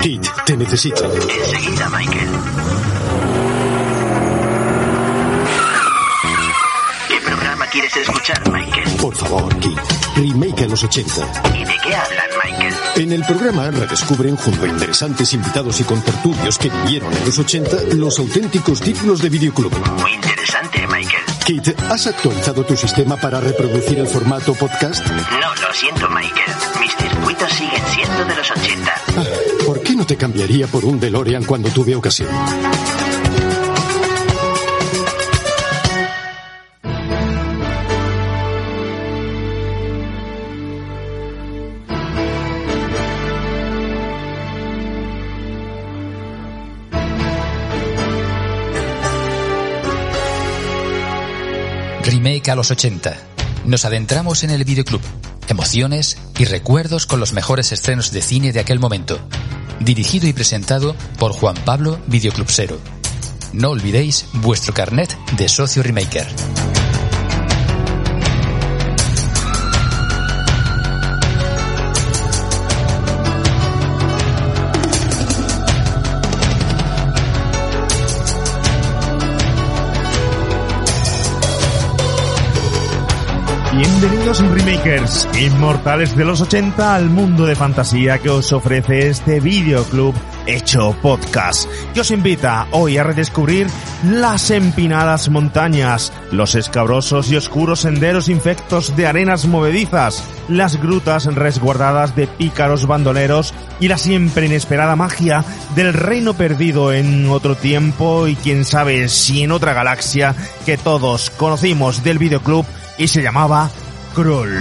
Kate, te necesito. Enseguida, Michael. ¿Qué programa quieres escuchar, Michael? Por favor, Kate. Remake a los 80. ¿Y de qué hablan, Michael? En el programa redescubren junto a interesantes invitados y contertulios que vivieron en los 80 los auténticos títulos de videoclub. Muy interesante, Michael. Kate, ¿has actualizado tu sistema para reproducir el formato podcast? No, lo siento, Michael. Mis circuitos siguen siendo de los 80. Ah, ¿Por no te cambiaría por un DeLorean cuando tuve ocasión? Remake a los 80. Nos adentramos en el videoclub, emociones y recuerdos con los mejores estrenos de cine de aquel momento. Dirigido y presentado por Juan Pablo Videoclubsero. No olvidéis vuestro carnet de socio remaker. Bienvenidos remakers, inmortales de los 80 al mundo de fantasía que os ofrece este videoclub hecho podcast, que os invita hoy a redescubrir las empinadas montañas, los escabrosos y oscuros senderos infectos de arenas movedizas, las grutas resguardadas de pícaros bandoleros y la siempre inesperada magia del reino perdido en otro tiempo y quién sabe si en otra galaxia que todos conocimos del videoclub y se llamaba Krull.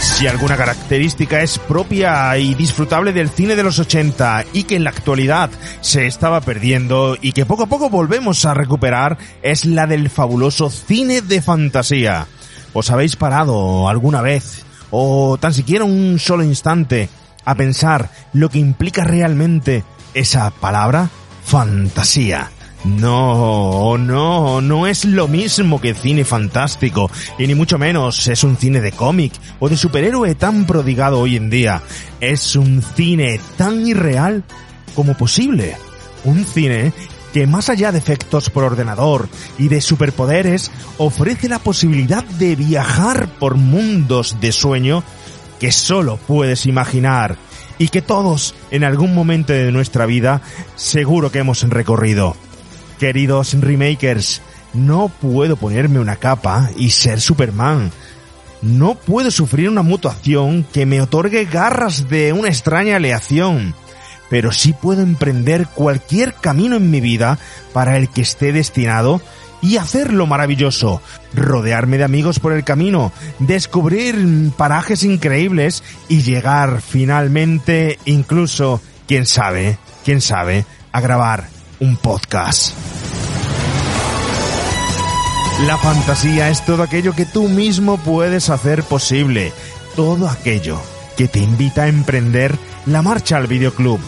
Si alguna característica es propia y disfrutable del cine de los 80 y que en la actualidad se estaba perdiendo y que poco a poco volvemos a recuperar, es la del fabuloso cine de fantasía. ¿Os habéis parado alguna vez, o tan siquiera un solo instante, a pensar lo que implica realmente esa palabra? Fantasía. No, no, no es lo mismo que cine fantástico, y ni mucho menos es un cine de cómic o de superhéroe tan prodigado hoy en día. Es un cine tan irreal como posible. Un cine que más allá de efectos por ordenador y de superpoderes, ofrece la posibilidad de viajar por mundos de sueño que solo puedes imaginar y que todos en algún momento de nuestra vida seguro que hemos recorrido. Queridos remakers, no puedo ponerme una capa y ser Superman. No puedo sufrir una mutación que me otorgue garras de una extraña aleación. Pero sí puedo emprender cualquier camino en mi vida para el que esté destinado y hacerlo maravilloso, rodearme de amigos por el camino, descubrir parajes increíbles y llegar finalmente, incluso, quién sabe, quién sabe, a grabar un podcast. La fantasía es todo aquello que tú mismo puedes hacer posible, todo aquello que te invita a emprender la marcha al videoclub,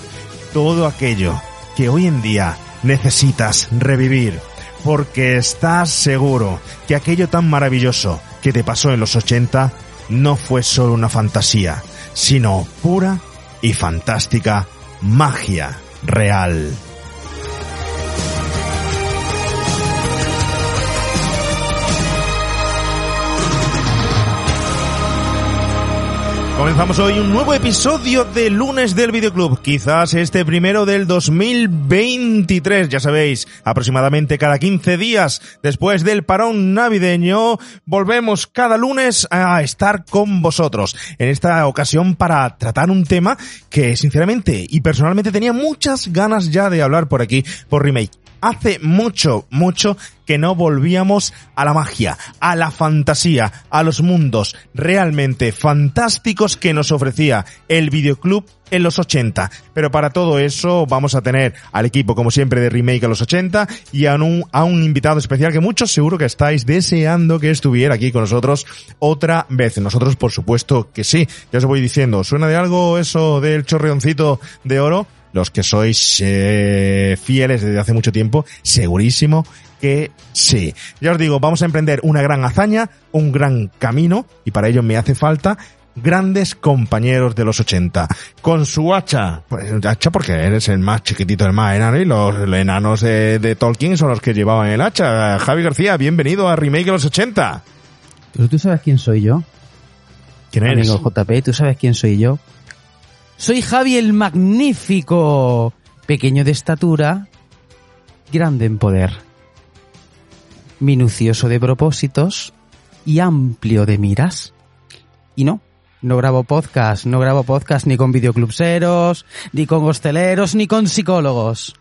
todo aquello que hoy en día necesitas revivir, porque estás seguro que aquello tan maravilloso que te pasó en los 80 no fue solo una fantasía, sino pura y fantástica magia real. Comenzamos hoy un nuevo episodio de lunes del videoclub, quizás este primero del 2023, ya sabéis, aproximadamente cada 15 días después del parón navideño, volvemos cada lunes a estar con vosotros, en esta ocasión para tratar un tema que sinceramente y personalmente tenía muchas ganas ya de hablar por aquí, por remake. Hace mucho, mucho que no volvíamos a la magia, a la fantasía, a los mundos realmente fantásticos que nos ofrecía el videoclub en los 80. Pero para todo eso vamos a tener al equipo, como siempre, de Remake a los 80 y a un, a un invitado especial que muchos seguro que estáis deseando que estuviera aquí con nosotros otra vez. Nosotros, por supuesto que sí. Ya os voy diciendo, ¿suena de algo eso del chorreoncito de oro? Los que sois eh, fieles desde hace mucho tiempo, segurísimo que sí. Ya os digo, vamos a emprender una gran hazaña, un gran camino, y para ello me hace falta grandes compañeros de los 80. Con su hacha, pues hacha porque eres el más chiquitito, el más enano, y los enanos de, de Tolkien son los que llevaban el hacha. Javi García, bienvenido a Remake de los 80. Pero tú sabes quién soy yo, ¿Quién eres? amigo JP, tú sabes quién soy yo. Soy Javi el Magnífico, pequeño de estatura, grande en poder, minucioso de propósitos y amplio de miras. Y no, no grabo podcast, no grabo podcast ni con videoclubseros, ni con hosteleros, ni con psicólogos.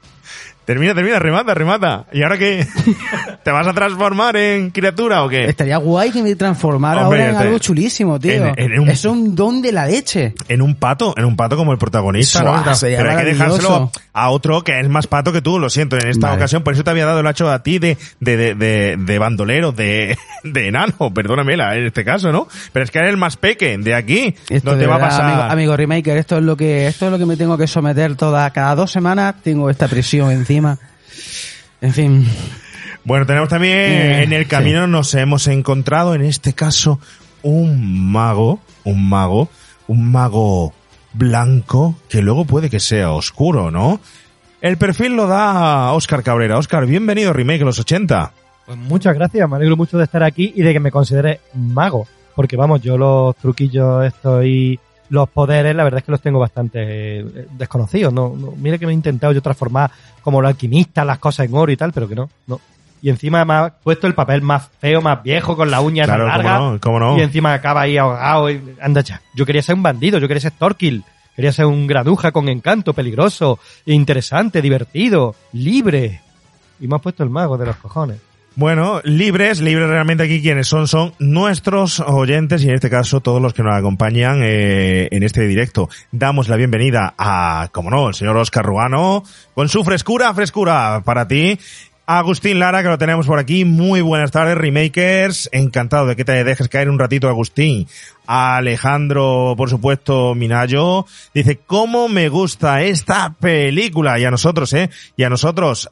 Termina, termina, remata, remata. ¿Y ahora qué? ¿Te vas a transformar en criatura o qué? Estaría guay que me transformara Hombre, ahora en este- algo chulísimo, tío. en- en un- Es un don de la leche. En un pato, en un pato como el protagonista, Pero hay que dejárselo a otro que es más pato que tú, lo siento, en esta Vale. ocasión, por eso te había dado el hacho a ti de, de, de, de, de bandolero, de, de enano, perdóname en este caso, ¿no? Pero es que eres el más peque de aquí, Esto de te va a pasar. Amigo, amigo Remaker, esto es lo que, esto es lo que me tengo que someter toda, cada dos semanas tengo esta presión encima. En fin, Bueno, tenemos también Eh, en el camino nos hemos encontrado, en este caso, un mago, un mago, un mago blanco, que luego puede que sea oscuro, ¿no? El perfil lo da Oscar Cabrera. Oscar, bienvenido a Remake de los 80. Pues muchas gracias, me alegro mucho de estar aquí y de que me considere mago. Porque vamos, yo los truquillos estos y los poderes, la verdad es que los tengo bastante eh, desconocidos. No, no, mira que me he intentado yo transformar como los alquimistas las cosas en oro y tal, pero que no, no. Y encima me ha puesto el papel más feo, más viejo, con la uña Claro, cómo larga. no, cómo no. Y encima acaba ahí ahogado. y- anda ya. Yo quería ser un bandido, yo quería ser Torquil. Quería ser un granuja con encanto, peligroso, interesante, divertido, libre. Y me has puesto el mago de los cojones. Bueno, libres, libres realmente aquí quienes son, son nuestros oyentes y en este caso todos los que nos acompañan eh, en este directo. Damos la bienvenida a, como no, el señor Oscar Ruano, con su frescura, frescura para ti. Agustín Lara, que lo tenemos por aquí. Muy buenas tardes, Remakers. Encantado de que te dejes caer un ratito, Agustín. Alejandro, por supuesto, Minayo. Dice, ¿cómo me gusta esta película? Y a nosotros, ¿eh? Y a nosotros,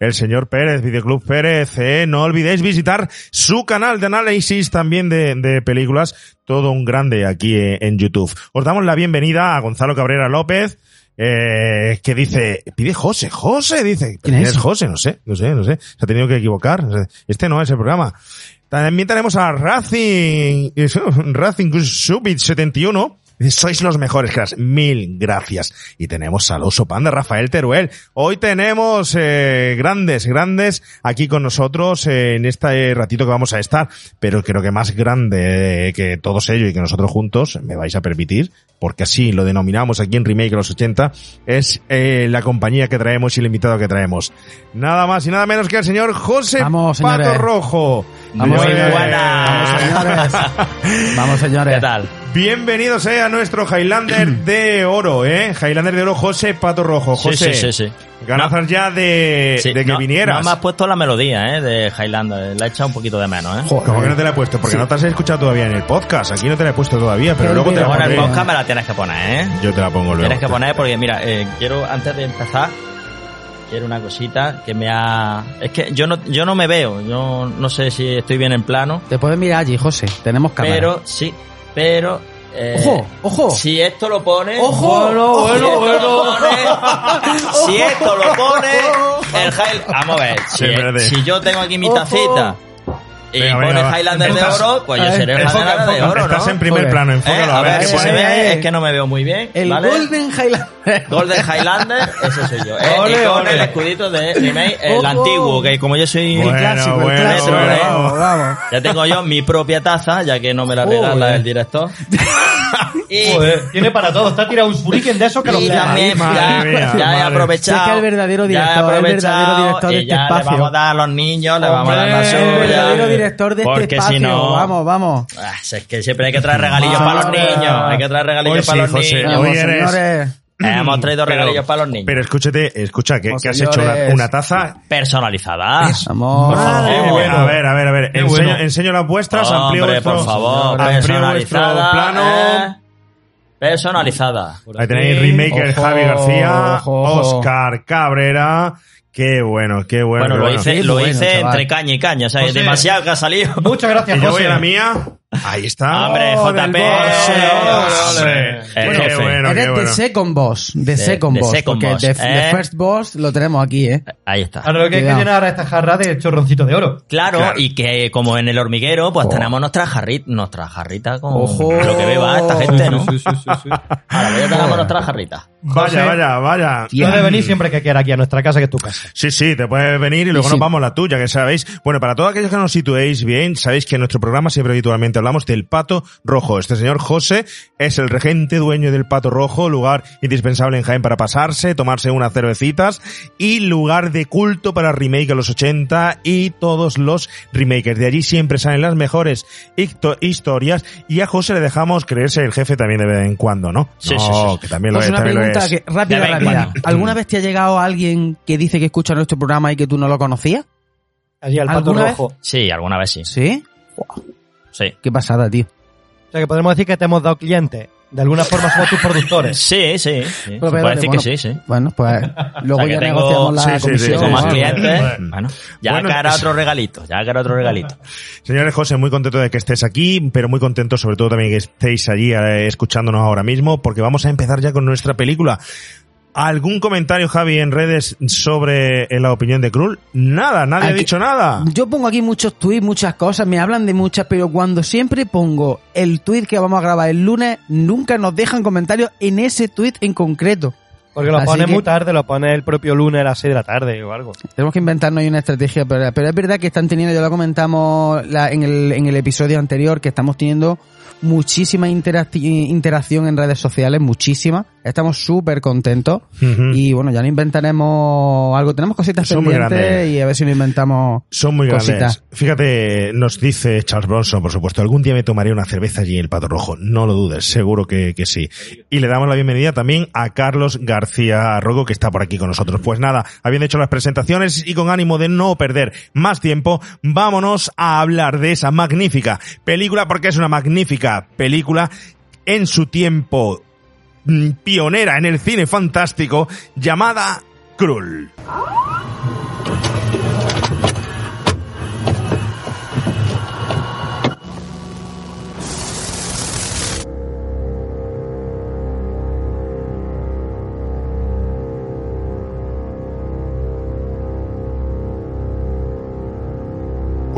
el señor Pérez, Videoclub Pérez, eh, no olvidéis visitar su canal de análisis también de, de películas, todo un grande aquí eh, en YouTube. Os damos la bienvenida a Gonzalo Cabrera López, eh, que dice, pide José, José, dice, ¿Quién es? José? No sé, no sé, no sé, se ha tenido que equivocar, este no es el programa. También tenemos a Racing, Racing Subit 71, Dice, Sois los mejores, cracks. Mil gracias. Y tenemos al oso panda Rafael Teruel. Hoy tenemos eh, grandes, grandes aquí con nosotros eh, en este ratito que vamos a estar. Pero creo que más grande eh, que todos ellos y que nosotros juntos, me vais a permitir, porque así lo denominamos aquí en Remake de los 80, es eh, la compañía que traemos y el invitado que traemos. Nada más y nada menos que el señor José Vamos, Pato. Rojo. Vamos, Muy señores. Vamos, señores. Vamos, señores. ¿Qué tal? Bienvenidos eh, a nuestro Highlander de oro, ¿eh? Highlander de oro, José Pato Rojo. Sí, José, sí, sí, sí. ganazas ya de, Sí, de que no, vinieras. No me has puesto la melodía, ¿eh? De Highlander. La he echado un poquito de menos, ¿eh? ¿Cómo que no te la he puesto? Porque no te has escuchado todavía en el podcast. Aquí no te la he puesto todavía, pero luego te la bueno, el pondré. podcast me la tienes que poner, ¿eh? Yo te la pongo luego. Tienes que poner porque, mira, eh, quiero, antes de empezar, quiero una cosita que me ha... Es que yo no, yo no me veo, yo no sé si estoy bien en plano, Te puedes mirar allí, José. Tenemos cámara. pero sí, pero... eh, Ojo, ojo. Si esto lo pone... Ojo, Bueno, bueno, si esto lo pone... si esto lo pone... El High- Vamos a ver, si, Sí, espérate. si yo tengo aquí mi Ojo. Y Venga, pone venga. Highlander de oro, pues yo a ver, seré Highlander de oro, ¿no? Estás en primer Joder. plano, Eh, enfócalo. a ver qué si se ve, es que no me veo muy bien. El ¿vale? Golden Highlander. Golden Highlander, ese soy yo. ¿eh? Ole, y con ole. el escudito de remake, el Ojo. antiguo, que como yo soy... Bueno, clásico, bueno, clásico. bueno. Vamos, vamos. Ya tengo yo mi propia taza, ya que no me la regala el director. y, Joder, tiene para todo. Está tirado un shuriken de esos que lo y también Madre ya, mía, ya he madre. aprovechado. Sí, que el verdadero ya he director, el aprovechado verdadero director de este ya le espacio. vamos a dar a los niños, le vamos a dar la suya. El verdadero director de porque este espacio. si no... Vamos, vamos. Ah, es que siempre hay que traer regalillos Vamos. para los niños. Hay que traer regalillos Hoy para sí, los José, niños. hoy Vamos, eres- señores. Eh, hemos traído regalillos para los niños. Pero escúchate, escucha, que, que has hecho una, una taza. Por favor. Qué bueno. A ver, a ver, a ver. Qué Enseño, bueno. enseño las vuestras, amplío Hombre, vuestro, por favor, amplío vuestro personalizada. plano. ¿eh? Personalizada. Ahí tenéis Remaker Ojo, Javi García, ojo, ojo. Oscar Cabrera. Qué bueno, qué bueno. Bueno, qué lo bueno. hice, Qué lo bueno, hice entre caña y caña. O sea, José. demasiado que ha salido. Muchas gracias, yo voy José. a la mía. Ahí está. Hombre, Oh, JP. Hombre, El qué jefe. bueno, qué Eres bueno. de Second Boss, de, Second de Boss, Second porque Boss, de, ¿eh? de First Boss lo tenemos aquí, ¿eh? Ahí está. Ahora lo que hay que llenar ahora esta jarra de chorroncito de oro. Claro, Claro. y que como en el hormiguero, pues Oh. tenemos nuestra jarrita, nuestra jarrita con Ojo. lo que beba esta gente, ¿no? Sí, sí, sí, sí. Ahora, ya tenemos nuestra jarrita. Vaya, José. vaya, vaya. Puedes venir siempre que quieras aquí a nuestra casa, que es tu casa. Sí, sí, te puedes venir y luego Y nos vamos a la tuya, que sabéis. Bueno, para todos aquellos que nos situéis bien, sabéis que en nuestro programa siempre habitualmente hablamos del pato rojo. Este señor José es el regente dueño del pato rojo, lugar indispensable en Jaén para pasarse, tomarse unas cervecitas y lugar de culto para remake a los 80 y todos los remakers. De allí siempre salen las mejores historias y a José le dejamos creerse el jefe también de vez en cuando, ¿no? Sí, no, sí, sí. que también lo Pues es, una también lo pregunta es. que, rápida, rápida. ¿Alguna vez te ha llegado alguien que dice que escucha nuestro programa y que tú no lo conocías? Allí al pato ¿Alguna vez? rojo. Sí, alguna vez sí. ¿Sí? Sí. Qué pasada, tío. O sea que podemos decir que te hemos dado clientes. De alguna forma somos tus productores. Sí, sí. sí. Pero, decir bueno, que sí, sí. Bueno, pues luego O sea, que ya tengo- negociamos la Sí, sí, sí, comisión. Tengo más sí. clientes. Bueno. Bueno, ya Bueno, que hará es- otro regalito. Ya hará otro regalito. Señores José, muy contento de que estés aquí, pero muy contento sobre todo también que estéis allí eh, escuchándonos ahora mismo, porque vamos a empezar ya con nuestra película. ¿Algún comentario, Javi, en redes sobre eh, la opinión de Krull? Nada, nadie ha dicho nada. Yo pongo aquí muchos tweets, muchas cosas, me hablan de muchas, pero cuando siempre pongo el tweet que vamos a grabar el lunes, nunca nos dejan comentarios en ese tweet en concreto. Porque lo Así pones que- muy tarde, lo pones el propio lunes a las 6 de la tarde o algo. Tenemos que inventarnos ahí una estrategia, pero, pero es verdad que están teniendo, ya lo comentamos la- en, el, en el episodio anterior, que estamos teniendo muchísima interacción en redes sociales, muchísima. Estamos súper contentos. Y bueno, ya no inventaremos algo. Tenemos cositas Son pendientes grandes. y a ver si nos inventamos Son muy grandes. Fíjate, nos dice Charles Bronson, por supuesto, algún día me tomaré una cerveza allí en el Pato Rojo. No lo dudes, seguro que, que sí. Y le damos la bienvenida también a Carlos García Rogo, que está por aquí con nosotros. Pues nada, habiendo hecho las presentaciones y con ánimo de no perder más tiempo, vámonos a hablar de esa magnífica película, porque es una magnífica película en su tiempo pionera en el cine fantástico, llamada Krull.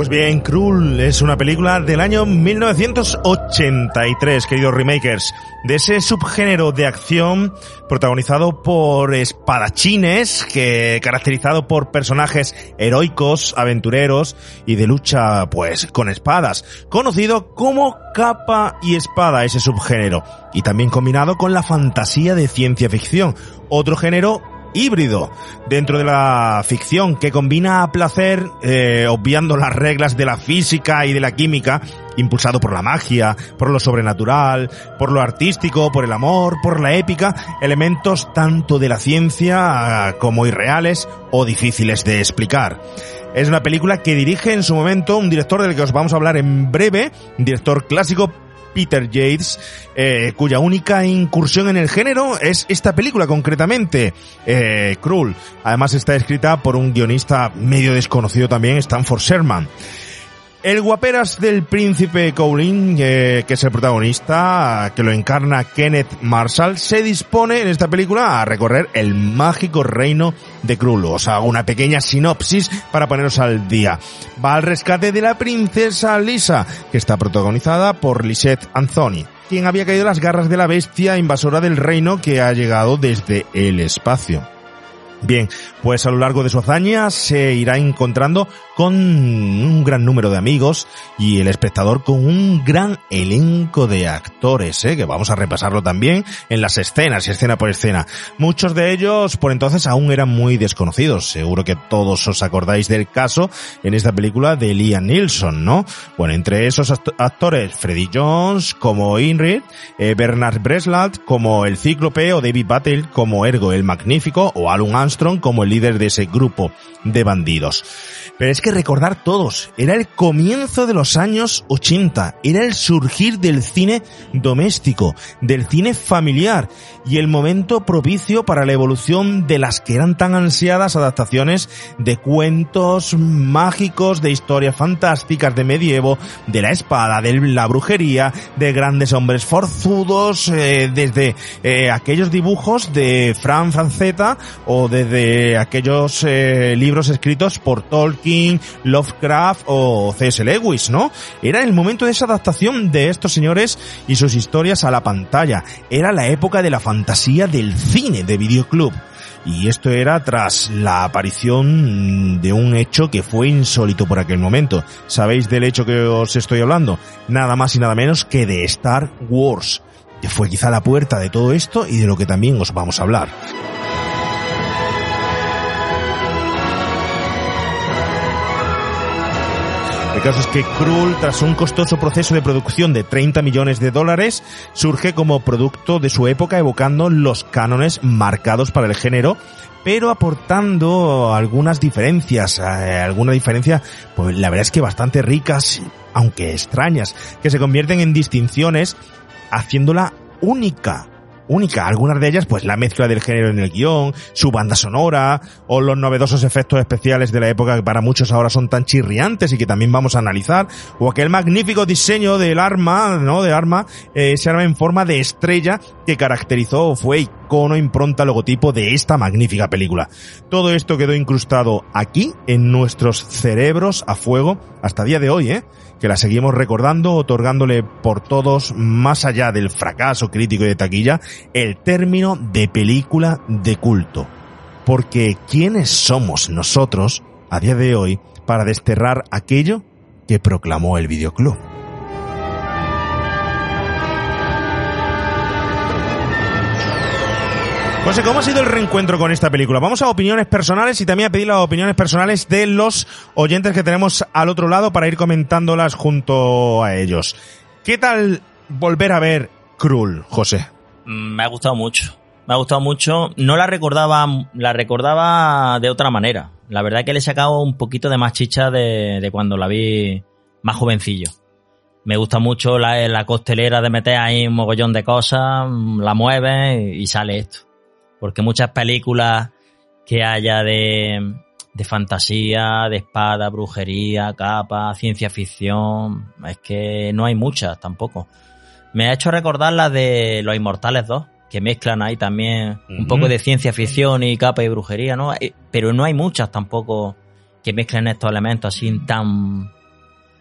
Pues bien, Krull es una película del año 1983, queridos remakers, de ese subgénero de acción protagonizado por espadachines, que caracterizado por personajes heroicos, aventureros y de lucha, pues, con espadas, conocido como capa y espada ese subgénero, y también combinado con la fantasía de ciencia ficción, otro género híbrido. Dentro de la ficción que combina a placer, eh, obviando las reglas de la física y de la química, impulsado por la magia, por lo sobrenatural, por lo artístico, por el amor, por la épica, elementos tanto de la ciencia ah, como irreales o difíciles de explicar. Es una película que dirige en su momento un director del que os vamos a hablar en breve, un director clásico Peter Yates, eh, cuya única incursión en el género es esta película concretamente, eh, Krull. Además está escrita por un guionista medio desconocido también, Stanford Sherman. El guaperas del príncipe Colin, eh, que es el protagonista, que lo encarna Kenneth Marshall, se dispone en esta película a recorrer el mágico reino de Krull. Os hago una pequeña sinopsis para poneros al día. Va al rescate de la princesa Lisa, que está protagonizada por Lisette Anthony, quien había caído en las garras de la bestia invasora del reino que ha llegado desde el espacio. Bien, pues a lo largo de su hazaña se irá encontrando con un gran número de amigos y el espectador con un gran elenco de actores, ¿eh? que vamos a repasarlo también en las escenas escena por escena. Muchos de ellos por entonces aún eran muy desconocidos. Seguro que todos os acordáis del caso en esta película de Liam Neeson, ¿no? Bueno, entre esos act- actores, Freddie Jones como Ingrid, eh, Bernard Breslat como el Cíclope o David Battle como Ergo el Magnífico o Alan Armstrong como el líder de ese grupo de bandidos. Pero es que recordar todos, era el comienzo de los años 80, era el surgir del cine doméstico, del cine familiar y el momento propicio para la evolución de las que eran tan ansiadas adaptaciones de cuentos mágicos, de historias fantásticas, de medievo, de la espada, de la brujería, de grandes hombres forzudos, eh, desde eh, aquellos dibujos de Fran Franceta o desde aquellos eh, libros escritos por Tolkien Lovecraft o C.S. Lewis, ¿no? Era el momento de esa adaptación de estos señores y sus historias a la pantalla. Era la época de la fantasía del cine de videoclub. Y esto era tras la aparición de un hecho que fue insólito por aquel momento. ¿Sabéis del hecho que os estoy hablando? Nada más y nada menos que de Star Wars, que fue quizá la puerta de todo esto y de lo que también os vamos a hablar. El caso es que Krull, tras un costoso proceso de producción de 30 millones de dólares, surge como producto de su época evocando los cánones marcados para el género, pero aportando algunas diferencias, eh, alguna diferencia, pues la verdad es que bastante ricas, aunque extrañas, que se convierten en distinciones, haciéndola única única. Algunas de ellas, pues la mezcla del género en el guion, su banda sonora, o los novedosos efectos especiales de la época que para muchos ahora son tan chirriantes y que también vamos a analizar, o aquel magnífico diseño del arma, ¿no? De arma, eh, ese arma en forma de estrella que caracterizó, fue icono, impronta, logotipo de esta magnífica película. Todo esto quedó incrustado aquí, en nuestros cerebros a fuego, hasta día de hoy, ¿eh? Que la seguimos recordando, otorgándole por todos, más allá del fracaso crítico y de taquilla, el término de película de culto. Porque ¿quiénes somos nosotros, a día de hoy, para desterrar aquello que proclamó el videoclub? José, ¿cómo ha sido el reencuentro con esta película? Vamos a opiniones personales y también a pedir las opiniones personales de los oyentes que tenemos al otro lado para ir comentándolas junto a ellos. ¿Qué tal volver a ver Krull, José? Mm, Me ha gustado mucho. Me ha gustado mucho. No la recordaba, la recordaba de otra manera. La verdad que le he sacado un poquito de más chicha de, de cuando la vi más jovencillo. Me gusta mucho la, la costelera de meter ahí un mogollón de cosas, la mueve y sale esto. Porque muchas películas que haya de, de fantasía, de espada, brujería, capa, ciencia ficción, es que no hay muchas tampoco. Me ha hecho recordar la de Los Inmortales 2, que mezclan ahí también un poco de ciencia ficción y capa y brujería, ¿no? Eh, Pero no hay muchas tampoco que mezclen estos elementos así tan...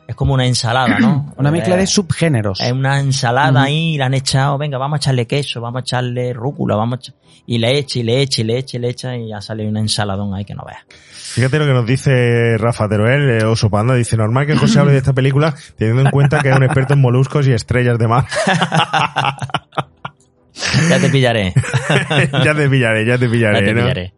Es como una ensalada, ¿no? Una mezcla de subgéneros. es una ensalada ahí, y le han echado, venga, vamos a echarle queso, vamos a echarle rúcula, vamos a echa- y le echa, y le echa, y le echa, y le echa, y ya sale una ensaladón ahí que no veas. Fíjate lo que nos dice Rafa Teruel, eh, Oso Panda, dice, normal que José hable de esta película teniendo en cuenta que es un experto en moluscos y estrellas de mar. Ya te pillaré, ya te pillaré, ya te ya pillaré, te ¿no? pillaré.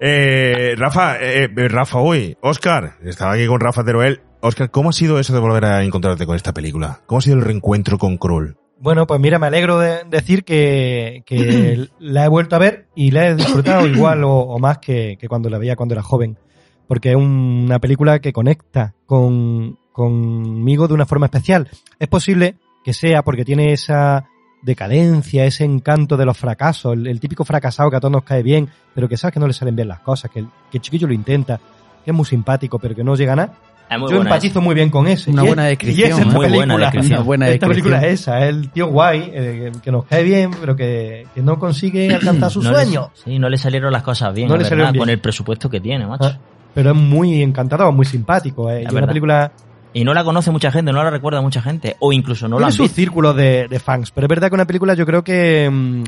Eh, Rafa, eh, eh, Rafa, hoy, Oscar, estaba aquí con Rafa Teruel. Oscar, ¿cómo ha sido eso de volver a encontrarte con esta película? ¿Cómo ha sido el reencuentro con Krull? Bueno, pues mira, me alegro de decir que, que la he vuelto a ver y la he disfrutado igual o, o más que, que cuando la veía cuando era joven. Porque es una película que conecta con, conmigo de una forma especial. Es posible que sea porque tiene esa decadencia, ese encanto de los fracasos, el, el típico fracasado que a todos nos cae bien, pero que sabes que no le salen bien las cosas, que el, que el chiquillo lo intenta, que es muy simpático, pero que no llega a nada. Es muy Yo buena empatizo muy bien con ese. Una Y es- buena y descripción, es esta muy buena película. descripción. Una buena Esta película es esa, es el tío guay, eh, que nos cae bien, pero que, que no consigue alcanzar sus No le- sueños. sí, no le salieron las cosas bien, No es le verdad, salieron bien. con el presupuesto que tiene, macho. Ah, Pero es muy encantador, muy simpático. Eh. Es Y una película Y no la conoce mucha gente, no la recuerda mucha gente, o incluso no la tiene han sus visto. círculos de, de fans. Pero es verdad que una película yo creo que mm,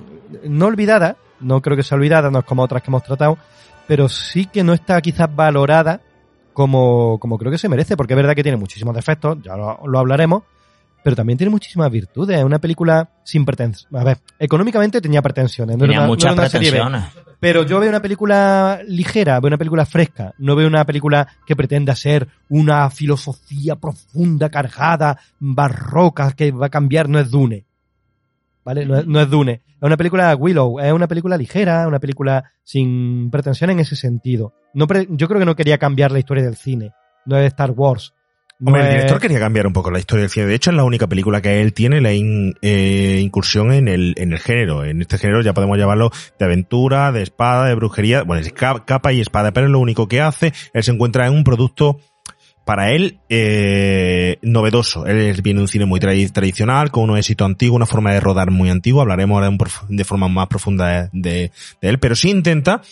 no olvidada, no creo que sea olvidada, no es como otras que hemos tratado, pero sí que no está quizás valorada como, como creo que se merece, porque es verdad que tiene muchísimos defectos, ya lo, lo hablaremos, pero también tiene muchísimas virtudes. Es una película sin pretensiones. A ver, económicamente tenía pretensiones. No era Tenía una- muchas serie pretensiones. Pero yo veo una película ligera, veo una película fresca, no veo una película que pretenda ser una filosofía profunda, cargada, barroca, que va a cambiar, no es Dune. ¿Vale? No es, no es Dune. Es una película Willow, es una película ligera, una película sin pretensión en ese sentido. No pre- yo creo que no quería cambiar la historia del cine. No es Star Wars. No Hombre, el es- director quería cambiar un poco la historia del cine. De hecho, es la única película que él tiene la in- eh, incursión en el, en el género. En este género ya podemos llamarlo de aventura, de espada, de brujería. Bueno, es ca- capa y espada, pero es lo único que hace. Él se encuentra en un producto para él eh, novedoso. Él viene de un cine muy tradi- tradicional, con un éxito antiguo, una forma de rodar muy antigua. Hablaremos ahora de forma más profunda de él, pero sí intenta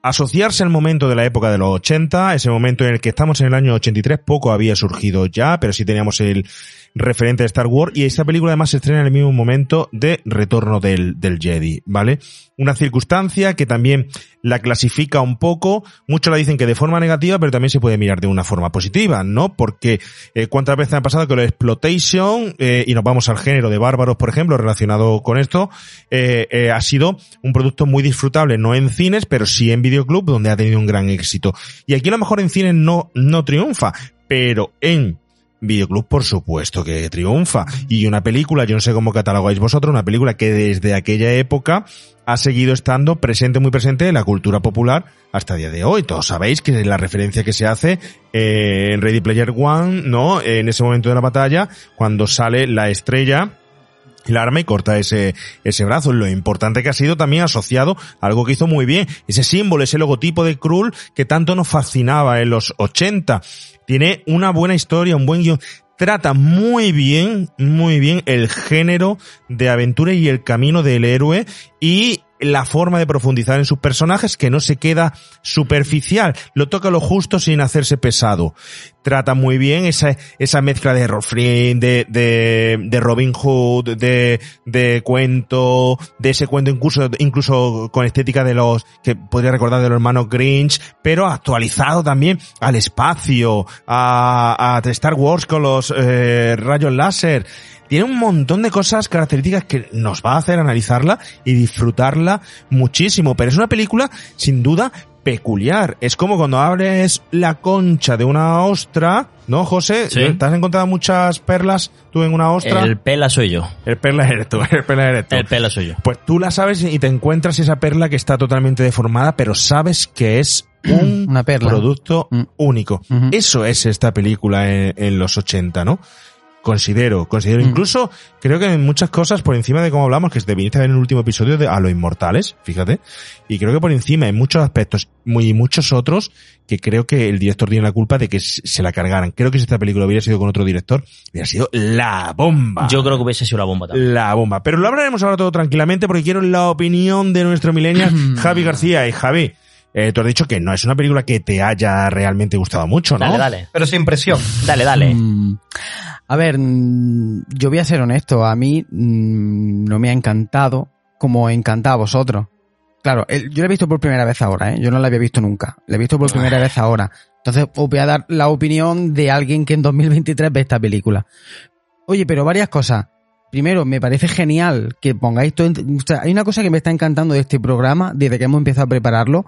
asociarse al momento de la época de los 80, ese momento en el que estamos en el año 83, poco había surgido ya, pero sí teníamos el referente de Star Wars y esta película además se estrena en el mismo momento de Retorno del, del Jedi, ¿vale? Una circunstancia que también la clasifica un poco, muchos la dicen que de forma negativa, pero también se puede mirar de una forma positiva, ¿no? Porque eh, cuántas veces ha pasado que de exploitation, eh, y nos vamos al género de bárbaros, por ejemplo, relacionado con esto, eh, ha sido un producto muy disfrutable, no en cines, pero sí en videoclub, donde ha tenido un gran éxito. Y aquí a lo mejor en cines no, no triunfa, pero en Videoclub, por supuesto que triunfa. Y una película, yo no sé cómo catalogáis vosotros, una película que desde aquella época ha seguido estando presente, muy presente en la cultura popular hasta día de hoy. Todos sabéis que la referencia que se hace eh, en Ready Player One, ¿no? En ese momento de la batalla, cuando sale la estrella el arma y corta ese, ese brazo. Lo importante que ha sido también asociado a algo que hizo muy bien. Ese símbolo, ese logotipo de Krull que tanto nos fascinaba en los 80. Tiene una buena historia, un buen guion. Trata muy bien, muy bien el género de aventura y el camino del héroe y la forma de profundizar en sus personajes que no se queda superficial, lo toca lo justo sin hacerse pesado. Trata muy bien esa, esa mezcla de Rofrin, de, de, de Robin Hood, de, de cuento, de ese cuento incluso, incluso con estética de los, que podría recordar de los hermanos Grinch, pero actualizado también al espacio, a, a Star Wars con los eh, rayos láser tiene un montón de cosas, características que nos va a hacer analizarla y disfrutarla muchísimo. Pero es una película, sin duda, peculiar. Es como cuando abres la concha de una ostra, ¿no, José? Sí. ¿Te has encontrado muchas perlas tú en una ostra? El pela soy yo. El perla eres tú, el perla eres tú. El pela soy yo. Pues tú la sabes y te encuentras esa perla que está totalmente deformada, pero sabes que es un Una perla. producto Mm. único. Eso es esta película en, en los 80, ¿no? Considero, considero. Mm. Incluso creo que en muchas cosas, por encima de cómo hablamos, que te viniste a ver en el último episodio de A los Inmortales, fíjate. Y creo que por encima, en muchos aspectos, muy muchos otros, que creo que el director tiene la culpa de que se se la cargaran. Creo que si esta película hubiera sido con otro director, hubiera sido la bomba. Yo creo que hubiese sido la bomba también. La bomba. Pero lo hablaremos ahora todo tranquilamente porque quiero la opinión de nuestro millennial Javi García. Y Javi, eh, tú has dicho que no es una película que te haya realmente gustado mucho, ¿no? Dale, dale. Pero sin presión. Dale, dale. A ver, mm, yo voy a ser honesto, a mí mm, no me ha encantado como encanta a vosotros. Claro, yo la he visto por primera vez ahora, ¿eh? yo no la había visto nunca, la he visto por primera vez ahora. Entonces os voy a dar la opinión de alguien que en 2023 ve esta película. Oye, pero varias cosas. Primero, me parece genial que pongáis todo... en- o sea, hay una cosa que me está encantando de este programa desde que hemos empezado a prepararlo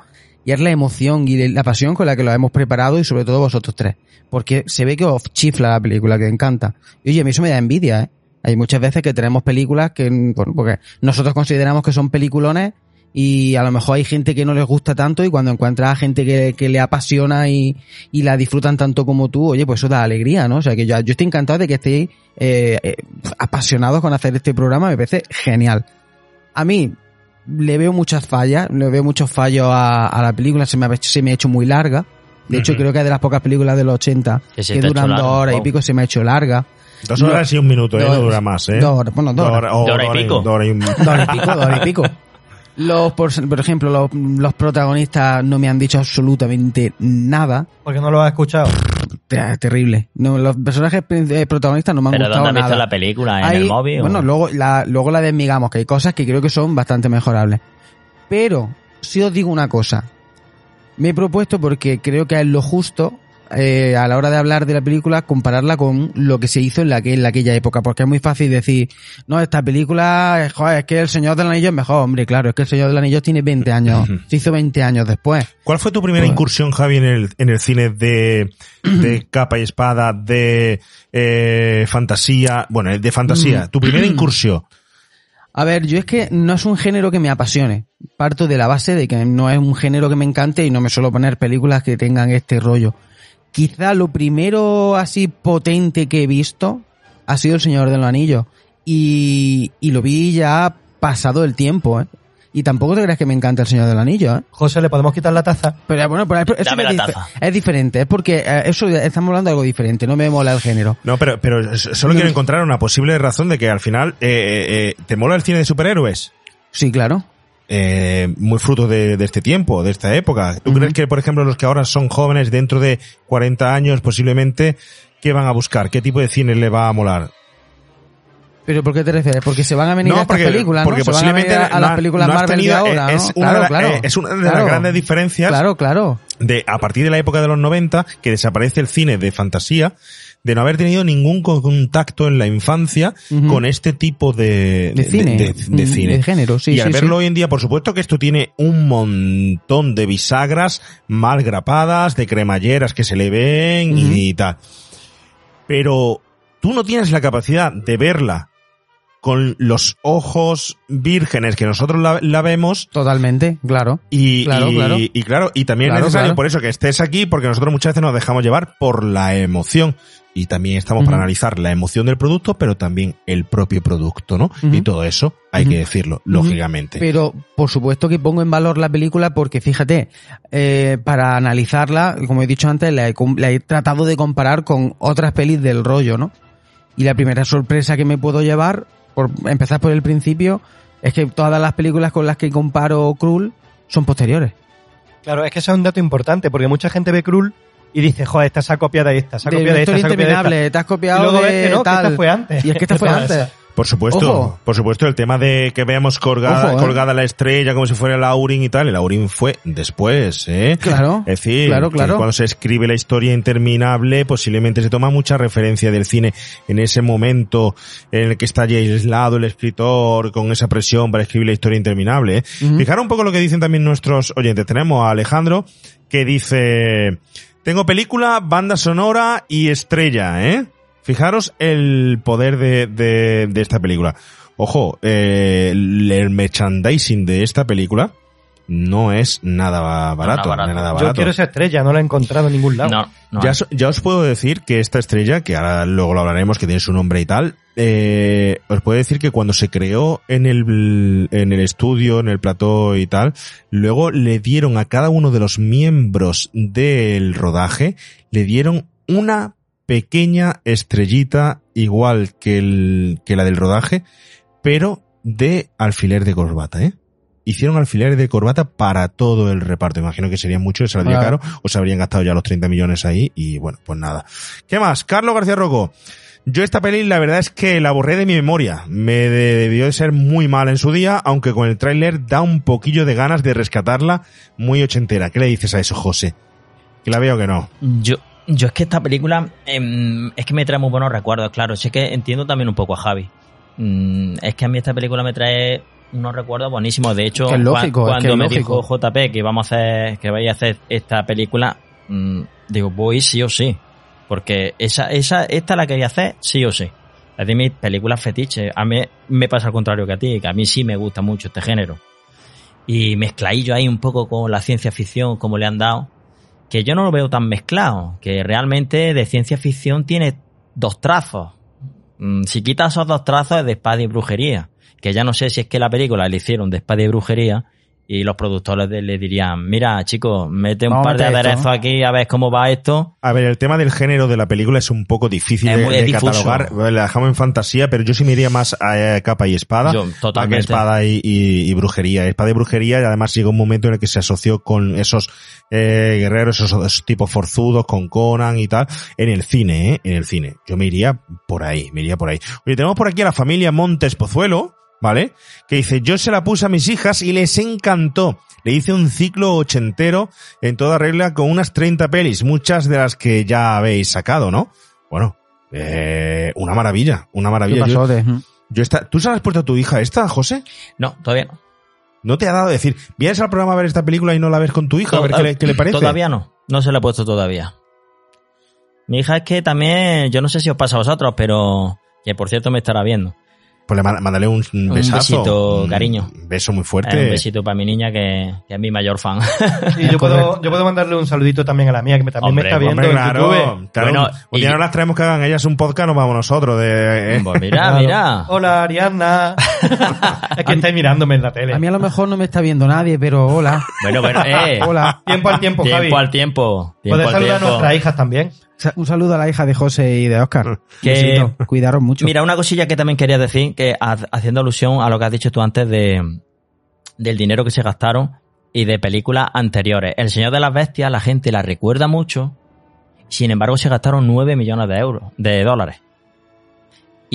y es la emoción y la pasión con la que lo hemos preparado y sobre todo vosotros tres. Porque se ve que os chifla la película, que encanta. Y oye, a mí eso me da envidia, ¿eh? Hay muchas veces que tenemos películas que, bueno, porque nosotros consideramos que son peliculones y a lo mejor hay gente que no les gusta tanto y cuando encuentras a gente que, que le apasiona y, y la disfrutan tanto como tú, oye, pues eso da alegría, ¿no? O sea que yo, yo estoy encantado de que estéis eh, eh, apasionados con hacer este programa, me parece genial. A mí le veo muchas fallas, le veo muchos fallos a, a la película, se me, ha hecho, se me ha hecho muy larga. De hecho, creo que es de las pocas películas de los 80 Que duran dos horas y pico, se me ha hecho larga. Dos horas y un minuto, ¿eh? No dura más, ¿eh? dos horas, bueno, dos horas. o Dos horas y pico. dos horas y un- Dos horas y pico, dos horas y pico. Los, por, por ejemplo, los, los protagonistas no me han dicho absolutamente nada. Porque no lo has escuchado. Te- Terrible. No, los personajes eh, protagonistas no me han ¿Pero gustado dónde has visto nada. la película? ¿En Hay- el móvil? o- Bueno, luego la, luego la desmigamos, que hay cosas que creo que son bastante mejorables. Pero, si os digo una cosa, me he propuesto porque creo que es lo justo eh, a la hora de hablar de la película compararla con lo que se hizo en, la que, en aquella época, porque es muy fácil decir, no, esta película, eh, joder, es que El Señor del Anillo es mejor, hombre, claro, es que El Señor del Anillo tiene 20 años, se hizo 20 años después. ¿Cuál fue tu primera Pues- incursión, Javi, en el, en el cine de, de capa y espada, de eh, fantasía? Bueno, de fantasía. Mm. Tu primera incursión. A ver, yo es que no es un género que me apasione. Parto de la base de que no es un género que me encante y no me suelo poner películas que tengan este rollo. Quizá lo primero así potente que he visto ha sido El Señor de los Anillos. Y, y lo vi ya pasado el tiempo, ¿eh? Y tampoco te creas que me encanta El Señor del Anillo, ¿eh? José, ¿le podemos quitar la taza? Pero bueno, pero eso Dame es, la taza. es diferente, es porque eh, eso estamos hablando de algo diferente, no me mola el género. No, pero, pero solo quiero encontrar una posible razón de que al final eh, eh, eh, te mola el cine de superhéroes. Sí, claro. Eh, muy fruto de, de este tiempo, de esta época. ¿Tú crees que, por ejemplo, los que ahora son jóvenes dentro de 40 años, posiblemente, qué van a buscar? ¿Qué tipo de cine le va a molar? ¿Pero por qué te refieres? Porque se van a venir No, a estas porque- películas, porque ¿no? Se van a venir posiblemente a, a las películas no Marvel de tenido- ahora, es ¿no? una Claro, de la- claro. eh, es una de las Claro. grandes diferencias Claro, claro. de a partir de la época de los 90 que desaparece el cine de fantasía de no haber tenido ningún contacto en la infancia con este tipo de, De cine. de, de cine de género, sí, y al verlo sí. hoy en día por supuesto que esto tiene un montón de bisagras mal grapadas de cremalleras que se le ven y tal pero tú no tienes la capacidad de verla con los ojos vírgenes que nosotros la, la vemos Totalmente, claro. y, Claro, y- claro. y claro, y también Claro, es necesario claro. por eso que estés aquí, porque nosotros muchas veces nos dejamos llevar por la emoción. Y también estamos para analizar la emoción del producto, pero también el propio producto, ¿no? Y todo eso hay que decirlo, lógicamente. Pero por supuesto que pongo en valor la película porque fíjate, eh, para analizarla, como he dicho antes, la he, com- la he tratado de comparar con otras pelis del rollo, ¿no? Y la primera sorpresa que me puedo llevar, por empezar por el principio, es que todas las películas con las que comparo Krull son posteriores. Claro, es que eso es un dato importante, porque mucha gente ve Krull y dice, joder, esta se ha copiado de esta, se ha copiado de esta, Historia se ha copiado de esta. Interminable, te has Y copiado luego de ves que no, que tal. esta fue antes. Y es que esta ¿Qué fue antes. Por supuesto, Ojo. por supuesto, el tema de que veamos colgada, Ojo, ¿eh? colgada la estrella como si fuera el Aurin y tal, el Aurin fue después, ¿eh? Claro, Es decir, claro, claro. cuando se escribe la historia interminable, posiblemente se toma mucha referencia del cine en ese momento en el que está ya aislado el escritor con esa presión para escribir la historia interminable. ¿eh? Ujú. Fijaros un poco lo que dicen también nuestros oyentes. Tenemos a Alejandro que dice, tengo película, banda sonora y estrella, ¿eh? Fijaros el poder de, de, de esta película. Ojo, eh, el merchandising de esta película no es nada barato. nada Yo quiero esa estrella, no la he encontrado en ningún lado. No, no. Ya, ya os puedo decir que esta estrella, que ahora luego lo hablaremos, que tiene su nombre y tal, eh, os puedo decir que cuando se creó en el, en el estudio, en el plató y tal, luego le dieron a cada uno de los miembros del rodaje, le dieron una pequeña estrellita igual que, el, que la del rodaje, pero de alfiler de corbata, ¿eh? Hicieron alfiler de corbata para todo el reparto. Imagino que sería mucho, se saldría Claro. caro, o se habrían gastado ya los 30 millones ahí, y bueno, pues nada. ¿Qué más? Carlos García Rocco. Yo esta peli la verdad es que la borré de mi memoria. Me de- debió de ser muy mal en su día, aunque con el tráiler da un poquillo de ganas de rescatarla muy ochentera. ¿Qué le dices a eso, José? ¿Que la veo que no? Yo, yo es que esta película em, es que me trae muy buenos recuerdos, claro. Sí que entiendo también un poco a Javi. Mm, es que a mí esta película me trae unos recuerdos buenísimos. De hecho, Es que es lógico, cua- es que cuando me lógico. dijo JP que vamos a hacer, que vais a hacer esta película, mm, digo, voy sí o sí. Porque esa, esa, esta la quería hacer sí o sí. Es de mis películas fetiche. A mí me pasa al contrario que a ti, que a mí sí me gusta mucho este género. Y mezcladillo ahí un poco con la ciencia ficción, como le han dado que yo no lo veo tan mezclado, que realmente de ciencia ficción tiene dos trazos. Mm, Si quitas esos dos trazos es de espada y brujería, que ya no sé si es que la película le hicieron de espada y brujería y los productores le dirían, mira chicos, mete un Vamos a par de esto, aderezos ¿no? aquí a ver cómo va esto. A ver, el tema del género de la película es un poco difícil Es de, catalogar. La dejamos en fantasía, pero yo sí me iría más a eh, capa y espada. Yo, más que totalmente. espada y, y- y brujería. Espada y brujería, y además llegó un momento en el que se asoció con esos eh, guerreros, esos, esos tipos forzudos, con Conan y tal, en el cine, ¿eh? En el cine. Yo me iría por ahí, me iría por ahí. Oye, tenemos por aquí a la familia Montes Pozuelo, ¿vale? Que dice, yo se la puse a mis hijas y les encantó. Le hice un ciclo ochentero en toda regla con unas 30 pelis, muchas de las que ya habéis sacado, ¿no? Bueno, eh, una maravilla, una ¿Qué maravilla. Yo, pasó? De- yo esta, ¿Tú se la has puesto a tu hija esta, José? No, todavía no. ¿No te ha dado decir, vienes al programa a ver esta película y no la ves con tu hija? A ver qué le, qué le parece. Todavía no, no se la he puesto todavía. Mi hija es que también, yo no sé si os pasa a vosotros, pero que por cierto me estará viendo. Pues le mándale un, Un besazo. besito, un cariño. beso muy Eh, fuerte. un besito para mi niña que, que es mi mayor fan. Y yo puedo, yo puedo mandarle un saludito también a la mía, que me- también Hombre, me está viendo Hombre, claro, claro. Bueno, un y- día no las traemos que hagan ellas un podcast, nos vamos nosotros. De, eh, Pues mira, Claro. mira. Hola, Ariadna. es que estáis mirándome en la tele. A mí a lo mejor no me está viendo nadie, pero hola. Bueno, bueno, eh. Hola. Tiempo al tiempo, Javi. Tiempo al tiempo. Tiempo Puedes al saludar a nuestras hijas también. Un saludo a la hija de José y de Oscar. Que- Besito. Cuidaros mucho. Mira, una cosilla que también quería decir, que ha- haciendo alusión a lo que has dicho tú antes de del dinero que se gastaron y de películas anteriores. El Señor de las Bestias, la gente la recuerda mucho, sin embargo se gastaron 9 millones de euros, de dólares.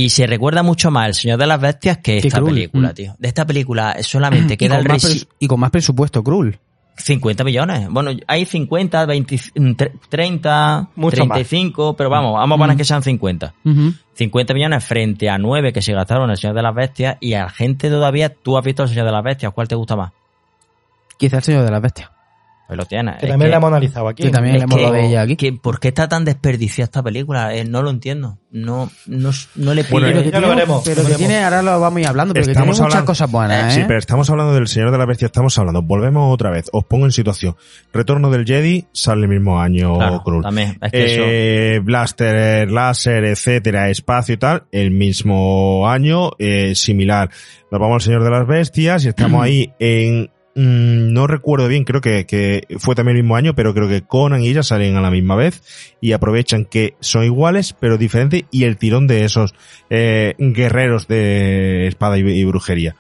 Y se recuerda mucho más El Señor de las Bestias que esta película, Mm. tío. De esta película solamente queda el más resi- y con más presupuesto, Krull. 50 millones. Bueno, hay 50, 20, tre- 30, Mucho más. 35, pero vamos, vamos a poner que sean 50. Ujú. 50 millones frente a 9 que se gastaron en El Señor de las Bestias y a la gente todavía, tú has visto El Señor de las Bestias, ¿cuál te gusta más? Quizá el señor de las bestias. Pues lo tienes. Que Es también que- la hemos analizado aquí. Que también le hemos que- hablado de ella aquí. que ¿Por qué está tan desperdiciada esta película? Eh, no lo entiendo. No, no, no le Bueno, pillo. Pero que ya lo tiene, veremos, pero lo que tiene, ahora lo vamos a ir hablando, pero que tiene Estamos muchas hablando- cosas buenas, ¿eh? Sí, pero estamos hablando del Señor de la Bestia, estamos hablando. Volvemos otra vez. Os pongo en situación. Retorno del Jedi sale el mismo año Claro, también. Es que eso... Eh, Blaster, láser, etcétera, espacio y tal, el mismo año, eh, similar. Nos vamos al Señor de las Bestias y estamos ahí en, mm, no recuerdo bien, creo que, que fue también el mismo año, pero creo que Conan y ella salen a la misma vez y aprovechan que son iguales, pero diferentes y el tirón de esos, eh, guerreros de espada y brujería.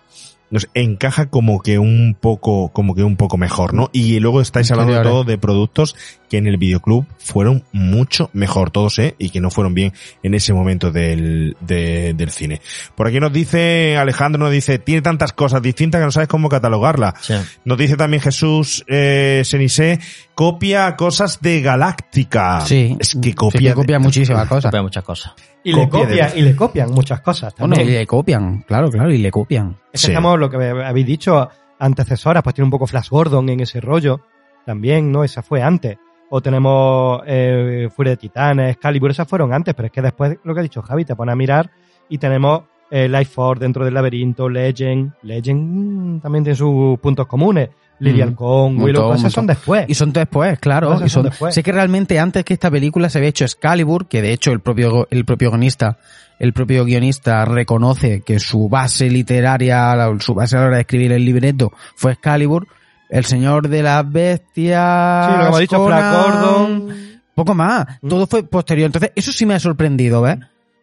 Nos encaja como que un poco, como que un poco mejor, ¿no? Y luego estáis hablando de todo de productos que en el videoclub fueron mucho mejor todos, ¿eh? Y que no fueron bien en ese momento del, de- del cine. Por aquí nos dice, Alejandro nos dice, tiene tantas cosas distintas que no sabes cómo catalogarla. Sí. Nos dice también Jesús eh, Senise, copia cosas de Galáctica. Sí. Es que Sí, copia. que copia muchísimas cosas. Copia muchas cosas. Y le, copian, y le copian muchas cosas Bueno, también. y le copian, claro, claro, y le copian. Es que Sí. estamos, lo que habéis dicho, antecesoras, pues tiene un poco Flash Gordon en ese rollo. También, ¿no? Esa fue antes. O tenemos eh, Furia de Titanes, Excalibur, esas fueron antes, pero es que después, lo que ha dicho Javi, te pone a mirar y tenemos eh, Life Force dentro del laberinto, Legend. Legend mm, también tiene sus puntos comunes. Lily. Alcón, Un Willow, montón, esas son después. Y son después, claro. Todas Y son después. sé que realmente antes que esta película se había hecho Excalibur, que de hecho el propio, el propio guionista, el propio guionista reconoce que su base literaria, su base a la hora de escribir el libreto fue Excalibur. El Señor de las Bestias. Sí, lo que hemos dicho, Flash Conan, Gordon. Poco más. Mm. Todo fue posterior. Entonces, eso sí me ha sorprendido, ¿ves?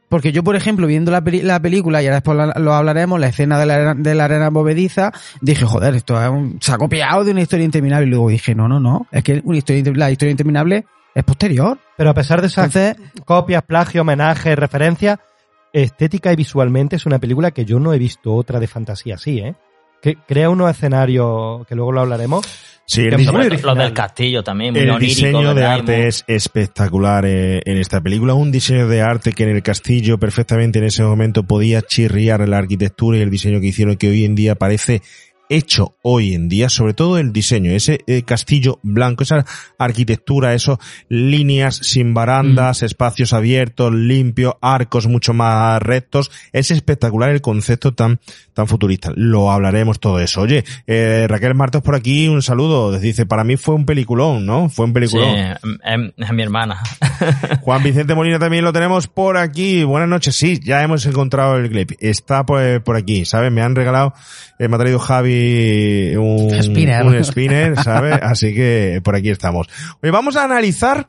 Porque yo, por ejemplo, viendo la, peli- la película, y ahora después lo hablaremos, la escena de la, arena- de la arena movediza, dije, joder, esto es un- se ha copiado de una historia interminable. Y luego dije, no, no, no, es que una historia, la historia interminable es posterior. Pero a pesar de esas Entonces, copias, plagio, homenaje, referencia, estética y visualmente es una película que yo no he visto otra de fantasía así, ¿eh? Que crea unos escenarios que luego lo hablaremos. Sí, el Que dise- muy Sobre todo original. Los del castillo también, muy el onírico, diseño de arte Muy- es espectacular eh, en esta película. Un diseño de arte que en el castillo perfectamente en ese momento podía chirriar la arquitectura y el diseño que hicieron que hoy en día parece hecho hoy en día, sobre todo el diseño, ese eh, castillo blanco, esa arquitectura, esos líneas sin barandas, espacios abiertos, limpios, arcos mucho más rectos, es espectacular el concepto tan tan futurista. Lo hablaremos todo eso. Oye, eh, Raquel Martos por aquí, un saludo. Dice, para mí fue un peliculón, ¿no? Fue un Sí, peliculón. es, es mi hermana. Juan Vicente Molina también lo tenemos por aquí. Buenas noches. Sí, ya hemos encontrado el clip. Está por, por aquí, ¿sabes? Me han regalado, eh, me ha traído Javi un Spinner. un spinner, ¿sabes? Así que por aquí estamos. Hoy vamos a analizar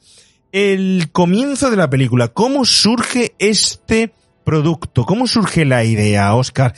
el comienzo de la película. ¿Cómo surge este producto? ¿Cómo surge la idea, Oscar?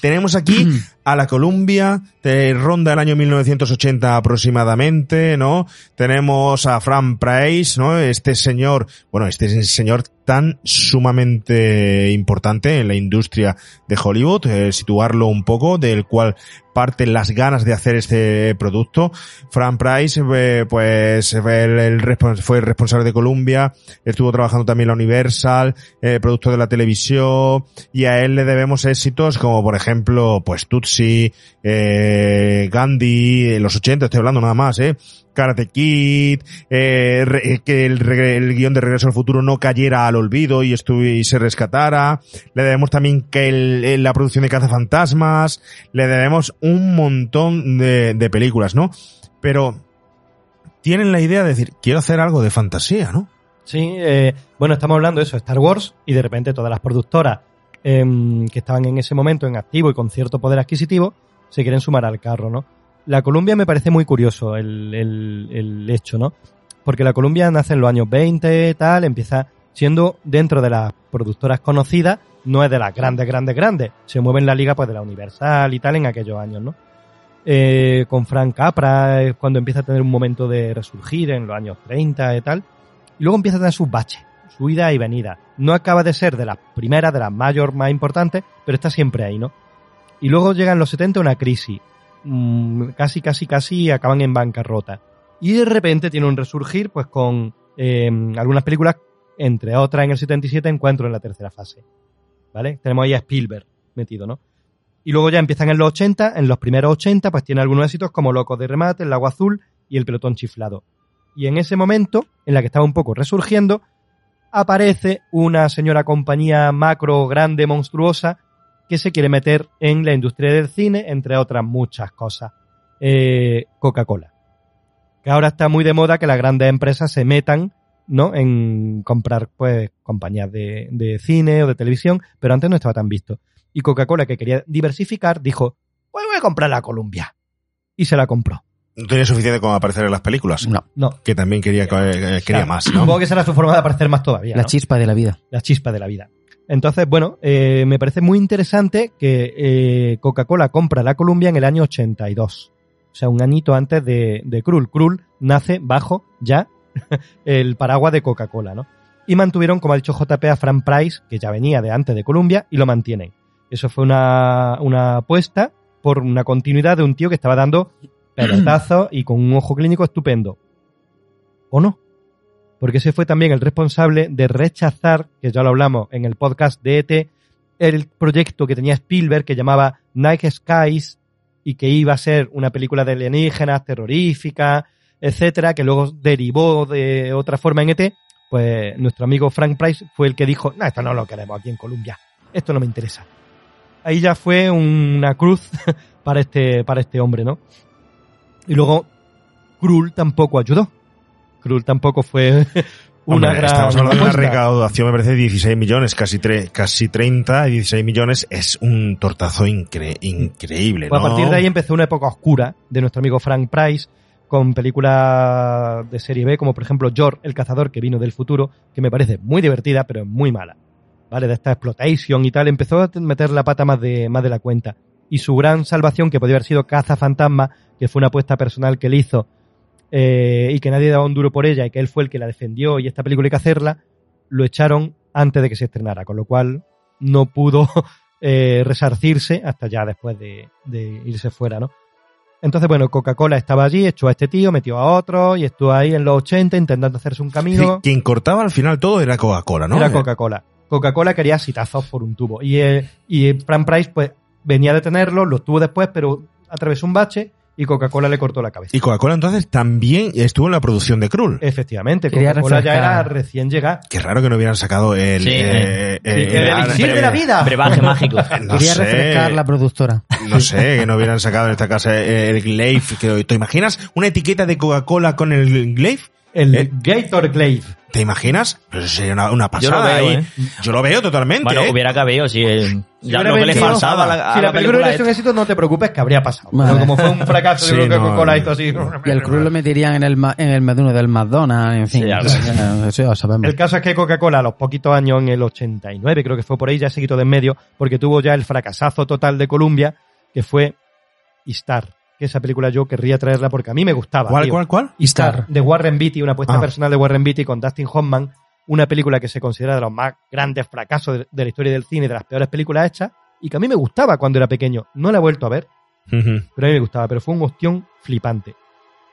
Tenemos aquí a la Columbia, te ronda el año 1980 aproximadamente, ¿no? Tenemos a Fran Price, ¿no? Este señor, bueno, este señor tan sumamente importante en la industria de Hollywood, eh, situarlo un poco, del cual parten las ganas de hacer este producto. Fran Price, eh, pues, el, fue el responsable de Columbia, estuvo trabajando también en la Universal, eh, producto de la televisión, y a él le debemos éxitos como, por ejemplo, pues Tutsi, Gandhi, los 80, estoy hablando nada más, eh, Karate Kid, eh, eh, que el, guion de Regreso al Futuro no cayera al olvido y, y se rescatara. Le debemos también que la producción de Cazafantasmas. Le debemos un montón de, de películas, ¿no? Pero tienen la idea de decir, quiero hacer algo de fantasía, ¿no? Sí, eh, bueno, estamos hablando de eso, Star Wars, y de repente todas las productoras em, que estaban en ese momento en activo y con cierto poder adquisitivo se quieren sumar al carro, ¿no? La Columbia me parece muy curioso el, el- hecho, ¿no? Porque la Columbia nace en los años 20, tal, empieza siendo dentro de las productoras conocidas, no es de las grandes, grandes, grandes. Se mueve en la liga pues de la Universal y tal en aquellos años, ¿no? Eh, con Frank Capra es cuando empieza a tener un momento de resurgir en los años 30 y tal. Y luego empieza a tener sus baches, su ida y venida. No acaba de ser de las primeras, de las mayor más importantes, pero está siempre ahí, ¿no? Y luego llega en los 70 una crisis. Mm, casi, casi, casi acaban en bancarrota. Y de repente tiene un resurgir, pues con eh, algunas películas, entre otras en el 77, Encuentro en la tercera fase. ¿Vale? Tenemos ahí a Spielberg metido, ¿no? Y luego ya empiezan en los 80, en los primeros 80, pues tiene algunos éxitos como Locos de Remate, El Lago Azul y El Pelotón Chiflado. Y en ese momento, en la que estaba un poco resurgiendo, aparece una señora compañía macro, grande, monstruosa, que se quiere meter en la industria del cine, entre otras muchas cosas. Eh, Coca-Cola. Que ahora está muy de moda que las grandes empresas se metan, ¿no? En comprar, pues, compañías de, de cine o de televisión, pero antes no estaba tan visto. Y Coca-Cola, que quería diversificar, dijo, pues voy a comprar la Columbia. Y se la compró. No tenía suficiente como aparecer en las películas. No, No. Que también quería, eh, quería más, ¿no? Supongo que será su forma de aparecer más todavía. la ¿no? chispa de la vida. la chispa de la vida. Entonces, bueno, eh, me parece muy interesante que eh, Coca-Cola compra la Columbia en el año 82. O sea, un añito antes de, de Krull. Krull nace bajo ya el paraguas de Coca-Cola, ¿no? Y mantuvieron, como ha dicho JP, a Frank Price, que ya venía de antes de Columbia, y lo mantienen. Eso fue una, una apuesta por una continuidad de un tío que estaba dando pelotazos y con un ojo clínico estupendo. ¿O no? Porque ese fue también el responsable de rechazar, que ya lo hablamos en el podcast de ET, el proyecto que tenía Spielberg que llamaba Night Skies y que iba a ser una película de alienígenas, terrorífica, etcétera, que luego derivó de otra forma en ET, pues nuestro amigo Frank Price fue el que dijo, no, esto no lo queremos aquí en Colombia, esto no me interesa. Ahí ya fue una cruz para este, para este hombre, ¿no? Y luego Krull tampoco ayudó. Krull tampoco fue una Hombre, gran Estamos hablando de una recaudación, me parece, de 16 millones, casi, tre- casi 30, y 16 millones es un tortazo incre- increíble, Pues ¿no? a partir de ahí empezó una época oscura de nuestro amigo Frank Price, con películas de serie B, como por ejemplo George, el cazador que vino del futuro, que me parece muy divertida, pero es muy mala. ¿Vale? De esta exploitation y tal, empezó a meter la pata más de, más de la cuenta. Y su gran salvación, que podía haber sido Caza Fantasma, que fue una apuesta personal que él hizo, eh, y que nadie daba un duro por ella, y que él fue el que la defendió, y esta película hay que hacerla, lo echaron antes de que se estrenara, con lo cual no pudo eh, resarcirse hasta ya después de, de irse fuera, ¿no? Entonces, bueno, Coca-Cola estaba allí, echó a este tío, metió a otro, y estuvo ahí en los 80 intentando hacerse un camino. quien cortaba al final todo era Coca-Cola, ¿no? Era Coca-Cola. Coca-Cola quería sitazos por un tubo. Y, eh, y Frank Price, pues, venía a detenerlo, lo tuvo después, pero atravesó un bache y Coca-Cola le cortó la cabeza. Y Coca-Cola entonces también estuvo en la producción de Krull. Efectivamente, Coca-Cola ya era recién llegada. Qué raro que no hubieran sacado el... Sí, eh, Sí, el ah, elixir de la vida. Brebaje mágico. No Quería sé, refrescar la productora. no sé, que no hubieran sacado en esta casa eh, el Glaive. Que, ¿Te imaginas una etiqueta de Coca-Cola con el Glaive? El Eh. Gator Glaive. ¿Te imaginas? Pues sería una, una Yo lo pasada veo, ahí. ¿eh? Yo lo veo totalmente. Bueno, ¿eh? hubiera cabido, sí. ya lo que le vendido- faltaba a la, a si la, película hubiera sido un éxito, no te preocupes que habría pasado. Vale. Pero como fue un fracaso, Sí, yo creo que no, Coca-Cola no. hizo así. Y el Cruz lo meterían en el, ma- en el menú del McDonald's, en fin. Sí, Eso ya sabemos. El caso es que Coca-Cola a los poquitos años, en el 89, creo que fue por ahí, ya se quitó de en medio, porque tuvo ya el fracasazo total de Columbia, que fue Star. Que esa película yo querría traerla porque a mí me gustaba. ¿Cuál, tío. cuál, cuál? Star, de Warren Beatty, una apuesta Ah. personal de Warren Beatty con Dustin Hoffman, una película que se considera de los más grandes fracasos de, de la historia del cine, de las peores películas hechas, y que a mí me gustaba cuando era pequeño. No la he vuelto a ver, pero a mí me gustaba, pero fue un ostión flipante.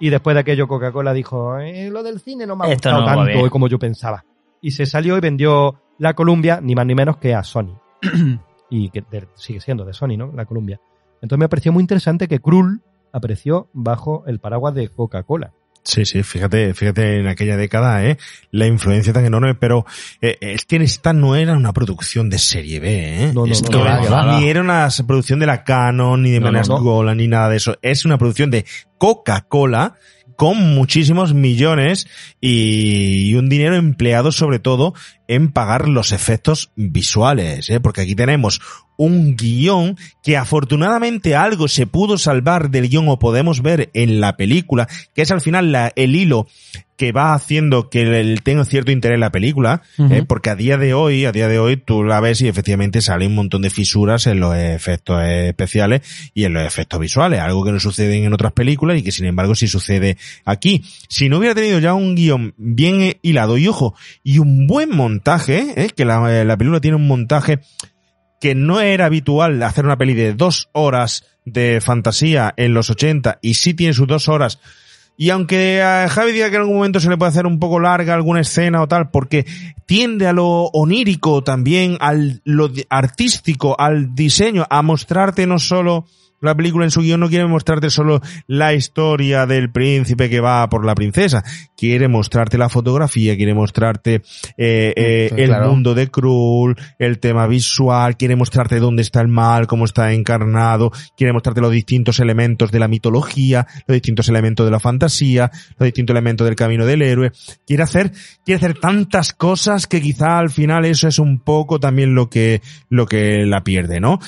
Y después de aquello Coca-Cola dijo, "Eh, lo del cine no me ha Esto gustado no tanto bien". como yo pensaba. Y se salió y vendió la Columbia, ni más ni menos que a Sony. y que de- sigue siendo de Sony, ¿no? La Columbia. Entonces me pareció muy interesante que Krull apareció bajo el paraguas de Coca-Cola. Sí, sí, fíjate, fíjate en aquella década, ¿eh? La influencia tan enorme, pero eh, es que esta no era una producción de serie B, ¿eh? No, no, Esto no, no, ni era una producción de la Canon, ni de. Menascola, ni nada de eso. Es una producción de Coca-Cola con muchísimos millones y, y un dinero empleado sobre todo en pagar los efectos visuales, ¿eh? porque aquí tenemos un guion que afortunadamente algo se pudo salvar del guion o podemos ver en la película, que es al final la- el hilo que va haciendo que el, tenga cierto interés en la película. ¿eh? porque a día de hoy, a día de hoy tú la ves y efectivamente sale un montón de fisuras en los efectos especiales y en los efectos visuales, algo que no sucede en otras películas y que sin embargo sí sucede aquí. Si no hubiera tenido ya un guion bien hilado y ojo, y un buen montaje, ¿eh? que la, la película tiene un montaje que no era habitual hacer una peli de dos horas de fantasía en los 80 y sí tiene sus dos horas. Y aunque a Javi diga que en algún momento se le puede hacer un poco larga alguna escena o tal, porque tiende a lo onírico también, al lo artístico, al diseño, a mostrarte no solo la película en su guion no quiere mostrarte solo la historia del príncipe que va por la princesa, quiere mostrarte la fotografía, quiere mostrarte eh, eh, Sí, el claro. mundo de Krull, el tema visual, quiere mostrarte dónde está el mal, cómo está encarnado, quiere mostrarte los distintos elementos de la mitología, los distintos elementos de la fantasía, los distintos elementos del camino del héroe. Quiere hacer, quiere hacer tantas cosas que quizá al final eso es un poco también lo que, lo que la pierde, ¿no?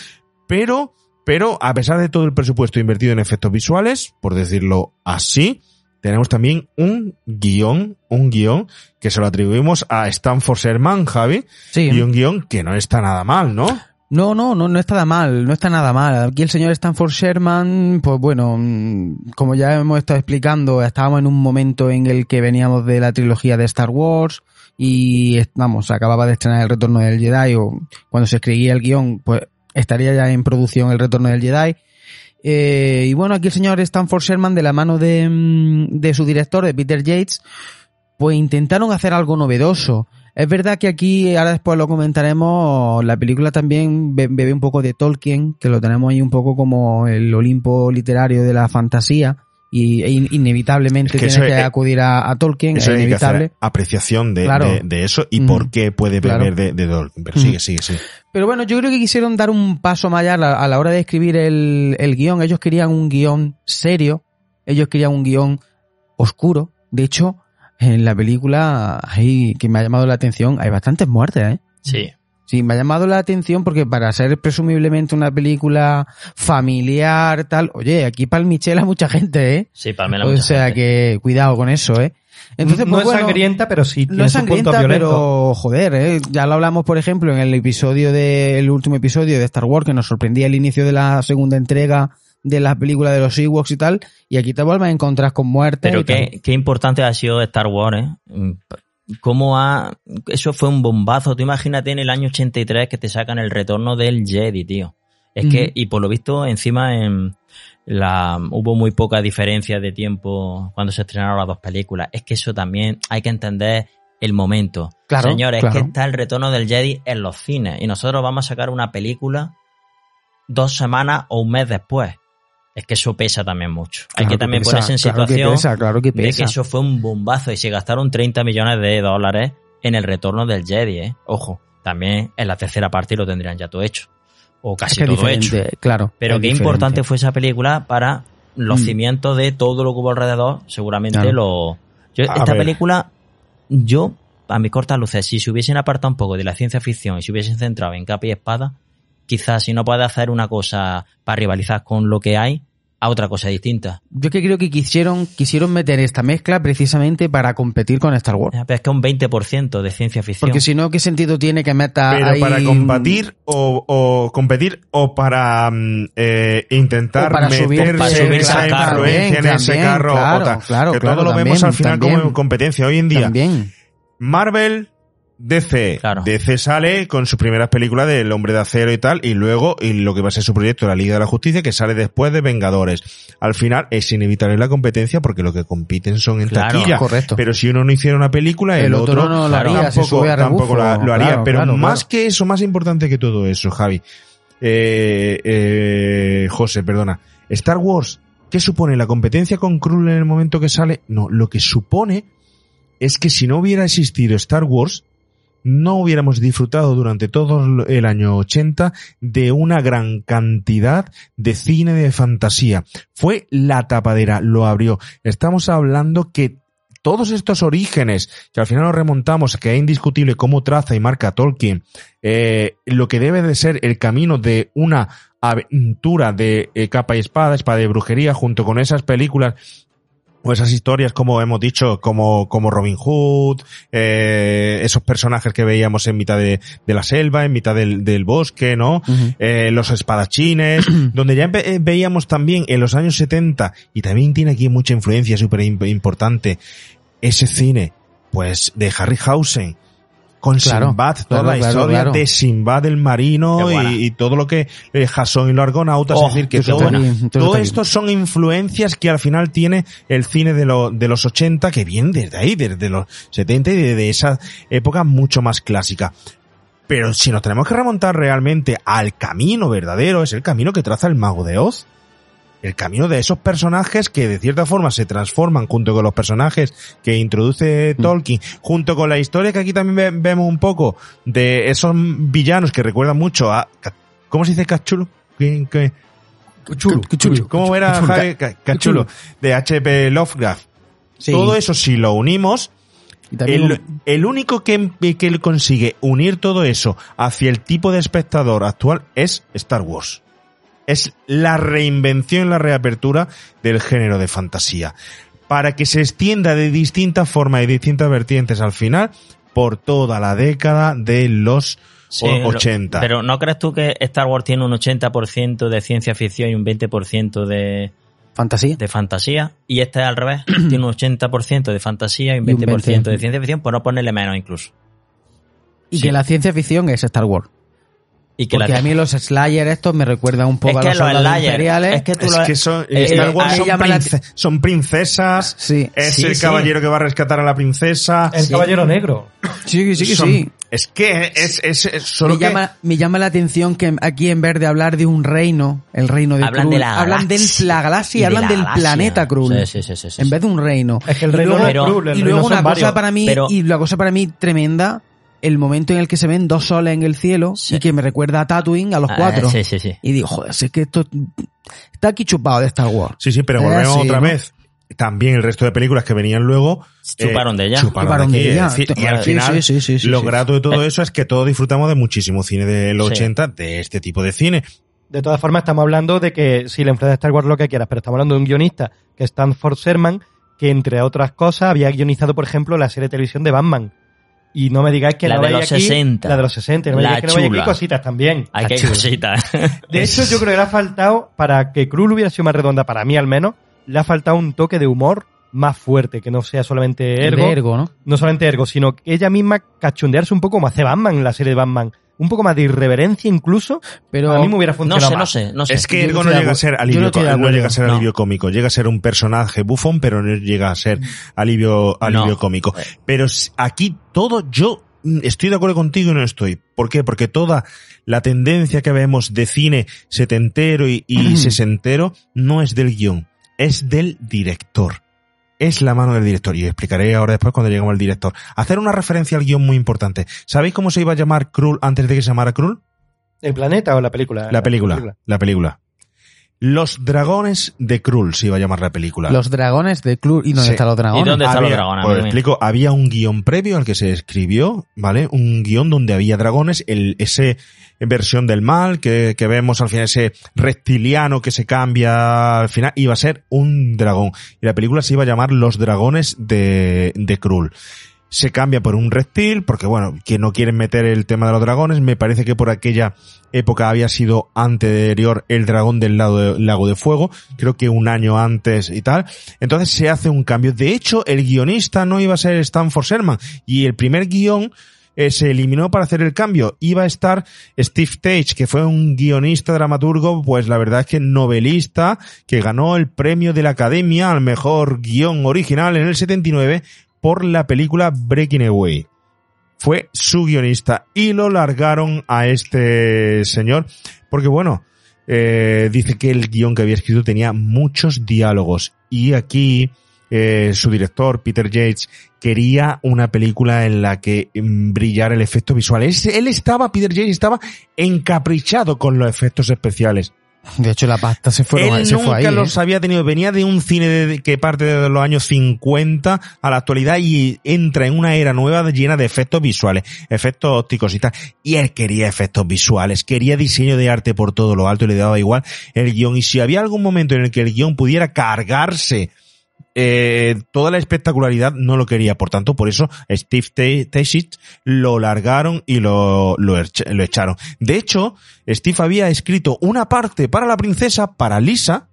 Pero, pero a pesar de todo el presupuesto invertido en efectos visuales, por decirlo así, tenemos también un guion, un guion que se lo atribuimos a Stanford Sherman, Javi, Sí. y un guion que no está nada mal, ¿no? No, no, no, no está nada mal, no está nada mal. Aquí el señor Stanford Sherman, pues bueno, mm, como ya hemos estado explicando, estábamos en un momento en el que veníamos de la trilogía de Star Wars y, vamos, acababa de estrenar el Retorno del Jedi o cuando se escribía el guion, pues estaría ya en producción el Retorno del Jedi. Eh, y bueno, aquí el señor Stanford Sherman, de la mano de, mm, de su director, de Peter Yates, pues intentaron hacer algo novedoso. Es verdad que aquí, ahora después lo comentaremos, la película también be- bebe un poco de Tolkien, que lo tenemos ahí un poco como el Olimpo literario de la fantasía, y e in- inevitablemente Es que tienes eso que es- acudir a, a Tolkien, es Eso que inevitable. hacer apreciación de, Claro. de, de eso y Mm. por qué puede Claro. beber de, de Tolkien. Pero Mm. sigue, sigue, sigue. Pero bueno, yo creo que quisieron dar un paso más allá a la, a la hora de escribir el, el guion. Ellos querían un guion serio, ellos querían un guion oscuro. De hecho, en la película, hay, que me ha llamado la atención, hay bastantes muertes, ¿eh? Sí. Sí, me ha llamado la atención porque para ser presumiblemente una película familiar, tal, oye, aquí palmichela mucha gente, ¿eh? Sí, Palmela O mucha sea gente. que cuidado con eso, ¿eh? Entonces, no pues, es bueno, sangrienta, pero sí tiene no es sangrienta, violentos. pero joder, ¿eh? ya lo hablamos, por ejemplo, en el episodio de, el último episodio de Star Wars, que nos sorprendía el inicio de la segunda entrega de la película de los Ewoks y tal, y aquí te vuelves a encontrar con muerte. Pero y tal. qué, qué importante ha sido Star Wars, ¿eh? Cómo ha... Eso fue un bombazo. Tú imagínate en el año 83 que te sacan el retorno del Jedi, tío. Es que, y por lo visto, encima en la, hubo muy poca diferencia de tiempo cuando se estrenaron las dos películas. Es que eso también hay que entender el momento. Claro, Señores, claro. es que está el retorno del Jedi en los cines y nosotros vamos a sacar una película dos semanas o un mes después. Es que eso pesa también mucho. hay que también pesa, ponerse en claro que situación pesa, claro que de que eso fue un bombazo y se gastaron 30 millones de dólares en el retorno del Jedi, ¿eh? Ojo, también en la tercera parte lo tendrían ya todo hecho. O Es casi que todo hecho. claro. Pero qué diferente. importante fue esa película para los Mm. cimientos de todo lo que hubo alrededor. Seguramente Claro. lo... Yo, esta ver. película, yo, a mi corta luces, si se hubiesen apartado un poco de la ciencia ficción y se hubiesen centrado en capa y espada, quizás si no puede hacer una cosa para rivalizar con lo que hay, a otra cosa distinta. Yo que creo que quisieron, quisieron meter esta mezcla precisamente para competir con Star Wars. Pero es que un 20% de ciencia ficción. Porque si no, ¿qué sentido tiene que meta Pero ahí- para combatir o, o competir o para mm, eh, intentar O para subir- meterse para subirse esa carro. influencia en ese también, carro. claro, claro, que claro, todo lo también, vemos al final también. como competencia. Hoy en día, También. Marvel, DC. Claro. DC sale con sus primeras películas del Hombre de Acero y tal, y luego y lo que va a ser su proyecto, la Liga de la Justicia, que sale después de Vengadores. Al final es inevitable la competencia porque lo que compiten son en Claro, taquilla. correcto. Pero si uno no hiciera una película, el, El otro no lo haría, tampoco, se sube a tampoco rebufo. la- lo haría. Claro, pero claro, más claro. que eso, más importante que todo eso, Javi. Eh, eh, José, perdona. Star Wars ¿Qué supone la competencia con Krull en el momento que sale? No, lo que supone es que si no hubiera existido Star Wars, no hubiéramos disfrutado durante todo el año 80 de una gran cantidad de cine de fantasía. Fue la tapadera, lo abrió. Estamos hablando que todos estos orígenes, que al final nos remontamos, que es indiscutible cómo traza y marca Tolkien, eh, lo que debe de ser el camino de una aventura de eh, capa y espada, espada de brujería, junto con esas películas o esas historias, como hemos dicho, como, como Robin Hood, eh, esos personajes que veíamos en mitad de, de la selva, en mitad del, del bosque, ¿no? eh, los espadachines, donde ya eh, veíamos también en los años 70, y también tiene aquí mucha influencia súper im- importante, ese cine, pues, de Harryhausen, con Claro, Sinbad, toda claro, la claro, historia claro. de Sinbad el marino y, y todo lo que eh, Jason y los argonautas, Oh, es decir, que todo, todo esto son influencias que al final tiene el cine de, lo- de los 80 que vienen desde ahí, desde los 70 y desde esa época mucho más clásica. Pero si nos tenemos que remontar realmente al camino verdadero, es el camino que traza el mago de Oz. El camino de esos personajes que de cierta forma se transforman junto con los personajes que introduce Mm. Tolkien, junto con la historia que aquí también ve- vemos un poco de esos villanos que recuerdan mucho a... ¿Cómo se dice cachulo? ¿Qué- qué? Chulo, chulo. ¿Cómo era Cachulo. Cachulo? De H.P. Lovecraft. Sí. Todo eso si lo unimos, el, un- el único que, que consigue unir todo eso hacia el tipo de espectador actual es Star Wars. Es la reinvención, la reapertura del género de fantasía. Para que se extienda de distintas formas y distintas vertientes al final por toda la década de los Sí, o- lo- 80. Pero ¿no crees tú que Star Wars tiene un 80% de ciencia ficción y un 20% de, fantasía. de fantasía? Y este al revés, tiene un 80% de fantasía y un Y un 20% 20. de ciencia ficción, por no ponerle menos incluso. Y Sí. que la ciencia ficción es Star Wars. Y que Porque la a mí los Slayer estos me recuerdan un poco es a que los los soldados Slayer, imperiales. es que tú Es lo- que son, eh, Star eh, Wars a- son, llama la- prince- son princesas. Sí. Es Sí, el sí. caballero que va a rescatar a la princesa. El caballero negro. Sí, sí, Son- sí. Es que es, es, es solo Me que- llama, me llama la atención que aquí en vez de hablar de un reino, el reino de Hablan Krul, de la hablan del galaxia. la galaxia, Y de hablan la del galaxia. planeta Krul. Sí, sí, sí, sí, sí. En vez de un reino. Es que el Y reino luego- no es Krul, el y luego una cosa varios. para mí, Pero- y la cosa para mí tremenda, el momento en el que se ven dos soles en el cielo Sí. y que me recuerda a Tatooine a los Ah, cuatro. sí, sí, sí. Y digo, joder, si es que esto está aquí chupado de Star Wars. Sí, sí, pero Es volvemos así, otra ¿no? vez. También el resto de películas que venían luego Chuparon de ella. chuparon Chuparon de ella. decir, y al final sí, sí, sí, sí, lo sí. grato de todo eso es que todos disfrutamos de muchísimo cine de los Sí. 80 de este tipo de cine. De todas formas, estamos hablando de que si le enfrentas a Star Wars lo que quieras, pero estamos hablando de un guionista que es Stanford Sherman, que entre otras cosas había guionizado, por ejemplo, la serie de televisión de Batman. Y no me digáis que La no de los aquí, 60. La de los 60. y No me La digáis que no veis aquí cositas también. Hay que chulo. cositas. De hecho, yo creo que le ha faltado, para que Krull hubiera sido más redonda, para mí al menos, le ha faltado un toque de humor más fuerte, que no sea solamente El ergo. de Ergo, ¿no? No solamente ergo, sino que ella misma cachondearse un poco como hace Batman en la serie de Batman. Un poco más de irreverencia incluso. Pero a mí me hubiera No funcionado sé, no más. sé, no sé. Es que no Ergo no llega a ser alivio, no no llega a ser No. alivio cómico, llega a ser un personaje bufón, pero no llega a ser alivio, alivio No. cómico. Pero s- aquí todo yo mm, estoy de acuerdo contigo y no estoy. ¿Por qué? Porque toda la tendencia que vemos de cine setentero y, y sesentero no es del guion, es del director. Es la mano del director. Y explicaré ahora después cuando lleguemos al director. Hacer una referencia al guion muy importante. ¿Sabéis cómo se iba a llamar Krull antes de que se llamara Krull? ¿El planeta o la película? La película, la película. Los dragones de Krull se iba a llamar la película. los dragones de Club. ¿Y dónde Sí. están los dragones? ¿Y dónde están los Había- dragones? Os explico, había un guion previo al que se escribió, ¿vale? Un guion donde había dragones, el, ese versión del mal que, que vemos al final, ese reptiliano que se cambia al final, iba a ser un dragón. Y la película se iba a llamar Los dragones de, de Krull. Se cambia por un reptil, porque bueno, que no quieren meter el tema de los dragones, me parece que por aquella época había sido anterior el dragón del lado de- lago de fuego, creo que un año antes y tal. Entonces se hace un cambio. De hecho, el guionista no iba a ser Stanford Sherman y el primer guion eh, se eliminó para hacer el cambio. Iba a estar Steve Tage, que fue un guionista dramaturgo, pues la verdad es que novelista, que ganó el premio de la Academia al mejor guion original en el 79 por la película Breaking Away fue su guionista y lo largaron a este señor porque bueno eh, dice que el guion que había escrito tenía muchos diálogos y aquí eh, su director, Peter Yates, quería una película en la que mm, brillara el efecto visual. Él, él estaba, Peter Yates estaba encaprichado con los efectos especiales. De hecho, la pasta se, fueron, Él se nunca fue ahí. ¿eh? los había tenido. Venía de un cine de- que parte de los años 50 a la actualidad y entra en una era nueva llena de efectos visuales, efectos ópticos y tal. Y él quería efectos visuales, quería diseño de arte por todo lo alto y le daba igual el guion. Y si había algún momento en el que el guion pudiera cargarse eh, toda la espectacularidad no lo quería. Por tanto, por eso Steve Te- Teshit lo largaron y lo echaron. De hecho, Steve había escrito una parte para la princesa, para Lisa,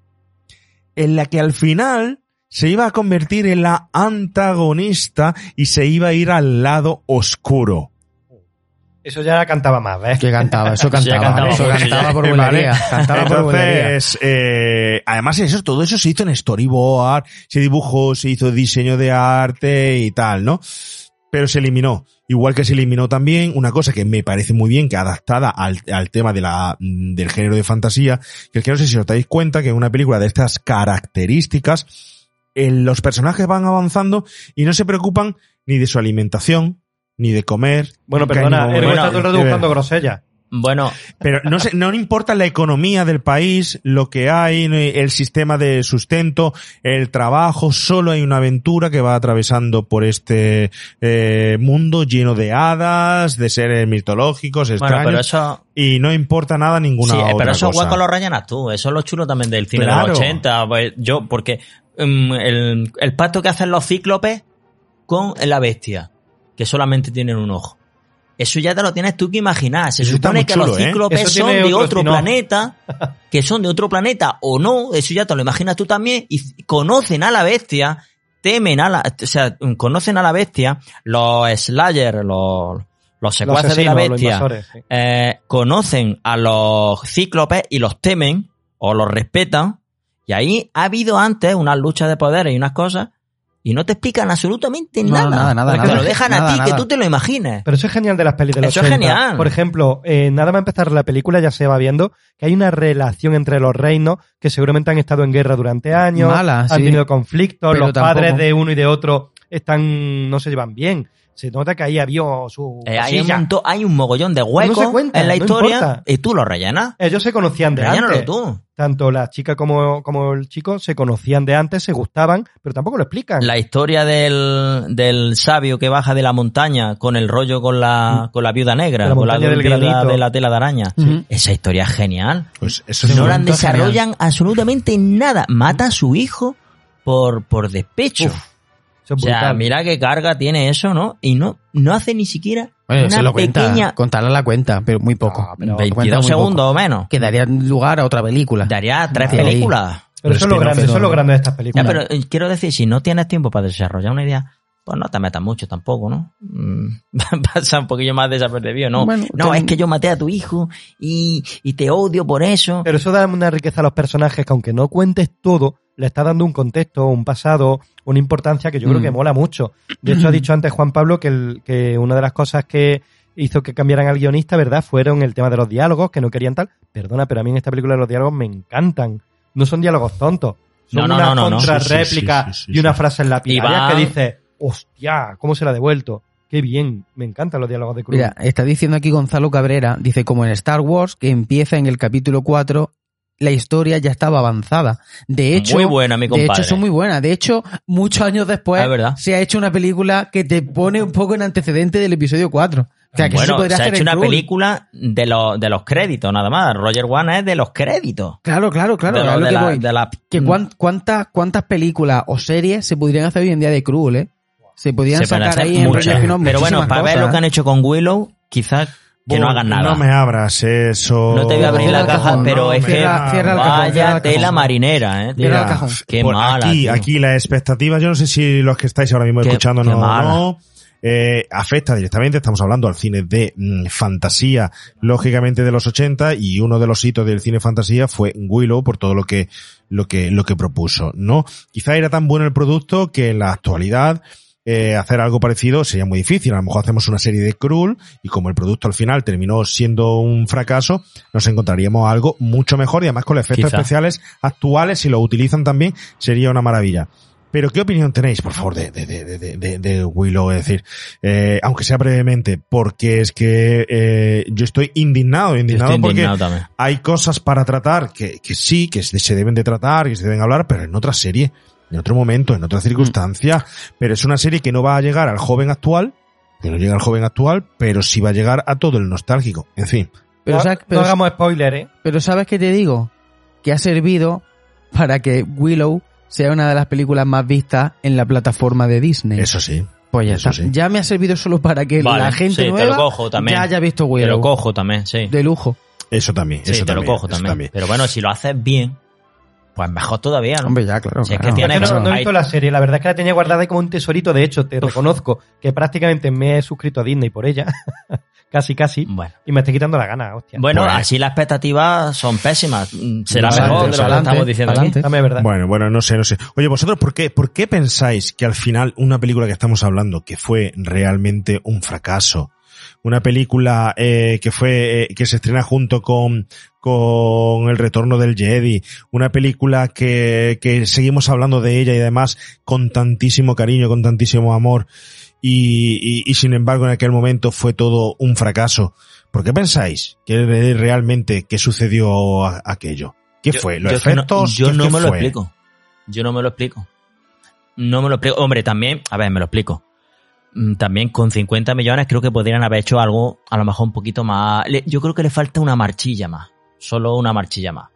en la que al final se iba a convertir en la antagonista y se iba a ir al lado oscuro. Eso ya cantaba más, ¿ves? Que cantaba, eso Sí, cantaba, cantaba, eso cantaba por Vale. bulería. Cantaba por bulería. Eh, además eso, todo eso se hizo en storyboard, se dibujó, se hizo diseño de arte y tal, ¿no? Pero se eliminó. Igual que se eliminó también una cosa que me parece muy bien, que adaptada al, al tema de la, mm, del género de fantasía, que es que no sé si os dais cuenta que en una película de estas características, eh, los personajes van avanzando y no se preocupan ni de su alimentación, ni de comer. Bueno, perdona, Ergo momento está todo el rato buscando grosella. Bueno, Pero no, se, no importa la economía del país, lo que hay, el sistema de sustento, el trabajo, solo hay una aventura que va atravesando por este eh, mundo lleno de hadas, de seres mitológicos, bueno, extraños, pero eso, y no importa nada ninguna sí, otra pero esos huecos los rellenas tú. Eso es lo chulo también del cine de los 80. pues, yo, porque mm, el, el pacto que hacen los cíclopes con la bestia, que solamente tienen un ojo. Eso ya te lo tienes tú que imaginar. Se Eso supone que chulo, los ¿eh? cíclopes son de otro planeta, que son de otro planeta o no, eso ya te lo imaginas tú también, y conocen a la bestia, temen a la, o sea, conocen a la bestia, los Slayer, los, los secuaces de la bestia, sí. eh, conocen a los cíclopes y los temen o los respetan. Y ahí ha habido antes unas luchas de poderes y unas cosas y no te explican absolutamente No, nada. nada, nada, te nada. lo dejan a Nada, ti, que tú te lo imagines. Pero eso es genial de las pelis de los Eso es 80. genial. Por ejemplo, eh, nada más empezar la película ya se va viendo que hay una relación entre los reinos que seguramente han estado en guerra durante años, Mala, han sí. tenido conflictos, Pero los padres de uno y de otro están no se llevan bien. Se nota que ahí había su Eh, hay, un hay un mogollón de huecos cuenta, en la no historia importa. y tú lo rellenas. Ellos se conocían de Rellénalo antes. tú. Tanto la chica como, como el chico se conocían de antes, se gustaban, pero tampoco lo explican. La historia del, del sabio que baja de la montaña con el rollo con la, con la viuda negra, la con la del viuda granito. de la tela de araña. Sí. Esa historia es genial. Pues eso no la desarrollan absolutamente nada. Mata a su hijo por, por despecho. Uf, Eso o sea, brutal. mira qué carga tiene eso, ¿no? Y no, no hace ni siquiera Bueno, se una lo pequeña contarla la cuenta, pero muy poco. Ah, pero Lo cuenta 22 muy segundos poco. o menos. Que daría lugar a otra película. Daría tres ahí. películas. pero eso es lo grande, pero- eso es lo grande de estas Ya, películas. pero eh, quiero decir, si no tienes tiempo para desarrollar una idea, pues no te metas mucho tampoco, ¿no? Mm, Pasa un poquillo más desapercibido, ¿no? Bueno, no, ten- es que yo maté a tu hijo y, y te odio por eso. Pero eso da una riqueza a los personajes que aunque no cuentes todo, le está dando un contexto, un pasado, una importancia que yo creo Mm. que mola mucho. De hecho, ha dicho antes Juan Pablo que, el- que una de las cosas que hizo que cambiaran al guionista, ¿verdad? Fueron el tema de los diálogos, que no querían tal. Perdona, pero a mí en esta película los diálogos me encantan. No son diálogos tontos. Son No, no, una no, no, no. contrarréplica Sí, sí, sí, sí, y una frase en la Y que dice, hostia, ¿cómo se la ha devuelto? Qué bien, me encantan los diálogos de Cruz. Mira, está diciendo aquí Gonzalo Cabrera, dice como en Star Wars, que empieza en el capítulo 4, la historia ya estaba avanzada. De hecho, Muy buena, mi de hecho son muy buenas. De hecho, muchos años después se ha hecho una película que te pone un poco en antecedente del episodio 4. O sea, que se bueno, podría se ha hecho en una Krul. película de los, de los créditos, nada más. Roger One es de los créditos. Claro, claro, claro. de, lo- lo que la- voy. de la- Que cuán- cuántas, cuántas películas o series se podrían hacer hoy en día de Cruel, ¿eh? Se podrían se sacar ahí en muchas. spin-off Pero bueno, para ver lo que han ¿eh? hecho con Willow, quizás que no hagan nada. No me abras eso. No te voy a abrir la caja, cajón, pero no es que Cierra- cierra el cajón, cierra vaya el tela marinera, eh. Cierra el cajón. Qué Pues mala. Aquí, tío. aquí la expectativa, yo no sé si los que estáis ahora mismo Qué- escuchando qué no, mala. no, eh, afecta directamente, estamos hablando al cine de mm, fantasía, lógicamente de los 80, y uno de los hitos del cine fantasía fue Willow por todo lo que, lo que, lo que propuso, ¿no? Quizá era tan bueno el producto que en la actualidad eh, hacer algo parecido sería muy difícil. A lo mejor hacemos una serie de Krull y como el producto al final terminó siendo un fracaso, nos encontraríamos algo mucho mejor y además con los efectos Quizá. especiales actuales, si lo utilizan también, sería una maravilla. Pero ¿qué opinión tenéis, por favor, de, de, de, de, de- Willow? Es decir, eh, aunque sea brevemente, porque es que eh, yo estoy indignado, indignado, estoy porque indignado hay cosas para tratar que, que sí, que se se deben de tratar, que se deben hablar, pero en otra serie, en otro momento, en otra circunstancia. Pero es una serie que no va a llegar al joven actual, que no llega al joven actual, pero sí va a llegar a todo el nostálgico. En fin. Pero, no, ¿sabes, no pero, hagamos spoiler, ¿eh? pero ¿sabes qué te digo? Que ha servido para que Willow sea una de las películas más vistas en la plataforma de Disney. Eso sí. Pues ya eso está. sí. Ya me ha servido solo para que Vale, la gente sí, te nueva lo cojo también. ya haya visto Te Willow. lo cojo también, sí. De lujo. Eso también. Sí, eso te lo también, cojo eso también. Pero bueno, si lo haces bien, pues mejor todavía, ¿no? Hombre, ya, claro. Si es que tiene- no, no he visto la serie, la verdad es que la tenía guardada ahí como un tesorito. De hecho, te reconozco que prácticamente me he suscrito a Disney por ella. casi, casi. Bueno. Y me estoy quitando la gana, hostia. Bueno, Pues- así las expectativas son pésimas. Mm, Será Adelante, mejor de lo que adelante, estamos diciendo aquí. adelante. Dame verdad. Bueno, bueno, no sé, no sé. Oye, vosotros, ¿por qué, por qué pensáis que al final una película que estamos hablando, que fue realmente un fracaso, una película eh, que fue eh, que se estrena junto con con el retorno del Jedi, una película que, que seguimos hablando de ella y además con tantísimo cariño, con tantísimo amor y, y, y sin embargo en aquel momento fue todo un fracaso. ¿Por qué pensáis que re- realmente que sucedió a- aquello? ¿Qué Yo- fue? ¿Los yo no- efectos? yo ¿Qué- no qué me lo explico. Yo no me lo explico. No me lo explico. Hombre, también, a ver, me lo explico. Mm, También con 50 millones creo que podrían haber hecho algo a lo mejor un poquito más. Yo creo que le falta una marchilla más. Solo una marchilla más.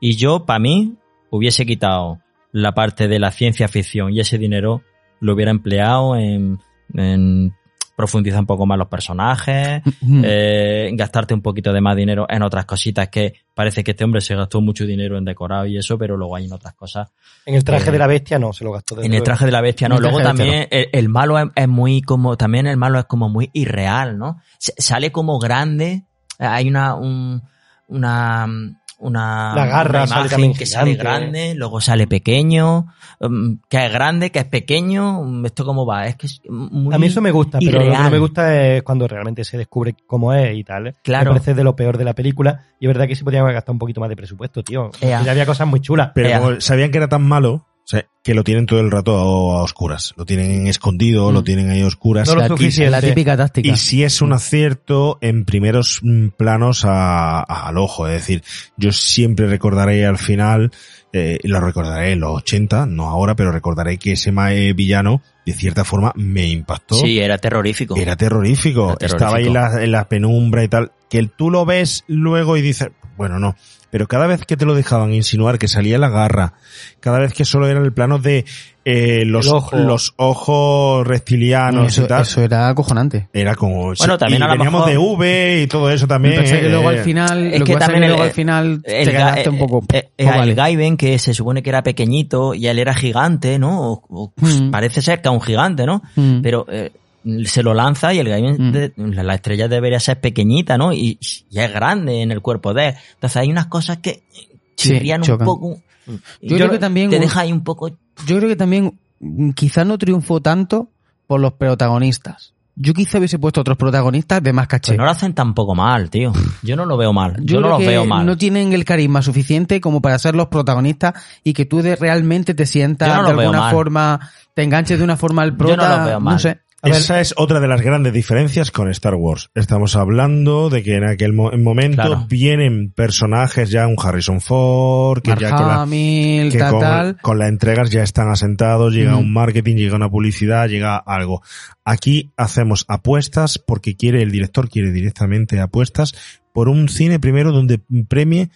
Y yo, para mí, hubiese quitado la parte de la ciencia ficción y ese dinero lo hubiera empleado en, en profundizar un poco más los personajes, Mm. eh, gastarte un poquito de más dinero en otras cositas que parece que este hombre se gastó mucho dinero en decorado y eso, pero luego hay en otras cosas. En el traje eh, de la bestia no, se lo gastó. En el luego. traje de la bestia, no. Luego también el, el malo es, es muy como, también el malo es como muy irreal, ¿no? Sale como grande, hay una, un- una, una, La garra una imagen que sale gigante. grande, luego sale pequeño, um, que es grande, que es pequeño, um, esto cómo va, es que es muy A mí eso me gusta, pero lo que no me gusta es cuando realmente se descubre cómo es y tal. ¿eh? Claro. Me parece de lo peor de la película y es verdad que sí podrían haber gastado un poquito más de presupuesto, tío. Ya había cosas muy chulas. Pero como sabían que era tan malo, o sea, que lo tienen todo el rato a, a oscuras. Lo tienen escondido, lo Mm. tienen ahí a oscuras. No lo suficiente. la típica táctica. Y si es un acierto en primeros mm, planos a- a- al ojo, es decir, yo siempre recordaré al final, eh, lo recordaré en los 80, no ahora, pero recordaré que ese mae villano, de cierta forma, me impactó. Sí, era terrorífico. Era terrorífico. Era Estaba ahí en la, en la penumbra y tal. Que tú lo ves luego y dices, bueno, no. Pero cada vez que te lo dejaban insinuar que salía la garra, cada vez que solo era el plano de eh, los, El ojo. los ojos reptilianos eso, y tal, eso era acojonante. era como... Bueno, también y a lo veníamos mejor- de V y todo eso también. Pensé que eh, luego al eh, final, es lo que también luego el- al final el te quedaste un poco. eh, eh, oh, el vale. Gaiben, que se supone que era pequeñito y él era gigante, ¿no? O- o, Mm. Parece ser que un gigante, ¿no? Mm. Pero eh, se lo lanza y el Gaiben, Mm. de- la, la estrella debería ser pequeñita, ¿no? Y, y es grande en el cuerpo de él. Entonces hay unas cosas que Sí, chirrían un poco. Yo creo que también Te deja ahí un poco... Yo creo que también mm, quizás no triunfó tanto por los protagonistas. Yo quizá hubiese puesto otros protagonistas de más caché. Pues no lo hacen tampoco mal, tío. Yo no lo veo mal. Yo, no los veo mal. no tienen el carisma suficiente como para ser los protagonistas y que tú de, realmente te sientas Yo no de alguna forma, te enganches de una forma al Yo prota. no los veo mal. sé. A ver. Esa es otra de las grandes diferencias con Star Wars. Estamos hablando de que en aquel mo- momento Claro. vienen personajes ya, un Harrison Ford, que Mark ya con la, que tal, con, tal. con las entregas ya están asentados, llega un marketing, llega una publicidad, llega algo. Aquí hacemos apuestas porque quiere, el director quiere directamente apuestas por un cine primero donde premie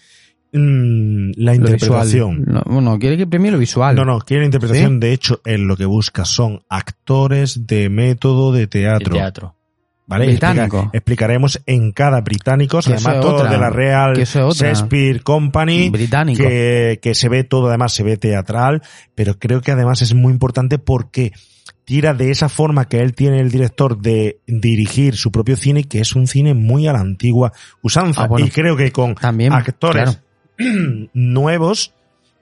mm, la interpretación. No, bueno, quiere que premie lo visual. No, no, quiere la interpretación. De hecho, él lo que busca son actores de método de de teatro. teatro. ¿Vale? Británico. Explica- explicaremos en cada británicos, Que además todo otra, de la Real es. Shakespeare Company, Británico. que, que se ve todo, además se ve teatral, pero creo que además es muy importante porque tira de esa forma que él tiene el director de dirigir su propio cine, que es un cine muy a la antigua usanza. Ah, bueno. y creo que con También, actores nuevos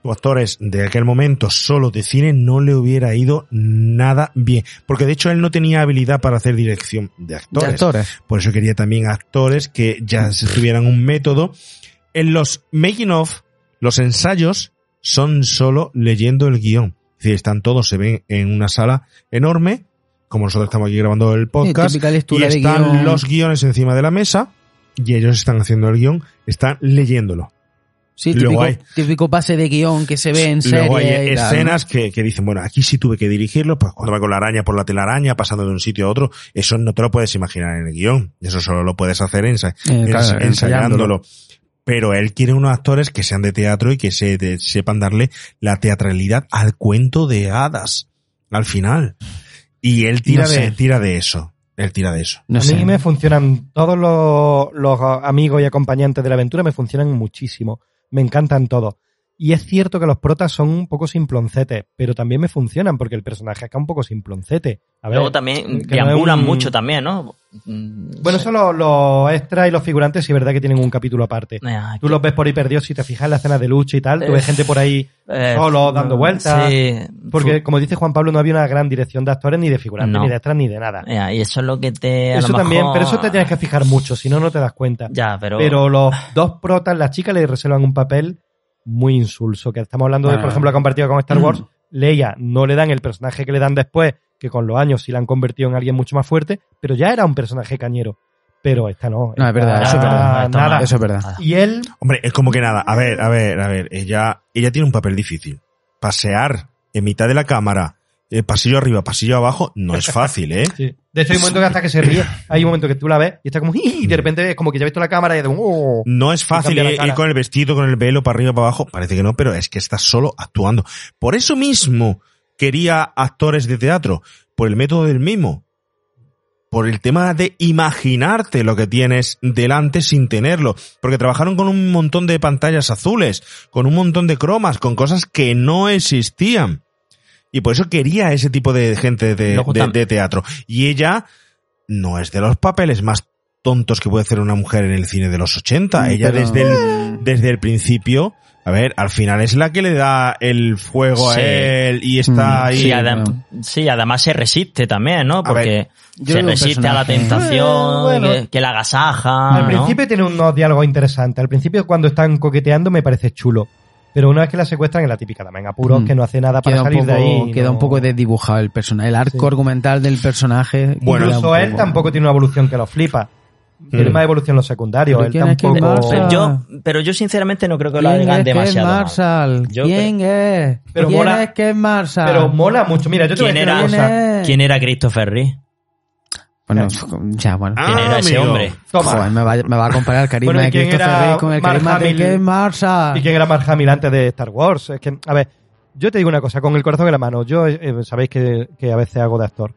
o actores de aquel momento solo de cine no le hubiera ido nada bien. Porque de hecho él no tenía habilidad para hacer dirección de De actores. actores. Por eso quería también actores que ya se tuvieran un método. En los making of, los ensayos son solo leyendo el guion. Es decir, están todos, se ven en una sala enorme, como nosotros estamos aquí grabando el podcast, y están los guiones encima de la mesa, y ellos están haciendo el guion, están leyéndolo. Sí, Y luego típico, hay- típico pase de guion que se ve en serie. Luego hay y tal, escenas que, que dicen, bueno, aquí sí tuve que dirigirlo, pues cuando va con la araña por la telaraña, pasando de un sitio a otro, eso no te lo puedes imaginar en el guion. Eso solo lo puedes hacer ensa- Eh, claro, ens- ensayándolo. ensayándolo. Pero él quiere unos actores que sean de teatro y que se, de- sepan darle la teatralidad al cuento de hadas, al final. Y él tira, No sé. de, tira de eso. Él tira de eso. No a sé. mí me funcionan todos los, los amigos y acompañantes de la aventura me funcionan muchísimo. Me encantan todos. Y es cierto que los protas son un poco simploncetes, pero también me funcionan porque el personaje acá un poco simploncete. A ver, Luego también no deambulan un- mucho también, ¿no? Mm, Bueno, sí. eso los, los extras y los figurantes sí es verdad que tienen un capítulo aparte. Eh, Tú los ves por ahí perdidos, si te fijas en la escena de lucha y tal, tú Eh, ves gente por ahí eh, solo dando vueltas. Sí. Porque, como dice Juan Pablo, no había una gran dirección de actores, ni de figurantes, No. ni de extras, ni de nada. Y eso es lo que te. a eso lo también, pero eso te tienes que fijar mucho, si no, no te das cuenta. Ya, pero. Pero los dos protas, las chicas le reservan un papel muy insulso. Que estamos hablando de, por ejemplo, la compartida con Star Wars. Leia no le dan el personaje que le dan después, que con los años sí la han convertido en alguien mucho más fuerte, pero ya era un personaje cañero. Pero esta no. No, es verdad, eso es verdad. Nada. Eso es verdad. Y él, Hombre, es como que nada. A ver, a ver, a ver. Ella, ella tiene un papel difícil. Pasear en mitad de la cámara, eh, pasillo arriba, pasillo abajo, no es fácil, ¿eh? sí. de hecho hay un momento que hasta que se ríe, hay un momento que tú la ves y está como, y de repente es como que ya ha visto la cámara y de oh. No es fácil la ir, con el vestido, con el velo para arriba, para abajo. Parece que no, pero es que está solo actuando. Por eso mismo quería actores de teatro, por el método del mismo. Por el tema de imaginarte lo que tienes delante sin tenerlo. Porque trabajaron con un montón de pantallas azules, con un montón de cromas, con cosas que no existían. Y por eso quería ese tipo de gente de, teatro. Y ella no es de los papeles más tontos que puede hacer una mujer en el cine de los 80. Mm, Ella pero- desde el, desde el principio, a ver, al final es la que le da el fuego Sí. a él y está Mm, ahí. Sí, adem- bueno. sí, además se resiste también, ¿no? Porque yo se resiste a la tentación, Bueno. que, que la agasaja. Al ¿no? principio tiene unos diálogos interesantes. Al principio cuando están coqueteando me parece chulo. Pero una vez que la secuestran es la típica en apuros Mm. que no hace nada para Queda salir poco, de ahí. queda no- un poco desdibujado el personaje. El arco Sí. argumental del personaje. Bueno, Incluso él poco- tampoco tiene una evolución que lo flipa. Tiene Mm. más evolución en los secundarios. ¿Pero Él quién tampoco. Pero yo, pero yo sinceramente no creo que lo ¿Quién hagan es que es demasiado. Marshall? Yo ¿Quién es? Pero ¿Quién mola- es que es Marshall? Pero mola mucho. Mira, yo te voy a ¿Quién una era? cosa. ¿Quién? ¿Quién era Christopher Reeve? Bueno, ya, bueno. Ah, ¿Quién era ese amigo. hombre? Toma. Joder, me va, me va a comparar el carisma Bueno, ¿y de Christopher Reeve con el Mark carisma de Hamill? es Marshall. ¿Y quién era Mark Hamill antes de Star Wars? Es que, a ver, yo te digo una cosa, con el corazón en la mano, yo eh, sabéis que, que a veces hago de actor.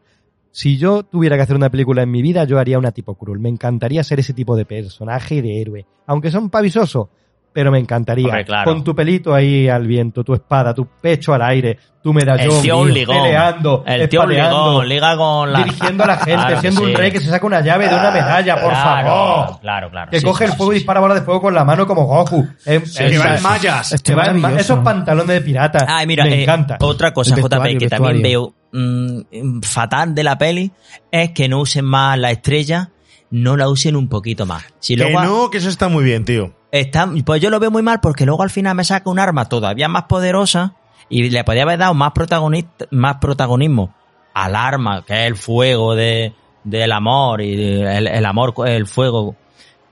Si yo tuviera que hacer una película en mi vida, yo haría una tipo cruel. Me encantaría ser ese tipo de personaje y de héroe. Aunque son pavisosos, pero me encantaría. Hombre, claro. Con tu pelito ahí al viento, tu espada, tu pecho al aire, tu medallón, El tío Obligón. peleando, El tío Obligón, liga con la... dirigiendo a la gente, Claro siendo un rey que se saca una llave de una medalla, por Claro, favor. Claro, claro. Que sí, coge sí, el fuego sí, y dispara bolas de fuego con la mano como Goku. Eh, Sí, eh, que va en mallas. Que es va en ma- esos pantalones de pirata. Ay, mira, me eh, encanta. otra cosa, JP, que también veo mm, fatal de la peli es que no usen más la estrella, no la usen un poquito más. Si Que no, que eso está muy bien, tío. está, pues yo lo veo muy mal porque luego al final me saca un arma todavía más poderosa y le podía haber dado más protagonista, más protagonismo al arma, que es el fuego de, del amor y el, el amor, el fuego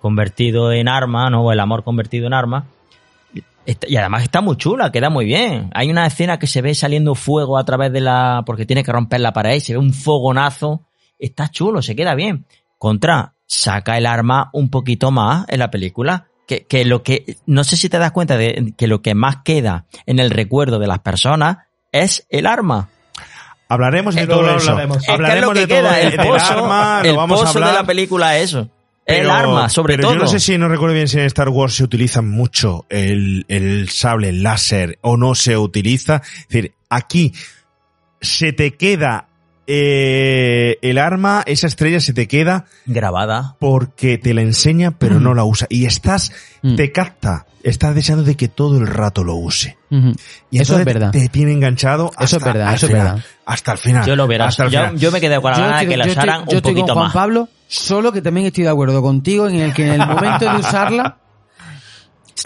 convertido en arma, ¿no? O el amor convertido en arma. Y además está muy chula, queda muy bien. Hay una escena que se ve saliendo fuego a través de la... porque tiene que romper la pared, se ve un fogonazo. Está chulo, se queda bien. Contra, saca el arma un poquito más en la película. Que, que lo que... No sé si te das cuenta de que lo que más queda en el recuerdo de las personas es el arma. Hablaremos de todo eso. hablaremos. Es que es Hablaremos lo que de todo queda, el pozo, arma, el lo vamos a pozo de hablar. la película es eso. el arma, sobre pero todo. yo no sé si, no recuerdo bien si en Star Wars se utiliza mucho el, el sable láser o no se utiliza. Es decir, aquí se te queda eh, el arma, esa estrella se te queda Grabada. porque te la enseña pero no la usa. Y estás, Mm. te capta, estás deseando de que todo el rato lo use. Y Eso es verdad. Te tiene enganchado hasta Eso es verdad, eso es final, verdad. Hasta el final. Yo lo verás. Hasta el Yo, final. yo me quedé con la Yo gana de que la yo estoy- usaran yo un estoy con poquito Juan más. Pablo, solo que también estoy de acuerdo contigo en el que en el momento de usarla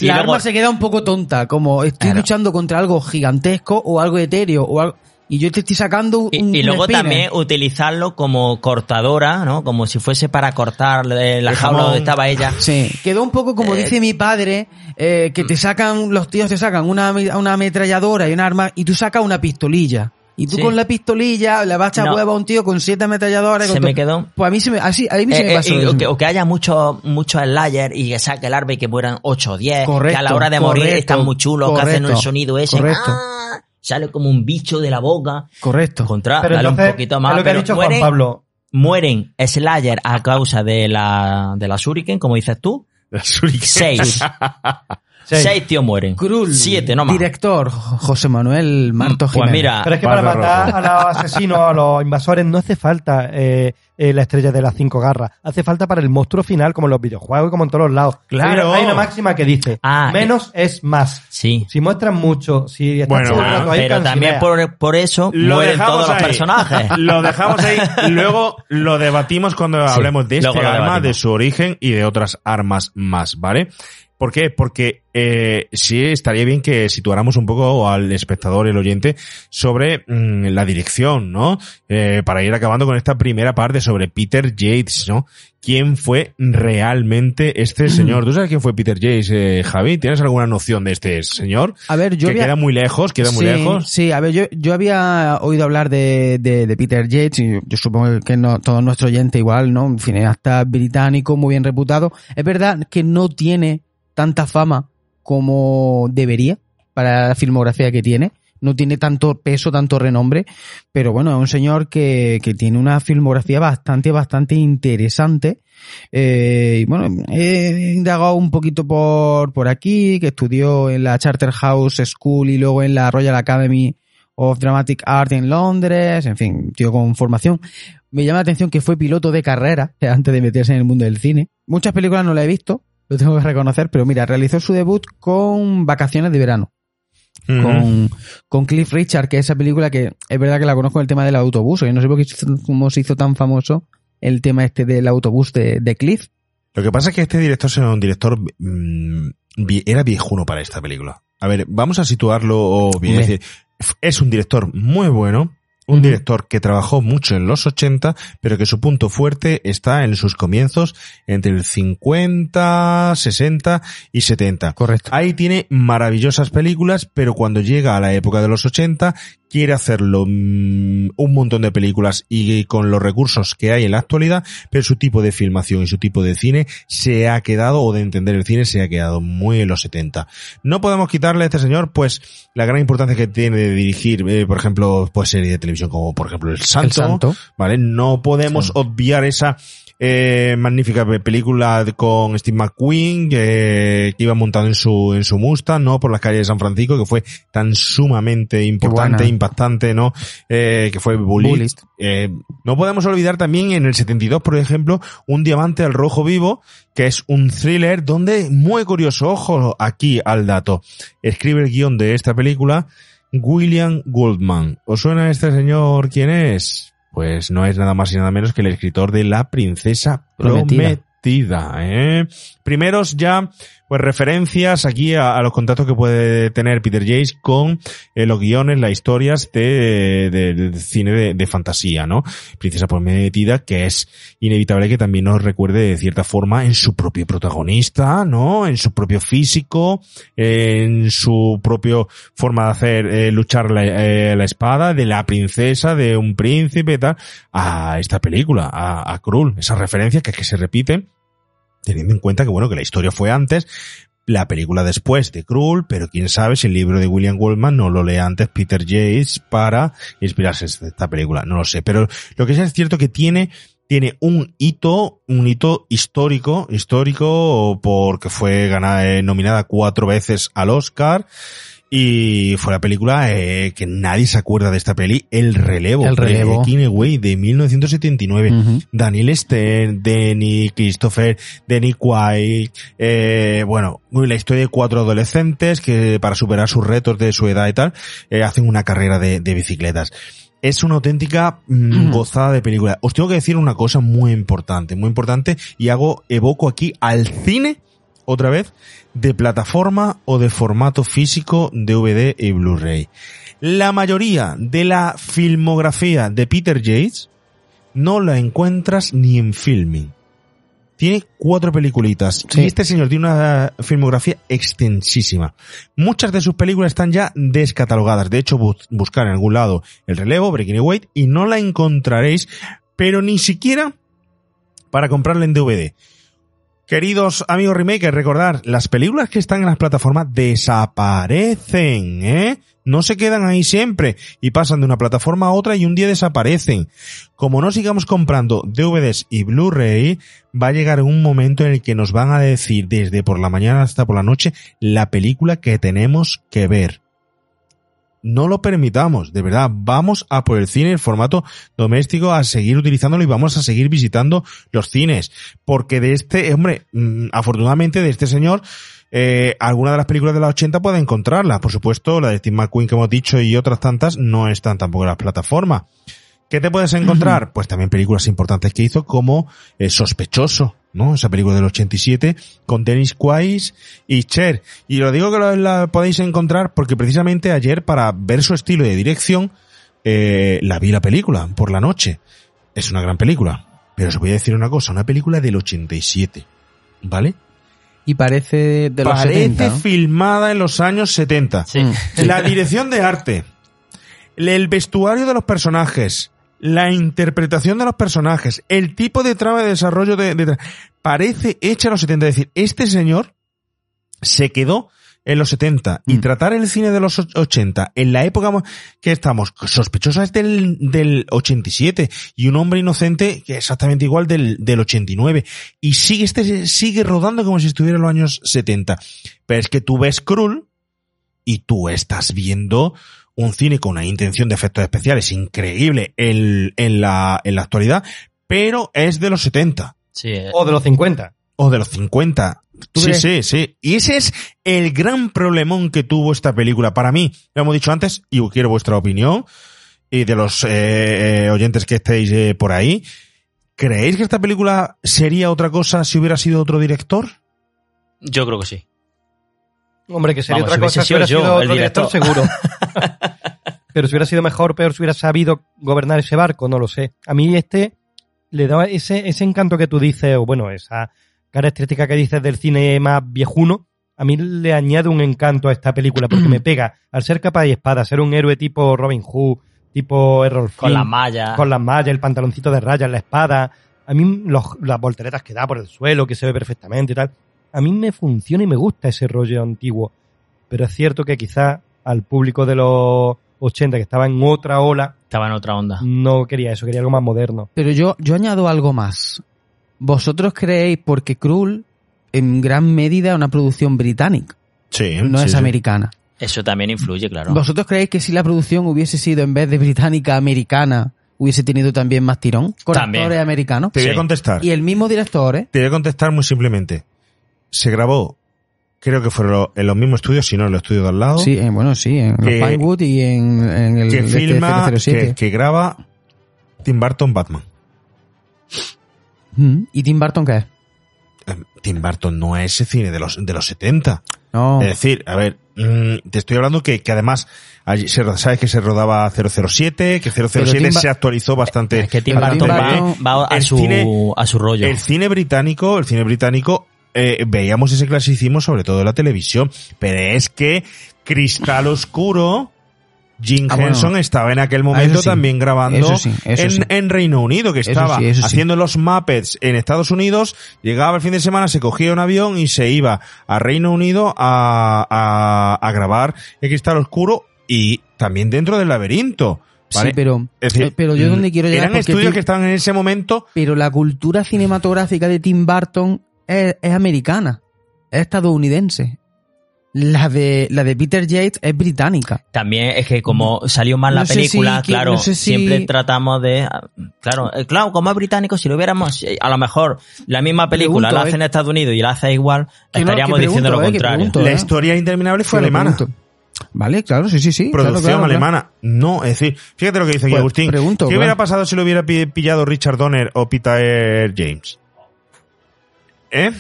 la luego- arma se queda un poco tonta, como estoy Claro. luchando contra algo gigantesco o algo etéreo o algo y yo te estoy sacando un, Y, y luego también utilizarlo como cortadora, ¿no? Como si fuese para cortar eh, la El jaula jamón. donde estaba ella. Sí, quedó un poco como Eh, dice mi padre, eh, que te sacan, los tíos te sacan una, una ametralladora y un arma y tú sacas una pistolilla. Y tú Sí. con la pistolilla le vas a No. huevo a un tío con siete ametralladoras. Se con me quedó. Pues a mí se me, así, a mí se me Eh, pasó eh, y- eso. o, que, o que haya muchos muchos slayers y que saque el arma y que mueran 8 o 10. Correcto, que a la hora de morir están muy chulos, que hacen un sonido ese. correcto. ¡ah! Sale como un bicho de la boca. Correcto. Contra, Pero dale un poquito es más. lo que ha pero dicho mueren, Juan Pablo. mueren Slayer a causa de la, de la Shuriken, como dices tú. La Shuriken. Seis. Seis. Seis tíos mueren. Cruel. Siete, no más. Director, José Manuel Marto Pues Jiménez. mira, Pero es que para matar a los asesinos, a los invasores, no hace falta eh, eh, la estrella de las cinco garras. Hace falta para el monstruo final, como en los videojuegos y como en todos los lados. Claro. Hay una, máxima que dice, Ah, menos es más. sí. Si muestran mucho, si estás Bueno, bueno, Pero también por, por eso mueren todos los ahí. personajes. Lo dejamos ahí. Luego lo debatimos cuando Sí, hablemos de este lo arma, debatimos. de su origen y de otras armas más, ¿vale? ¿Por qué? Porque eh, sí estaría bien que situáramos un poco al espectador, el oyente, sobre mm, la dirección, ¿no? Eh, para ir acabando con esta primera parte sobre Peter Yates, ¿no? ¿Quién fue realmente este señor? ¿Tú sabes quién fue Peter Yates, eh, Javi? ¿Tienes alguna noción de este señor? A ver, yo que había- queda muy lejos, queda muy lejos. Sí, a ver, yo, yo había oído hablar de, de, de Peter Yates y yo supongo que no, todo nuestro oyente igual, ¿no? Un cineasta británico muy bien reputado. Es verdad que no tiene tanta fama como debería para la filmografía que tiene. No tiene tanto peso, tanto renombre, pero bueno, es un señor que, que tiene una filmografía bastante, bastante interesante. Eh, y bueno, he indagado un poquito por, por aquí, que estudió en la Charterhouse School y luego en la Royal Academy of Dramatic Art en Londres, en fin, tío con formación. Me llama la atención que fue piloto de carrera antes de meterse en el mundo del cine. Muchas películas no la he visto, lo tengo que reconocer, pero mira, realizó su debut con Vacaciones de Verano con, con Cliff Richard, que es esa película que es verdad que la conozco el tema del autobús. Yo no sé por qué se hizo- cómo se hizo tan famoso el tema este del autobús de, de Cliff. Lo que pasa es que este director era un director mm, era viejuno para esta película. A ver, vamos a situarlo bien. Es, decir, es un director muy bueno, un director que trabajó mucho en los 80, pero que su punto fuerte está en sus comienzos entre el 50, 60 y 70. Correcto. Ahí tiene maravillosas películas, pero cuando llega a la época de los 80 quiere hacerlo mm, un montón de películas y con los recursos que hay en la actualidad, pero su tipo de filmación y su tipo de cine se ha quedado, o de entender el cine, se ha quedado muy en los 70. No podemos quitarle a este señor, pues, la gran importancia que tiene de dirigir, eh, por ejemplo, pues serie de televisión como, por ejemplo, El Santo, El Santo. ¿vale? No podemos Sí. obviar esa eh, magnífica pe- película con Steve McQueen que, que iba montado en su en su Mustang, ¿no? Por las calles de San Francisco, que fue tan sumamente importante, buena. impactante, ¿no? Eh, que fue. Bullitt. Eh, no podemos olvidar también en el 72, por ejemplo, Un diamante al rojo vivo, que es un thriller donde, muy curioso, ojo aquí al dato, escribe el guion de esta película William Goldman. ¿Os suena este señor quién es? Pues no es nada más y nada menos que el escritor de La princesa Prometida. prometida. ¿eh? Primeros ya, pues referencias aquí a, los contactos que puede tener Peter Yates con eh, los guiones, las historias de, de- cine de, fantasía, ¿no? Princesa Prometida, que es inevitable que también nos recuerde de cierta forma en su propio protagonista, ¿no? En su propio físico, en su propio forma de hacer eh, luchar la, eh, la espada de la princesa, de un príncipe tal, a esta película, a, a Krull. Esas referencias que, que se repiten, teniendo en cuenta que bueno, que la historia fue antes, la película después de Krull, pero quién sabe si el libro de William Goldman no lo lee antes Peter Yates para inspirarse en esta película, no lo sé, pero lo que sí es cierto que tiene tiene un hito, un hito histórico, histórico porque fue ganada, eh, nominada cuatro veces al Oscar Y fue la película eh, que nadie se acuerda de esta peli, El Relevo. El Relevo. De Kineway, de 1979. Ujú. Daniel Stern, Denny Christopher, Denny Quaid, eh, bueno, la historia de cuatro adolescentes que para superar sus retos de su edad y tal, eh, hacen una carrera de, de bicicletas. Es una auténtica mm, gozada de película. Os tengo que decir una cosa muy importante, muy importante, y hago, evoco aquí al cine, otra vez, de plataforma o de formato físico, DVD y Blu-ray. La mayoría de la filmografía de Peter Yates no la encuentras ni en filming. Tiene cuatro peliculitas Sí. y este señor tiene una filmografía extensísima. Muchas de sus películas están ya descatalogadas. De hecho, bus- buscar en algún lado el relevo, Breaking Away, y no la encontraréis, pero ni siquiera para comprarla en DVD. Queridos amigos remakers, recordar, las películas que están en las plataformas desaparecen, ¿eh? No se quedan ahí siempre y pasan de una plataforma a otra y un día desaparecen. Como no sigamos comprando DVDs y Blu-ray, va a llegar un momento en el que nos van a decir desde por la mañana hasta por la noche la película que tenemos que ver. No lo permitamos, de verdad, vamos a por el cine en formato doméstico, a seguir utilizándolo y vamos a seguir visitando los cines. Porque de este, hombre, mm, afortunadamente de este señor, eh, alguna de las películas de la 80 puede encontrarla. Por supuesto, la de Steve McQueen que hemos dicho y otras tantas no están tampoco en las plataformas. ¿Qué te puedes encontrar? Pues también películas importantes que hizo como eh, Sospechoso, ¿no? Esa película del 87 con Dennis Quaid y Cher. Y lo digo que lo- la podéis encontrar porque precisamente ayer para ver su estilo de dirección eh, la vi la película por la noche. Es una gran película. Pero os voy a decir una cosa, una película del 87. ¿Vale? Y parece de los Parece 70, ¿no? filmada en los años 70. Sí. La dirección de arte, el vestuario de los personajes, la interpretación de los personajes, el tipo de trama de desarrollo de, de- parece hecha en los 70. Es decir, este señor se quedó en los 70 y Mm. tratar el cine de los och- 80 en la época que estamos sospechosa es del, del 87 y un hombre inocente que es exactamente igual del, del 89 y sigue este sigue rodando como si estuviera en los años 70 pero es que tú ves Krull y tú estás viendo un cine con una intención de efectos especiales increíble en, en la, en la actualidad, pero es de los 70 Sí, eh, O de los 50. o de los 50. ¿Tú Sí, crees? sí, sí. Y ese es el gran problemón que tuvo esta película. Para mí, lo hemos dicho antes, y quiero vuestra opinión, y de los eh, eh, oyentes que estéis eh, por ahí. ¿Creéis que esta película sería otra cosa si hubiera sido otro director? yo creo que sí. Hombre, que sería Vamos, otra cosa si hubiera sido el director, seguro. Pero si hubiera sido mejor, peor, si hubiera sabido gobernar ese barco, no lo sé. A mí este le da ese, ese encanto que tú dices, o bueno, esa característica que dices del cine más viejuno, a mí le añade un encanto a esta película porque me pega al ser capa y espada, ser un héroe tipo Robin Hood, tipo Errol Con Flynn, las mallas. con las mallas, el pantaloncito de rayas, la espada. A mí los- las volteretas que da por el suelo, que se ve perfectamente y tal. A mí me funciona y me gusta ese rollo antiguo. Pero es cierto que quizá al público de los 80 que estaba en otra ola Estaba en otra onda. no quería eso, quería algo más moderno. Pero yo, yo añado algo más. ¿Vosotros creéis, porque Krull en gran medida es una producción británica, Sí. no sí, es sí. americana? Eso también influye, claro. ¿Vosotros creéis que si la producción hubiese sido en vez de británica americana, hubiese tenido también más tirón? Con También. actores americanos. Te voy a contestar. Y el mismo director, ¿eh? Te voy a contestar muy simplemente. Se grabó, creo que fueron en los mismos estudios, si no en los estudios de al lado, Sí, eh, bueno, sí, en los Que- Pinewood y en, en el que este filma, 007. que, que graba Tim Burton Batman. Mm, ¿Y Tim Burton qué es? Eh, Tim Burton no es ese cine de los, de los 70. No. Es decir, a ver, mm, te estoy hablando que, que además, sabes que se rodaba 007, que 007 Tim Ba- se actualizó bastante. es que Tim Burton va, va a, el su, cine- a su rollo. El cine británico, el cine británico, eh, veíamos ese clasicismo sobre todo en la televisión, pero es que Cristal Oscuro, Jim Ah, bueno. Henson estaba en aquel Ah, momento sí. también grabando sí, en, sí. en Reino Unido, que estaba eso haciendo los Muppets en Estados Unidos, llegaba el fin de semana, se cogía un avión y se iba a Reino Unido a, a, a grabar el Cristal Oscuro y también dentro del laberinto. ¿vale? Sí, pero, Es decir, pero yo donde quiero llegar Eran estudios que estaban en ese momento pero la cultura cinematográfica de Tim Burton es, es americana, es estadounidense. La de, la de Peter Yates es británica. También es que como salió mal No la si- película, claro, no sé si- siempre tratamos de... Claro, eh, claro, como es británico, si lo hubiéramos... eh, A lo mejor la misma película Pregunto, la hace eh. en Estados Unidos y la hace igual, Que no, estaríamos diciendo lo eh, contrario. pregunto. La ¿eh? historia interminable fue alemana. Vale, claro, sí, sí, sí. Producción claro, claro. alemana. No, es decir, fíjate lo que dice aquí Pues, Agustín. pregunto, ¿Qué claro. hubiera pasado si lo hubiera pi- pillado Richard Donner o Peter James? ¿Eh?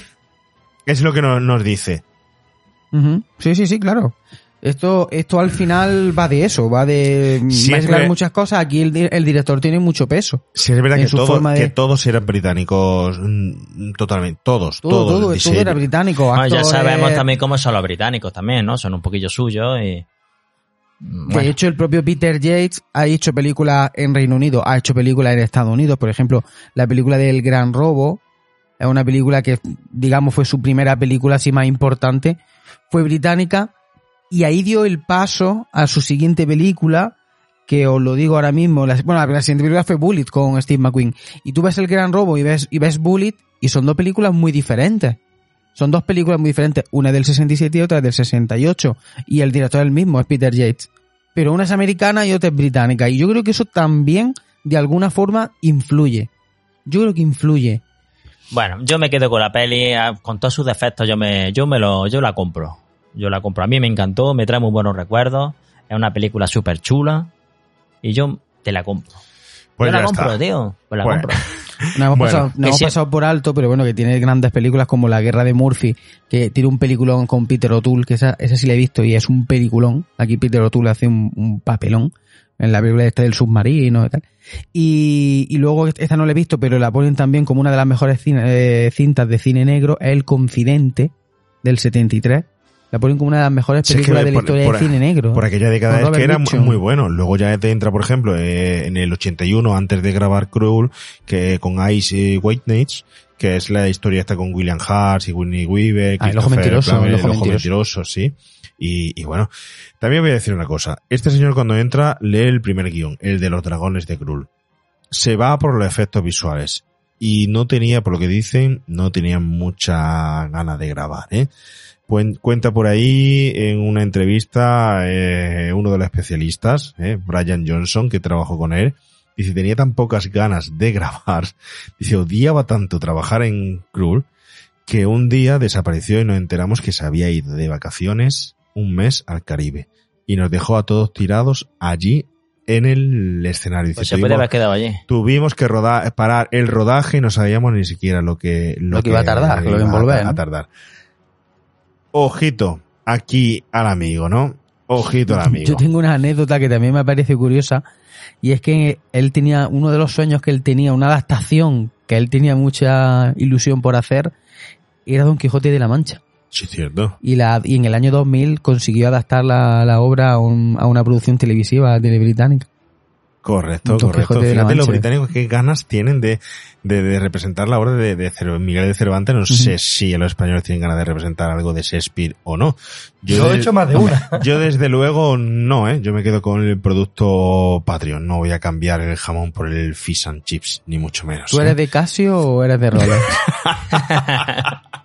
Es lo que no- nos dice. Sí, sí, sí, claro. Esto, esto al final va de eso, va de Sí, mezclar muchas cosas. Aquí el, di- el director tiene mucho peso. Si es verdad que, su todo- forma de- que todos eran británicos, mm, totalmente, todos, Todo, todos. todo, todo era británico. Bueno, ya sabemos también cómo son los británicos también, ¿no? Son un poquillo suyos y... De Bueno, hecho, el propio Peter Yates ha hecho películas en Reino Unido, ha hecho películas en Estados Unidos. Por ejemplo, la película del Gran Robo es una película que, digamos, fue su primera película así más importante. Fue británica y ahí dio el paso a su siguiente película, que os lo digo ahora mismo. La, bueno, la siguiente película fue Bullet con Steve McQueen. Y tú ves el Gran Robo y ves, y ves Bullet y son dos películas muy diferentes. Son dos películas muy diferentes, una del 67 y otra del 68, y el director es el mismo, es Peter Yates. Pero una es americana y otra es británica, y yo creo que eso también, de alguna forma, influye. Yo creo que influye. Bueno, yo me quedo con la peli, ah, con todos sus defectos, yo me, yo me lo, yo la compro. Yo la compro. A mí me encantó, me trae muy buenos recuerdos. Es una película súper chula. Y yo te la compro. Pues yo la ya compro, está. tío. Pues la Pues- compro. Nos hemos, Bueno, pasado, nos hemos pasado por alto, pero bueno, que tiene grandes películas como La Guerra de Murphy, que tiene un peliculón con Peter O'Toole, que esa, esa sí la he visto y es un peliculón. Aquí Peter O'Toole hace un, un papelón en la película esta del submarino y tal. Y, y luego esta no la he visto, pero la ponen también como una de las mejores cine- eh, cintas de cine negro, es El Confidente del 73. La ponen como una de las mejores Si es que películas de la por- historia por- del cine negro. Por aquella década Con es que era muy bueno. Luego ya te entra, por ejemplo, eh, en el 81, antes de grabar Cruel, que con Ice y White Nights, que es la historia esta con William Hart y Whitney Weaver, Ah, El ojo mentiroso, El ojo El ojo mentiroso. mentiroso, sí. Y, bueno, también voy a decir una cosa. Este señor cuando entra lee el primer guion, el de los dragones de Cruel. Se va por los efectos visuales. Y no tenía, por lo que dicen, no tenía mucha ganas de grabar, ¿eh? Cuen- Cuenta por ahí en una entrevista eh, uno de los especialistas, eh, Brian Johnson, que trabajó con él, dice tenía tan pocas ganas de grabar, dice odiaba tanto trabajar en Cruel que un día desapareció y nos enteramos que se había ido de vacaciones un mes al Caribe y nos dejó a todos tirados allí en el escenario. Pues se puede tuvimos, haber quedado allí. tuvimos que rodar, parar el rodaje y no sabíamos ni siquiera lo que, Lo que iba a tardar, lo que iba a- envolver, a ¿no? tardar. Ojito, aquí al amigo, ¿no? Ojito al amigo. Yo tengo una anécdota que también me parece curiosa y es que él tenía uno de los sueños que él tenía, una adaptación que él tenía mucha ilusión por hacer, era Don Quijote de la Mancha. Sí, cierto. Y, la, y en el año 2000 consiguió adaptar la, la obra a, un- a una producción televisiva de británica. Correcto, Don correcto. Fíjate los británicos qué ganas tienen de, de, de representar la obra de, de Miguel de Cervantes. No sé si los españoles tienen ganas de representar algo de Shakespeare o no. Yo he hecho más de una. Yo desde luego no, ¿eh? Yo me quedo con el producto Patreon. No voy a cambiar el jamón por el fish and chips, ni mucho menos. ¿Tú ¿eh? eres de Casio o eres de Rolex?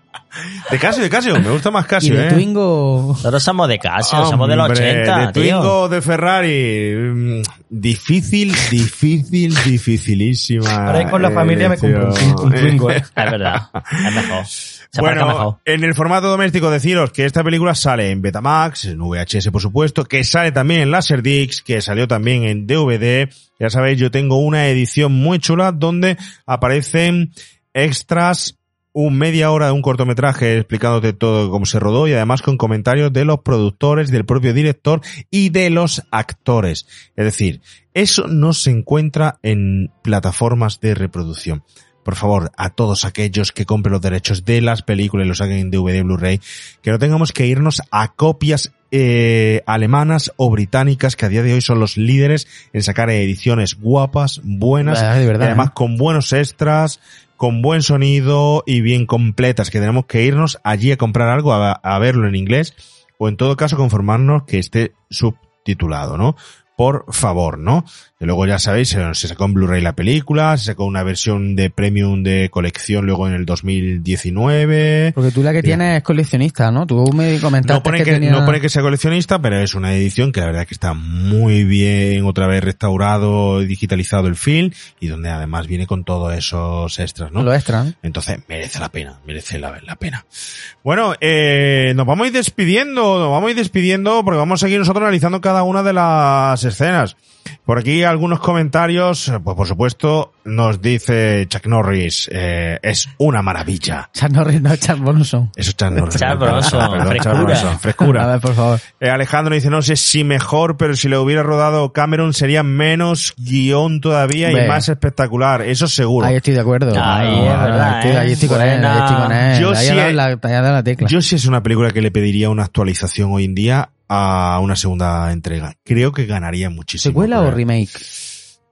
De Casio, de Casio. Me gusta más ¿Y Casio, de ¿eh? Twingo? Nosotros somos de Casio, somos de los Hombre, 80, de tío. Twingo, de Ferrari. mm, Difícil, difícil, dificilísima. Ahora con la familia me compro un, Twingo, ¿eh? Es verdad, es mejor. Se Bueno, mejor. en el formato doméstico deciros que esta película sale en Betamax, en VHS por supuesto, que sale también en Laserdisc, que salió también en DVD. Ya sabéis, yo tengo una edición muy chula donde aparecen extras, un media hora de un cortometraje explicándote todo cómo se rodó y además con comentarios de los productores, del propio director y de los actores. Es decir, eso no se encuentra en plataformas de reproducción por favor, a todos aquellos que compren los derechos de las películas y los saquen en DVD, Blu-ray, que no tengamos que irnos a copias eh, alemanas o británicas que a día de hoy son los líderes en sacar ediciones guapas, buenas, verdad, y además ¿eh? con buenos extras, con buen sonido y bien completas, que tenemos que irnos allí a comprar algo, a, verlo en inglés, o en todo caso conformarnos que esté subtitulado, ¿no? Por favor, ¿no? Que luego ya sabéis, se sacó en Blu-ray la película, se sacó una versión de premium de colección luego en el 2019. Porque tú la que tienes es coleccionista, ¿no? Tú me comentaste No pone que, tenía- no pone que sea coleccionista, pero es una edición que la verdad que está muy bien, otra vez restaurado y digitalizado el film, y donde además viene con todos esos extras, ¿no? Lo extra, ¿no? Entonces merece la pena, merece la, la pena. Bueno, eh, nos vamos a ir despidiendo, nos vamos a ir despidiendo porque vamos a seguir nosotros analizando cada una de las escenas. Por aquí algunos comentarios, pues por supuesto nos dice Chuck Norris, eh, es una maravilla. Chuck Norris, no, Chuck Bronson. Eso es Chuck Norris. Chuck Bronson, perdón, Chuck frescura. Bronson, frescura. A ver, por favor. Eh, Alejandro dice, no sé si mejor, pero si le hubiera rodado Cameron sería menos guion todavía y Ve. más espectacular. Eso seguro. Ahí estoy de acuerdo. Ahí, No, es verdad, estoy, ¿eh? ahí estoy con él, ahí estoy con él. Yo ahí sí la, la tecla. Yo sí es una película que le pediría una actualización hoy en día a una segunda entrega. Creo que ganaría muchísimo. ¿Secuela o remake?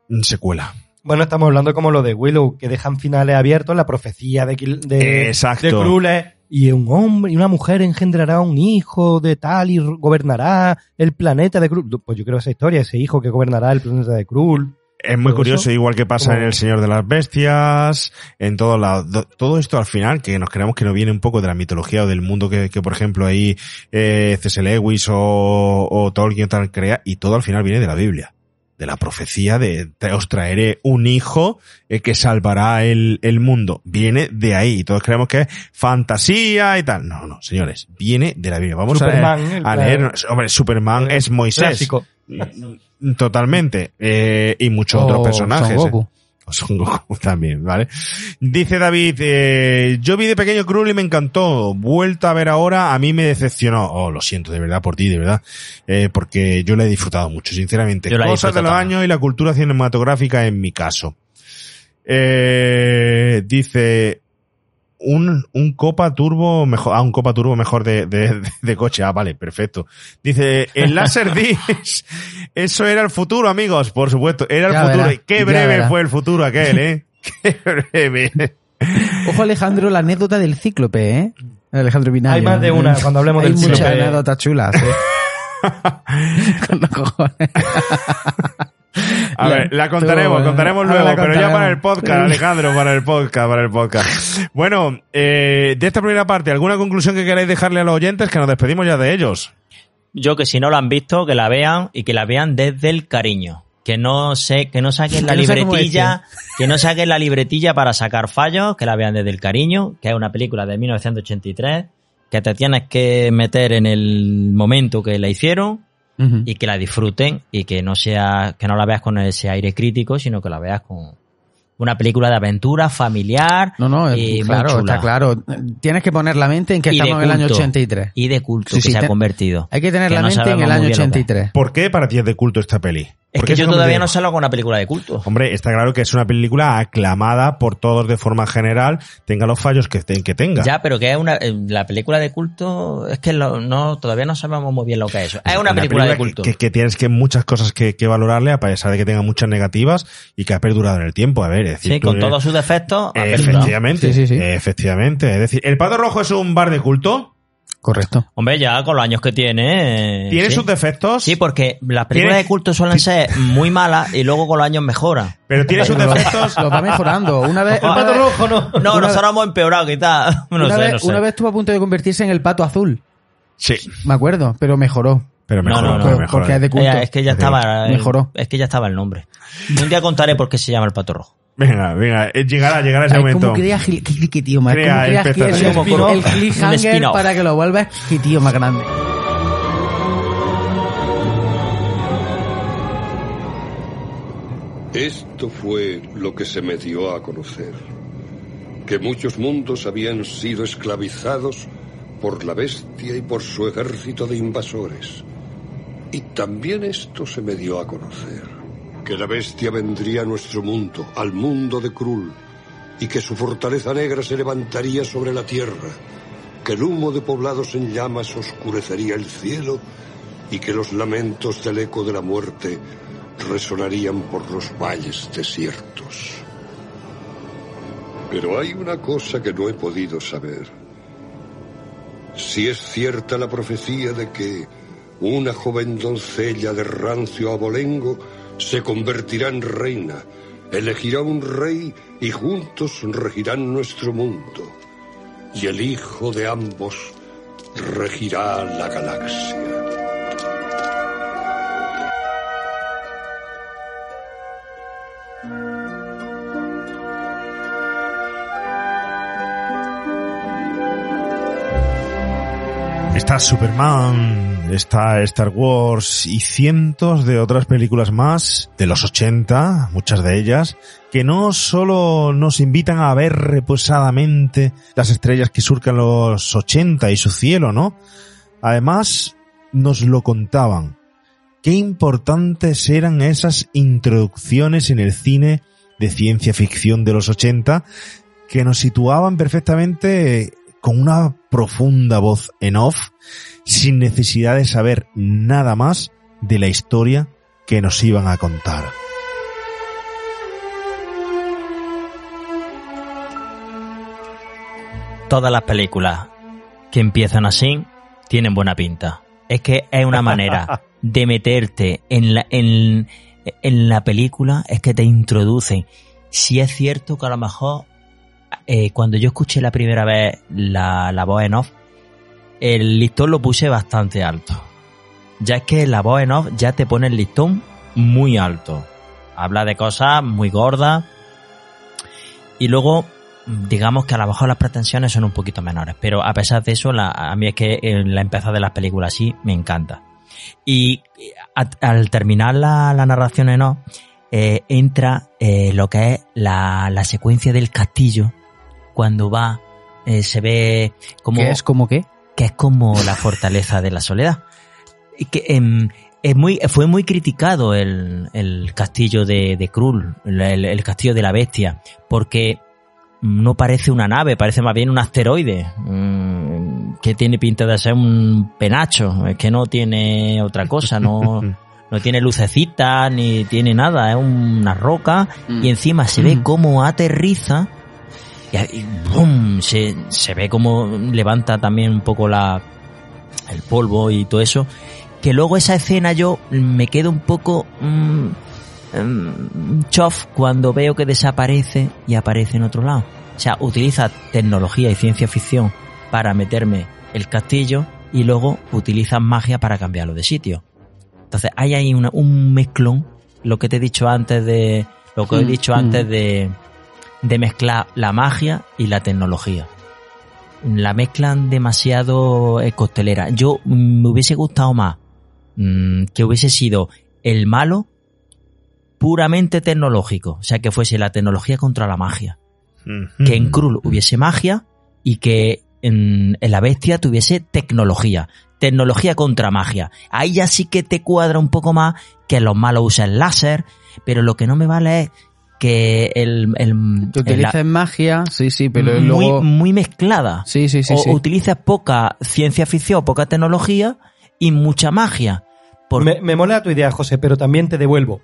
Mm, Secuela. Bueno, estamos hablando como lo de Willow, que dejan finales abiertos, la profecía de, Kil- de, Exacto. de y un hombre y una mujer engendrará un hijo de tal y gobernará el planeta de Krull. Pues yo creo esa historia, ese hijo que gobernará el planeta de Krull. Es muy curioso, eso, igual que pasa en El Señor de las Bestias, en todo do- Todo esto al final, que nos creemos que no viene un poco de la mitología o del mundo que, que por ejemplo, ahí eh, C.S. Lewis o, o Tolkien tal crea, y todo al final viene de la Biblia. De la profecía de "Te- os traeré un hijo eh, que salvará el, el mundo. Viene de ahí. Y todos creemos que es fantasía y tal. No, no, señores. Viene de la Biblia. Vamos Superman, a, el- a leer. Hombre, Superman es Moisés. Clásico. Totalmente. Eh, y muchos otros personajes. Son eh. Goku. O Son Goku también, ¿vale? Dice David, eh, yo vi de pequeño Krull y me encantó. Vuelta a ver ahora, a mí me decepcionó. Oh, lo siento de verdad por ti, de verdad. Eh, porque yo la he disfrutado mucho, sinceramente. Cosas de los también. años y la cultura cinematográfica en mi caso. Eh, dice, un, un Copa Turbo mejor, ah, un Copa Turbo mejor de, de, de coche. Ah, vale, perfecto. Dice, el láser Disc, eso era el futuro, amigos, por supuesto, era el Ya futuro. Qué breve fue el futuro aquel, eh. Qué breve. Ojo Alejandro, la anécdota del cíclope, ¿eh? Alejandro Binario. Hay más de una cuando hablemos Hay del muchas anécdotas chulas. ¿eh? Con los cojones. A ver, la contaremos, Tú, contaremos luego, la pero ya para el podcast, Alejandro, para el podcast, para el podcast. Bueno, eh, de esta primera parte, ¿alguna conclusión que queráis dejarle a los oyentes? Que nos despedimos ya de ellos. Yo que si no lo han visto, que la vean y que la vean desde el cariño. Que no sé, que no saquen la no libretilla, que no saquen la libretilla para sacar fallos, que la vean desde el cariño, que es una película de 1983, que te tienes que meter en el momento que la hicieron Y que la disfruten y que no sea, que no la veas con ese aire crítico, sino que la veas con una película de aventura familiar No, no, y claro, está claro. Tienes que poner la mente en que Y estamos en el año culto. 83. y de culto Sí, que sí, se ha convertido. Hay que tener Que la no mente en el año bien lo que es. 83. ¿Por qué para ti es de culto esta peli? Es que yo todavía no salgo con una película de culto. Hombre, está claro que es una película aclamada por todos de forma general, tenga los fallos que, te- que tenga. Ya, pero que es una eh, la película de culto es que lo- no todavía no sabemos muy bien lo que es eso. Es una, película, de culto. Que, que tienes que muchas cosas que, que valorarle, a pesar de que tenga muchas negativas y que ha perdurado en el tiempo. A ver, es decir, sí, con eres- todos sus defectos. Eh, efectivamente, Sí, sí, sí. eh, efectivamente. Es decir, ¿el Pato Rojo es un bar de culto? Correcto. Hombre, ya con los años que tiene. eh, ¿Tiene sí. sus defectos? Sí, porque las películas ¿Tiene- de culto suelen ser muy malas y luego con los años mejoran. Pero tiene sus defectos. Lo va mejorando. Una vez, El Pato rojo, ¿no? No, Una- nosotros hemos empeorado quizás. No una, sé, vez, no sé. una vez estuvo a punto de convertirse en el pato azul. Sí, Me acuerdo, pero mejoró. pero mejor, No, no, no, pero Por- mejor. porque es de culto. Ella- es que ya estaba. el- Mejoró. Es que ya estaba el nombre. Un día contaré por qué se llama el pato rojo. Venga, venga, eh, llegará, llegará ese Ay, momento. ¿Cómo crea Gil- qué, qué tío más? Crea ¿Cómo creas que es el, Como el cliffhanger para que lo vuelvas? Qué tío más grande. Esto fue lo que se me dio a conocer. Que muchos mundos habían sido esclavizados por la bestia y por su ejército de invasores. Y también esto se me dio a conocer. Que la bestia vendría a nuestro mundo, al mundo de Krull, y que su fortaleza negra se levantaría sobre la tierra, que el humo de poblados en llamas oscurecería el cielo y que los lamentos del eco de la muerte resonarían por los valles desiertos. Pero hay una cosa que no he podido saber. Si es cierta la profecía de que una joven doncella de rancio abolengo se convertirá en reina, elegirá un rey y juntos regirán nuestro mundo. Y el hijo de ambos regirá la galaxia. Está Superman, está Star Wars y cientos de otras películas más de los 80, muchas de ellas, que no solo nos invitan a ver reposadamente las estrellas que surcan los 80 y su cielo, ¿no? Además, nos lo contaban. Qué importantes eran esas introducciones en el cine de ciencia ficción de los 80 que nos situaban perfectamente con una profunda voz en off, sin necesidad de saber nada más de la historia que nos iban a contar. Todas las películas que empiezan así tienen buena pinta. Es que es una manera de meterte en la, en, en la película, es que te introducen. Si es cierto que a lo mejor eh, cuando yo escuché la primera vez la, la voz en off, el listón lo puse bastante alto. Ya es que la voz en off ya te pone el listón muy alto. Habla de cosas muy gordas. Y luego, digamos que a lo mejor las pretensiones son un poquito menores. Pero a pesar de eso, a mí es que en la empezada de las películas sí me encanta. Y a- al terminar la, la narración en off, eh, entra eh, lo que es la, la secuencia del castillo. Cuando va, eh, se ve como ¿Qué es como qué? que es como la fortaleza de la soledad. Y que em, es muy, fue muy criticado el, el castillo de, de Krull, el, el- castillo de la bestia, porque no parece una nave, parece más bien un asteroide, mm, que tiene pinta de ser un penacho, es que no tiene otra cosa, no, no tiene lucecitas ni tiene nada, es una roca Mm. y encima se ve cómo aterriza y, ahí, ¡bum! Se, se ve como levanta también un poco la el polvo y todo eso. Que luego esa escena yo me quedo un poco mm, mm, chof cuando veo que desaparece y aparece en otro lado. O sea utiliza tecnología y ciencia ficción para meterme el castillo y luego utilizan magia para cambiarlo de sitio. Entonces hay ahí una- un mezclón lo que te he dicho antes de lo que he Mm, dicho antes de de mezclar la magia y la tecnología. La mezclan demasiado eh, costelera. Yo mm, me hubiese gustado más mm, que hubiese sido el malo puramente tecnológico. O sea, que fuese la tecnología contra la magia. Que en Krull hubiese magia y que en, en la bestia tuviese tecnología. Tecnología contra magia. Ahí ya sí que te cuadra un poco más que los malos usen láser, pero lo que no me vale es que el, el, Tú utilizas magia, sí, sí, pero muy, luego... muy mezclada. Sí, sí, sí, o sí. utilizas poca ciencia ficción, poca tecnología y mucha magia. Por- Me, me mola tu idea, José, pero también te devuelvo.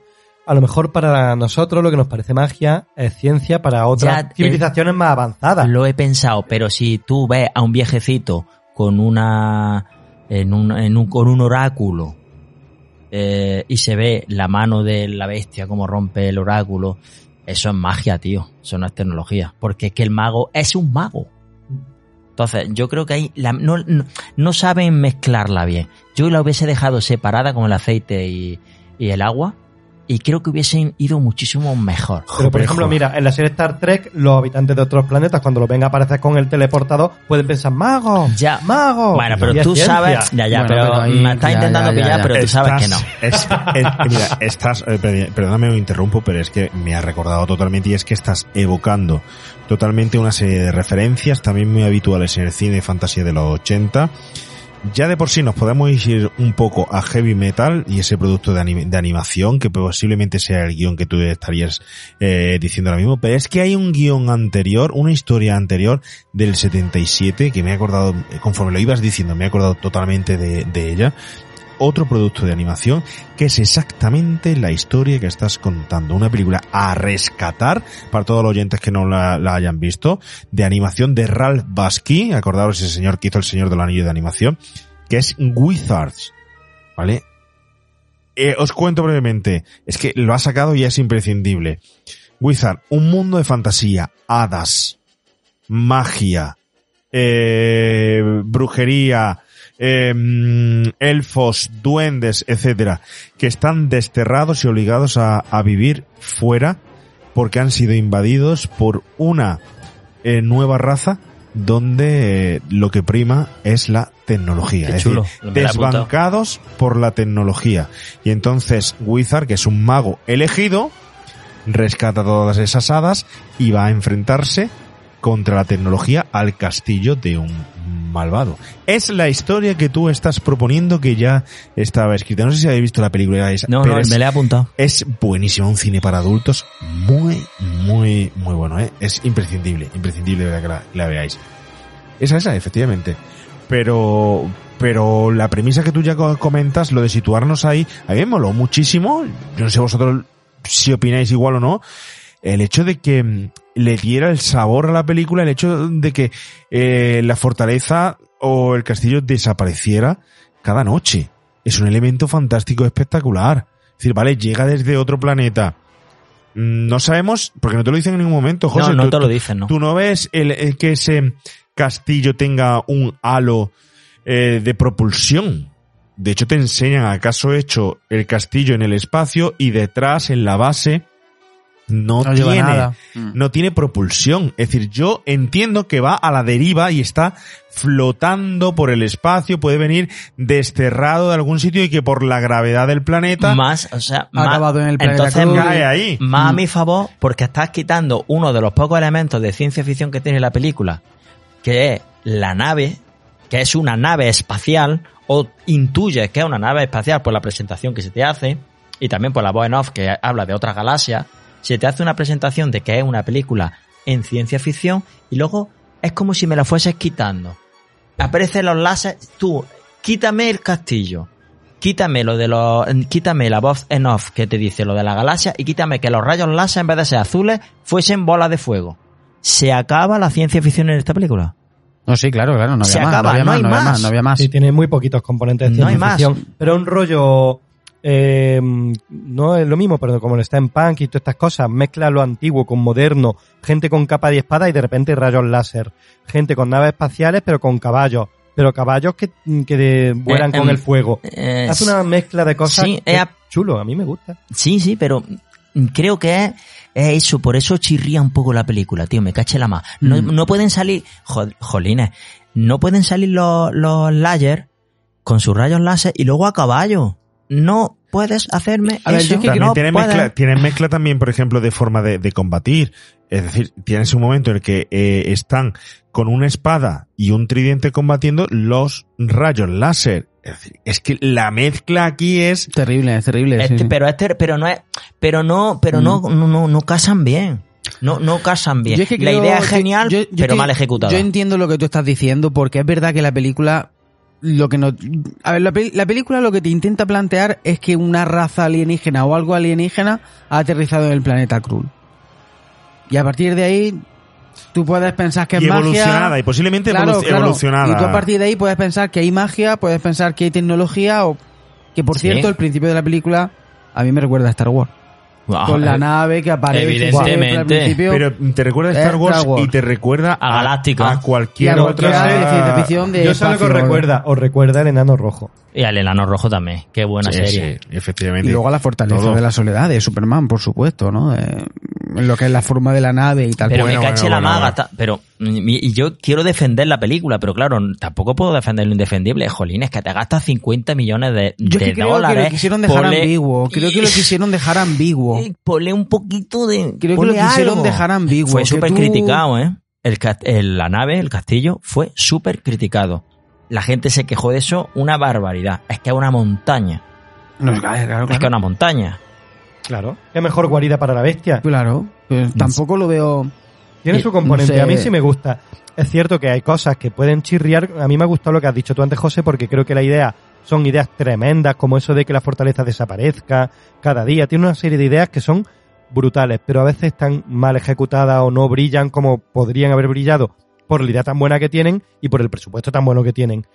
A lo mejor para nosotros lo que nos parece magia es ciencia para otras Ya, eh, civilizaciones más avanzadas. Lo he pensado, pero si tú ves a un viejecito con una en un, en un- con un oráculo eh, y se ve la mano de la bestia como rompe el oráculo, eso es magia, tío. Eso no es tecnología, porque es que el mago es un mago. Entonces, yo creo que ahí la- no, no, saben mezclarla bien. Yo la hubiese dejado separada con el aceite y, y el agua y creo que hubiesen ido muchísimo mejor. Pero por ejemplo, mira, en la serie Star Trek, los habitantes de otros planetas, cuando los ven aparecer con el teleportador, pueden pensar, mago, Ya. mago. Bueno, pero es tú ciencia. sabes, ya, ya, Bueno, pero, pero ahí- me está ya, intentando ya, ya, pillar, ya. pero tú sabes que no. es- eh, mira, estás, eh, per- perdóname, me interrumpo, pero es que me ha recordado totalmente y es que estás evocando totalmente una serie de referencias también muy habituales en el cine de fantasía de los 80. Ya de por sí nos podemos ir un poco a heavy metal y ese producto de, anim- de animación que posiblemente sea el guion que tú estarías eh, diciendo ahora mismo, pero es que hay un guion anterior, una historia anterior del 77 que me he acordado, conforme lo ibas diciendo, me he acordado totalmente de ella, otro producto de animación que es exactamente la historia que estás contando. Una película a rescatar para todos los oyentes que no la, hayan visto, de animación de Ralph Basky, acordaros ese señor que hizo el Señor del Anillo de animación, que es Wizards. ¿vale? Eh, os cuento brevemente. Es que lo ha sacado y es imprescindible. Wizard, un mundo de fantasía, hadas, magia, eh, brujería, eh, elfos, duendes, etcétera, que están desterrados y obligados a, a vivir fuera porque han sido invadidos por una eh, nueva raza donde eh, lo que prima es la tecnología. Qué es chulo, decir, desbancados por la tecnología. Y entonces Wizard, que es un mago elegido, rescata todas esas hadas y va a enfrentarse contra la tecnología al castillo de un malvado. Es la historia que tú estás proponiendo que ya estaba escrita. No sé si habéis visto la película esa, No, pero no, es, me la he apuntado. es buenísimo, un cine para adultos muy, muy, muy bueno. ¿eh? Es imprescindible, imprescindible de que la, la veáis. Esa, esa, efectivamente. Pero, pero la premisa que tú ya co- comentas, lo de situarnos ahí, a mí me moló muchísimo. Yo no sé vosotros si opináis igual o no. El hecho de que le diera el sabor a la película, el hecho de que eh, la fortaleza o el castillo desapareciera cada noche. Es un elemento fantástico, espectacular. Es decir, vale, llega desde otro planeta. Mm, No sabemos, porque no te lo dicen en ningún momento, José. no, no tú- te lo dicen, ¿no? ¿Tú no ves el, el que ese castillo tenga un halo eh, de propulsión? De hecho, te enseñan acaso hecho el castillo en el espacio y detrás, en la base, no, tiene, nada. Mm. no tiene propulsión. Es decir, yo entiendo que va a la deriva y está flotando por el espacio, puede venir desterrado de algún sitio y que por la gravedad del planeta Más, o sea, Ha más, acabado en el planeta entonces, Cruz. cae ahí. más a mi favor, porque estás quitando uno de los pocos elementos de ciencia ficción que tiene la película, que es la nave, que es una nave espacial, o intuyes que es una nave espacial por la presentación que se te hace, y también por la voz en off que habla de otras galaxias, se te hace una presentación de que es una película en ciencia ficción, y luego es como si me la fueses quitando. Aparecen los láseres, tú, quítame el castillo, quítame lo de los, quítame la voz en off que te dice lo de la galaxia y quítame que los rayos láser en vez de ser azules fuesen bolas de fuego. Se acaba la ciencia ficción en esta película. No, sí, claro, claro, no había más, acaba, no había no más, hay no había más. más, no había más. Sí, tiene muy poquitos componentes de No hay ciencia más. ficción. Pero un rollo. Eh, no es lo mismo, pero como el steampunk y todas estas cosas, mezcla lo antiguo con moderno, gente con capa y espada y de repente rayos láser, gente con naves espaciales pero con caballos, pero caballos que, que de- vuelan Eh, con em, el fuego. Eh, Hace una mezcla de cosas sí, que eh, es chulo, a mí me gusta. Sí, sí, pero creo que es, es eso, por eso chirría un poco la película, tío, me caché la más. No, Mm. no pueden salir, jo- jolines, no pueden salir los, los layers con sus rayos láser y luego a caballo. No puedes hacerme A ver, eso. yo que También no tiene, mezcla, tiene mezcla también, por ejemplo, de forma de, de combatir. Es decir, tienes un momento en el que eh, están con una espada y un tridente combatiendo los rayos láser. Es decir, es que la mezcla aquí es... Terrible, es terrible. Este, sí. pero este, pero no es, pero no, pero no, no, no, no casan bien. No, no casan bien. Yo es que la creo idea es genial, yo- yo pero que- mal ejecutada. Yo entiendo lo que tú estás diciendo porque es verdad que la película lo que no a ver la, pel- la película lo que te intenta plantear es que una raza alienígena o algo alienígena ha aterrizado en el planeta Krul. Y a partir de ahí tú puedes pensar que es y magia evolucionada, y posiblemente Claro, evolu- claro. evolucionada. Y tú a partir de ahí puedes pensar que hay magia, puedes pensar que hay tecnología o que por Sí. cierto el principio de la película a mí me recuerda a Star Wars. Ah, con la eh, nave que aparece evidentemente. al principio. Pero te recuerda a Star Wars, Star Wars. y te recuerda A Galáctica. a cualquier a cualquier otra ciencia ficción de Yo sé lo que os recuerda, os recuerda el enano rojo. Y al enano rojo también. Qué buena Sí, serie. sí, efectivamente. Y luego la fortaleza Todo. de la soledad de Superman, por supuesto, ¿no? Eh, lo que es la forma de la nave y tal. Pero Bueno, me caché bueno, la bueno, maga. Pero, y y yo quiero defender la película, pero claro, tampoco puedo defender lo indefendible. Jolín, es que te gastas 50 millones de, Yo de creo que lo quisieron dejar ponle- ambiguo. Creo que lo quisieron dejar ambiguo. Ponle un poquito de. Creo que lo quisieron algo. dejar ambiguo. Fue súper tú- criticado, ¿eh? El, ca- el- la nave, el castillo, fue súper criticado. La gente se quejó de eso una barbaridad. Es que es una montaña. No, claro, claro, Es que es una montaña. Claro. Qué mejor guarida para la bestia. Claro, pues tampoco lo veo. Tiene su componente. no sé. A mí sí me gusta. Es cierto que hay cosas que pueden chirriar. A mí me ha gustado lo que has dicho tú antes, José, porque creo que la idea son ideas tremendas, como eso de que la fortaleza desaparezca cada día. Tiene una serie de ideas que son brutales, pero a veces están mal ejecutadas o no brillan como podrían haber brillado por la idea tan buena que tienen y por el presupuesto tan bueno que tienen.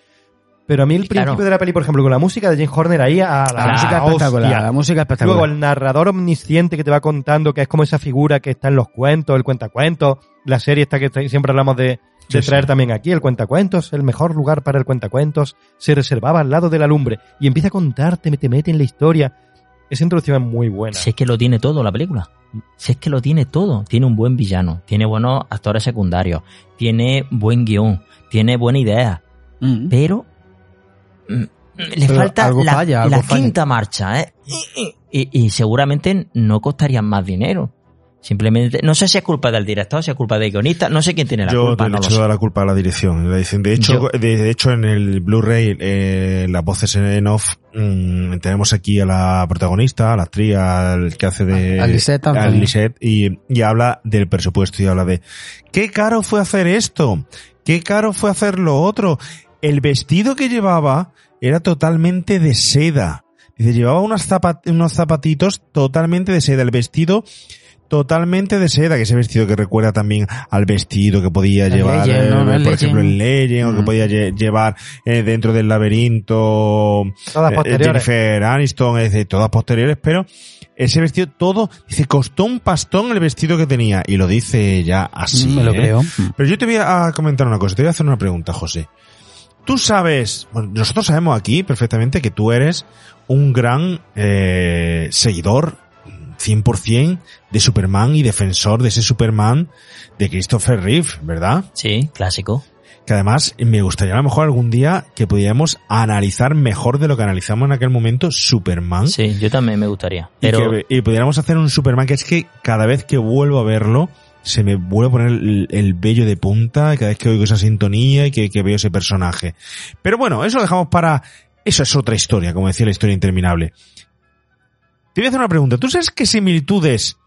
Pero a mí el Claro. principio de la peli, por ejemplo, con la música de James Horner ahí a la, La música espectacular, la música espectacular. Luego el narrador omnisciente que te va contando que es como esa figura que está en los cuentos, el cuentacuentos, la serie esta que siempre hablamos de, de Sí, traer sí. también aquí, el cuentacuentos, el mejor lugar para el cuentacuentos, se reservaba al lado de la lumbre y empieza a contarte, te mete en la historia. Esa introducción es muy buena. Si es que lo tiene todo la película. Si es que lo tiene todo. Tiene un buen villano, tiene buenos actores secundarios, tiene buen guion, tiene buena idea, Mm. pero le Pero falta algo la, falla, algo la falla. quinta marcha, ¿eh? Y, y seguramente no costarían más dinero. Simplemente, no sé si es culpa del director, si es culpa del guionista, no sé quién tiene la Yo culpa, le no lo echo sé. toda la culpa a la dirección. La dicen, de hecho, Yo- de, de hecho en el Blu-ray, eh, las voces en off, mm, tenemos aquí a la protagonista, a la actriz, al que hace de... A Lisette a. Lisette, y, y habla del presupuesto y habla de, ¿qué caro fue hacer esto? ¿Qué caro fue hacer lo otro? El vestido que llevaba era totalmente de seda. Dice, llevaba unos, zapat- unos zapatitos totalmente de seda. El vestido totalmente de seda, que ese vestido que recuerda también al vestido que podía El llevar, Legend, ¿no? eh, por ejemplo, Legend. el Legend, o que podía lle- llevar eh, dentro del laberinto Todas eh, posteriores. Jennifer Aniston, es decir, todas posteriores, pero ese vestido todo, dice, costó un pastón el vestido que tenía, y lo dice ya así. Mm, Me lo ¿eh? creo. Pero yo te voy a comentar una cosa, te voy a hacer una pregunta, José. Tú sabes, bueno, nosotros sabemos aquí perfectamente que tú eres un gran eh, seguidor 100% de Superman y defensor de ese Superman de Christopher Reeve, ¿verdad? Sí, clásico. Que además me gustaría a lo mejor algún día que pudiéramos analizar mejor de lo que analizamos en aquel momento Superman. Sí, yo también me gustaría. Y, Pero que, y pudiéramos hacer un Superman que es que cada vez que vuelvo a verlo, se me vuelve a poner el, el vello de punta cada vez que oigo esa sintonía y que, que veo ese personaje. Pero bueno, eso lo dejamos para... Eso es otra historia, como decía la historia interminable. Te voy a hacer una pregunta. ¿Tú sabes qué similitudes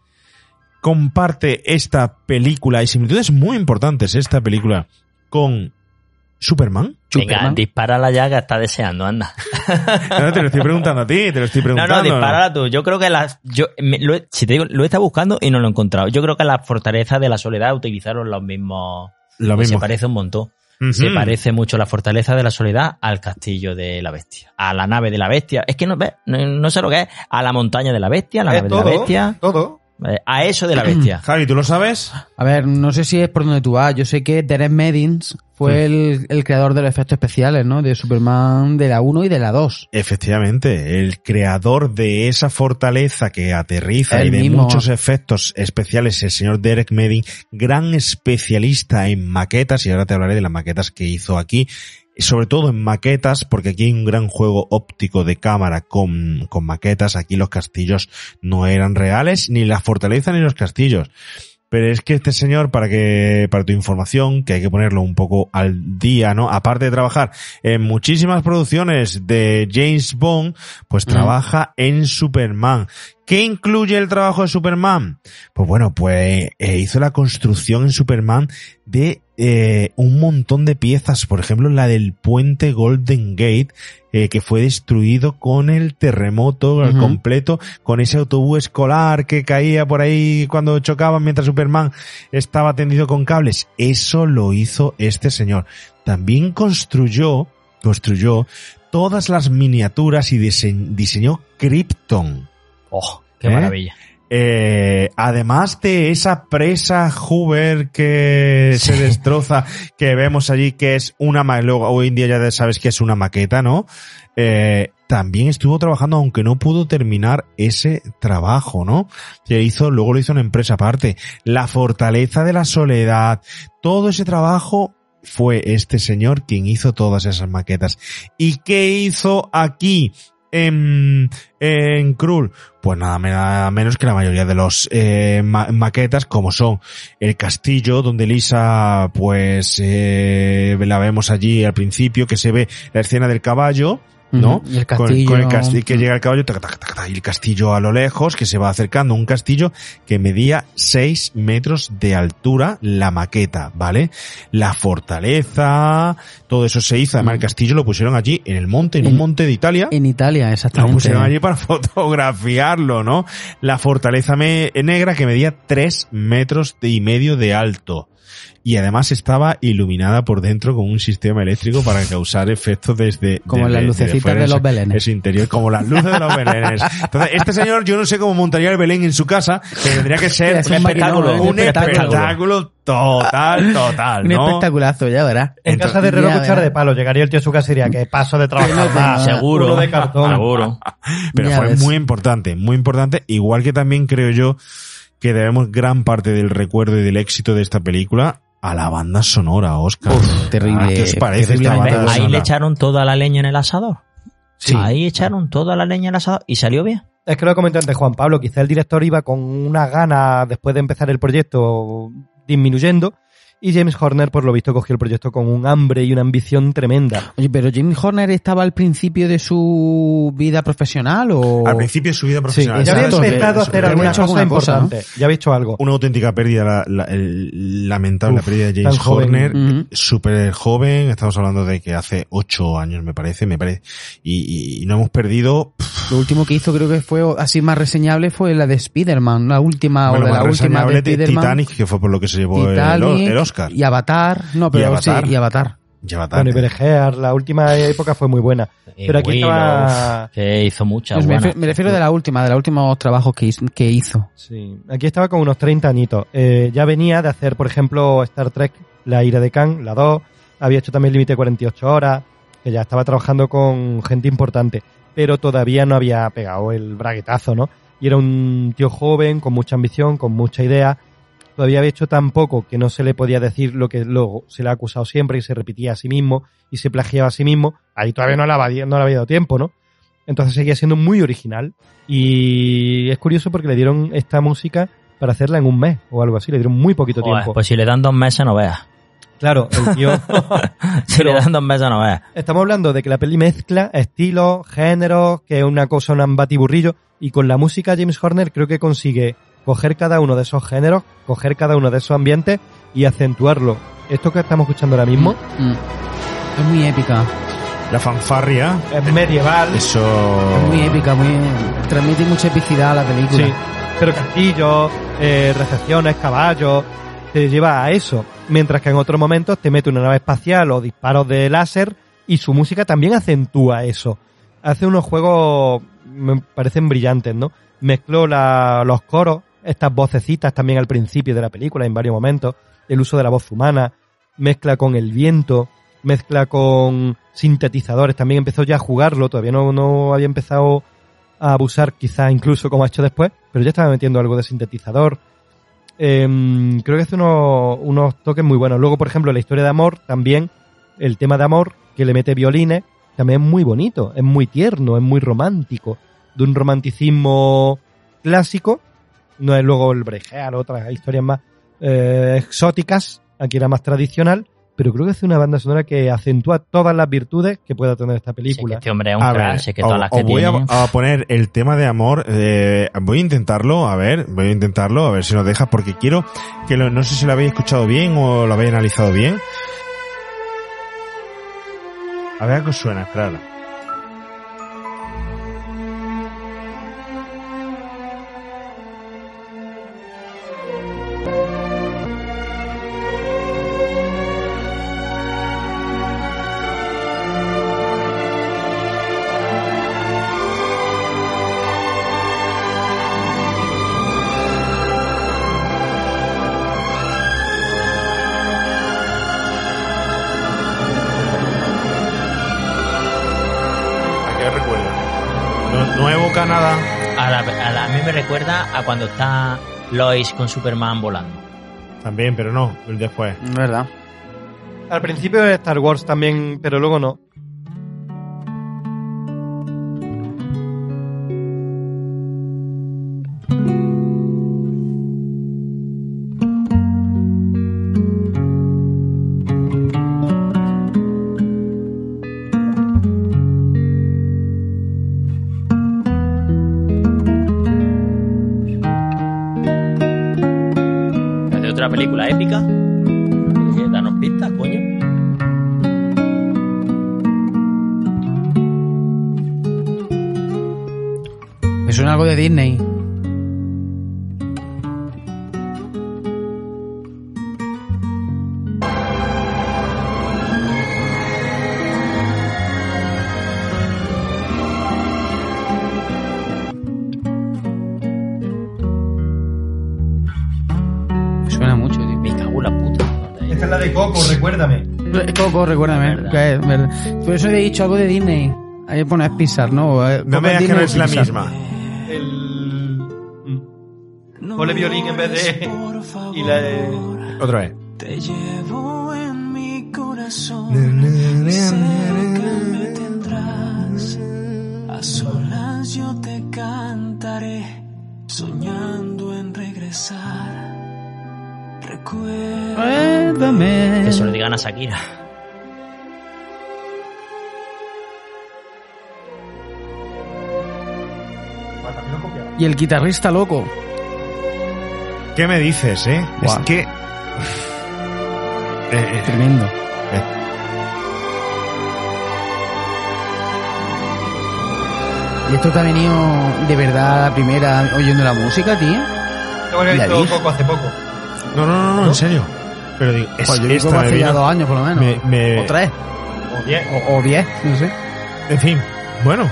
comparte esta película y similitudes muy importantes esta película con Superman? venga, Superman. dispárala ya que está deseando, anda. No, te lo estoy preguntando a ti, te lo estoy No, preguntando. no, dispárala tú. Yo creo que las, yo, me- lo, he- si te digo, lo he estado buscando y no lo he encontrado. Yo creo que las fortalezas de la soledad utilizaron los mismos. Lo Se mismo. parece un montón. Se parece mucho la fortaleza de la soledad al castillo de la bestia. A la nave de la bestia. Es que no, ¿ves? no, no sé lo que es. A la montaña de la bestia, a la Es nave todo, de la bestia. todo. Eh, A eso de la bestia. Javi, ¿tú lo sabes? A ver, no sé si es por donde tú vas. Yo sé que Derek Medins fue el, el creador de los efectos especiales, ¿no? De Superman de la 1 y de la 2. Efectivamente, el creador de esa fortaleza que aterriza El y de mismo. muchos efectos especiales, el señor Derek Medin, gran especialista en maquetas, y ahora te hablaré de las maquetas que hizo aquí, sobre todo en maquetas, porque aquí hay un gran juego óptico de cámara con, con maquetas, aquí los castillos no eran reales, ni la fortaleza ni los castillos. Pero es que este señor, para que, para tu información, que hay que ponerlo un poco al día, ¿no? Aparte de trabajar en muchísimas producciones de James Bond, pues Mm. trabaja en Superman. ¿Qué incluye el trabajo de Superman? Pues bueno, pues eh, hizo la construcción en Superman de eh, un montón de piezas, por ejemplo la del puente Golden Gate, eh, que fue destruido con el terremoto al completo, con ese autobús escolar que caía por ahí cuando chocaban mientras Superman estaba tendido con cables. Eso lo hizo este señor. También construyó, construyó todas las miniaturas y dise- diseñó Krypton. Oh, qué ¿Eh? maravilla. Eh, además de esa presa Hoover que se destroza, que vemos allí que es una luego hoy en día ya sabes que es una maqueta, ¿no? Eh, también estuvo trabajando, aunque no pudo terminar ese trabajo, ¿no? Que hizo, luego lo hizo una empresa aparte. La fortaleza de la soledad, todo ese trabajo fue este señor quien hizo todas esas maquetas. ¿Y qué hizo aquí? En, en Krull, pues nada, me- nada menos que la mayoría de los eh, ma- maquetas, como son el castillo, donde Lisa, pues, eh, la vemos allí al principio, que se ve la escena del caballo, ¿no? Y el Con- castillo. Con, el castillo, que llega el caballo, y el castillo a lo lejos, que se va acercando, un castillo que medía 6 metros de altura, la maqueta, ¿vale? La fortaleza, todo eso se hizo, además el castillo lo pusieron allí, en el monte, en un monte de Italia. En Italia, Lo exactamente. pusieron allí para fotografiarlo, ¿no? La fortaleza me- negra que medía tres metros de y medio de alto. Y además estaba iluminada por dentro con un sistema eléctrico para causar efectos desde... Como desde- las lucecitas de los belenes. En su interior, como las luces de los belenes. Entonces, este señor, yo no sé cómo montaría el belén en su casa, que tendría que ser Es un maquinón, un. Un espectáculo. espectáculo total, total, Un ¿no? espectaculazo, ya verás. En casa de Ya cuchara de palo. Llegaría el tío a su casa y diría que paso de trabajar más. Seguro. Uno de cartón. Seguro. Pero Ya fue ves. muy importante, muy importante, igual que también creo yo que debemos gran parte del recuerdo y del éxito de esta película a la banda sonora, Oscar. terrible, ¿Qué os parece esta terriblemente banda Ahí le echaron toda la leña en el asador. Sí. Ahí echaron toda la leña en el asador y salió bien. Es que lo comenté antes Juan Pablo, quizá el director iba con una gana después de empezar el proyecto disminuyendo y James Horner por lo visto cogió el proyecto con un hambre y una ambición tremenda. Oye, pero Jim Horner estaba al principio de su vida profesional o... Al principio de su vida Sí, profesional. ya había empezado a hacer alguna cosa cosa, ¿no? importante. Ya había hecho algo. Una auténtica pérdida, la, la- el- lamentable Uf, pérdida de James. Horner, Ujú. súper joven, estamos hablando de que hace ocho años me parece, me parece, y, y no hemos perdido, pff, Lo último que hizo creo que fue así más reseñable fue la de Spider-Man, la última bueno, o de más la última de Spider-Man. Titanic, que fue por lo que se llevó el, Titanic el Oscar. y Avatar, no, pero Avatar. sí, y Avatar. Lleva tarde. Bueno, y Beregear, la última época fue muy buena. Y Pero aquí estaba... Que hizo muchas Pues me, refiero, me refiero de la última, de los últimos trabajos que hizo. Que hizo. Sí, aquí estaba con unos 30 añitos. Eh, ya venía de hacer, por ejemplo, Star Trek, La ira de Khan, la 2. Había hecho también Límite 48 horas, que ya estaba trabajando con gente importante. Pero todavía no había pegado el braguetazo, ¿no? Y era un tío joven, con mucha ambición, con mucha idea. Todavía había hecho tan poco que no se le podía decir lo que luego se le ha acusado siempre y se repetía a sí mismo y se plagiaba a sí mismo. Ahí todavía no le había, no le había dado tiempo, ¿no? Entonces seguía siendo muy original. Y es curioso porque le dieron esta música para hacerla en un mes o algo así. Le dieron muy poquito Joder, tiempo. pues si le dan dos meses no veas. Claro, el tío. Si le dan dos meses no veas. Estamos hablando de que la peli mezcla estilos, géneros, que es una cosa, un batiburrillo. Y con la música James Horner creo que consigue coger cada uno de esos géneros, coger cada uno de esos ambientes y acentuarlo. Esto que estamos escuchando ahora mismo Mm. Es muy épica. La fanfarria, es medieval. eso... Es muy épica, muy. Transmite mucha epicidad a la película. Sí, pero castillos, eh, recepciones, caballos, te lleva a eso. Mientras que en otros momentos te mete una nave espacial o disparos de láser y su música también acentúa eso. Hace unos juegos, me parecen brillantes, ¿no? Mezcló la- los coros, estas vocecitas también al principio de la película, en varios momentos, el uso de la voz humana, mezcla con el viento, mezcla con sintetizadores, también empezó ya a jugarlo, todavía no, no había empezado a abusar quizás incluso como ha hecho después, pero ya estaba metiendo algo de sintetizador. Em, creo que hace unos, unos toques muy buenos. Luego, por ejemplo, la historia de amor, también el tema de amor, que le mete violines, también es muy bonito, es muy tierno, es muy romántico, de un romanticismo clásico, no es luego el brejear, otras historias más eh, exóticas, aquí era más tradicional, pero creo que hace una banda sonora que acentúa todas las virtudes que pueda tener esta que película. este hombre es un A crack, ver, que o- todas las os que voy a- tiene... a, poner el tema de amor. eh, voy a intentarlo, a ver, voy a intentarlo, a ver si nos dejas, porque quiero que lo- no sé si lo habéis escuchado bien o lo habéis analizado bien. A ver a qué os suena, esperad. A cuando está Lois con Superman volando. También, pero no, el después. Es verdad. Al principio de Star Wars también, pero luego no. He dicho algo de Disney. Ahí pone Pixar, ¿no? Eh, No me digas que no es la misma. El. mm. Ponle violín en vez de. Y la de. Otra vez. Te llevo en mi corazón. Cerca me tendrás. A solas yo te cantaré. Soñando en regresar. Recuérdame. Que se lo digan a Shakira. Y el guitarrista loco. ¿Qué me dices, eh? Es que... Eh, eh, Tremendo. ¿Y esto te ha venido de verdad la primera oyendo la música, tío? Que La visto. Coco hace poco. no, no, no, no, en serio. Pero digo, es, Pues yo digo esta hace ya dos años por lo menos. me- me- O tres. O bien. O, o diez, no sé. En fin, bueno.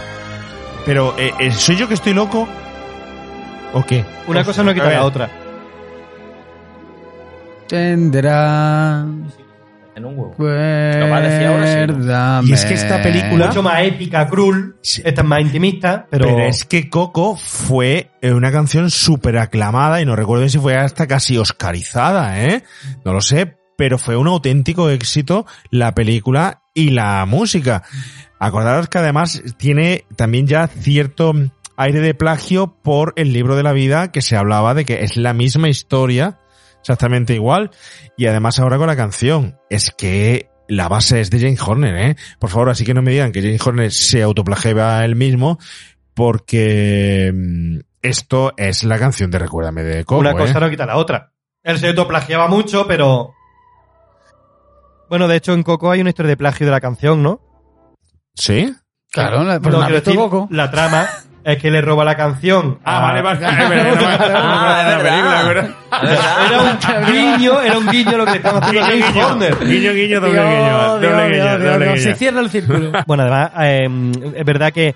Pero, eh, eh, ¿soy yo que estoy loco? ¿O qué? Una cosa no quita la otra. Tendrá. En un huevo. Lo va a decir ahora, sí. Recuérdame. Y es que esta película- Mucho más épica, cruel. Sí. Esta es más intimista, pero. Pero, es que Coco fue eh, una canción súper aclamada y no recuerdo si fue hasta casi oscarizada, ¿eh? No lo sé, pero fue un auténtico éxito la película y la música. Acordaros que además tiene también ya cierto aire de plagio por el libro de la vida que se hablaba de que es la misma historia, exactamente igual, y además ahora con la canción. Es que la base es de Jane Horner, ¿eh? Por favor, así que no me digan que Jane Horner se autoplagiaba él mismo, porque mm, esto es la canción de Recuérdame de Coco, una cosa ¿eh? no quita la otra. Él se autoplagiaba mucho, pero. Bueno, de hecho, en Coco hay una historia de plagio de la canción, ¿no? ¿Sí? Claro, la, No, pero no ha quiero visto decir, Coco. La trama es que le roba la canción. Ah, a- vale, vale. Es verdad, Ah. Era un guiño, era un guiño lo que le estaban haciendo a Guiño, James guiño, Horner. guiño, guiño, doble Dios, guiño, doble Dios, guiño, Dios, doble Dios, guiño. Se cierra el círculo. Bueno, además, eh, es verdad que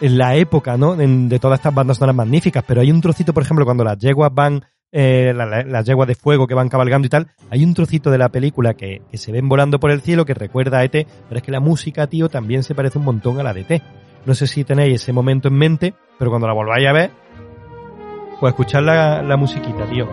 en la época, ¿no? En- de todas estas bandas sonoras magníficas, pero hay un trocito, por ejemplo, cuando las yeguas van, eh, la- la- las yeguas de fuego que van cabalgando y tal, hay un trocito de la película que, que se ven volando por el cielo que recuerda a ET, pero es que la música, tío, también se parece un montón a la de ET. No sé si tenéis ese momento en mente, pero cuando la volváis a ver, pues escuchar la, la musiquita, tío.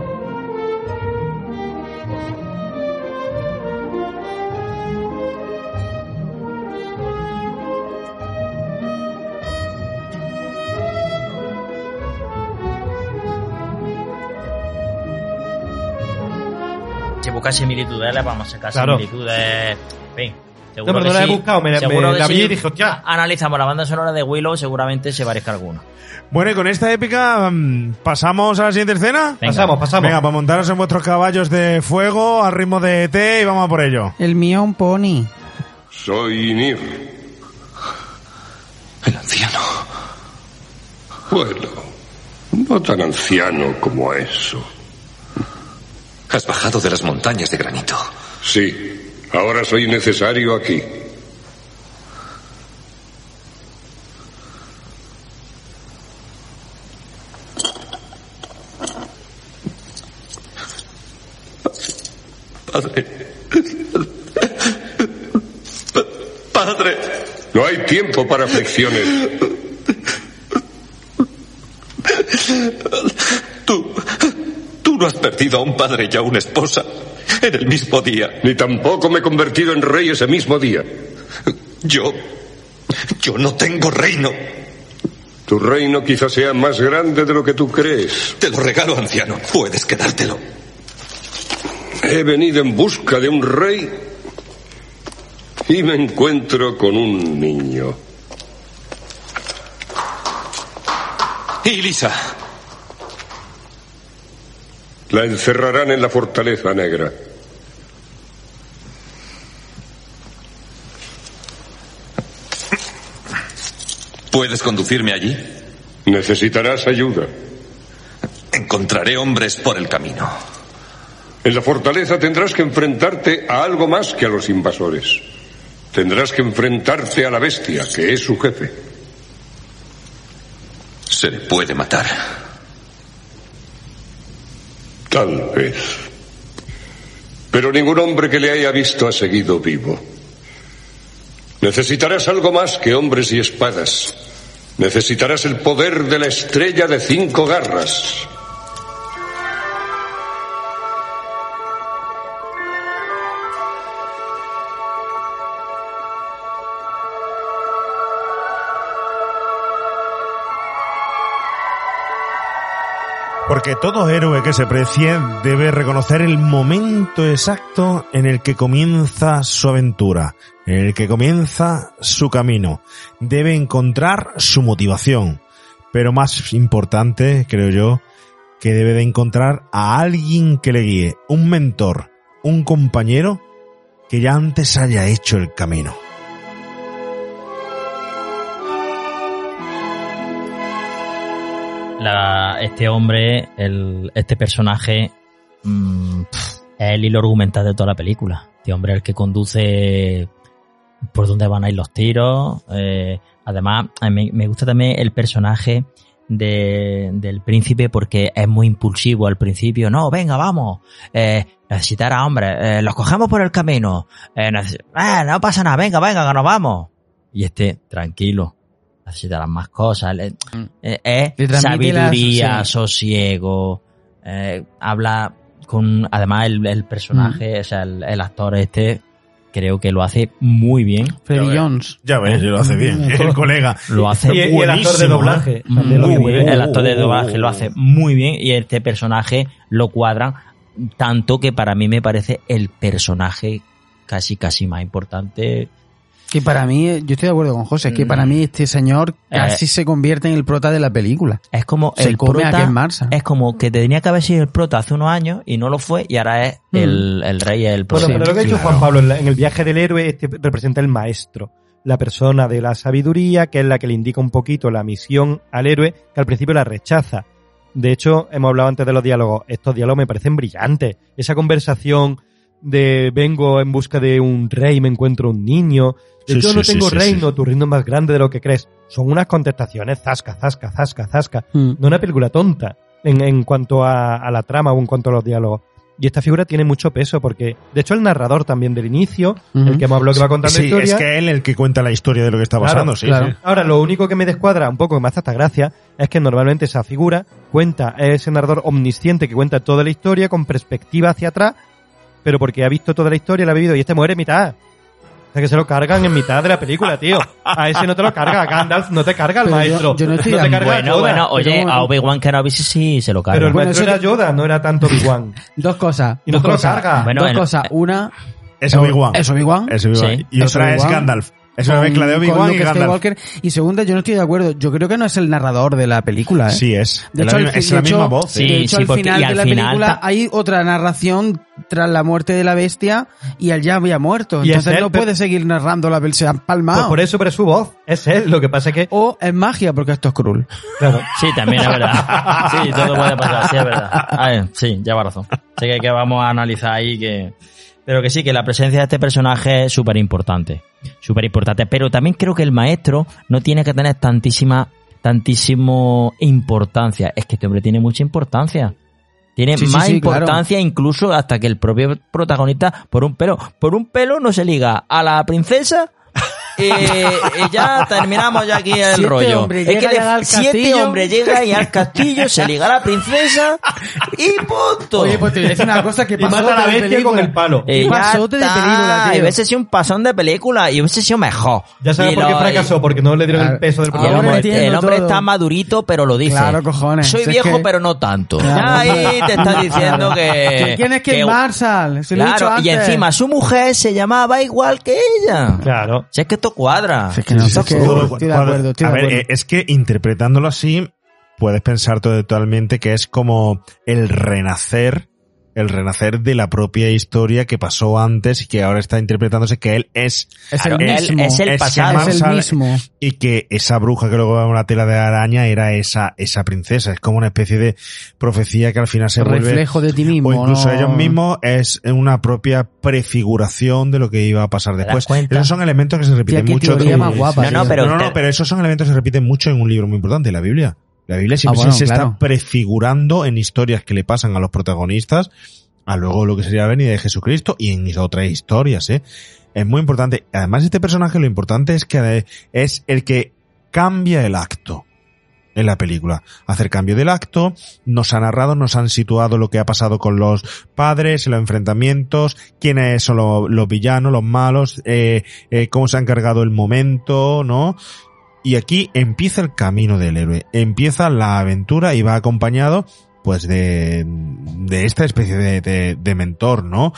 Si buscas similitudes, le vamos a sacar Claro. similitudes. En fin. No, Seguro pero que no la he buscado, me, Seguro me que la vi si y dije, hostia. Analizamos la banda sonora de Willow, seguramente se parezca alguna. Bueno, y con esta épica, mm, ¿pasamos a la siguiente escena? Venga. Pasamos, pasamos. Venga, para montaros en vuestros caballos de fuego al ritmo de ET y vamos a por ello. El mío un pony. Soy Ynir. El anciano. Bueno, no tan anciano como eso. Has bajado de las montañas de granito. Sí, ahora soy necesario aquí. Padre. Pa- Padre. No hay tiempo para aflicciones. Tú. Tú no has perdido a un padre y a una esposa en el mismo día. Ni tampoco me he convertido en rey ese mismo día. Yo. Yo no tengo reino. Tu reino quizás sea más grande de lo que tú crees. Te lo regalo, anciano. Puedes quedártelo. He venido en busca de un rey y me encuentro con un niño. Y Lisa. La encerrarán en la fortaleza negra. ¿Puedes conducirme allí? Necesitarás ayuda. Encontraré hombres por el camino. En la fortaleza tendrás que enfrentarte a algo más que a los invasores. Tendrás que enfrentarte a la bestia, que es su jefe. Se le puede matar. Tal vez. Pero ningún hombre que le haya visto ha seguido vivo. Necesitarás algo más que hombres y espadas. Necesitarás el poder de la estrella de cinco garras. Porque todo héroe que se precie debe reconocer el momento exacto en el que comienza su aventura, en el que comienza su camino. Debe encontrar su motivación. Pero más importante, creo yo, que debe de encontrar a alguien que le guíe, un mentor, un compañero que ya antes haya hecho el camino. Este hombre, este personaje, mm, es el hilo argumental de toda la película. Este hombre es el que conduce por dónde van a ir los tiros. eh, además, a mí me gusta también el personaje de- del príncipe porque es muy impulsivo al principio. No, venga, vamos. Eh, necesitar a hombres. eh, los cogemos por el camino. Eh, eh, no pasa nada. Venga, venga, que nos vamos. Y este, tranquilo. Necesitarán más cosas. Le- eh, la- sabiduría, sí. sosiego. habla con. Además, el, el personaje, o sea, el, el actor este, creo que lo hace muy bien. Freddy Jones. Ya ves, lo hace bien. El colega. Lo hace Y, y el actor de buenísimo, doblaje. muy bien. El actor de doblaje lo hace muy bien y este personaje lo cuadran tanto que para mí me parece el personaje casi casi más importante. Que para mí, eh, yo estoy de acuerdo con José, es que Mm. para mí este señor casi Eh. se convierte en el prota de la película. Es como Se el come a prota, es como que tenía que haber sido el prota hace unos años y no lo fue y ahora es Mm. el, el rey, el Bueno, prota. pero lo que ha dicho claro. Juan Pablo en, la- en el viaje del héroe este representa el maestro, la persona de la sabiduría, que es la que le indica un poquito la misión al héroe, que al principio la rechaza. De hecho, hemos hablado antes de los diálogos. Estos diálogos me parecen brillantes. Esa conversación de vengo en busca de un rey, me encuentro un niño. De Sí, yo sí, no sí, tengo sí, reino, sí. tu reino es más grande de lo que crees. Son unas contestaciones zasca, zasca, zasca, zasca. Mm. No una película tonta en, en cuanto a, a la trama o en cuanto a los diálogos. Y esta figura tiene mucho peso porque, de hecho, el narrador también del inicio, el que hemos hablado que va contando la Sí, historia. es que él el que cuenta la historia de lo que está Claro, pasando, sí, claro. sí. Ahora, lo único que me descuadra un poco, que me hace hasta gracia, es que normalmente esa figura cuenta, es ese narrador omnisciente que cuenta toda la historia con perspectiva hacia atrás, pero porque ha visto toda la historia, la ha vivido, y este muere en mitad. Sea, que se lo cargan en mitad de la película, tío. A ese no te lo carga, a Gandalf no te carga el Pero yo- maestro. yo no estoy te de carga Bueno, Yoda. bueno, oye, a Obi-Wan Kenobi sí, sí se lo carga. Pero el Bueno, maestro eso era Yoda, no era tanto Obi-Wan. Dos cosas. Y no dos te lo cosas. carga. Bueno, dos en- cosas. Una, Es Obi-Wan. es Obi-Wan. Es Obi-Wan. Sí. Y Es otra es Obi-Wan. Gandalf. Es una con- mezcla de Obi-Wan y Gandalf. Skywalker. Y segunda, yo no estoy de acuerdo. Yo creo que no es el narrador de la película, ¿eh? Sí, es. De Es hecho, la, al es de la hecho- misma voz. Sí, de hecho, sí, al porque- final al de la final película ta- hay otra narración tras la muerte de la bestia y él ya había muerto. Y Entonces él, no pero- puede seguir narrando la película. Se han Pues por eso, pero es su voz. Es él. Lo que pasa es que, O es magia, porque esto es cruel. claro, Sí, también es verdad. Sí, todo puede pasar, sí, es verdad. A ver, sí, lleva razón. Sé que, que vamos a analizar ahí que... Pero que sí, que la presencia de este personaje es súper importante. Súper importante. Pero también creo que el maestro no tiene que tener tantísima, tantísimo importancia. Es que este hombre tiene mucha importancia. Tiene Sí, más sí, importancia incluso hasta que el propio protagonista, por un pelo, por un pelo no se liga a la princesa y, y ya terminamos ya aquí el Siete rollo. Es que le- siete castillo. hombres llegan y al castillo se liga a la princesa y punto. Oye, pues te voy a decir una cosa que y pasó mata a la bestia película. con el palo. Y un ya pasote de película, tío. Y hubiese sido un pasón de película y hubiese sido mejor. Ya sabes Y por qué fracasó, porque no le dieron Claro. el peso del y el hombre, protagonista. entiendo el hombre todo. está madurito, pero lo dice. Claro, cojones. Soy Si es viejo, que- pero no tanto. Claro. Ya ahí te está diciendo que... ¿Quién es Ken que- Marshall? Se lo he dicho Claro, y antes. encima su mujer se llamaba igual que ella. Claro. Si es que cuadra. Si es que no, si es que Todo estoy de cuadra. acuerdo, estoy a de ver, acuerdo. eh, es que interpretándolo así, puedes pensar totalmente que es como el renacer, el renacer de la propia historia que pasó antes y que ahora está interpretándose que él es, Es el él mismo. es el Es pasado. Es el mismo. y que esa bruja que luego va a una tela de araña era esa, esa princesa. Es como una especie de profecía que al final se vuelve reflejo de ti mismo. o incluso ¿no? ellos mismos es una propia prefiguración de lo que iba a pasar después. Esos son elementos que se repiten mucho. más guapa, No, no, tío. pero no, no, te- pero esos son elementos que se repiten mucho en un libro muy importante, la Biblia. La Biblia siempre Ah, bueno, se claro. está prefigurando en historias que le pasan a los protagonistas a luego lo que sería la venida de Jesucristo y en otras historias, ¿eh? Es muy importante. Además, este personaje lo importante es que es el que cambia el acto en la película. Hacer cambio del acto, nos ha narrado, nos han situado lo que ha pasado con los padres, los enfrentamientos, quiénes son los, los villanos, los malos, eh, eh, cómo se ha encargado el momento, ¿no? Y aquí empieza el camino del héroe, empieza la aventura y va acompañado pues de, de esta especie de, de, de mentor, ¿no?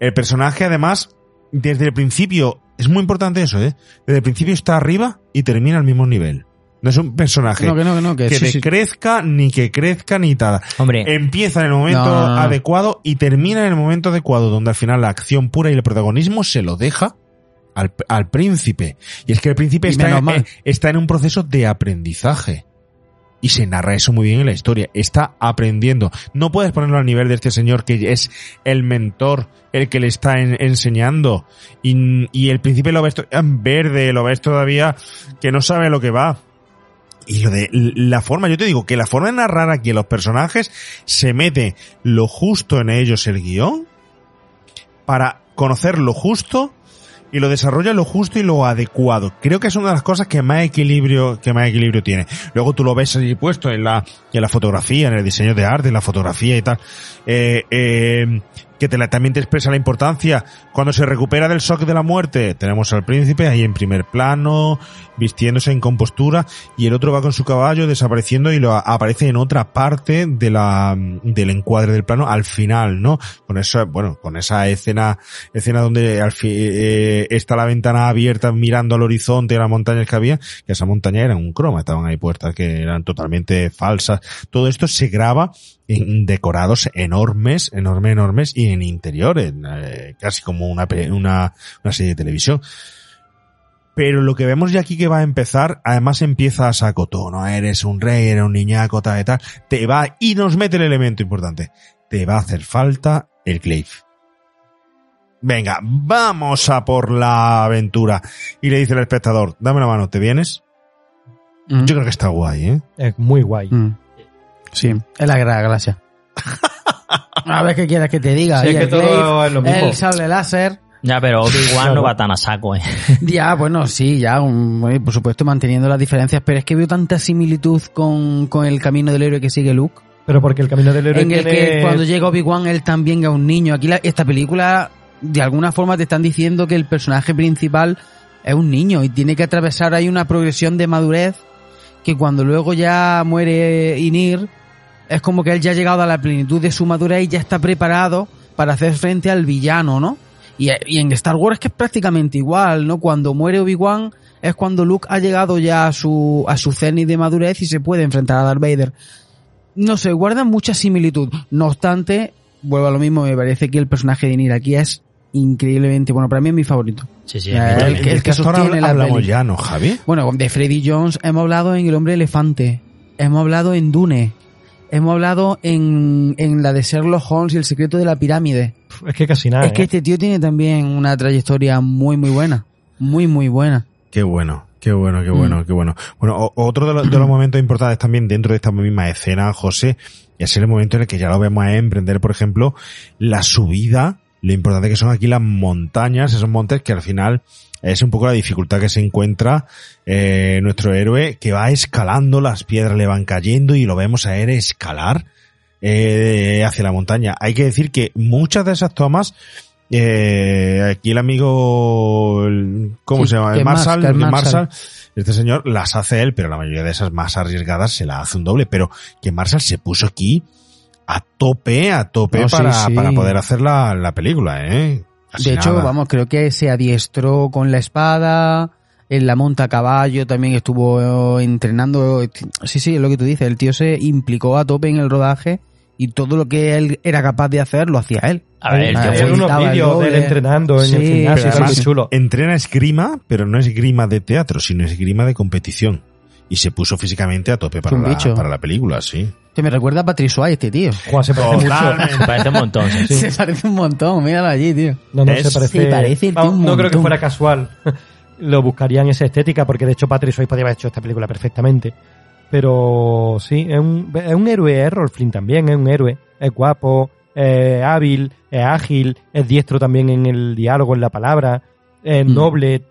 El personaje además, desde el principio, es muy importante eso, ¿eh? Desde el principio está arriba y termina al mismo nivel. No es un personaje No, que no, que no, que sí, sí. decrezca, ni que crezca, ni nada. Hombre, Empieza en el momento No, no, no. adecuado y termina en el momento adecuado, donde al final la acción pura y el protagonismo se lo deja al, al príncipe. Y es que el príncipe está en, eh, está en un proceso de aprendizaje. Y se narra eso muy bien en la historia. Está aprendiendo. No puedes ponerlo al nivel de este señor que es el mentor, el que le está en- enseñando. Y, y el príncipe lo ves verde, lo ves todavía que no sabe lo que va. Y lo de la forma, yo te digo que la forma de narrar aquí a los personajes se mete lo justo en ellos el guion para conocer lo justo y lo desarrolla lo justo y lo adecuado. Creo que es una de las cosas que más equilibrio, que más equilibrio tiene. Luego tú lo ves ahí puesto en la, en la fotografía, en el diseño de arte, en la fotografía y tal. Eh, eh, que te la- también te expresa la importancia. Cuando se recupera del shock de la muerte, tenemos al príncipe ahí en primer plano, vistiéndose en compostura, y el otro va con su caballo desapareciendo y lo aparece en otra parte de la, del encuadre del plano al final, ¿no? Con esa, bueno, con esa escena, escena donde al fi- eh, está la ventana abierta mirando al horizonte y las montañas que había, que esa montaña eran un croma, estaban ahí puestas que eran totalmente falsas. Todo esto se graba en decorados enormes, enormes, enormes y en interiores, eh, casi como una, una, una serie de televisión. Pero lo que vemos ya aquí que va a empezar, además empieza a saco todo, ¿no? Eres un rey, eres un niñaco, tal y tal. Te va, y nos mete el elemento importante. Te va a hacer falta el Glaive. Venga, vamos a por la aventura. Y le dice el espectador, dame la mano, ¿te vienes? Mm. Yo creo que está guay, ¿eh? Es muy guay. Mm. Sí, es la gran gracia. A ver qué quieres que te diga. Sí, Y es que el todo glaive, es lo mismo. El sable láser. ya, pero Obi-Wan no va tan a saco, eh. Ya, bueno, sí, ya, un- por supuesto manteniendo las diferencias, pero es que veo tanta similitud con, con el camino del héroe que sigue Luke. Pero porque el camino del héroe en el tiene... que cuando llega Obi-Wan él también es un niño. Aquí la- esta película, de alguna forma te están diciendo que el personaje principal es un niño y tiene que atravesar ahí una progresión de madurez que cuando luego ya muere Inir, es como que él ya ha llegado a la plenitud de su madurez y ya está preparado para hacer frente al villano, ¿no? Y, y en Star Wars es que es prácticamente igual, ¿no? Cuando muere Obi-Wan es cuando Luke ha llegado ya a su, a su cenit de madurez y se puede enfrentar a Darth Vader. No sé, guardan mucha similitud. No obstante, vuelvo a lo mismo, me parece que el personaje de Inir aquí es increíblemente bueno. Para mí es mi favorito. Sí, sí. Eh, el que- el que sostiene la hablamos peli. ya, ¿no, Javi? Bueno, de Freddy Jones hemos hablado en El Hombre Elefante. Hemos hablado en Dune. Hemos hablado en, en la de Sherlock Holmes y el secreto de la pirámide. Es que casi nada. es que ¿eh? este tío tiene también una trayectoria muy, muy buena. Muy, muy buena. Qué bueno, qué bueno, qué Mm. bueno, qué bueno. Bueno, otro de, los- de los momentos importantes también dentro de esta misma escena, José, es el momento en el que ya lo vemos a emprender, por ejemplo, la subida, lo importante que son aquí las montañas, esos montes que al final es un poco la dificultad que se encuentra eh, nuestro héroe, que va escalando, las piedras le van cayendo y lo vemos a él escalar eh, hacia la montaña. Hay que decir que muchas de esas tomas eh, aquí el amigo, el- ¿cómo Sí, se llama? El Marshall, Marshall, el Marshall. Marshall, este señor las hace él, pero la mayoría de esas más arriesgadas se la hace un doble, pero que Marshall se puso aquí a tope, a tope No, sí, para, sí. para poder hacer la, la película, ¿eh? De hecho, nada. vamos, creo que se adiestró con la espada, en la monta a caballo también estuvo eh, entrenando. Sí, sí, es lo que tú dices, el tío se implicó a tope en el rodaje y todo lo que él era capaz de hacer lo hacía él. A ver, unos vídeos de él entrenando en el Sí, gimnasio, muy además- chulo. Entrena esgrima, pero no es esgrima de teatro, sino esgrima de competición. Y se puso físicamente a tope para, la, para la película, sí. Que me recuerda a Patrick este tío. Juan se parece mucho. Me parece un montón. sí. Se parece un montón, míralo allí, tío. No, se parece. se parece el tío Vamos, un no creo que fuera casual. Lo buscarían esa estética, porque de hecho Patrick podría haber hecho esta película perfectamente. Pero sí, es un, es un héroe, es Rolf Flynn también, es un héroe. Es guapo, es hábil, es ágil, es diestro también en el diálogo, en la palabra, es Mm. noble.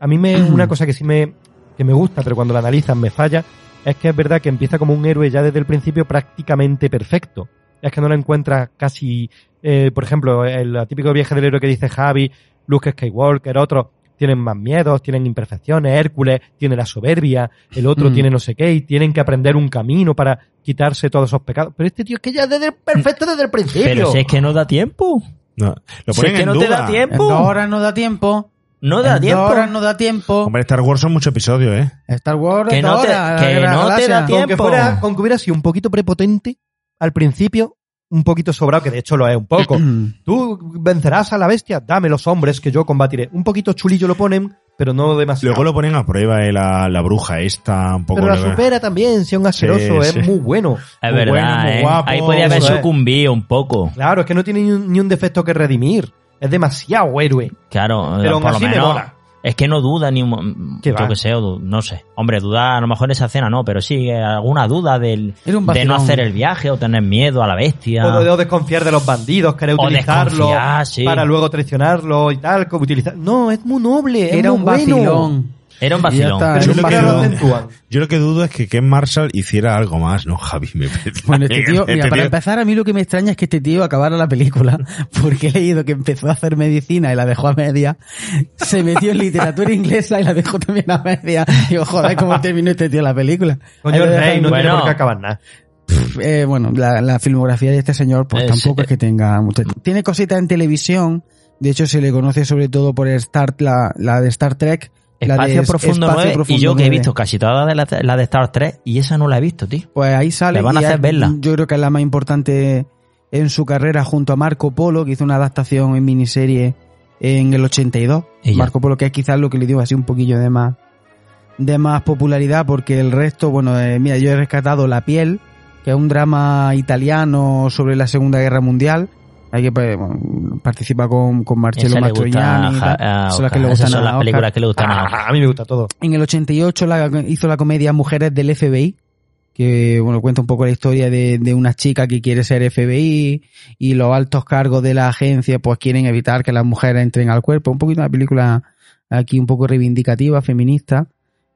a mí me una cosa que sí me, que me gusta, pero cuando la analizan me falla, es que es verdad que empieza como un héroe ya desde el principio prácticamente perfecto. Es que no lo encuentras casi, eh, por ejemplo, el típico viaje del héroe que dice Javi, Luke Skywalker, otros tienen más miedos, tienen imperfecciones, Hércules tiene la soberbia, el otro Mm. tiene no sé qué, y tienen que aprender un camino para quitarse todos esos pecados. Pero este tío es que ya desde el perfecto desde el principio. Pero si es que no da tiempo. No, lo Si ponen es que en no te da En tiempo. dos horas no da tiempo. No da en tiempo. Dos horas no da tiempo. Hombre, Star Wars son muchos episodios, ¿eh? Star Wars Que no te- horas, que no te da con que, tiempo. fuera, con que hubiera sido un poquito prepotente al principio, un poquito sobrado, que de hecho lo es un poco. Tú vencerás a la bestia, dame los hombres que yo combatiré. Un poquito chulillo lo ponen, pero no demasiado. Luego lo ponen a prueba, eh, la, la bruja esta, un poco... pero la supera también, si es un asqueroso, Sí, es sí. muy bueno. Es Muy verdad, bueno, muy ¿eh? guapo, Ahí podía haber sucumbido un poco. Claro, es que no tiene ni un, ni un defecto que redimir. Es demasiado héroe. Claro, Pero por lo me menos. mola. Es que no duda ni un. mo- ¿Qué Yo va? que sé, no sé. Hombre, duda a lo mejor en esa escena no, pero sí, eh, alguna duda del, de no vacilón. hacer el viaje o tener miedo a la bestia. O, de- o desconfiar de los bandidos, querer O utilizarlo sí. para luego traicionarlo y tal. como utilizar... No, es muy noble, es Era muy un bueno. Era un vacilón. Yo lo, que dudo, yo lo que dudo es que Ken Marshall hiciera algo más, ¿no, Javi? Me parece. Bueno, este tío, Este mira, para tío- empezar, a mí lo que me extraña es que este tío acabara la película, porque he leído que empezó a hacer medicina y la dejó a media, se metió en literatura inglesa y la dejó también a media. Digo, joder, ¿cómo terminó este tío la película? Coño, rey no tiene Bueno. por qué acabar nada. Eh, bueno, la, la filmografía de este señor, pues Es- tampoco es que tenga mucho. Tiene cositas en televisión, de hecho se le conoce sobre todo por Star, la, la de Star Trek. Espacio de Profundo Espacio 9 y Profundo yo que he 9. visto casi toda de la, de Star 3 y esa no la he visto, tío. Pues ahí sale. Le van a y hacer es- verla. Yo creo que es la más importante en su carrera junto a Marco Polo, que hizo una adaptación en miniserie en el 82. Y ya. Marco Polo, que es quizás lo que le dio así un poquillo de más de más popularidad, porque el resto, bueno, eh, mira, yo he rescatado La piel, que es un drama italiano sobre la Segunda Guerra Mundial. Hay que pues, bueno, participa con, con gusta Mastroianni. a- a Son las Oscar. que le Esas gustan son a las Oscar. películas que le gustan a Oscar. Ah, a mí me gusta todo. En el 88 la- hizo la comedia Mujeres del FBI, que bueno cuenta un poco la historia de, de una chica que quiere ser FBI y los altos cargos de la agencia pues quieren evitar que las mujeres entren al cuerpo. Un poquito una película aquí un poco reivindicativa, feminista.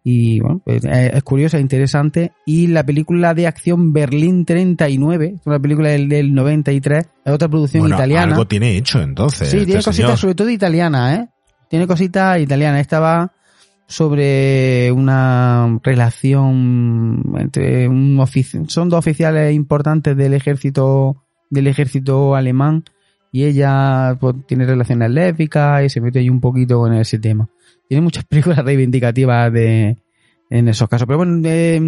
Y bueno, pues, es, es curiosa, interesante. Y la película de acción Berlín 39, es una película del, del 93, es otra producción Bueno, italiana. algo tiene hecho entonces. Sí, este tiene señor. cositas sobre todo italianas, ¿eh? Tiene cositas italianas. Esta va sobre una relación entre un ofici- son dos oficiales importantes del ejército del ejército alemán y ella pues, tiene relaciones lésbicas y se mete ahí un poquito en ese tema. Tiene muchas películas reivindicativas de en esos casos, pero bueno, eh,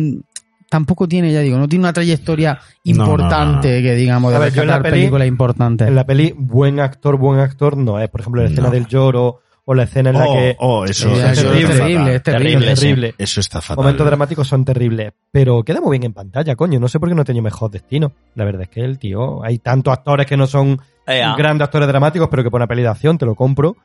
tampoco tiene, ya digo, no tiene una trayectoria No, no, no, importante no. que digamos de ver, yo en la rescatar peli- películas importantes. En la peli, buen actor, buen actor no es. Por ejemplo, la escena No. del lloro o la escena en la Oh, que... oh, eso, es es terrible, es terrible. Terrible, sí. terrible. Eso está fatal. Momentos dramáticos son terribles, pero queda muy bien en pantalla, coño. No sé por qué no ha tenido mejor destino. La verdad es que el tío, hay tantos actores que no son Ea. grandes actores dramáticos, pero que para una peli de acción te lo compro,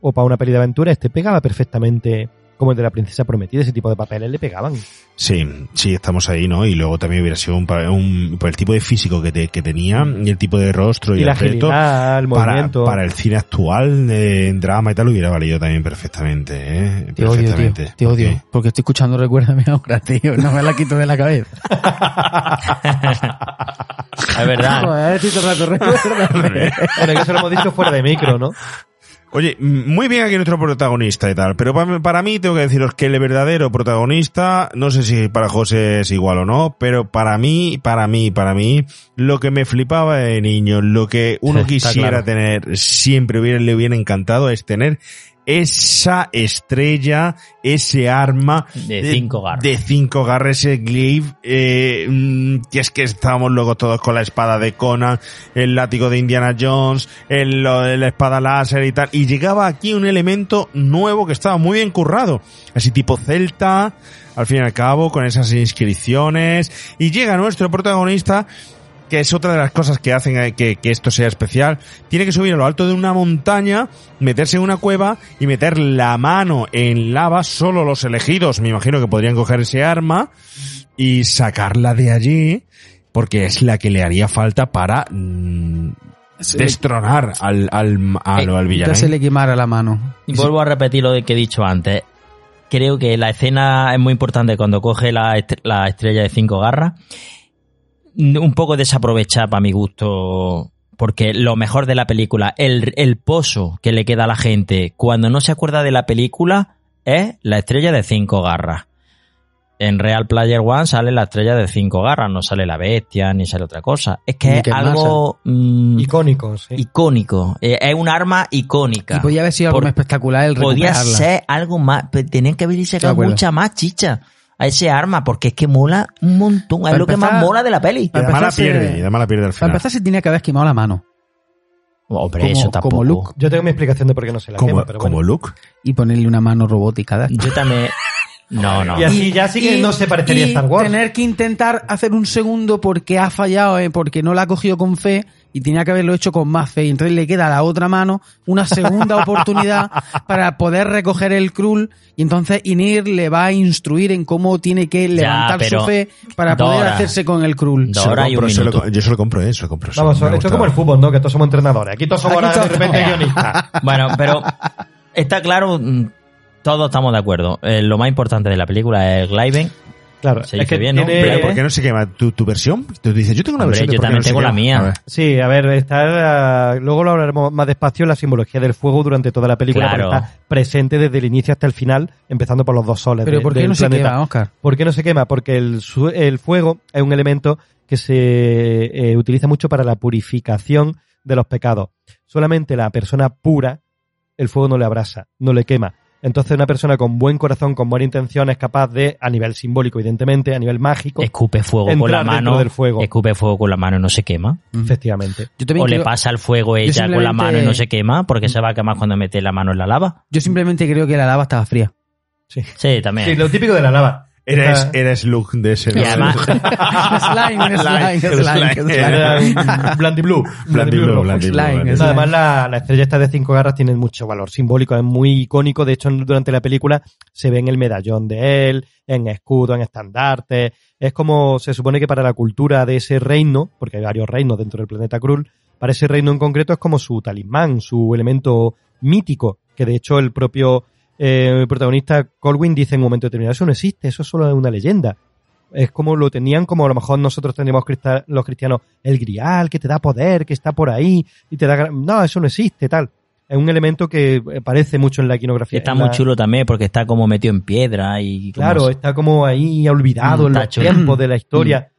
o para una peli de aventura, este pegaba perfectamente como el de la princesa prometida, ese tipo de papeles le pegaban. Sí, sí, estamos ahí, ¿no? Y luego también hubiera sido un, un- por el tipo de físico que, te- que tenía y el tipo de rostro y, Y la el agilidad, el para, movimiento. para el cine actual eh, en drama y tal hubiera valido también perfectamente, ¿eh? Te odio, tío. perfectamente. Te ¿Por odio. Porque estoy escuchando Recuérdame ahora, tío. No me la quito de la cabeza. Es verdad. Rato, recuérdame. Bueno, que eso lo hemos dicho fuera de micro, ¿no? Oye, muy bien aquí nuestro protagonista y tal, pero pa- para mí tengo que deciros que el verdadero protagonista, no sé si para José es igual o no, pero para mí, para mí, para mí, lo que me flipaba de niño, lo que uno quisiera claro. tener, siempre hubiera, le hubiera encantado, es tener esa estrella, ese arma De cinco garras. de cinco garras, ese glaive, eh, mm, que es que estábamos luego todos con la espada de Conan, el látigo de Indiana Jones, el, la espada láser y tal, y llegaba aquí un elemento nuevo que estaba muy bien currado, así tipo celta, al fin y al cabo, con esas inscripciones, y llega nuestro protagonista, que es otra de las cosas que hacen eh, que, que esto sea especial, tiene que subir a lo alto de una montaña, meterse en una cueva y meter la mano en lava, solo los elegidos, me imagino que podrían coger ese arma y sacarla de allí porque es la que le haría falta para mm, destronar al, al, al, al villano. Que se le quemara la mano. Y vuelvo a repetir lo que he dicho antes. Creo que la escena es muy importante cuando coge la, est- la estrella de cinco garras. Un poco desaprovechada para mi gusto. Porque lo mejor de la película, el, el pozo que le queda a la gente cuando no se acuerda de la película es la estrella de cinco garras. En Real Player One sale la estrella de cinco garras, no sale la bestia ni sale otra cosa. Es que es que algo mm, Icónico, sí. icónico. Eh, Es un arma icónica. Y podía haber sido algo más espectacular el podía ser algo más, tenían que haberle De sacado mucha más chicha a ese arma, porque es que mola un montón, es Para lo que más mola de la peli. Y además la pierde, y además la pierde al Para final. empezar se tenía que haber quemado la mano. Hombre, como- eso tampoco. como Luke. Yo tengo mi explicación de por qué no se la Como, quema, pero como bueno. Luke. Y ponerle una mano robótica. de- Yo también... No, no. Y así ya sí que no se parecería a y Star Wars. tener que intentar hacer un segundo porque ha fallado, eh, porque no la ha cogido con fe y tenía que haberlo hecho con más fe. Y entonces le queda a la otra mano una segunda oportunidad para poder recoger el Krull y entonces Inir le va a instruir en cómo tiene que levantar su fe para poder hacerse con el Krull. Dora Se y un compro, se lo minuto. co- yo se lo compro, eh, se lo compro. Vamos, esto es como el fútbol, ¿no? Que todos somos entrenadores. Aquí todos somos Aquí ahora de repente guionistas. Bueno, pero está claro, mm, todos estamos de acuerdo. Eh, lo más importante de la película es Glyben. Claro, Se es dice que bien, ¿no? tiene... Pero ¿por qué no se quema tu, tu versión? Tú dices, yo tengo una Hombre, versión. yo también no tengo la mía. A. Sí, a ver, está, eh, luego lo hablaremos más despacio, la simbología del fuego durante toda la película, Claro. porque está presente desde el inicio hasta el final, empezando por los dos soles. Pero de- ¿por qué no se quema, Oscar? ¿Por qué no se quema? Porque el, el fuego es un elemento que se eh, utiliza mucho para la purificación de los pecados. Solamente la persona pura, el fuego no le abrasa, no le quema. Entonces una persona con buen corazón, con buena intención, es capaz de, a nivel simbólico, evidentemente, a nivel mágico, Escupe fuego con la mano. del fuego. Escupe fuego con la mano y no se quema. efectivamente. Yo O le creo- pasa el fuego ella con la mano y no se quema porque se va a quemar cuando mete la mano en la lava. Yo simplemente creo que la lava estaba fría. Sí. Sí, también. Sí, lo típico de la lava. Eres, Está- eres Luke de ese. Y además, slime, slime, slime, slime. Era Blandy Blue. Blandy Blue, Blandy Blue, es. Además, la, la estrella esta de cinco garras tiene mucho valor simbólico, es muy icónico. De hecho, durante la película se ve en el medallón de él, en escudo, en estandarte. Es como se supone que para la cultura de ese reino, porque hay varios reinos dentro del planeta Krull, para ese reino en concreto es como su talismán, su elemento mítico, que de hecho el propio eh, protagonista Colwyn dice en un momento determinado, eso no existe, eso solo es una leyenda. Es como lo tenían, como a lo mejor nosotros crista- los cristianos, el grial que te da poder, que está por ahí, y te da... No, eso no existe, tal. Es un elemento que eh, parece mucho en la iconografía. está muy la- chulo también porque está como metido en piedra y como Claro, está como ahí olvidado Mm, en los chulo. tiempos de la historia.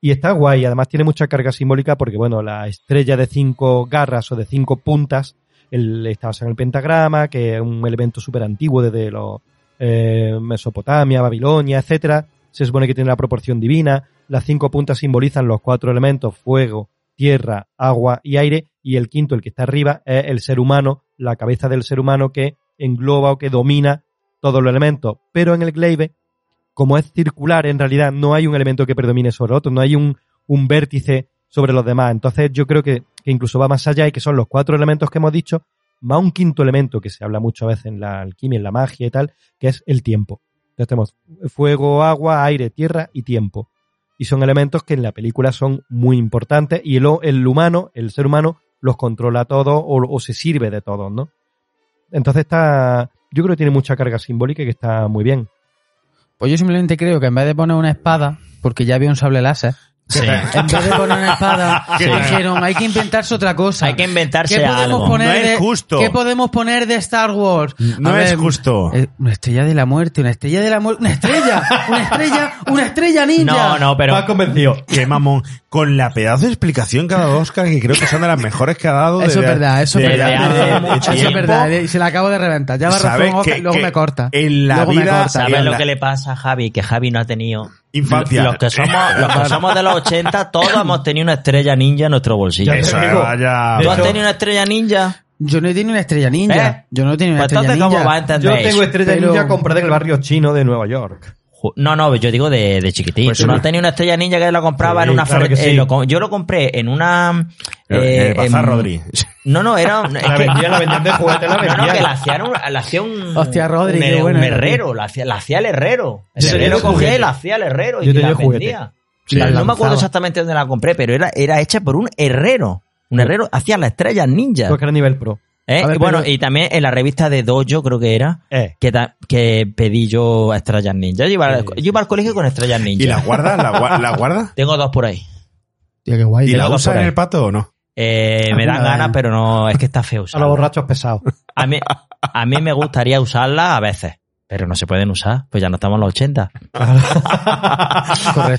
Y está guay, además tiene mucha carga simbólica porque, bueno, la estrella de cinco garras o de cinco puntas el, está en el pentagrama, que es un elemento súper antiguo desde los eh, Mesopotamia, Babilonia, etcétera. Se supone que tiene la proporción divina. Las cinco puntas simbolizan los cuatro elementos, fuego, tierra, agua y aire. Y el quinto, el que está arriba, es el ser humano, la cabeza del ser humano que engloba o que domina todos los elementos. Pero en el glaive, como es circular, en realidad no hay un elemento que predomine sobre otro, no hay un vértice sobre los demás. Entonces yo creo que, que incluso va más allá y que son los cuatro elementos que hemos dicho, más un quinto elemento que se habla mucho a veces en la alquimia, en la magia y tal, que es el tiempo. Entonces tenemos fuego, agua, aire, tierra y tiempo. Y son elementos que en la película son muy importantes y el, humano, el ser humano, los controla todos o, o se sirve de todos, ¿no? Entonces está, yo creo que tiene mucha carga simbólica y que está muy bien. Pues yo simplemente creo que en vez de poner una espada, porque ya había un sable láser, Sí. en vez de poner una espada, Sí. dijeron, hay que inventarse otra cosa. Hay que inventarse ¿Qué podemos algo. poner No es justo. ¿Qué podemos poner de Star Wars? No A es ver, justo. eh, Una estrella de la muerte, una estrella de la muerte, una estrella, una estrella, una estrella ninja. No, no, pero Más convencido. Qué mamón. Con la pedazo de explicación que ha dado Oscar, que creo que son de las mejores que ha dado. Eso es verdad, eso es verdad. Eso es tiempo. verdad, y se la acabo de reventar. Ya va ¿Sabes razón, Oscar, que- luego que me corta. en la Luego me vida- corta. ¿Sabes lo la- que le pasa a Javi? Que Javi no ha tenido... Infancia. Los que somos, los que somos de los 80, todos hemos tenido una estrella ninja en nuestro bolsillo. Ya Eso, te digo. vaya. ¿Tú de has tenido una estrella ninja? Yo no he tenido una estrella ninja. ¿Eh? Yo no he tenido una Pues estrella ¿cómo ninja. va a entender Yo tengo estrella Pero- ninja comprada en el barrio chino de Nueva York. No, no, yo digo de, de chiquitín. Pues no tenido una estrella ninja que la compraba Sí, en una claro sí. eh, lo Yo lo compré en una... Eh, Bazar en- Rodri. No, no, era... es La vendían, la vendían de juguete, la No, no, vendían. que la hacía un, la hacía un, Hostia, Rodri, un, herrero, la hacía, la hacía el herrero. El Yo tenía herrero cogía juguete. y la hacía el herrero Yo y tenía la juguete. vendía. Sí. La- no me acuerdo exactamente dónde la compré, pero era, era hecha por un herrero. Un herrero hacía las estrellas ninja. Creo que era nivel pro. ¿Eh? A ver, Y bueno, pero- y también en la revista de Dojo, creo que era, Eh. que, que pedí yo estrellas ninja. Yo iba, al- Sí, yo iba al colegio con estrellas ninja. ¿Y la guarda? ¿La, gua- la guarda? Tengo dos por ahí. Tío, qué guay. ¿Y la dos usa por en el pato o no? Eh, me dan ganas, pero no, es que está feo A usarla. los borrachos pesados. A mí, a mí me gustaría usarla a veces, pero no se pueden usar, pues ya no estamos en los 80.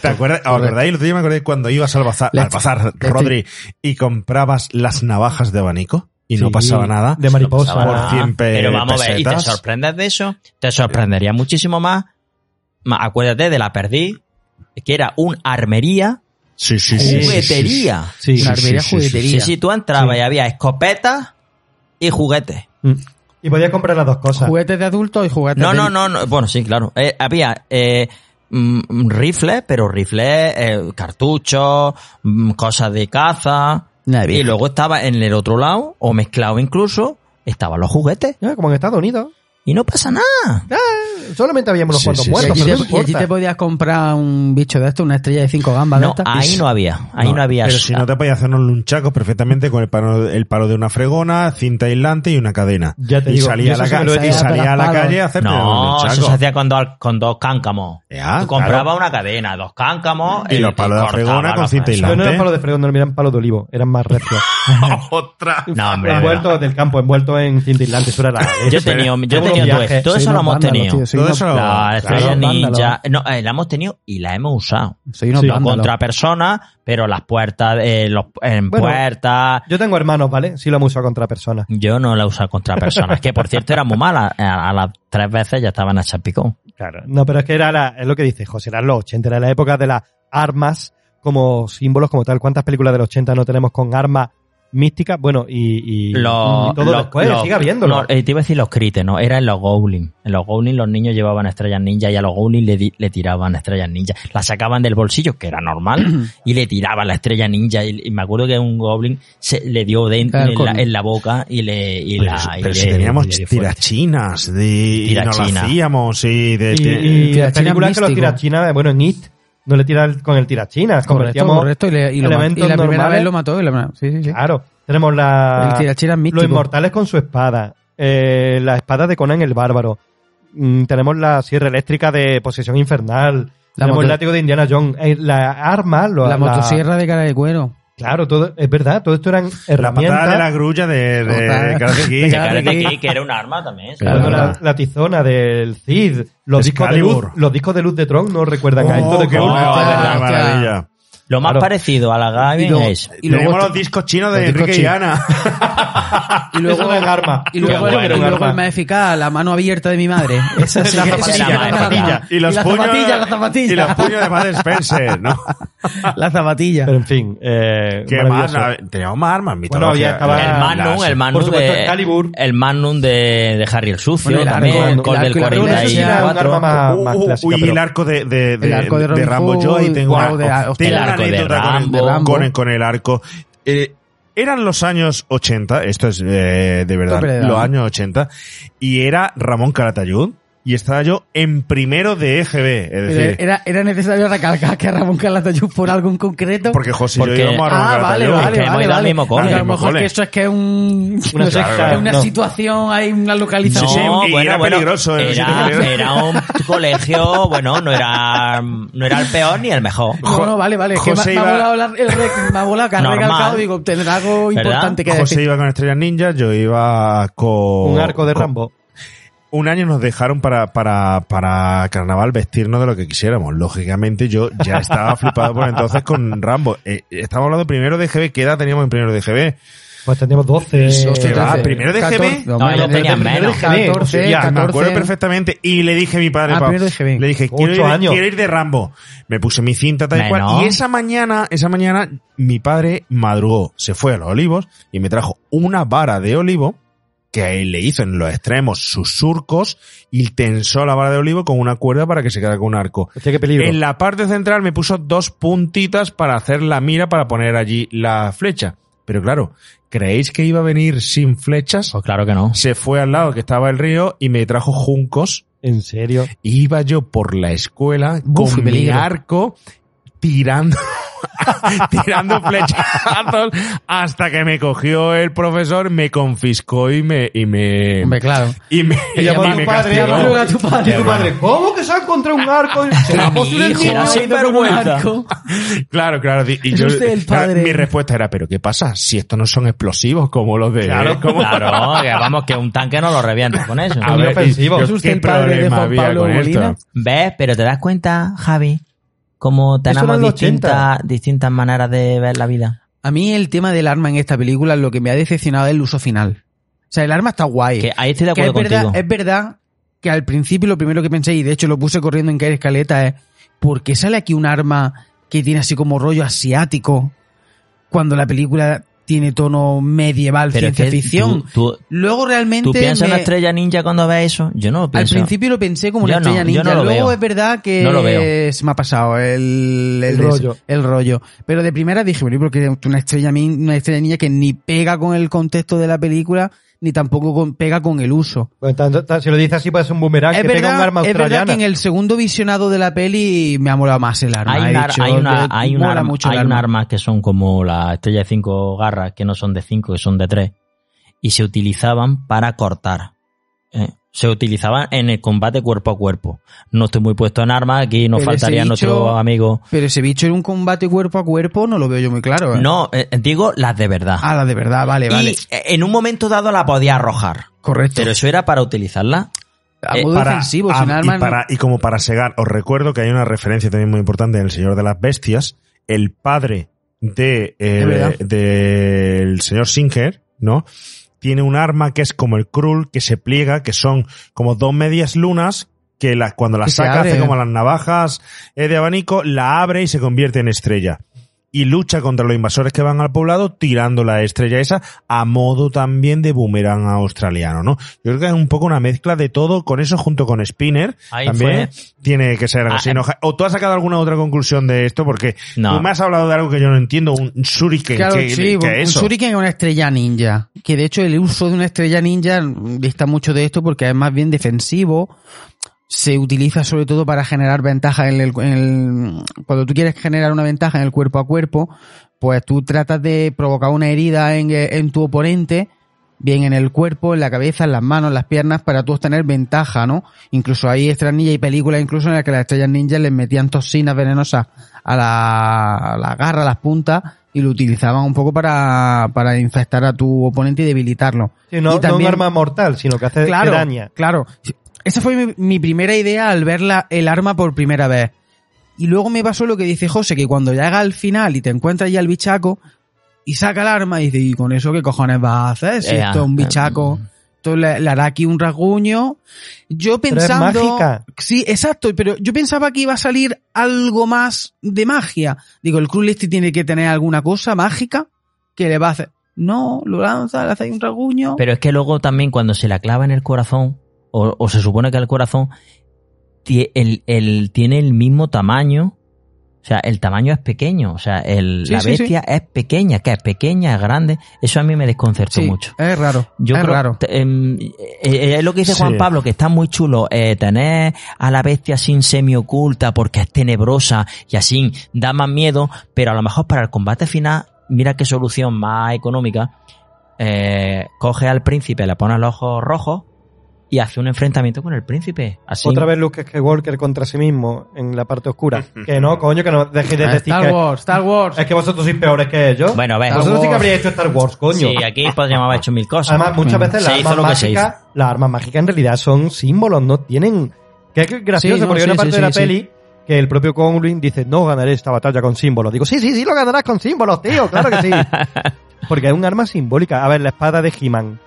¿Te acuerdas? ¿Os acordáis? El otro día me acordé cuando ibas al bazar, al bazar Rodri, y comprabas las navajas de abanico y no pasaba nada. De mariposa. Por nada. 100 pe- Pero vamos a ver, y te sorprendes de eso, te sorprendería muchísimo más. Acuérdate de la perdí, que era un armería, Sí, sí, sí. sí, sí, juguetería. Sí. Una armería sí, sí, juguetería. Sí, sí, tú entrabas Sí. y había escopetas y juguetes. Mm. Y podías comprar las dos cosas. Juguetes de adultos y juguetes No, de... no, no, no, bueno, sí, claro. Eh, había eh, mm, rifles, pero rifles, eh, cartuchos, mm, cosas de caza. Y luego estaba en el otro lado, o mezclado incluso, estaban los juguetes. Ya, como en Estados Unidos. Y no pasa nada. Solamente habíamos unos Sí, cuantos sí, Y muertos, allí, pero te, no y allí te podías comprar un bicho de esto, una estrella de cinco gambas de No, estas. ahí no había. Ahí no, había. Pero si no te podías hacer unos lunchacos perfectamente con el palo, el palo de una fregona, cinta aislante y una cadena. Ya te y digo, salía, a la, he y salía a la calle a hacerte un No, lunchaco. eso se hacía con dos, con dos cáncamos. Ya, Tú comprabas claro. una cadena, dos cáncamos. Y los palos de fregona con cinta. Pero no aislante. eran palos de fregón, no eran palos de olivo, eran más recios. Otra. No, hombre. envueltos del campo, envueltos en cinta aislante, eso era la Yo he tenido, yo he tenido todo esto. Todo eso lo hemos tenido. tío, Todo eso lo- La claro. ninja. No, eh, la hemos tenido y la hemos usado. Soy unos Sí. Contra personas, pero las puertas, eh, los, en Bueno. puertas. Yo tengo hermanos, ¿vale? Sí lo hemos usado contra personas. Yo no la he usado contra personas, que por cierto era muy mala. A, a las tres veces ya estaban a chapicón. Claro. No, pero es que era la, es lo que dice José, eran los 80, era la época de las armas como símbolos, como tal. ¿Cuántas películas de los 80 no tenemos con armas místicas? Bueno, y, y, Los, y todo los- después, los- sigue habiéndolo. no, eh, te iba a decir los crites, ¿no? Era en los Goblin. En los Goblin los niños llevaban estrellas ninja y a los Goblin le, di- le tiraban estrellas ninja. Las sacaban del bolsillo, que era normal, y le tiraban la estrella ninja. Y, y me acuerdo que un Goblin se le dio dentro Claro, en, la, con- en la boca y le... Y Pero, la, pero le- si teníamos le tirachinas de, y no lo Tirachina. hacíamos y de, y, de- y películas que los tirachinas, bueno, en It, no le tiran con el tirachinas, Correcto, correcto. Y, le- y lo y la primera vez lo mató. y la- sí, sí, sí. Claro, tenemos la, El los inmortales con su espada, eh, la espada de Conan el bárbaro, Mm, tenemos la sierra eléctrica de posesión infernal, La tenemos el látigo de Indiana Jones, eh, la arma, lo- la motosierra de cara de cuero. Claro, todo, es verdad, todo esto eran la patada de la herramientas. grulla de, de Patada. Karate Kid. De Que Karate Karate Kid, Kid. que era un arma también. Claro, Claro. la, la tizona del Cid, los discos, de luz, los discos de luz de Tron, no recuerdan a esto Oh, de que qué maravilla. Lo más Claro. parecido a la Gaby Y luego- es... Y luego, Tenemos los discos chinos de Enrique y. Ana. y luego, un arma. y luego, bueno, y arma. el más eficaz, la mano abierta de mi madre. Esa sí La que- esa sí zapatilla, la zapatilla. Y los la puños, zapatilla, la zapatilla. Y los puños de Bud Spencer, ¿no? la zapatilla. Pero en fin, eh, ¿Qué más? Teníamos más armas. Bueno, había- estaba- El Magnum, el Magnum Por supuesto, de, Excalibur. el Magnum de, de Harry el Sucio, Bueno, el también, arco, el Col el del arco y la Pero eso sí era un 44. arma más, más Uh, uh, clásica, uy, pero- el arco de, El Rambo y tengo una, de- anécdota con el- Rambo. Rambo. con el, con el arco. Eh, eran los años 80, esto es eh, de verdad, los años 80, y era Ramón Caratayud, y estaba yo en primero de EGB, es decir, era, era necesario recalcar que Ramón Calatayud por algo en concreto. porque José y porque- yo íbamos a Ramón Ah, vale, vale, que vale. vale. mismo cole. Porque A lo mejor cole. que esto es que es un, Una no sé, secta, es una no. situación, hay una localización. Sí, sí, y era peligroso, Era, un colegio, bueno, no era, no era el peor ni el mejor. No, no, vale, vale. Me, José me ha iba- volado la- el rec- me ha volado que has Normal. recalcado, digo, tendrá algo ¿Verdad? importante que José decir. iba con Estrellas Ninja, yo iba con... un arco de con- Rambo. Un año nos dejaron para, para, para carnaval vestirnos de lo que quisiéramos. Lógicamente yo ya estaba flipado por entonces con Rambo. Eh, estamos hablando primero de GB. ¿Qué edad teníamos en primero de GB? Pues teníamos 12. Hostia, primero de 14, GB. no, yo tenía primero menos. de GB, 14, Ya, me 14. acuerdo perfectamente. Y le dije a mi padre, Ah, pa- primero de GB. le dije, quiero ir, años. quiero ir de Rambo. Me puse mi cinta tal y cual. Y esa mañana, esa mañana, mi padre madrugó, se fue a los olivos y me trajo una vara de olivo que le hizo en los extremos sus surcos y tensó la vara de olivo con una cuerda para que se quedara con un arco. Hostia, qué peligro. En la parte central me puso dos puntitas para hacer la mira para poner allí la flecha. Pero claro, ¿creéis que iba a venir sin flechas? Pues claro que no. Se fue al lado que estaba el río y me trajo juncos. En serio. Iba yo por la escuela con mi arco tirando tirando flechazos hasta que me cogió el profesor, me confiscó y me y me Hombre, claro. y me, Y llamó a y tu me padre, a tu padre, y tu padre, ¿cómo que se ha encontrado un arco? ¿Será posible arco? Claro, claro. Y yo- usted el padre. mi respuesta era, ¿pero qué pasa? Si estos no son explosivos como los de... Claro. como- Claro, que vamos, que un tanque no lo revienta con eso. A ver, ¿Es usted ¿qué el padre de Juan Pablo con Molina? esto? ¿Ves? Pero te das cuenta, Javi, cómo tenemos distintas, 80. distintas maneras de ver la vida. A mí el tema del arma en esta película lo que me ha decepcionado es el uso final. O sea, el arma está guay. Que ahí estoy de Que acuerdo es verdad, es verdad que al principio lo primero que pensé, y de hecho lo puse corriendo en caer escaleta, es ¿por qué sale aquí un arma que tiene así como rollo asiático cuando la película tiene tono medieval, Pero ciencia ficción? tú, tú, Luego realmente tú piensas en la estrella ninja cuando ves eso. Yo no lo al pienso. principio lo pensé como una Yo estrella yo ninja. no lo Luego veo. es verdad que No lo veo. se me ha pasado el, El rollo. el rollo. Pero de primera dije, bueno, porque es una estrella, min- una estrella ninja que ni pega con el contexto de la película, ni tampoco con- pega con el uso. Tanto- si lo dice así, puede ser un boomerang Es que pega un arma es verdad australiana. que en el segundo visionado de la peli me ha molado más el arma. hay, He un ar- dicho, hay, una, hay, arma, un arma. armas que son como la estrella de cinco garras, que no son de cinco, que son de tres, y se utilizaban para cortar. Se utilizaban en el combate cuerpo a cuerpo. No estoy muy puesto en armas, aquí nos Pero ese faltaría bicho- nuestro amigo. Pero ese bicho en un combate cuerpo a cuerpo no lo veo yo muy claro. ¿eh? No, eh, digo las de verdad. Ah, la de verdad, vale, vale. y eh, en un momento dado la podía arrojar. Correcto. Pero eso era para utilizarla. a eh, modo Para- defensivo, sin arma y, para- y como para segar, os recuerdo que hay una referencia también muy importante en El Señor de las Bestias. El padre de, eh, del señor Singer, ¿no? Tiene un arma que es como el Krull, que se pliega, que son como dos medias lunas, que la- cuando se saca hace como las navajas eh, de abanico, la abre y se convierte en estrella. Y lucha contra los invasores que van al poblado tirando la estrella esa a modo también de boomerang australiano, ¿no? Yo creo que es un poco una mezcla de todo con eso junto con Spinner. Ahí también tiene que ser algo Ah, así. eh. ¿no? ¿O tú has sacado alguna otra conclusión de esto? Porque No. tú me has hablado de algo que yo no entiendo, un shuriken. Claro, ¿qué, sí, un es eso? shuriken es una estrella ninja. Que de hecho el uso de una estrella ninja dista mucho de esto porque es más bien defensivo. Se utiliza sobre todo para generar ventaja en el, en el- cuando tú quieres generar una ventaja en el cuerpo a cuerpo, pues tú tratas de provocar una herida en, en tu oponente, bien en el cuerpo, en la cabeza, en las manos, en las piernas, para tú obtener ventaja, ¿no? Incluso hay estrellas ninja y películas incluso en las que las estrellas ninjas les metían toxinas venenosas a la, a la garra, a las puntas, y lo utilizaban un poco para, para infectar a tu oponente y debilitarlo. Sí, no, y no también- un arma mortal, sino que hace claro, daña. Claro. Esa fue mi, mi primera idea al ver la- el arma por primera vez. Y luego me pasó lo que dice José, que cuando llega al final y te encuentras ya el bichaco y saca el arma y dice, ¿y con eso qué cojones vas a hacer? Si Eh, esto es un ah, bichaco, esto le, le hará aquí un rasguño. Yo Pero es pensando... mágica. Sí, exacto, pero yo pensaba que iba a salir algo más de magia. Digo, el este tiene que tener alguna cosa mágica que le va a hacer... No, lo lanza, le hace ahí un rasguño. Pero es que luego también cuando se la clava en el corazón, o, o se supone que el corazón el, el- tiene el mismo tamaño, o sea, el tamaño es pequeño, o sea, el, Sí, la sí, bestia es pequeña, que es pequeña, es grande, eso a mí me desconcertó Sí, mucho. es raro. Yo es creo raro. em, eh, eh, es lo que dice Sí. Juan Pablo, que está muy chulo eh, tener a la bestia sin semi oculta porque es tenebrosa y así da más miedo, pero a lo mejor para el combate final, mira qué solución más económica. Eh, coge al príncipe, le pone los ojos rojos y hace un enfrentamiento con el príncipe. Así. Otra vez Luke Skywalker contra sí mismo en la parte oscura. que no, coño, que no dejéis de Ah, decir Star que... Wars, Star Wars. Es que vosotros sois peores que ellos. Bueno, ve. Vosotros Star sí que habríais hecho Star Wars, coño. Sí, aquí podríamos haber hecho mil cosas. Además, muchas veces las armas mágicas, las armas mágicas en realidad son símbolos, no tienen. Que es gracioso Sí, no, porque hay sí, una parte sí, de la sí, peli que el propio Conwyn dice, no ganaré esta batalla con símbolos. Digo, sí, sí, sí, lo ganarás con símbolos, tío, claro que sí. porque es un arma simbólica. A ver, la espada de He-Man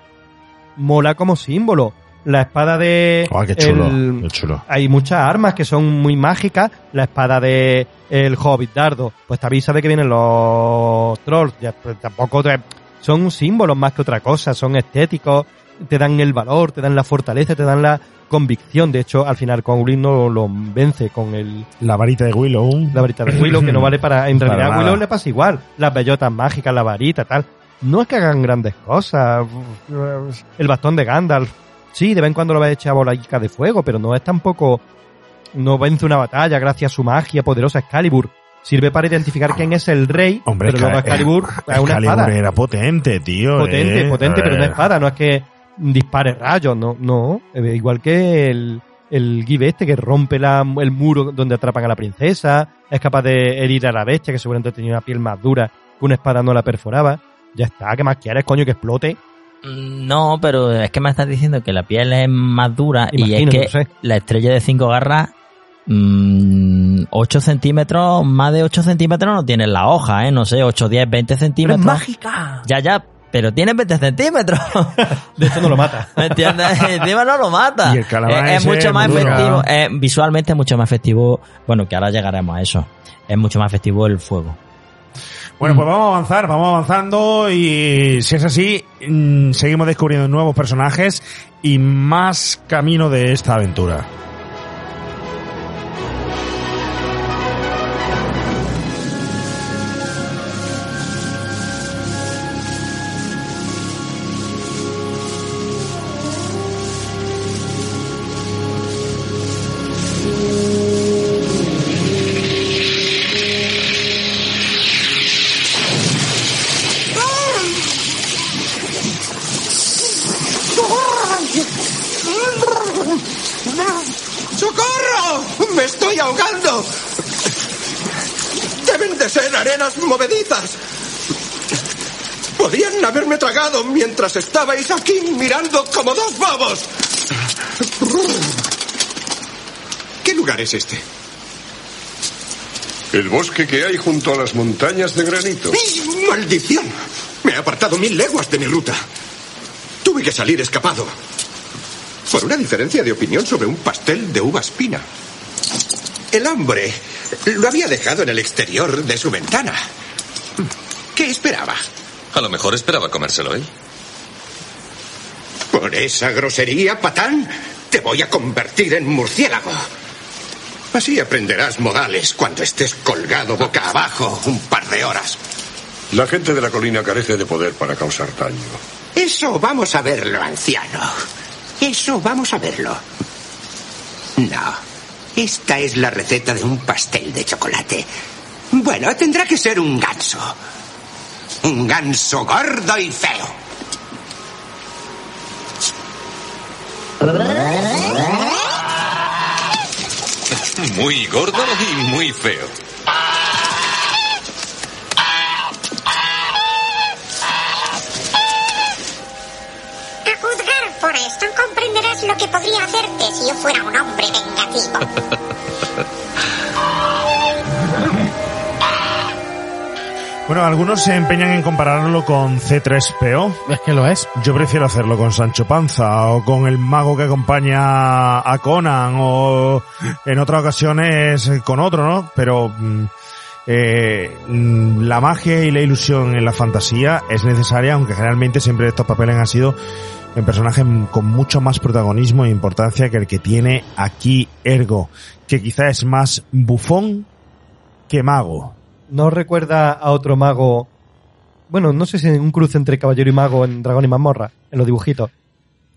mola como símbolo. La espada de... Ah, qué chulo, el- qué chulo. hay muchas armas que son muy mágicas. La espada de el Hobbit Dardo, pues te avisa de que vienen los trolls. Ya, pues, tampoco te- son símbolos más que otra cosa, son estéticos, te dan el valor, te dan la fortaleza, te dan la convicción. De hecho, al final Conwyn no lo vence con el, La varita de Willow. la varita de Willow, que no vale para... En realidad a. Willow le pasa igual. Las bellotas mágicas, la varita, tal. No es que hagan grandes cosas. El bastón de Gandalf. Sí, de vez en cuando lo va a echar bolaica de fuego, pero no es tampoco... No vence una batalla gracias a su magia poderosa Excalibur. sirve para identificar quién es el rey, Hombre, pero luego Excal- Excalibur es una Excalibur espada. era potente, tío. Potente, eh. potente, pero una espada, no es que dispare rayos, no, no. Eh, Igual que el, el Give este que rompe la- el muro donde atrapan a la princesa, es capaz de herir a la bestia que seguramente tenía una piel más dura, que una espada no la perforaba. Ya está, ¿qué más quieres, coño, que explote? No, pero es que me estás diciendo que la piel es más dura y es que no sé. la estrella de cinco garras, 8 centímetros, más de 8 centímetros no tiene en la hoja, ¿eh? No sé, 8, 10, 20 centímetros. mágica! Ya, ya, pero tiene 20 centímetros. De hecho no lo mata. ¿Me entiendes? Encima no lo mata. Y el calamar es, es mucho es más duro. efectivo. visualmente es mucho más efectivo. Bueno, que ahora llegaremos a eso. Es mucho más efectivo el fuego. Bueno, pues vamos a avanzar, vamos avanzando y si es así, mm, seguimos descubriendo nuevos personajes y más camino de esta aventura. Estabais aquí mirando como dos bobos. ¿Qué lugar es este? El bosque que hay junto a las montañas de granito. ¡Ay, ¡Maldición! Me he apartado mil leguas de mi ruta. Tuve que salir escapado. Por una diferencia de opinión sobre un pastel de uva espina. El hombre lo había dejado en el exterior de su ventana. ¿Qué esperaba? A lo mejor esperaba comérselo él. Por esa grosería, patán, te voy a convertir en murciélago. Así aprenderás modales cuando estés colgado boca abajo un par de horas. La gente de la colina carece de poder para causar daño. Eso vamos a verlo, anciano. Eso vamos a verlo. No. Esta es la receta de un pastel de chocolate. Bueno, tendrá que ser un ganso. Un ganso gordo y feo. Muy gordo y muy feo. A juzgar por esto comprenderás lo que podría hacerte si yo fuera un hombre vengativo. Bueno, algunos se empeñan en compararlo con C3PO. Es que lo es. Yo prefiero hacerlo con Sancho Panza o con el mago que acompaña a Conan o en otras ocasiones con otro, ¿no? Pero mm, eh, la magia y la ilusión en la fantasía es necesaria, aunque generalmente siempre estos papeles han sido en personajes con mucho más protagonismo e importancia que el que tiene aquí Ergo, que quizá es más bufón que mago. ¿No recuerda a otro mago? Bueno, no sé si en un cruce entre caballero y mago en Dragón y Mazmorra, en los dibujitos.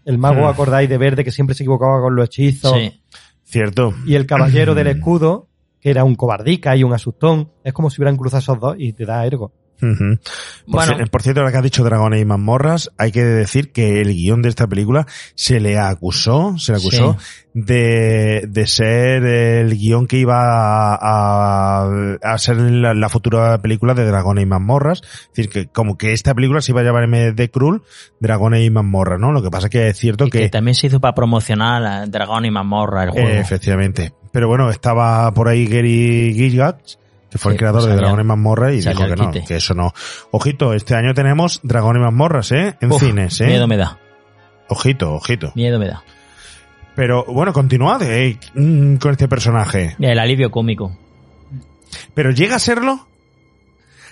El mago, Hmm. acordáis, de verde que siempre se equivocaba con los hechizos. Sí. Cierto. Y el caballero del escudo, que era un cobardica y un asustón. Es como si hubieran cruzado esos dos y te da ergo. Por, Bueno. por cierto, ahora que has dicho dragones y mazmorras, hay que decir que el guion de esta película se le acusó, se le acusó de, de ser el guion que iba a, a- a ser la, la futura película de dragones y mazmorras. Es decir, que como que esta película se iba a llamar en vez de Krull, dragones y mazmorras, ¿no? Lo que pasa que es cierto Y que que... también se hizo para promocionar a Dragón y Mazmorra el juego. Eh, efectivamente. Pero bueno, estaba por ahí Gary Gygax, que fue el creador de Dragón y Mazmorra y dijo que no, quite. que eso no. Ojito, este año tenemos Dragón y Mazmorras, ¿eh? En Uf, cines, ¿eh? Miedo me da. Ojito, ojito. Miedo me da. Pero bueno, continuad eh, mm, con este personaje. El alivio cómico. Pero llega a serlo.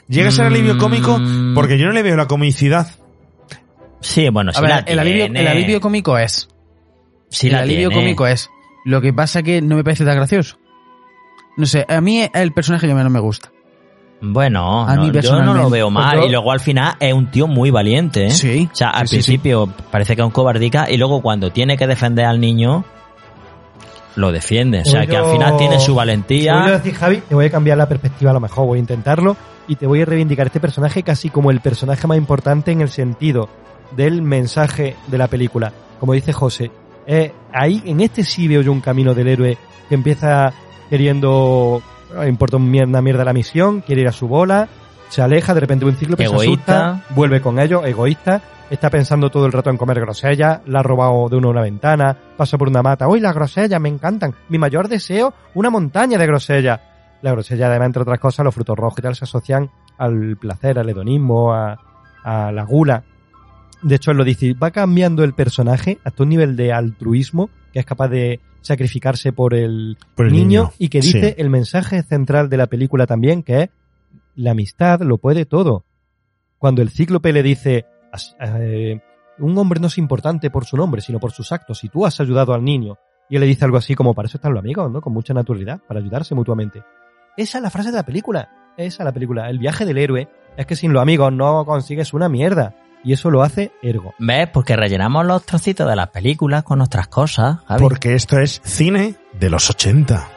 Llega a ser alivio cómico Mm. porque yo no le veo la comicidad. Sí, bueno, sí la el, alivio, el alivio cómico es. Sí el la alivio tiene. cómico es. Lo que pasa que no me parece tan gracioso. No sé, a mí el personaje que menos me gusta. Bueno, A no, mí yo no lo veo mal. Yo- Y luego al final es un tío muy valiente, ¿eh? Sí, O sea, al sí, sí, principio parece que es un cobardica y luego cuando tiene que defender al niño, lo defiende. O sea, Te que al final tiene su Te voy a valentía. decir, Javi, te voy a cambiar la perspectiva a lo mejor, voy a intentarlo y te voy a reivindicar este personaje casi como el personaje más importante en el sentido del mensaje de la película. Como dice José, eh, ahí en este sí veo yo un camino del héroe que empieza queriendo, le importa una mierda la misión, quiere ir a su bola, se aleja, de repente un cíclope se Egoísta. asusta, vuelve con ellos, egoísta, está pensando todo el rato en comer grosella, la ha robado de uno una ventana, pasa por una mata, uy, las grosellas me encantan, mi mayor deseo, una montaña de grosella. La grosella, además, entre otras cosas, los frutos rojos y tal se asocian al placer, al hedonismo, a, a la gula. De hecho, él lo dice, va cambiando el personaje hasta un nivel de altruismo que es capaz de sacrificarse por el, Por el niño, niño, y que dice sí. el mensaje central de la película también, que es la amistad lo puede todo. Cuando el cíclope le dice, "As- eh, un hombre no es importante por su nombre, sino por sus actos, y tú has ayudado al niño, y él le dice algo así como, para eso están los amigos, ¿no? Con mucha naturalidad, para ayudarse mutuamente. Esa es la frase de la película. Esa es la película. El viaje del héroe es que sin los amigos no consigues una mierda. Y eso lo hace Ergo. ¿Ves? Porque rellenamos los trocitos de las películas con nuestras cosas, Javi. Porque esto es cine de los 80.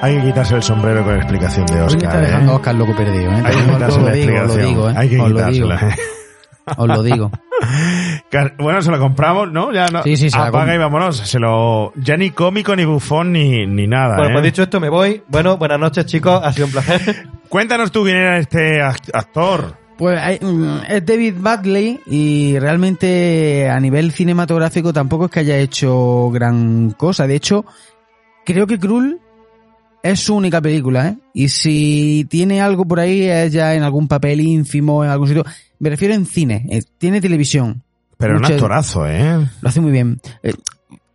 Hay que quitarse el sombrero con la explicación de está Oscar. dejando ¿eh? Oscar loco perdido, ¿eh? Hay que Os lo- quitarse os la lo digo, os lo explicación. digo, ¿eh? Hay que Os lo digo. quitársela. ¿eh? Os lo digo. Bueno, se lo compramos, ¿no? Ya no. Sí, sí, se Apaga y vámonos. Se lo... Ya ni cómico, ni bufón, ni, ni nada. Bueno, ¿eh? pues dicho esto, me voy. Bueno, buenas noches, chicos. Ha sido un placer. Cuéntanos tú quién era este act- actor. Pues hay- mm, es David Buckley y realmente a nivel cinematográfico tampoco es que haya hecho gran cosa. De hecho, creo que Krull es su única película, ¿eh? Y si tiene algo por ahí es ya en algún papel ínfimo, en algún sitio. Me refiero en cine. eh, tiene televisión. Pero un Mucho- actorazo, ¿eh? Lo hace muy bien. Eh,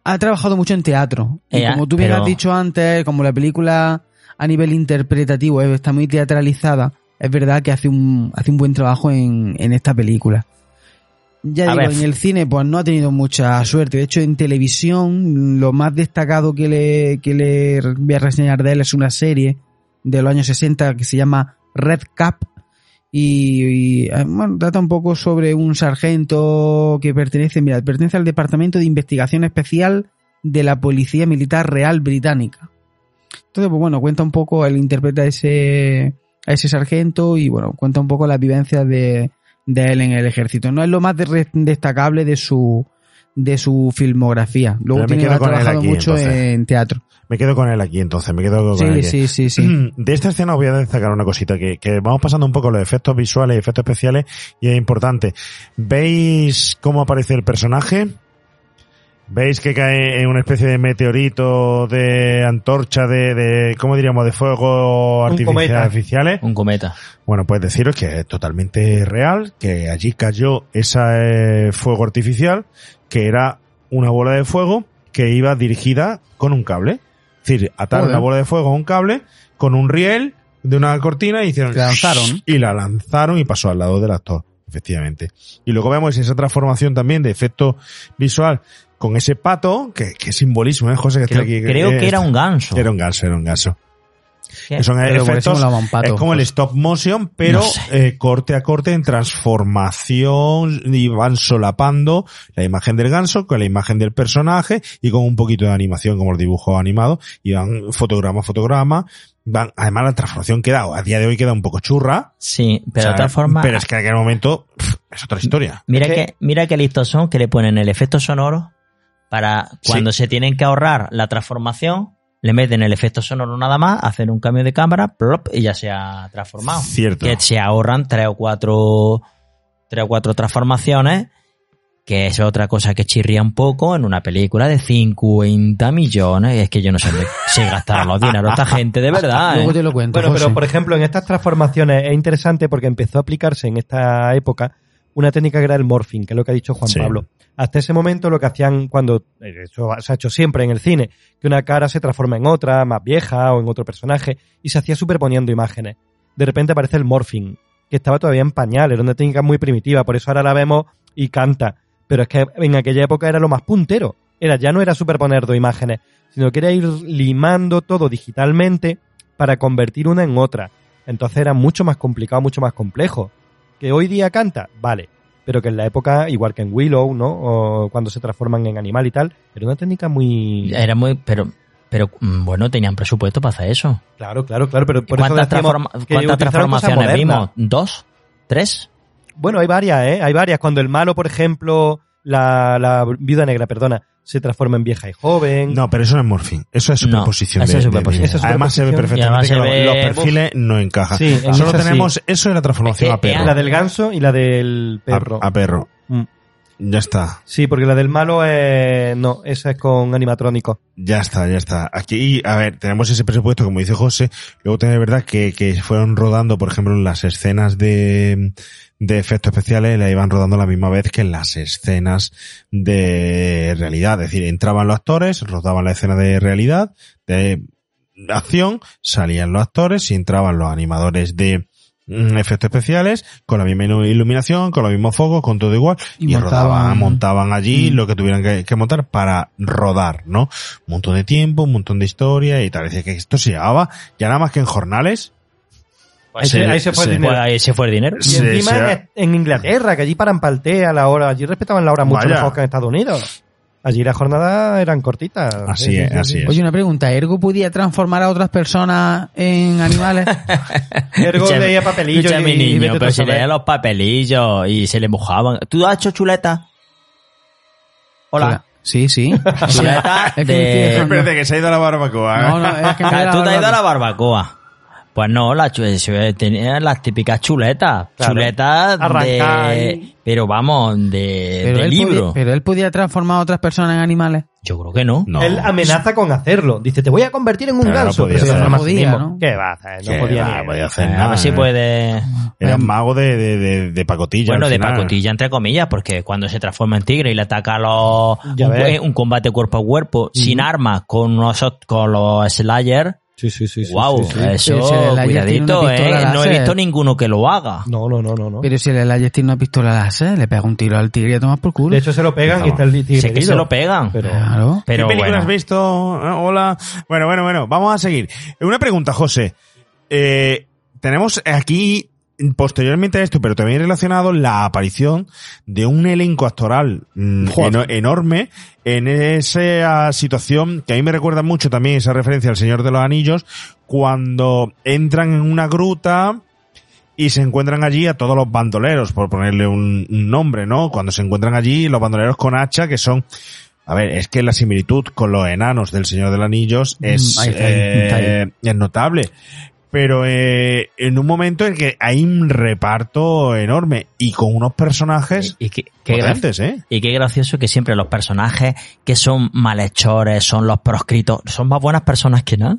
ha trabajado mucho en teatro. Y Eh, como tú bien pero- has dicho antes, como la película a nivel interpretativo eh, está muy teatralizada, es verdad que hace un, hace un buen trabajo en, en esta película. Ya A digo, ver. en el cine pues no ha tenido mucha suerte. De hecho, en televisión lo más destacado que le, que le voy a reseñar de él es una serie de los años 60 que se llama Red Cap y, y, eh, bueno, trata un poco sobre un sargento que pertenece, mira, pertenece al Departamento de Investigación Especial de la Policía Militar Real Británica. Entonces, pues bueno, cuenta un poco, él interpreta a ese, a ese sargento y bueno, cuenta un poco las vivencias de, de él en el ejército. No es lo más de- destacable de su, de su filmografía. Luego tiene, ha trabajado aquí, mucho entonces. en teatro. Me quedo con él aquí, entonces. Me quedo con Sí, él aquí. sí, sí, sí. De esta escena os voy a destacar una cosita, que, que vamos pasando un poco los efectos visuales y efectos especiales, y es importante. ¿Veis cómo aparece el personaje? ¿Veis que cae en una especie de meteorito, de antorcha, de, de ¿cómo diríamos?, de fuego Un cometa. artificial, artificiales? Un cometa. Bueno, pues deciros que es totalmente real, que allí cayó ese eh, fuego artificial, que era una bola de fuego que iba dirigida con un cable. Es decir, ataron Joder. la bola de fuego a un cable con un riel de una cortina y hicieron La lanzaron. y la lanzaron y pasó al lado del actor, efectivamente. Y luego vemos esa transformación también de efecto visual con ese pato, que, que simbolismo, ¿eh, José? Que está aquí, creo que era un ganso. Era un ganso, era un ganso. ¿Qué? Que son efectos, pato, es como el stop motion, pero No sé. eh, corte a corte en transformación y van solapando la imagen del ganso con la imagen del personaje y con un poquito de animación como los dibujos animados y van fotograma a fotograma. Van, además la transformación queda, a día de hoy queda un poco churra. Sí, pero o sea, de otra forma. Pero es que en aquel momento pff, es otra historia. Mira Es que- que, mira que listos son que le ponen el efecto sonoro para cuando se tienen que ahorrar la transformación, le meten el efecto sonoro nada más, hacen un cambio de cámara, plop, y ya se ha transformado. Cierto. Que se ahorran tres o cuatro, tres o cuatro transformaciones, que es otra cosa que chirría un poco en una película de 50 millones. Y es que yo no sé dónde se gastaron los dineros esta gente, de verdad. Luego ¿eh? te lo cuento. Bueno, pero por ejemplo, en estas transformaciones es interesante porque empezó a aplicarse en esta época una técnica que era el morphing, que es lo que ha dicho Juan Sí. Pablo. Hasta ese momento lo que hacían cuando, eh, eso se ha hecho siempre en el cine, que una cara se transforma en otra, más vieja o en otro personaje, y se hacía superponiendo imágenes. De repente aparece el morphing, que estaba todavía en pañal, era una técnica muy primitiva, por eso ahora la vemos y canta. Pero es que en aquella época era lo más puntero. Era, ya no era superponer dos imágenes, sino que era ir limando todo digitalmente para convertir una en otra. Entonces era mucho más complicado, mucho más complejo. ¿Que hoy día canta? Vale. pero que en la época, igual que en Willow, ¿no? O cuando se transforman en animal y tal, era una técnica muy... Era muy, pero, pero mm, bueno, tenían presupuesto para hacer eso. Claro, claro, claro, pero por ¿Cuántas, decíamos transforma- que cuántas transformaciones vimos? ¿Dos? ¿Tres? Bueno, hay varias, ¿eh? Hay varias. Cuando el malo, por ejemplo, la, la viuda negra, perdona, se transforma en vieja y joven. No, pero eso no es morphing. Eso es No, superposición. eso de- es de- superposición. de- Eso es Además se ve perfectamente además que se los- ve- los perfiles no encajan. Sí, Solo esa sí. tenemos eso y la transformación a perro. La del ganso y la del perro. A, a perro. Ya está. Sí, porque la del malo es... No, esa es con animatrónico. Ya está, ya está. Aquí, a ver, tenemos ese presupuesto, como dice José. Luego también es verdad que, que fueron rodando, por ejemplo, las escenas de, de efectos especiales, la iban rodando a la misma vez que las escenas de realidad. Es decir, entraban los actores, rodaban la escena de realidad, de acción, salían los actores y entraban los animadores de efectos especiales con la misma iluminación, con los mismos focos, con todo igual Y y, montaban- rodaban, montaban allí Mm. lo que tuvieran que, que montar para rodar, ¿no? Un montón de tiempo, un montón de historia y tal. Decía que esto se llevaba ya nada más que en jornales. Ahí se- ahí se fue el dinero. Pues ahí se fue el dinero. Y encima en, en Inglaterra, que allí paran paltea la hora, allí respetaban la hora mucho Vaya. mejor que en Estados Unidos. Allí las jornadas eran cortitas. Así Sí, sí, es, sí, así sí. es. Oye, una pregunta, ¿Ergo podía transformar a otras personas en animales? Ergo leía papelillos y- y niño, pero se leían los papelillos y se le mojaban. ¿Tú has hecho chuleta? Hola. Sí, sí. Chuleta de... Espérate que se ha ido a la barbacoa. ¿eh? No, no, es que me Ah, Tú te has ido a la barbacoa. Pues no, la tenían las típicas chuletas. Claro. Chuletas Arrancar de... ahí. Pero vamos, de, Pero de libro. podía, pero él podía transformar a otras personas en animales. Yo creo que no. No. Él amenaza con hacerlo. Dice, te voy a convertir en un Pero no ganso. podía pero No podía. ¿no? ¿Qué va a hacer? No podía va, podía él. hacer Eh, a nada, ver si ¿eh? puede... Era un mago de, de, de, de pacotilla. Bueno, de pacotilla, entre comillas, porque cuando se transforma en tigre y le ataca a los, un, combate cuerpo a cuerpo, sin armas, con los, con los Slayer, Sí, sí, sí. sí, wow, sí, sí. eso, Pero si cuidadito, eh. No he visto ninguno que lo haga. No, no, no, no. no. Pero si el Elijah tiene una pistola láser, le pega un tiro al tigre y a tomar por culo. De hecho, se lo pegan y está el tigre Sé que se lo pegan. Pero... Claro. Pero ¿Qué película bueno. has visto? Eh, Hola. Bueno, bueno, bueno. Vamos a seguir. Una pregunta, José. Eh, tenemos aquí, posteriormente a esto, pero también relacionado, la aparición de un elenco actoral mm, eno- enorme en esa situación que a mí me recuerda mucho también esa referencia al Señor de los Anillos, cuando entran en una gruta y se encuentran allí a todos los bandoleros, por ponerle un, un nombre, ¿no? Cuando se encuentran allí los bandoleros con hacha, que son a ver, es que la similitud con los enanos del Señor de los Anillos es, Mm, ahí está, ahí, eh, está es notable. Pero eh, en un momento en que hay un reparto enorme y con unos personajes Y qué, qué gra- potentes, ¿eh? y qué gracioso que siempre los personajes que son malhechores, son los proscritos, son más buenas personas que nada.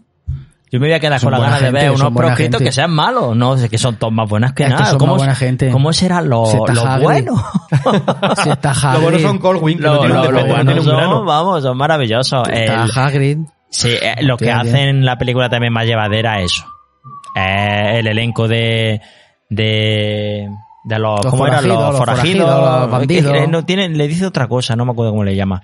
Yo me voy a quedar Son con la buena ganas de gente, ver unos proscritos gente. que sean malos, no, que son todos más buenas que Es que nada. son ¿Cómo, más buena gente. ¿Cómo serán los, los Hagrid. buenos? Si está Lo Hagrid. bueno son Colwyn, que no Los los- los no buenos son, vamos, son maravillosos. Está El- Hagrid. Sí, eh, lo que hacen la película también más llevadera es eso. Eh, el elenco de, de, de los, Los ¿cómo eran? forajidos, Los los forajidos, forajidos, los que- bandidos. que no tiene, le dice otra cosa, no me acuerdo cómo le llama.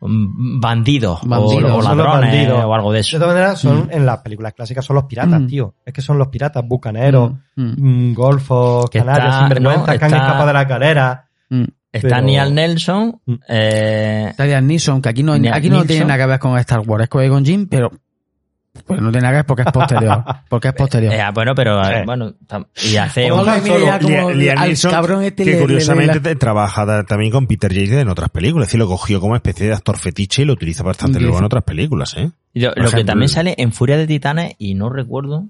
Mm, Bandidos, o- Bandidos, o, ladrones bandidos. o algo de De eso. todas maneras, son Mm. en las películas clásicas son los piratas, Mm. tío. Es que son los piratas, bucaneros, Mm, mm, mm, golfos, está- sinvergüenzas, no, que han escapado de la carrera. mm. Está pero- Neil Nelson, Mm. eh, Está Liam Neeson, que aquí no, aquí no tiene nada que ver con Star Wars, es con Jim, pero pues no tiene nada que ver porque es posterior. porque es posterior. eh, bueno, pero eh, bueno, y hace un- cabrón este que le- le- curiosamente le- te- trabaja también con Peter Jackson en otras películas. Es decir, lo cogió como especie de actor fetiche y lo utiliza bastante luego en otras películas, ¿eh? Lo, Por lo que también sale en Furia de Titanes, y no recuerdo.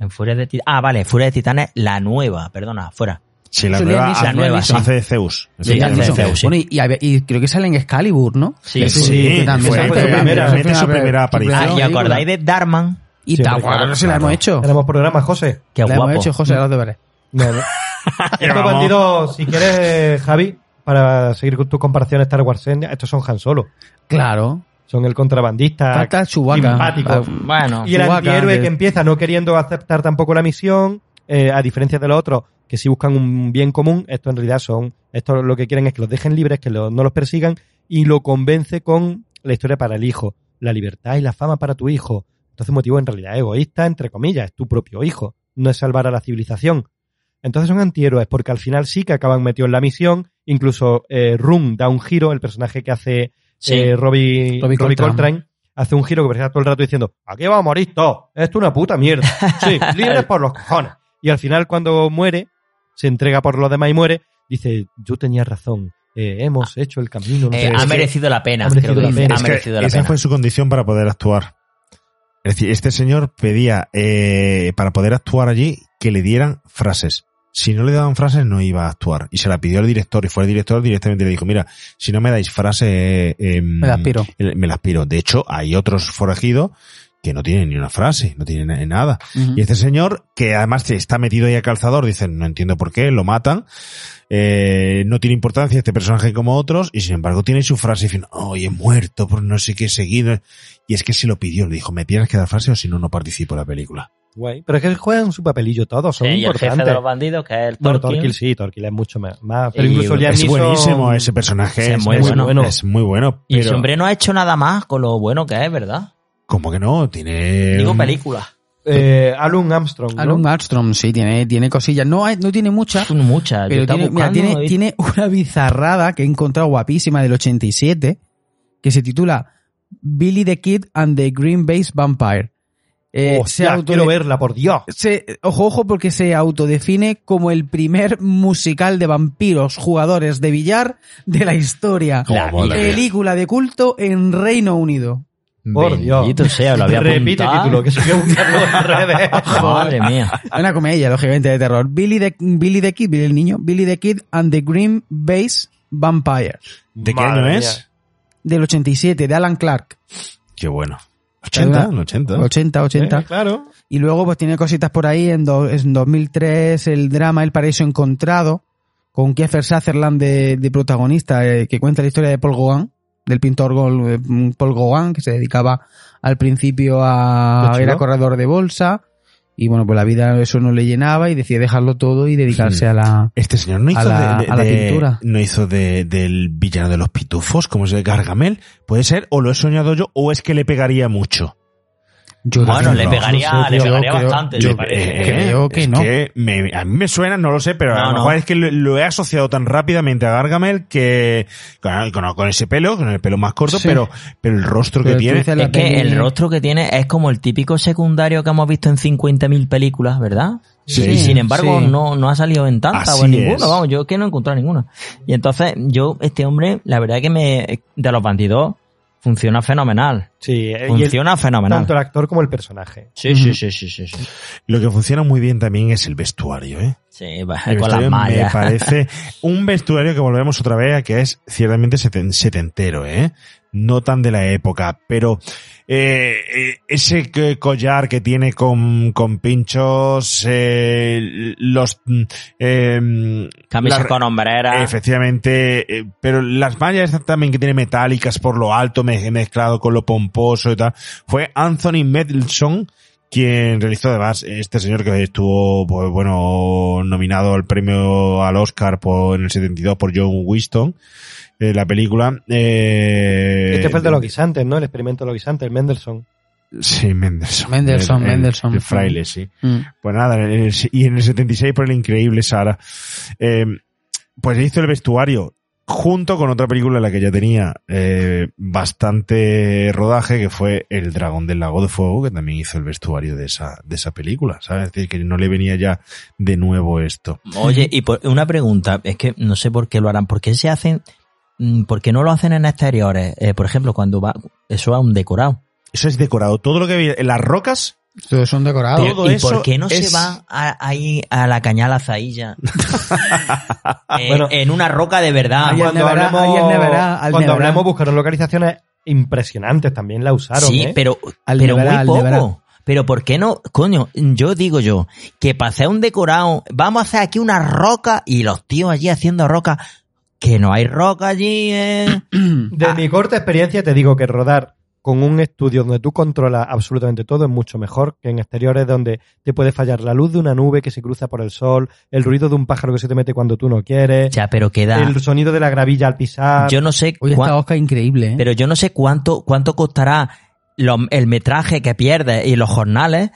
En Furia de Titanes. Ah, vale, Furia de Titanes, la nueva, perdona, fuera. Sí, la nueva, Liam Neeson, la nueva, hace, sí. hace de Zeus. Sí, hace de. Zeus, sí. Bueno, y, creo que sale en Excalibur, ¿no? Sí, sí, que también fue- fue su primera- fue su primera aparición. Ah, ¿y acordáis de Darman? Y Sí, guapo, claro, se la claro. hemos hecho. Tenemos programa, José. Qué La guapo. hemos hecho, José, los deberes. No, no. Estos Vamos. bandidos, si quieres, Javi, para seguir con tus comparaciones Star Wars, estos son Han Solo. Claro. Son el contrabandista Falta Chewbacca. simpático. Ah, Bueno, Y el Chewbacca, antihéroe que- que empieza no queriendo aceptar tampoco la misión, eh, a diferencia de los otros que si buscan un bien común, esto en realidad son, esto lo que quieren es que los dejen libres, que lo- no los persigan, y lo convence con la historia para el hijo, la libertad y la fama para tu hijo. Entonces motivo en realidad egoísta, entre comillas, es tu propio hijo, no es salvar a la civilización. Entonces son antihéroes porque al final sí que acaban metidos en la misión. Incluso eh, Room da un giro, el personaje que hace Sí. eh, Robbie, Robbie Robbie Coltrane. Coltrane, hace un giro que parece todo el rato diciendo, aquí vamos a morir todos, esto es una puta mierda. Sí, libres por los cojones. Y al final cuando muere, se entrega por los demás y muere, dice, yo tenía razón, eh, hemos hecho el camino. no Eh, sé, ha merecido la pena. ha merecido creo que la dice, pena. ha Es que merecido la esa pena. fue su condición para poder actuar. Es decir, este señor pedía eh, para poder actuar allí que le dieran frases. Si no le daban frases no iba a actuar. Y se la pidió al director y fue el director directamente le dijo, mira, si no me dais frases, eh, eh, Me las piro. Me las piro. De hecho, hay otros forajidos que no tienen ni una frase, no tienen nada. Y este señor, que además está metido ahí a calzador, dicen, no entiendo por qué, lo matan, eh, no tiene importancia este personaje como otros, y sin embargo tiene su frase diciendo, hoy he muerto por no sé qué seguido. Y es que se lo pidió, le dijo, me tienes que dar frase o si no, no participo en la película. Guay. Pero es que juegan su papelillo todos, son Sí, y el jefe importantes. de los bandidos, que es el Bueno, Torquil. Torquil sí, Torquil es mucho más. pero Y incluso Liam es buenísimo ese personaje, Sí, es, es muy es bueno. Es muy bueno. Y ese pero hombre no ha hecho nada más con lo bueno que es, ¿verdad? Como que no, tiene... Digo un- película. Eh, Alan Armstrong, ¿no? Alan Armstrong, sí, tiene, tiene cosillas. No, hay- no tiene muchas, Muchas. Pero tiene, mira, tiene, tiene una bizarrada que he encontrado guapísima del 87 que se titula Billy the Kid and the Green Base Vampire. Eh, se Hostia, auto- quiero verla, por Dios. se- ojo, ojo, porque se autodefine como el primer musical de vampiros jugadores de billar de la historia. La. Película de culto en Reino Unido. Por Dios. Bendito sea, lo había Repite apuntado. título, que se que buscarlo en redes. Madre mía. Una comedia, lógicamente, de terror. Billy the, Billy the Kid, Billy el niño, Billy the Kid and the Green Base Vampire. ¿De qué año es? Del 87, de Alan Clark. Qué bueno. 80, ¿Verdad? 80. 80, 80. Eh, claro. Y luego pues tiene cositas por ahí. En, do- en 2003 el drama El Paraíso Encontrado, con Kiefer Sutherland de, de protagonista, eh, que cuenta la historia de Paul Gauguin, del pintor eh, Paul Gauguin, que se dedicaba al principio a... Era corredor de bolsa. Y bueno, pues la vida eso no le llenaba y decide dejarlo todo y dedicarse a la... Este señor no hizo A la- de, de- a la pintura. no hizo de, del villano de los pitufos, como es el Gargamel. Puede ser, o lo he soñado yo, o es que le pegaría mucho. Yo Bueno, no le pegaría, no sé, le pegaría creo- bastante. yo. Eh, creo que es no. que me- a mí me suena, no lo sé, pero a lo no. mejor es que lo, lo he asociado tan rápidamente a Gargamel que con, con- con ese pelo, con el pelo más corto, Sí. pero, pero el rostro Pero que tiene. Es que peli- el rostro que tiene es como el típico secundario que hemos visto en 50.000 películas, ¿verdad? Sí. y sin embargo sí. no, no ha salido en tantas Así o en ninguna, es. vamos, yo es que no he encontrado ninguna. Y entonces yo, este hombre, la verdad que me, de los bandidos, funciona fenomenal. Sí, y el- Funciona fenomenal. tanto el actor como el personaje. Sí, sí, sí, sí, sí, sí. Lo que funciona muy bien también es el vestuario, ¿eh? Sí, va, El con las vestuario me mallas. parece un vestuario que volvemos otra vez a que es ciertamente seten- setentero, ¿eh? No tan de la época, pero eh, eh, ese collar que tiene con, con pinchos, eh, los... mm, eh, Camisa la- con hombrera. Efectivamente, eh, pero las mallas también que tiene metálicas por lo alto me- mezclado con lo pomposo y tal. Fue Anthony Mendelssohn quien realizó además este señor que estuvo, pues bueno, nominado al premio al Oscar por, en el 72 por John Winston, eh, la película. Eh, Este fue el de los guisantes, ¿no? El experimento de los guisantes, el Mendelssohn. Sí, Mendelssohn. Mendelssohn, El- el- Mendelssohn. El fraile, sí. Mm. Pues nada, en el- y en el 76 por el increíble Sara. Eh, pues hizo el vestuario junto con otra película en la que ya tenía eh, bastante rodaje, que fue El Dragón del Lago de Fuego, que también hizo el vestuario de esa, de esa película, ¿sabes? Es decir, que no le venía ya de nuevo esto. Oye, y por, una pregunta, es que no sé por qué lo harán, ¿por qué se hacen, mm, por qué no lo hacen en exteriores? Eh, por ejemplo, cuando va, eso a un decorado. Eso es decorado. Todo lo que las rocas, Todos son decorados. Todo ¿Y eso por qué no es- se va a- ahí a la cañala Zailla? Eh, Bueno. en una roca de verdad. Ahí al Neverá, ahí al Neverá, al cuando Neverá. hablemos buscaron localizaciones impresionantes, también la usaron, Sí, ¿eh? pero, Al pero Neverá, al muy poco. Pero ¿por qué no? Coño, yo digo yo, que para hacer un decorado, vamos a hacer aquí una roca y los tíos allí haciendo roca, que no hay roca allí, eh. De mi corta experiencia te digo que rodar con un estudio donde tú controlas absolutamente todo es mucho mejor que en exteriores donde te puede fallar la luz de una nube que se cruza por el sol, el ruido de un pájaro que se te mete cuando tú no quieres, Ya, pero queda. el sonido de la gravilla al pisar. Yo no sé Hoy cuán- está Oscar increíble, ¿eh? pero yo no sé cuánto, cuánto costará lo- el metraje que pierdes y los jornales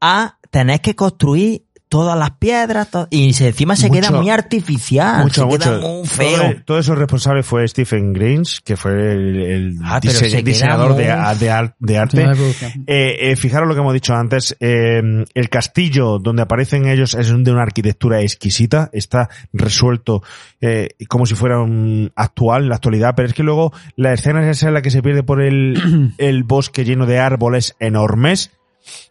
a tener que construir todas las piedras, to- y se- encima se queda muy artificial, mucho, se queda mucho. muy feo. Todo, todo eso responsable fue Stephen Greens, que fue el, el Ah, dise- queda diseñador de, muy- a- de ar- de arte. Eh, eh, fijaros lo que hemos dicho antes, eh, el castillo donde aparecen ellos es de una arquitectura exquisita, está resuelto eh, como si fuera un actual, en la actualidad, pero es que luego la escena es esa en la que se pierde por el, el bosque lleno de árboles enormes,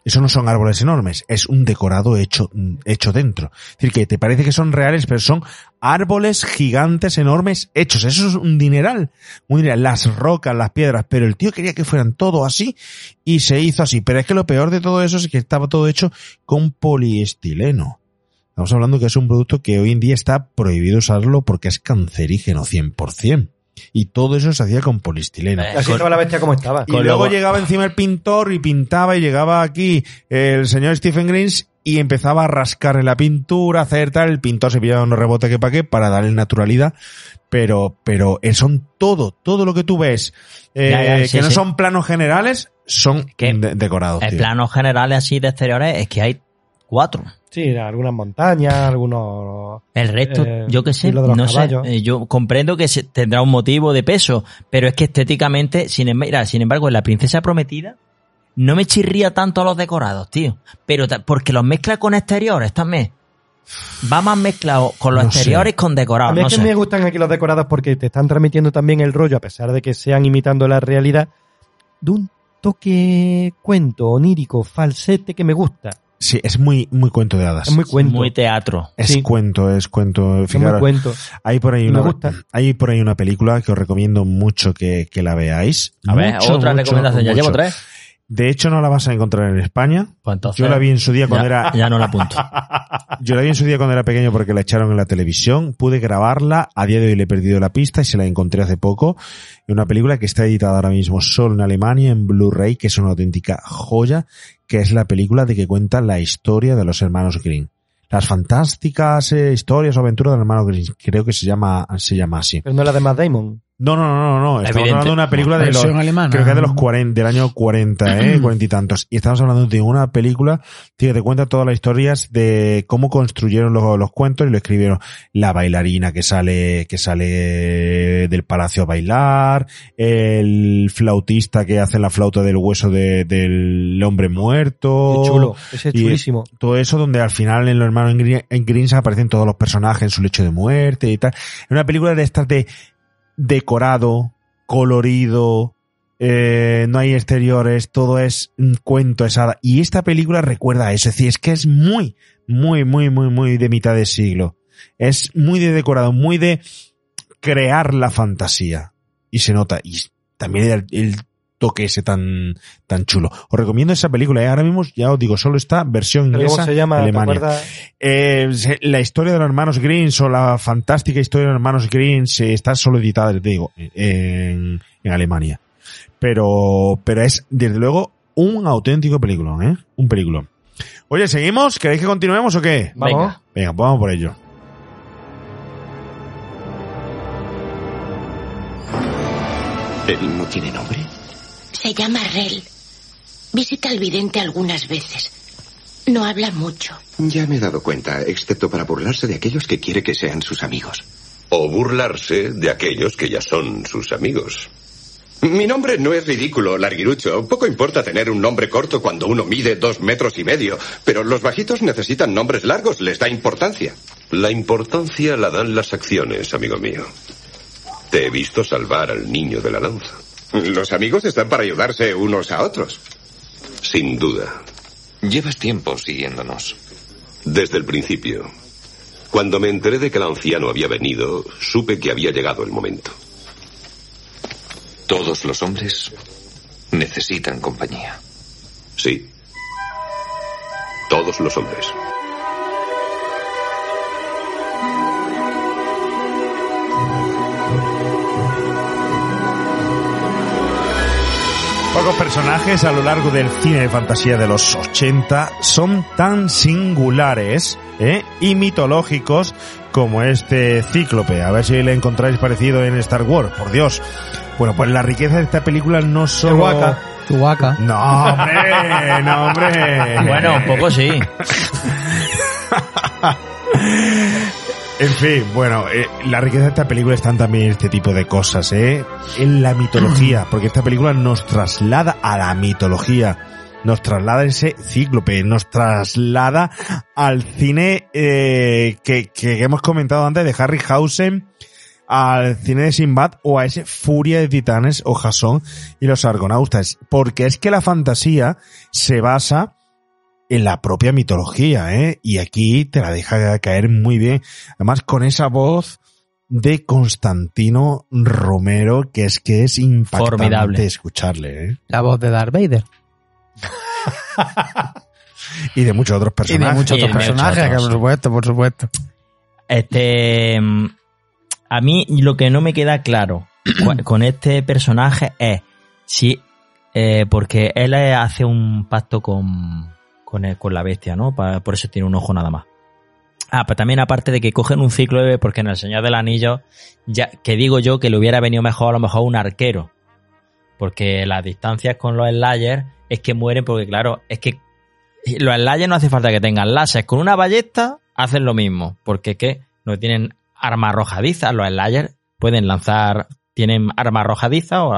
eso no son árboles enormes, es un decorado hecho, hecho dentro. Es decir, que te parece que son reales, pero son árboles gigantes enormes hechos. Eso es un dineral. Un dineral. Las rocas, las piedras. Pero el tío quería que fueran todo así y se hizo así. Pero es que lo peor de todo eso es que estaba todo hecho con poliestileno. Estamos hablando que es un producto que hoy en día está prohibido usarlo porque es cancerígeno 100%. Y todo eso se hacía con poliestileno. Así estaba la bestia como estaba. Y luego llegaba encima el pintor y pintaba y llegaba aquí el señor Stephen Greens y empezaba a rascar en la pintura, a hacer tal, el pintor se pillaba unos rebotes que pa' qué para darle naturalidad, pero, pero eh, son todo, todo lo que tú ves, eh, Ya, ya, sí, que no sí. son planos generales, son de- decorados. En tío. planos generales así de exteriores es que hay cuatro. Sí, algunas montañas, algunos... El resto, eh, yo qué sé, no sé, caballos. eh, yo comprendo que se- tendrá un motivo de peso, pero es que estéticamente, sin, em- mira, sin embargo, en La Princesa Prometida no me chirría tanto los decorados, tío. Pero porque los mezcla con exteriores también. Va más mezclado con los No sé. exteriores con A decorados, mí no es que sé. me gustan aquí los decorados porque te están transmitiendo también el rollo, a pesar de que sean imitando la realidad, de un toque cuento, onírico, falsete que me gusta. Sí, es muy, muy cuento de hadas. Es muy cuento. Muy teatro. Es Sí. cuento, es cuento. Es muy Fijaros, cuento. Hay por ahí Me una, gusta. hay por ahí una película que os recomiendo mucho que, que la veáis. A ver, Mucho, otra mucho, recomendación, ya mucho. llevo tres. De hecho, no la vas a encontrar en España. Pues entonces, Yo la vi en su día cuando ya- era. Ya no la apunto. Yo la vi en su día cuando era pequeño porque la echaron en la televisión. Pude grabarla. A día de hoy le he perdido la pista y se la encontré hace poco. Una película que está editada ahora mismo solo en Alemania en Blu-ray, que es una auténtica joya, que es la película de que cuenta la historia de los hermanos Green. Las fantásticas eh, historias o aventuras de los hermanos Green. Creo que se llama, se llama así. Pero no es la de Matt Damon. No, no, no, no, no. Estamos Evidente. hablando de una película de los, alemana. creo que es de los 40, del año 40, eh, 40 y tantos. Y estamos hablando de una película tío, que te cuenta todas las historias de cómo construyeron los, los cuentos y lo escribieron. La bailarina que sale, que sale del palacio a bailar, el flautista que hace la flauta del hueso de- del hombre muerto. Qué chulo. Ese es chulísimo. Todo eso donde al final en los hermanos Green- en Greens aparecen todos los personajes en su lecho de muerte y tal. Es una película de estas de decorado, colorido, eh, no hay exteriores, todo es un cuento, es. Y esta película recuerda a eso, es decir, es que es muy, muy, muy, muy, muy de mitad de siglo. Es muy de decorado, muy de crear la fantasía. Y se nota. Y también el toque ese tan, tan chulo. Os recomiendo esa película, ¿eh? ahora mismo ya os digo, solo está versión ¿Pero inglesa. ¿Cómo se llama? ¿Te Alemania. Eh, la historia de los hermanos Greens o la fantástica historia de los hermanos Greens eh, está solo editada, te digo, en, en Alemania. Pero, pero es, desde luego, un auténtico película, ¿eh? Un película. Oye, ¿seguimos? ¿Queréis que continuemos o qué? Vamos. Venga. Venga, pues vamos por ello. ¿Él no tiene nombre? Se llama Rel. Visita al vidente algunas veces. No habla mucho. Ya me he dado cuenta, excepto para burlarse de aquellos que quiere que sean sus amigos. O burlarse de aquellos que ya son sus amigos. Mi nombre no es ridículo, larguirucho. Poco importa tener un nombre corto cuando uno mide dos metros y medio, pero los bajitos necesitan nombres largos, les da importancia. La importancia la dan las acciones, amigo mío. Te he visto salvar al niño de la lanza. Los amigos están para ayudarse unos a otros. Sin duda. Llevas tiempo siguiéndonos. Desde el principio. Cuando me enteré de que el anciano había venido, supe que había llegado el momento. Todos los hombres necesitan compañía. Sí. Todos los hombres. Pocos personajes a lo largo del cine de fantasía de los 80 son tan singulares ¿eh? y mitológicos como este cíclope. A ver si le encontráis parecido en Star Wars, por Dios. Bueno, pues la riqueza de esta película no solo... Chewbacca. Chewbacca. No, hombre, no, hombre. Bueno, un poco sí. En fin, bueno, eh, la riqueza de esta película están también este tipo de cosas, ¿eh? En la mitología, porque esta película nos traslada a la mitología, nos traslada a ese cíclope, nos traslada al cine eh, que, que hemos comentado antes de Harryhausen, al cine de Sinbad o a ese Furia de Titanes o Jason y los Argonautas, porque es que la fantasía se basa en la propia mitología, ¿eh? Y aquí te la deja caer muy bien. Además, con esa voz de Constantino Romero, que es que es impactante Formidable. escucharle, ¿eh? La voz de Darth Vader. Y de muchos otros Y de personajes. muchos Y de otros muchos personajes, que otros, por sí. supuesto, por supuesto. Este. mm, A mí lo que no me queda claro con este personaje es si. eh, porque él hace un pacto con, con, el- con la bestia, ¿no? Pa- por eso tiene un ojo nada más. Ah, pero también aparte de que cogen un ciclo porque en el Señor del Anillo, ya, que digo yo que le hubiera venido mejor a lo mejor un arquero. Porque las distancias con los Slayers es que mueren porque claro, es que los Slayers no hace falta que tengan láser. Con una ballesta hacen lo mismo. Porque que no tienen armas arrojadizas. Los Slayers pueden lanzar, tienen armas arrojadizas o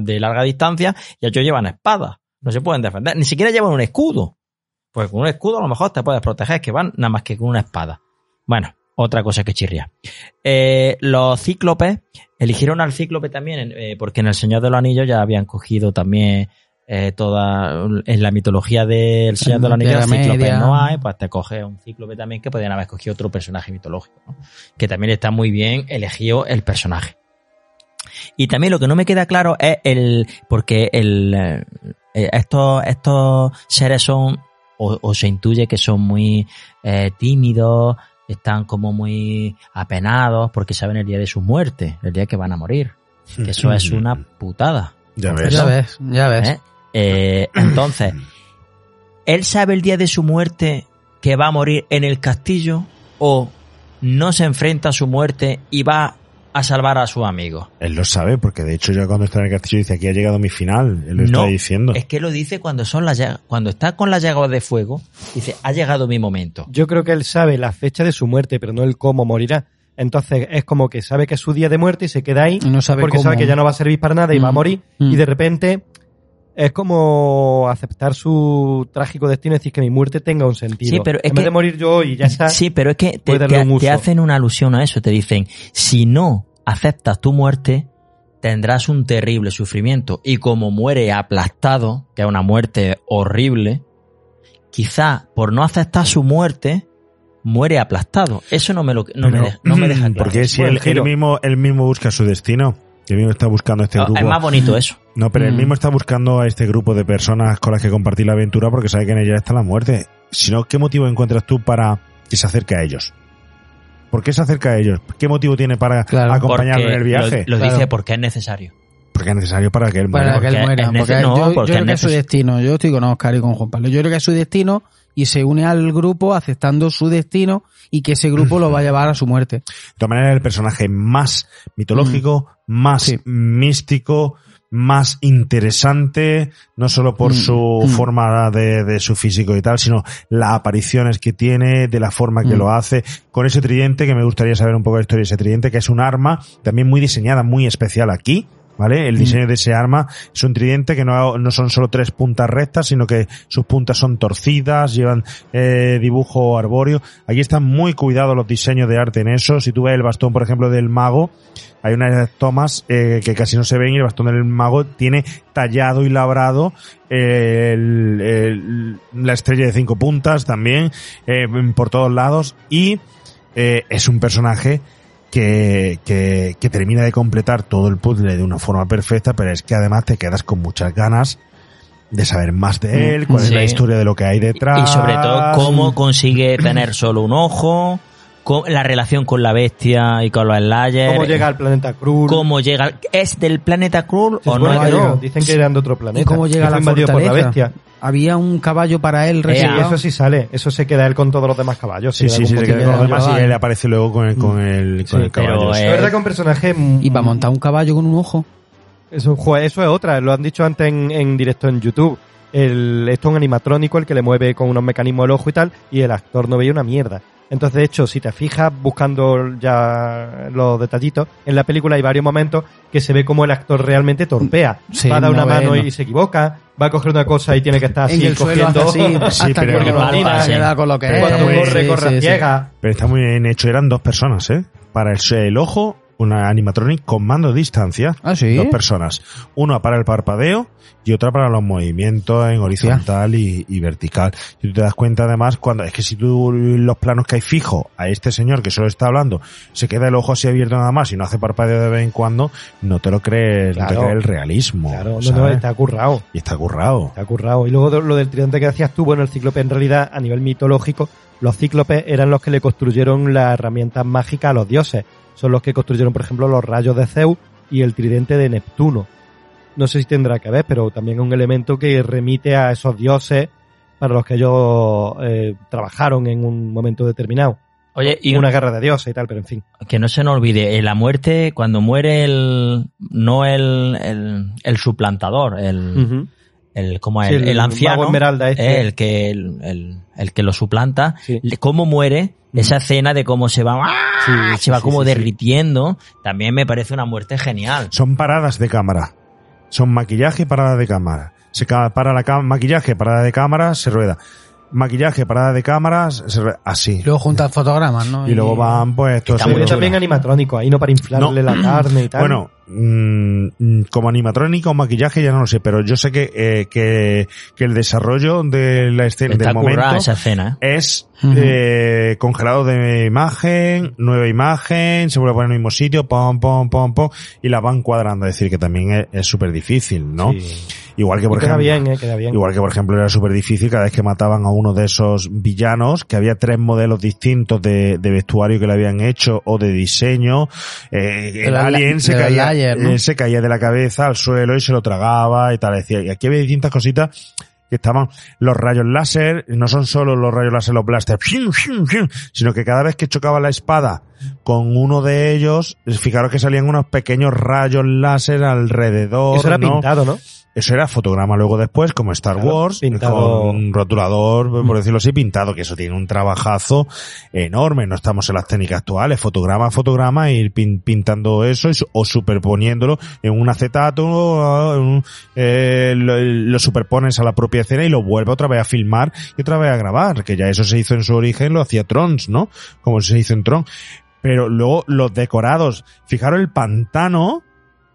de larga distancia y ellos llevan espadas. No se pueden defender. Ni siquiera llevan un escudo. Pues con un escudo a lo mejor te puedes proteger, que van nada más que con una espada. Bueno, otra cosa que chirría. Eh, los cíclopes, eligieron al cíclope también, eh, porque en El Señor de los Anillos ya habían cogido también eh, toda. En la mitología del Señor de los Anillos, Tierra cíclopes Media. no hay, pues te coge un cíclope también que podrían haber escogido otro personaje mitológico, ¿no? Que también está muy bien elegido el personaje. Y también lo que no me queda claro es el. Porque el, eh, estos, estos seres son. O, o se intuye que son muy eh, tímidos, están como muy apenados porque saben el día de su muerte, el día que van a morir. Que eso es una putada. Ya Ya ves. ves, ya ves. ¿eh? Eh, entonces, ¿él sabe el día de su muerte que va a morir en el castillo o no se enfrenta a su muerte y va a salvar a sus amigos? Él lo sabe, porque de hecho ya cuando está en el castillo dice aquí ha llegado mi final. Él lo No, está diciendo. Es que lo dice cuando son las cuando está con las llagas de fuego, dice, ha llegado mi momento. Yo creo que él sabe la fecha de su muerte, pero no el cómo morirá. Entonces es como que sabe que es su día de muerte y se queda ahí no sabe porque cómo. sabe que ya no va a servir para nada y Mm, va a morir. mm. Y de repente es como aceptar su trágico destino y decir que mi muerte tenga un sentido. Sí, pero es en vez que- de morir yo hoy y ya está. Sí, pero es que te, un hacen una alusión a eso, te dicen, si no aceptas tu muerte, tendrás un terrible sufrimiento. Y como muere aplastado, que es una muerte horrible, quizá por no aceptar su muerte, muere aplastado. Eso no me, lo, no me, no me deja claro. Porque si él, mismo, él mismo busca su destino. Él mismo está buscando este grupo. es más bonito eso. No, pero él Mm. mismo está buscando a este grupo de personas con las que compartir la aventura porque sabe que en ella está la muerte. Si no, ¿qué motivo encuentras tú para que se acerque a ellos? ¿Por qué se acerca a ellos? ¿Qué motivo tiene para Claro. acompañarlo en el viaje? Lo, lo Claro. dice porque es necesario. Porque es necesario para que él Para muera. que él muera. Porque no, yo, yo porque creo es que es su destino. Yo estoy con Oscar y con Juan Pablo. Yo creo que es su destino y se une al grupo aceptando su destino y que ese grupo lo va a llevar a su muerte. De todas maneras, el personaje más mitológico, más Sí. místico, más interesante, no solo por Mm, su mm. forma de, de su físico y tal, sino las apariciones que tiene, de la forma que Mm. lo hace, con ese tridente, que me gustaría saber un poco la historia de ese tridente, que es un arma también muy diseñada, muy especial aquí. ¿Vale? El Mm. diseño de ese arma es un tridente que no, no son solo tres puntas rectas, sino que sus puntas son torcidas, llevan eh, dibujo arbóreo. Aquí están muy cuidados los diseños de arte en eso. Si tú ves el bastón, por ejemplo, del mago, hay unas tomas eh, que casi no se ven y el bastón del mago tiene tallado y labrado eh, el- el- la estrella de cinco puntas también eh, por todos lados y es un personaje que, que, que termina de completar todo el puzzle de una forma perfecta, pero es que además te quedas con muchas ganas de saber más de él, cuál es Sí. la historia de lo que hay detrás. Y sobre todo, cómo consigue tener solo un ojo, co- la relación con la bestia y con los Slayers. ¿Cómo llega al planeta Krul? ¿Cómo llega? ¿Es del planeta Krul Se o no? es? no, dicen que eran de otro planeta. ¿Y cómo llega la por la fortaleza? bestia. Había un caballo para él Sí, reservado. eso sí sale. Eso se queda él con todos los demás caballos. Sí, sí, sí, se que queda con los demás y él aparece luego con el, con el, con Sí, el caballo. sí. Es verdad que un personaje... mm, Y para montar un caballo con un ojo. Eso, eso es otra, lo han dicho antes en, en directo en YouTube. El, esto es un animatrónico, el que le mueve con unos mecanismos el ojo y tal, y el actor no veía una mierda. Entonces, de hecho, si te fijas buscando ya los detallitos, en la película hay varios momentos que se ve como el actor realmente torpea. Sí, va a dar una no mano ve, no. y se equivoca, va a coger una cosa y tiene que estar En así el suelo cogiendo. así, hasta pero- que no no tira, se da con lo que Pero es. Cuando muy- corre, Sí, corre sí, a sí. ciega. Pero está muy bien hecho, eran dos personas, ¿eh? Para el, el ojo, una animatronic con mando de distancia. Ah, sí. Dos personas. Una para el parpadeo y otra para los movimientos en horizontal y, y vertical. Y tú te das cuenta además cuando, es que si tú los planos que hay fijo a este señor que solo está hablando, se queda el ojo así abierto nada más y no hace parpadeo de vez en cuando, no te lo crees, no te crees el realismo. Claro, no, está currado. Y está currado. Está currado. Y luego de- lo del tridente que decías tú, bueno, el cíclope en realidad, a nivel mitológico, los cíclopes eran los que le construyeron las herramientas mágicas a los dioses. Son los que construyeron, por ejemplo, los rayos de Zeus y el tridente de Neptuno. No sé si tendrá que ver, pero también es un elemento que remite a esos dioses para los que ellos eh, trabajaron en un momento determinado. Oye, y una guerra de dioses y tal, pero en fin. que no se nos olvide, en la muerte, cuando muere el, no el, el, el suplantador, el. El. Sí, el, el el anciano, esmeralda este. el que, el, el, el que lo suplanta, Sí. cómo muere, esa escena de cómo se va, ¡ah! Sí, se va sí, como sí, sí. derritiendo, también me parece una muerte genial. Son paradas de cámara. Son maquillaje y parada de cámara. Se para la maquillaje, parada de cámara, se rueda. Maquillaje, parada de cámaras, se rueda. Así. Luego juntan fotogramas, ¿no? Y luego van, pues, ahí ve chulas. también animatrónico ahí, ¿no? Para inflarle No. la carne y tal. Bueno, mm, mm, como animatrónico o maquillaje ya no lo sé, pero yo sé que, eh, que, que el desarrollo de la escena Está del momento esa escena, ¿eh? es eh, congelado de imagen, nueva imagen, se vuelve a poner en el mismo sitio, pom, pom, pom, pom, y la van cuadrando. Es decir, que también es- es súper difícil, ¿no? Sí. Igual que, por queda ejemplo, bien, eh, queda bien. Igual que, por ejemplo, era súper difícil cada vez que mataban a uno de esos villanos, que había tres modelos distintos de, de vestuario que le habían hecho o de diseño. Eh, el alien la- se caía, eh, se caía de la cabeza al suelo y se lo tragaba y tal. Decía, y aquí había distintas cositas que estaban los rayos láser, no son solo los rayos láser, los blasters, sino que cada vez que chocaba la espada con uno de ellos, fijaros que salían unos pequeños rayos láser alrededor. Eso era ¿no? pintado, ¿no? Eso era fotograma luego después, como Star Claro, Wars, pintado. con un rotulador, por decirlo así, pintado, que eso tiene un trabajazo enorme. No estamos en las técnicas actuales, fotograma a fotograma, ir pin- pintando eso o superponiéndolo en un acetato, o en un- eh, lo, lo superpones a la propia escena y lo vuelve otra vez a filmar y otra vez a grabar, que ya eso se hizo en su origen, lo hacía Trons, ¿no? Como se hizo en Tron. Pero luego los decorados, fijaros el pantano,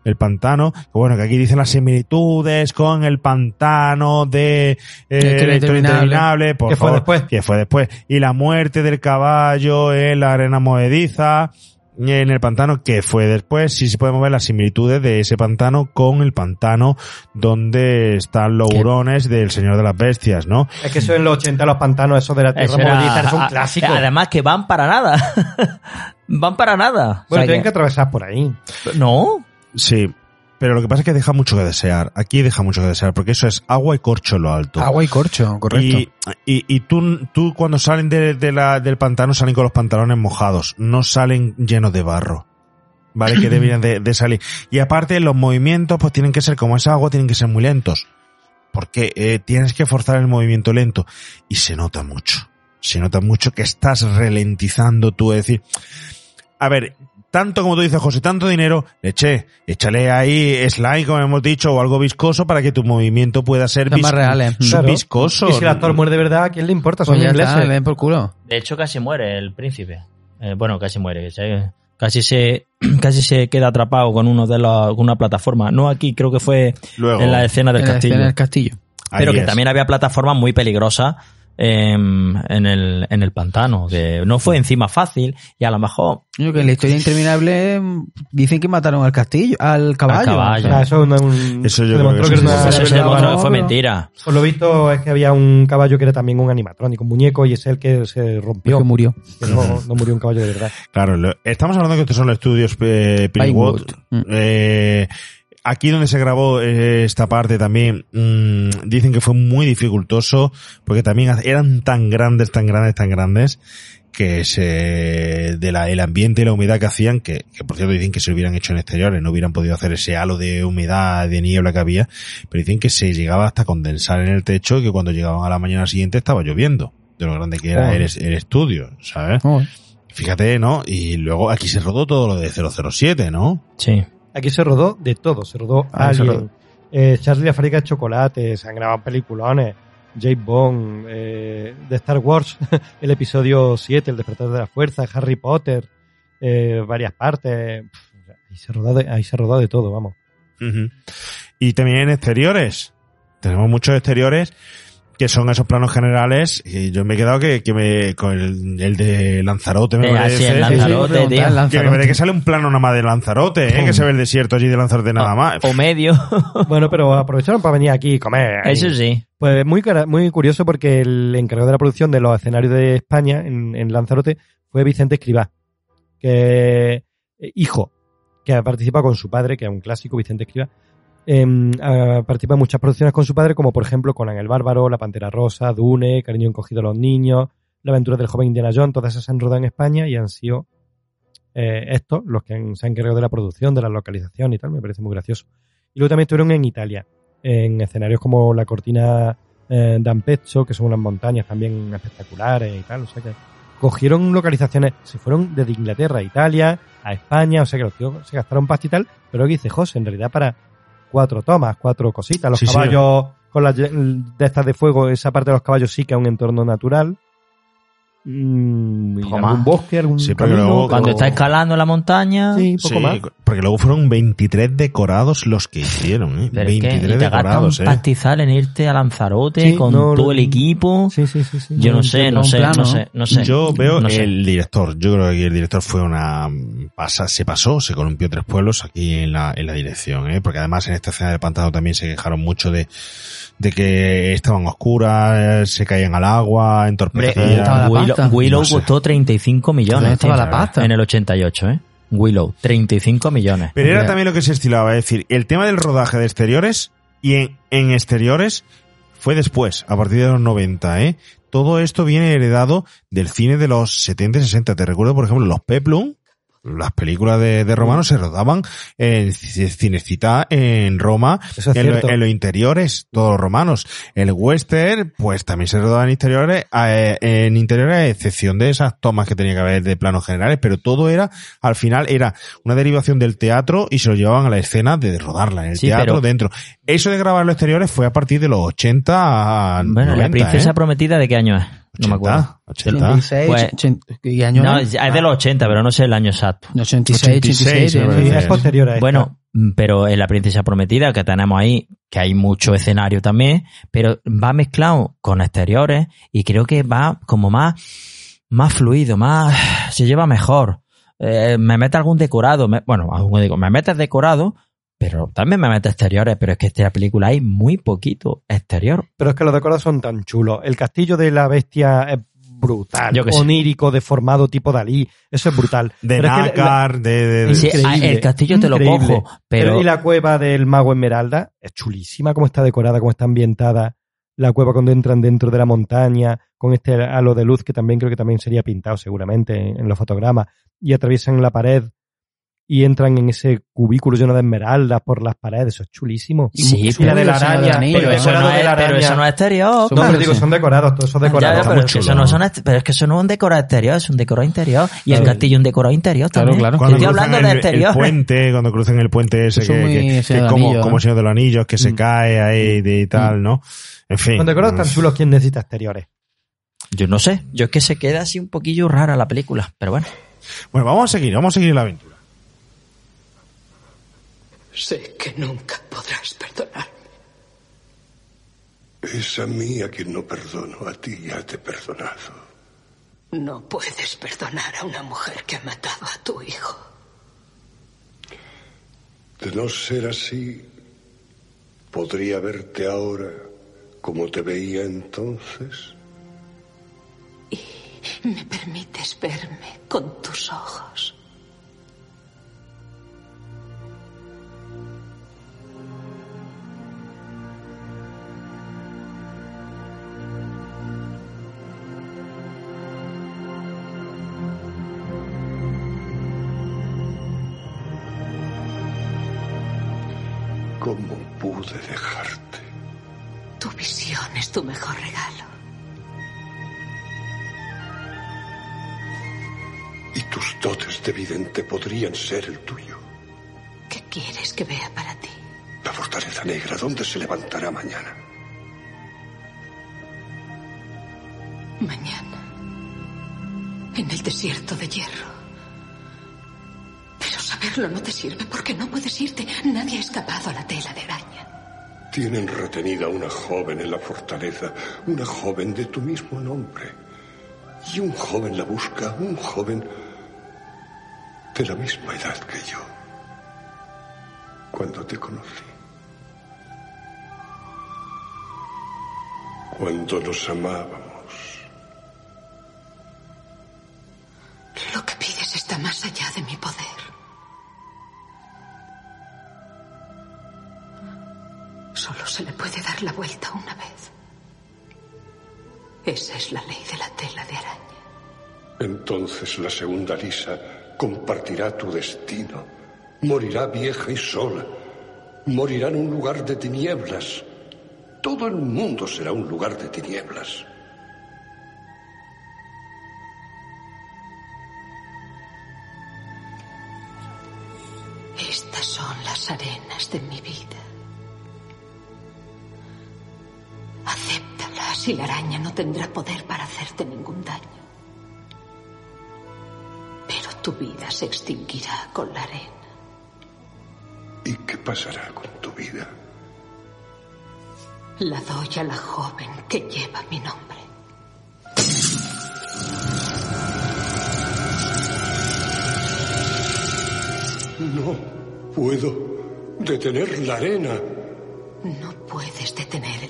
el pantano, que bueno, que aquí dicen las similitudes con el pantano de eh, interminable. por Que fue después. que fue después, y la muerte del caballo en la arena movediza, en el pantano, que fue después, sí se podemos ver las similitudes de ese pantano con el pantano donde están los hurones del Señor de las Bestias, ¿no? Es que eso en los 80 los pantanos, eso de la tierra movediza, es un a- clásico. Además que van para nada. van para nada. O bueno, sea tienen que- que atravesar por ahí. No. Sí, pero lo que pasa es que deja mucho que desear. Aquí deja mucho que desear, porque eso es agua y corcho en lo alto. Agua y corcho, correcto. Y, y, y tú, tú cuando salen de, de la, del pantano salen con los pantalones mojados, no salen llenos de barro. ¿Vale? Que deberían de, de salir. Y aparte los movimientos pues tienen que ser como esa agua, tienen que ser muy lentos. Porque eh, tienes que forzar el movimiento lento. Y se nota mucho. Se nota mucho que estás ralentizando tú. Es decir, a ver, tanto como tú dices, José, tanto dinero, eche, échale ahí slime, como hemos dicho, o algo viscoso para que tu movimiento pueda ser Son más vis- reales. su- Claro. viscoso. Y si el actor muere de verdad, ¿a quién le importa? Son Pues ya ingleses. está, le den por culo. De hecho, casi muere el príncipe. Eh, bueno, casi muere. se- Casi se, casi se queda atrapado con uno de la, con una plataforma. No aquí, creo que fue Luego, en la escena del En la castillo. escena del castillo. Pero ahí que es. también había plataformas muy peligrosas em, en, el, en el pantano. Que no fue encima fácil y a lo mejor Yo que en la historia interminable mm, dicen que mataron al castillo, al caballo. caballo. O sea, eso no es un... Eso yo creo que no fue mentira. Por lo visto es que había un caballo que era también un animatrónico, un muñeco, y es el que se rompió. que murió. Que no, no murió un caballo de verdad. Claro, lo- estamos hablando que estos son los estudios eh, Pinewood. Mm. Aquí donde se grabó eh, esta parte también mm, dicen que fue muy dificultoso porque también eran tan grandes, tan grandes, tan grandes que se de la el ambiente y la humedad que hacían que, que por cierto dicen que se hubieran hecho en exteriores no hubieran podido hacer ese halo de humedad de niebla que había pero dicen que se llegaba hasta condensar en el techo y que cuando llegaban a la mañana siguiente estaba lloviendo de lo grande que era el, el estudio, ¿sabes? Fíjate, ¿no? Y luego aquí se rodó todo lo de 007, ¿no? Sí. Aquí se rodó de todo. Se rodó Ah, Alien, eh, Charlie de chocolate, se han grabado peliculones, James Bond, eh, de Star Wars, el episodio 7, El despertar de la fuerza, Harry Potter, eh, varias partes. Pff, ahí, se rodó de, ahí se rodó de todo, vamos. Y también exteriores. Tenemos muchos exteriores que son esos planos generales y yo me he quedado que, que me con el, el de Lanzarote me Eh, parece el Lanzarote, Sí, sí, tío. preguntar, que me parece que sale un plano nada más de Lanzarote ¿eh? que se ve el desierto allí de Lanzarote nada más O medio. Bueno, pero aprovecharon para venir aquí y comer. ahí. Eso sí. Pues muy, muy curioso porque el encargado de la producción de los escenarios de España en, en Lanzarote fue Vicente Escribá, que eh, hijo, que ha participado con su padre, que es un clásico, Vicente Escribá. Em, ha participado en muchas producciones con su padre, como por ejemplo Conan el Bárbaro, La Pantera Rosa, Dune, Cariño encogido a los niños, La aventura del joven Indiana Jones, todas esas se han rodado en España y han sido eh, estos los que han- se han encargado de la producción, de la localización y tal, me parece muy gracioso. Y luego también estuvieron en Italia, en escenarios como la cortina eh, d'Ampezzo, que son unas montañas también espectaculares y tal, o sea que cogieron localizaciones, se fueron desde Inglaterra a Italia, a España, o sea que los tíos se gastaron pasta y tal, pero aquí dice José, en realidad para cuatro tomas, cuatro cositas, los Sí, sí. caballos con las de estas de fuego, esa parte de los caballos sí que es un entorno natural. Mm, Poco algún más. bosque, algún Sí, porque camino, luego- Cuando pero- está escalando la montaña. Sí, poco Sí, más. porque luego fueron 23 decorados los que hicieron, ¿eh? Pero es que 23 y te decorados, un ¿eh? pastizal en irte a Lanzarote Sí, con no, todo el equipo. Sí, sí, sí, sí. Yo no sé, no sé, no ¿no? sé, no sé. Yo veo No sé. el director, yo creo que aquí el director fue una pasa, se pasó, se columpió tres pueblos aquí en la, en la dirección, ¿eh? porque además en esta escena del pantano también se quejaron mucho de, de que estaban oscuras, se caían al agua, Hombre, Willow, pasta. Willow No sé. costó 35 millones. ¿Dónde estaba tío, la pasta? En el 88, ¿eh? Willow, 35 millones. Pero era también lo que se estilaba, es decir, el tema del rodaje de exteriores y en, en exteriores fue después, a partir de los 90, ¿eh? Todo esto viene heredado del cine de los 70 y 60. Te recuerdo, por ejemplo, los Peplum, las películas de, de romanos se rodaban en Cinecita en Roma, es en, lo- cierto. en los interiores, todos los romanos. El western, pues también se rodaba en interiores, eh, en interiores a excepción de esas tomas que tenía que haber de planos generales, pero todo era, al final era una derivación del teatro y se lo llevaban a la escena de rodarla en el Sí, teatro pero- dentro. Eso de grabar los exteriores fue a partir de los 80 a Bueno, 90, la princesa ¿eh? prometida de qué año es? No me acuerdo. 80. 86, Pues- 80, ¿qué año No, es de los 80, pero no sé el año exacto. 86, 86, me eh, parece. Sí, es posterior a esta. Bueno, mm, pero en la princesa prometida que tenemos ahí, que hay mucho escenario también, pero va mezclado con exteriores y creo que va como más, más fluido, más, se lleva mejor. Eh, me mete algún decorado, me- bueno, algún digo, me metes decorado, pero también me mete exteriores, pero es que esta película hay muy poquito exterior. Pero es que los decorados son tan chulos. El castillo de la bestia es brutal. Yo sé. Onírico, deformado, tipo Dalí. Eso es brutal. De Pero es que la- nácar, de, de- de- Sí, Increíble, ah, el castillo te lo cojo, pero Y la cueva del mago Esmeralda es chulísima, cómo está decorada, cómo está ambientada. La cueva cuando entran dentro de la montaña, con este halo de luz que también creo que también sería pintado seguramente en, en los fotogramas. Y atraviesan la pared y entran en ese cubículo lleno de esmeraldas por las paredes. Eso es chulísimo. Sí, y la de la araña. Anillo, el pero eso, no de es, pero eso no es exterior. No, Son- pero digo, son decorados, todos esos Ya, decorados. ya, está pero, es que eso no son est- pero es que eso no es un decorado exterior, es un decorado interior. Y el Claro. castillo es un decorado interior Claro, también. claro. Cuando estoy hablando el, de el exterior. puente, cuando cruzan el puente ese Eso que, muy como, como. Señor de los Anillos, que se Mm. cae ahí de, y tal, ¿no? En fin. Con decorados tan chulos, ¿quién necesita exteriores? Yo no sé, yo es que se queda así un poquillo rara la película, pero bueno. Bueno, vamos a seguir, vamos a seguir la aventura. Sé que nunca podrás perdonarme. Es a mí a quien no perdono, a ti ya te he perdonado. No puedes perdonar a una mujer que ha matado a tu hijo. De no ser así, podría verte ahora como te veía entonces. ¿Me permites verme con tus ojos? Ser el tuyo. ¿Qué quieres que vea para ti? La fortaleza negra, ¿dónde se levantará mañana? Mañana. En el desierto de hierro. Pero saberlo no te sirve porque no puedes irte. Nadie ha escapado a la tela de araña. Tienen retenida a una joven en la fortaleza, una joven de tu mismo nombre. Y un joven la busca, un joven de la misma edad que yo. Cuando te conocí. Cuando nos amábamos. Lo que pides está más allá de mi poder. Solo se le puede dar la vuelta una vez. Esa es la ley de la tela de araña. Entonces la segunda Lisa compartirá tu destino. Morirá vieja y sola. Morirá en un lugar de tinieblas. Todo el mundo será un lugar de tinieblas. Estas son las arenas de mi vida. Acéptalas y la araña no tendrá poder para hacerte ningún daño. Tu vida se extinguirá con la arena. ¿Y qué pasará con tu vida? La doy a la joven que lleva mi nombre. No puedo detener la arena. No puedes detener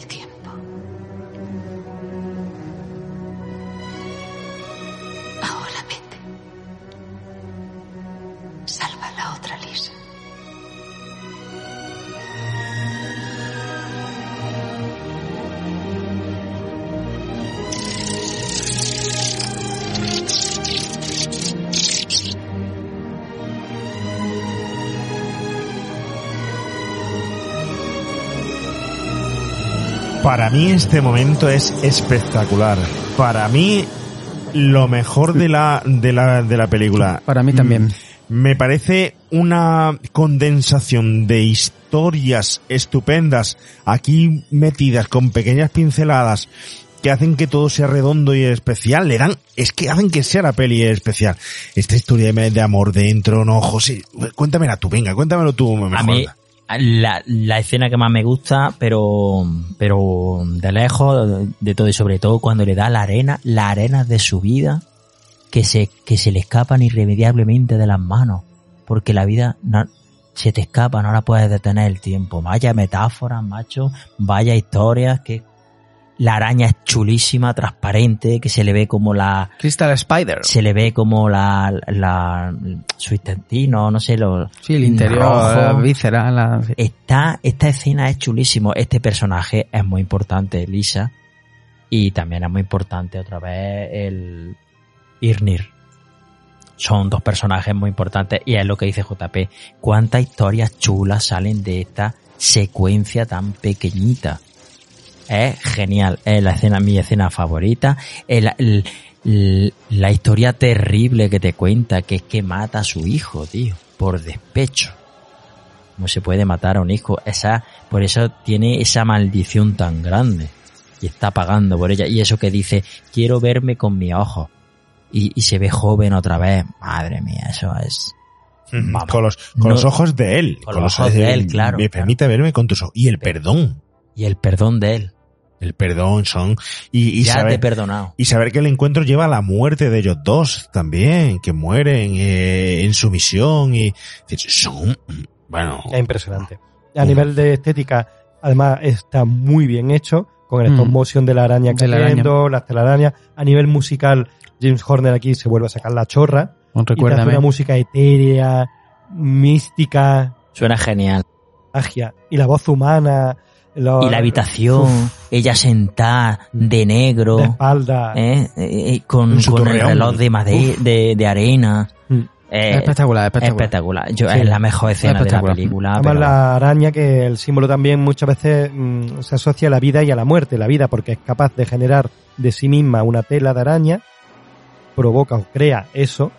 mí este momento es espectacular. Para mí lo mejor de la de la de la película. Para mí también. Mm, Me parece una condensación de historias estupendas aquí metidas con pequeñas pinceladas que hacen que todo sea redondo y especial. Le dan, es que hacen que sea la peli especial. Esta historia de, de amor dentro, no, José, cuéntamela tú, venga, cuéntamelo tú mejor. A mí, la, la escena que más me gusta, pero, pero de lejos, de todo y sobre todo cuando le da la arena, la arena de su vida, que se, que se le escapan irremediablemente de las manos. Porque la vida no, se te escapa, no la puedes detener el tiempo. Vaya metáforas, macho, vaya historias, que la araña es chulísima, transparente, que se le ve como la... Crystal Spider. Se le ve como la, la, su intestino, no sé, lo... Sí, el interior, rojo. la víscera, la... Esta, esta escena es chulísimo. Este personaje es muy importante, Lisa. Y también es muy importante otra vez el Irnir. Son dos personajes muy importantes y es lo que dice JP. ¿Cuántas historias chulas salen de esta secuencia tan pequeñita? Es genial. Es la escena, mi escena favorita. El, el- el- la historia terrible que te cuenta, que es que mata a su hijo, tío, por despecho. ¿Cómo se puede matar a un hijo? Esa, por eso tiene esa maldición tan grande. Y está pagando por ella. Y eso que dice, quiero verme con mis ojos. Y, y se ve joven otra vez. Madre mía, eso es... Vamos. con los, con No- los ojos de él. con los ojos de él, claro, Me permite verme con tus ojos. Y el perdón. Y el perdón de él. El perdón son. Y, y ya te he saber, perdonado. y saber que el encuentro lleva a la muerte de ellos dos también, que mueren eh, en su misión y son, bueno, Es impresionante. A nivel de estética, además está muy bien hecho, con el Mm. stop motion de la araña De la cayendo, las telarañas. A nivel musical, James Horner aquí se vuelve a sacar la chorra. Un Y te hace recuérdame. una música etérea, mística, Suena genial. magia. Y la voz humana. Los- Y la habitación, Uf, ella sentada de negro. de espalda. ¿eh? Eh, eh, con, con el reloj de, made- de, de arena. Mm. Eh, Es espectacular, espectacular. espectacular. Yo, Sí. Es la mejor escena de la película. Además, pero- la araña, que el símbolo también muchas veces mm, se asocia a la vida y a la muerte. La vida porque es capaz de generar de sí misma una tela de araña, provoca o crea eso,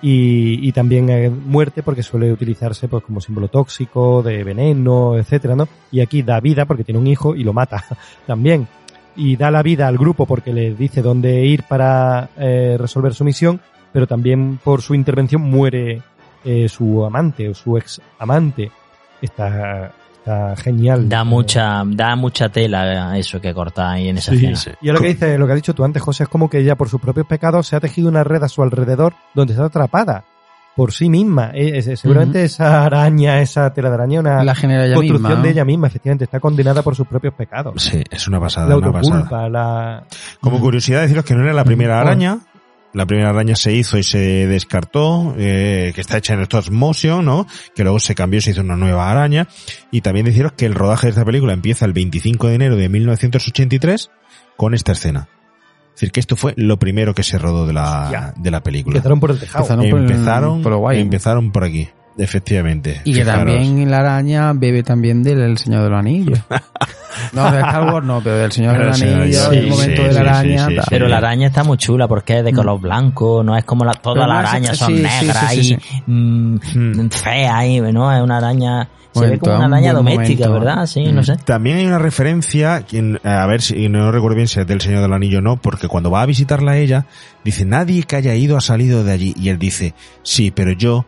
y, y también muerte porque suele utilizarse pues como símbolo tóxico, de veneno, etcétera, ¿no? Y aquí da vida porque tiene un hijo y lo mata también. Y da la vida al grupo porque le dice dónde ir para eh, resolver su misión, pero también por su intervención muere eh, su amante o su ex amante. Está, está genial. Da mucha, da mucha tela eso que corta ahí en esa Sí, escena. Y es lo que dice, lo que has dicho tú antes, José, es como que ella por sus propios pecados se ha tejido una red a su alrededor donde está atrapada por sí misma. Eh, es- seguramente esa araña, esa tela de araña, una La genera ella construcción misma, ¿no? de ella misma, efectivamente, está condenada por sus propios pecados. Sí, es una pasada, La una pasada. la... Como curiosidad deciros que no era la primera Mm. araña. La primera araña se hizo y se descartó, eh, que está hecha en stop motion, ¿no? Que luego se cambió y se hizo una nueva araña. Y también deciros que el rodaje de esta película empieza el 25 de enero de 1983 con esta escena. Es decir, que esto fue lo primero que se rodó de la, de la película. Empezaron por el tejado. Empezaron por el- Empezaron, por lo guay. empezaron por aquí, efectivamente. Y que también la araña bebe también del El Señor de los Anillos. No, de Star Wars no, pero del Señor de Pero los el Señor- Anillos, sí, el momento sí, de la sí, araña. sí, sí, tal. sí. Pero la araña está muy chula porque es de color blanco, no es como la, todas las arañas son sí, sí, negras sí, sí, y mm, feas y ¿no? Es una araña, se ve como una un araña doméstica, momento. ¿verdad? Sí, Mm. no sé. También hay una referencia, a ver si no recuerdo bien si es del Señor del Anillo o no, porque cuando va a visitarla a ella, dice, nadie que haya ido ha salido de allí. Y él dice, sí, pero yo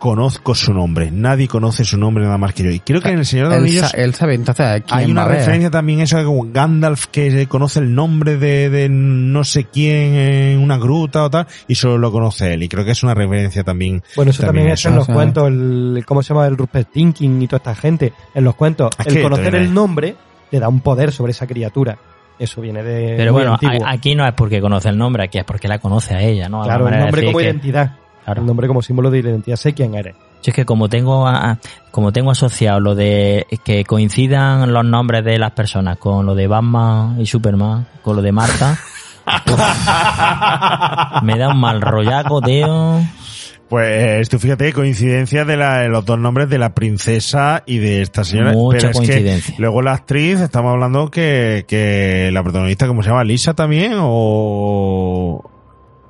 conozco su nombre. Nadie conoce su nombre nada más que yo. Y creo que en el Señor de los Anillos él sabe, entonces, ¿quién hay una referencia también eso de como Gandalf que conoce el nombre de, de no sé quién en una gruta o tal, y solo lo conoce él. Y creo que es una referencia también. Bueno, eso también, es en los cuentos, el, ¿cómo se llama? El Rupert Tinking y toda esta gente. En los cuentos, el que conocer el nombre te da un poder sobre esa criatura. Eso viene de. Pero bueno, antiguo. aquí no es porque conoce el nombre, aquí es porque la conoce a ella, ¿no? Claro, el nombre como que- identidad. Claro. El nombre como símbolo de identidad. Sé quién eres. Si es que como tengo a- como tengo asociado lo de que coincidan los nombres de las personas con lo de Batman y Superman, con lo de Marta, me da un mal rollaco, tío. Pues tú fíjate, coincidencia de, la, de los dos nombres de la princesa y de esta señora. Mucha Pero es que coincidencia. luego la actriz, estamos hablando que, que la protagonista, ¿cómo se llama? ¿Lisa también? ¿O...?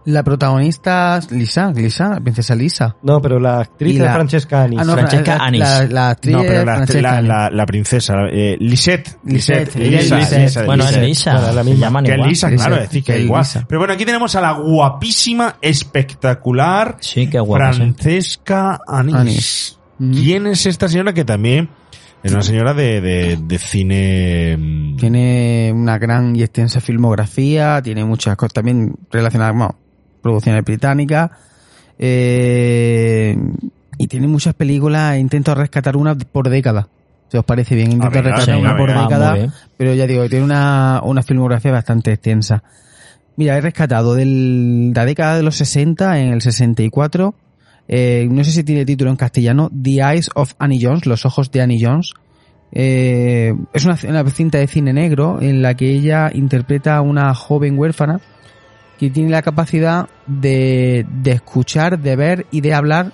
La protagonista es Lisa, Lisa, la princesa Lisa. No, pero la actriz Y es la- Francesca Anis. Ah, no, Francesca la, Anis. La, la actriz No, pero la, la, Anis. la, la princesa, eh, Lisette. Lisette, Lisa, Bueno, es. Lisa, Bueno, la se misma. llaman Que es igual. Lisa, claro, es decir, que que es igual. Lisa. Pero bueno, aquí tenemos a la guapísima, espectacular Sí, qué guapa. sí. Francesca. Anís. Mm. ¿Quién es esta señora que también es una señora de, de, de cine... mm, Tiene una gran y extensa filmografía, tiene muchas cosas también relacionadas con producciones británicas. eh, y tiene muchas películas, intento rescatar una por década. Si os parece bien, intento rescatar sí, una por década, bien. pero ya digo, tiene una, una filmografía bastante extensa. Mira, he rescatado de la década de los 60, en el 64, eh, no sé si tiene título en castellano, The Eyes of Annie Jones, Los Ojos de Annie Jones. Eh, es una, una cinta de cine negro en la que ella interpreta a una joven huérfana que tiene la capacidad de, de escuchar, de ver y de hablar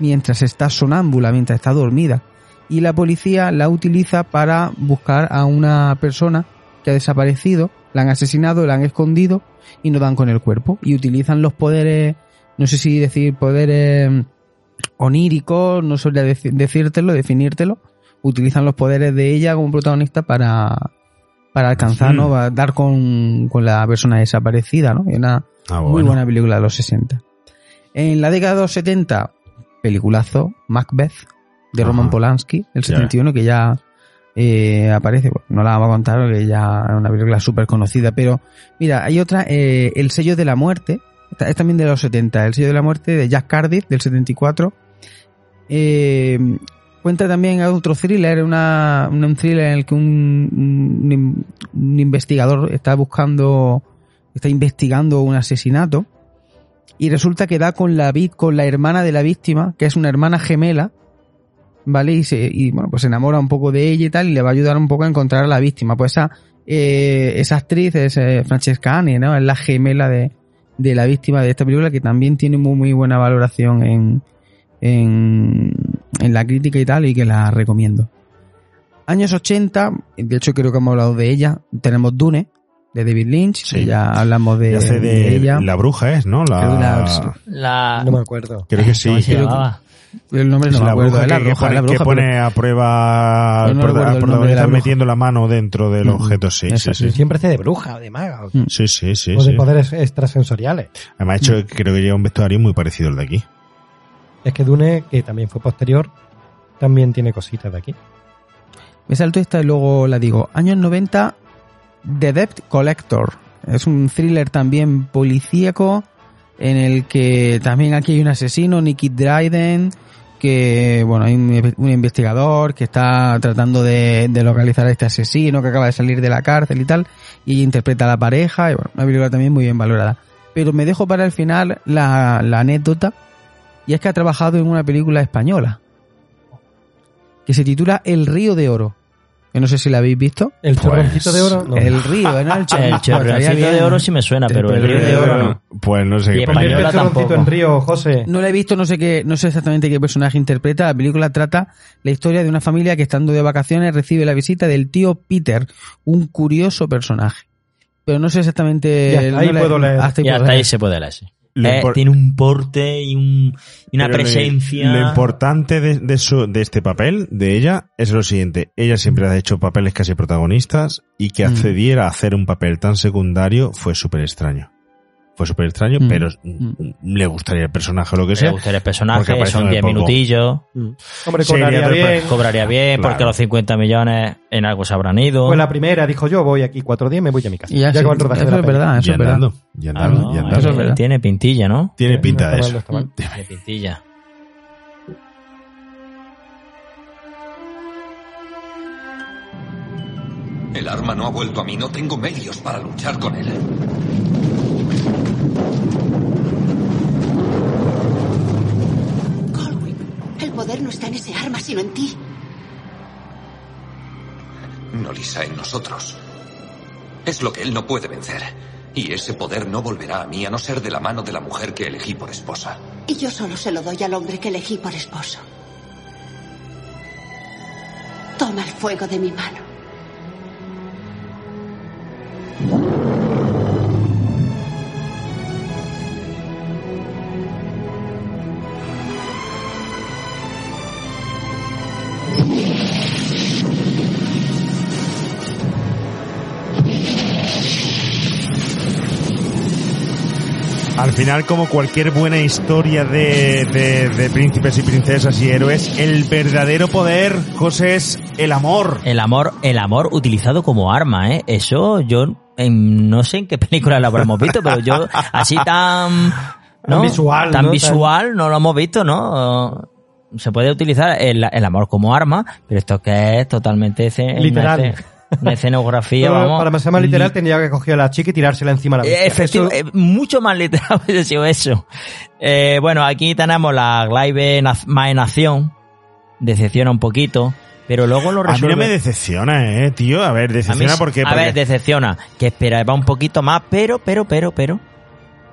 mientras está sonámbula, mientras está dormida. Y la policía la utiliza para buscar a una persona que ha desaparecido, la han asesinado, la han escondido y no dan con el cuerpo. Y utilizan los poderes, no sé si decir poderes oníricos, no sabría decírtelo, definírtelo. Utilizan los poderes de ella como protagonista para, para alcanzar, ¿no? Para dar con, con la persona desaparecida, ¿no? Una Ah, muy buena película de los 60. En la década de los 70, peliculazo Macbeth de Ajá. Roman Polanski, el Ya. 71, que ya eh, aparece, bueno, no la vamos a contar porque ya es una película súper conocida, pero mira, hay otra, eh, El sello de la muerte, es también de los 70, El sello de la muerte de Jack Cardiff del 74. Eh, cuenta también otro thriller, una, un thriller en el que un, un- investigador está buscando, está investigando un asesinato y resulta que da con la con la hermana de la víctima, que es una hermana gemela, ¿vale? Y, se, y bueno, pues se enamora un poco de ella y tal, y le va a ayudar un poco a encontrar a la víctima. Pues esa, eh, esa actriz es eh, Francesca Annie, ¿no? Es la gemela de, de la víctima de esta película, que también tiene muy, muy buena valoración en, en, en la crítica y tal, y que la recomiendo. Años 80, de hecho creo que hemos hablado de ella, tenemos Dune, de David Lynch, Sí. que ya hablamos de, ella. la bruja es, ¿no? La, Creo que la- La... No me acuerdo. creo que sí. ¿Cómo se Creo que-? El nombre no Es me la acuerdo, bruja es la que, que bruja, pone, la bruja, que pero- pone a prueba no al recuerdo el nombre de la protagonista bruja. metiendo la mano dentro del Mm, objeto, sí, sí, exacto. sí. Siempre hace de bruja o de maga. O, Mm. Sí, sí, sí. o de sí. poderes extrasensoriales. Además, hecho, creo que lleva un vestuario muy parecido al de aquí. Es que Dune, que también fue posterior, también tiene cositas de aquí. Me salto esta y luego la digo. Años 90, The Debt Collector. Es un thriller también policíaco en el que también aquí hay un asesino, Nicky Dryden, que, bueno, hay un, investigador que está tratando de, localizar a este asesino que acaba de salir de la cárcel y tal, y interpreta a la pareja, y bueno, una película también muy bien valorada. Pero me dejo para el final la anécdota, y es que ha trabajado en una película española, que se titula El Río de Oro. Que no sé si la habéis visto. El Pues, chorroncito de oro. No. El río, ¿no? El, El chorroncito de oro sí me suena, pero el río de oro no. Pues no sé Y española el tampoco. en río, José. No la he visto, no sé qué, no sé exactamente qué personaje interpreta. La película trata la historia de una familia que estando de vacaciones recibe la visita del tío Peter, un curioso personaje. Pero no sé exactamente. Ya, ahí no puedo leer. hasta ahí Y hasta ahí se puede leer, sí. Lo Eh, tiene un porte y, un, y una presencia. Lo, importante de, de, su- de este papel, de ella, es lo siguiente. Ella siempre ha hecho papeles casi protagonistas y que Mm. accediera a hacer un papel tan secundario fue súper extraño. Fue súper extraño, Mm. pero Mm. le gustaría el personaje o lo que Le sea. gustaría el personaje, son muy 10 poco. minutillos. Hombre, Sería cobraría bien. Cobraría bien Claro. porque los 50 millones en algo se habrán ido. Pues la primera dijo yo voy aquí cuatro días y me voy a mi casa. Y ya, sí, acabó el rodaje de eso la es verdad, eso Y es verdad. andando, y Ah, andando, no, y andando. eso es verdad. Tiene pintilla, ¿no? Tiene pinta de eso. Tiene pintilla. El arma no ha vuelto a mí. No tengo medios para luchar con él. Colwyn, el poder no está en ese arma, sino en ti. No Lisa en nosotros. Es lo que él no puede vencer. Y ese poder no volverá a mí a no ser de la mano de la mujer que elegí por esposa. Y yo solo se lo doy al hombre que elegí por esposo. Toma el fuego de mi mano. Final, como cualquier buena historia de, de, de príncipes y princesas y héroes, el verdadero poder, José, es el amor. El amor, el amor utilizado como arma, ¿eh? Eso yo en- no sé en qué película lo habremos visto, pero yo así tan... ¿no? Tan visual, Tan ¿no? visual no lo hemos visto, ¿no? Se puede utilizar el, el amor como arma, pero esto que es totalmente Literal. Una escenografía, Para- vamos. para ser más literal, tendría que coger a la chica y tirársela encima de la bestia. efectivo- Eso- eh, mucho más literal hubiese sido eso. Eh, bueno, aquí tenemos la Glaive na- más en acción. Decepciona un poquito. Pero luego lo A mí resuelve. no me decepciona, eh, tío. A ver, A mí decepciona porque... A porque- ver, decepciona. Que esperaba un poquito más, pero, pero, pero, pero.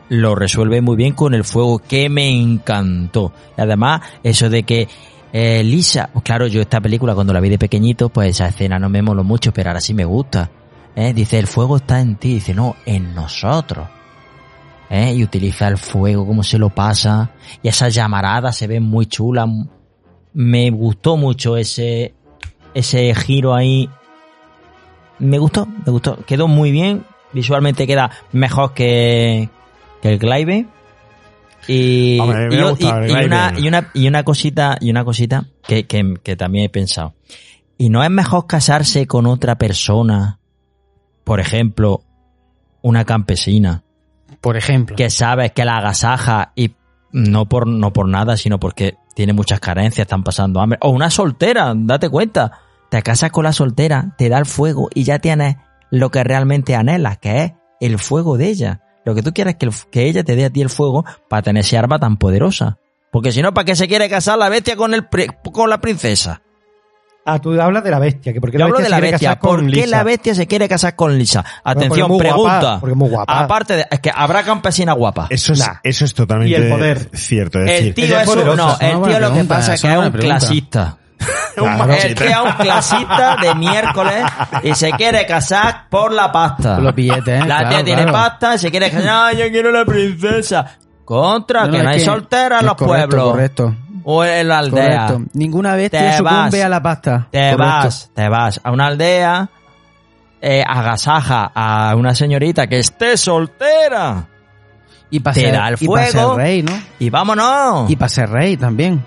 Lo resuelve muy bien con el fuego, que me encantó. Y además, eso de que eh, Lisa, pues claro, yo esta película cuando la vi de pequeñito, pues esa escena no me moló mucho, pero ahora sí me gusta. ¿Eh? Dice, el fuego está en ti. Dice, no, en nosotros. ¿Eh? Y utiliza el fuego, cómo se lo pasa. Y esa llamarada se ve muy chula. Me gustó mucho ese, ese giro ahí. Me gustó, me gustó. Quedó muy bien. Visualmente queda mejor que, que el Glaive. Y, Hombre, me y- ha gustado el y- y una, y una, y una cosita, y una cosita que, que, que también he pensado. Y no es mejor casarse con otra persona, por ejemplo, una campesina, Por ejemplo. que sabes que la agasaja y no por, no por nada, sino porque tiene muchas carencias, están pasando hambre. O una soltera, date cuenta. Te casas con la soltera, te da el fuego y ya tienes lo que realmente anhelas, que es el fuego de ella. Lo que tú quieres es que, el- que ella te dé a ti el fuego para tener ese arma tan poderosa. Porque si no, ¿para qué se quiere casar la bestia con, el, con la princesa? Ah, tú hablas de la bestia. Que porque Yo la hablo bestia de la bestia. ¿Por qué Lisa. la bestia se quiere casar con Lisa? Atención, porque guapa, pregunta. porque es muy guapa. Aparte de, es que habrá campesina guapa. Eso es, Nah. eso es totalmente Y el poder. cierto. Es El decir, tío Ella es es un- no, el tío lo que pasa es que es un pregunta. clasista. Claro. El que es un clasista de miércoles y se quiere casar por la pasta. Por los billetes, ¿eh? La tía Claro, tiene claro. pasta y se quiere casar. "Ay, yo quiero la princesa. Contra, No, que no, no, hay que- solteras en los correcto, pueblos. Correcto. O en la aldea. Correcto. Ninguna bestia Te sucumbe a la pasta. Te Correcto. vas, te vas a una aldea, eh, agasaja a una señorita que esté soltera. Y para ser, el y pa' ser fuego. rey, ¿no? Y vámonos. Y para ser rey también.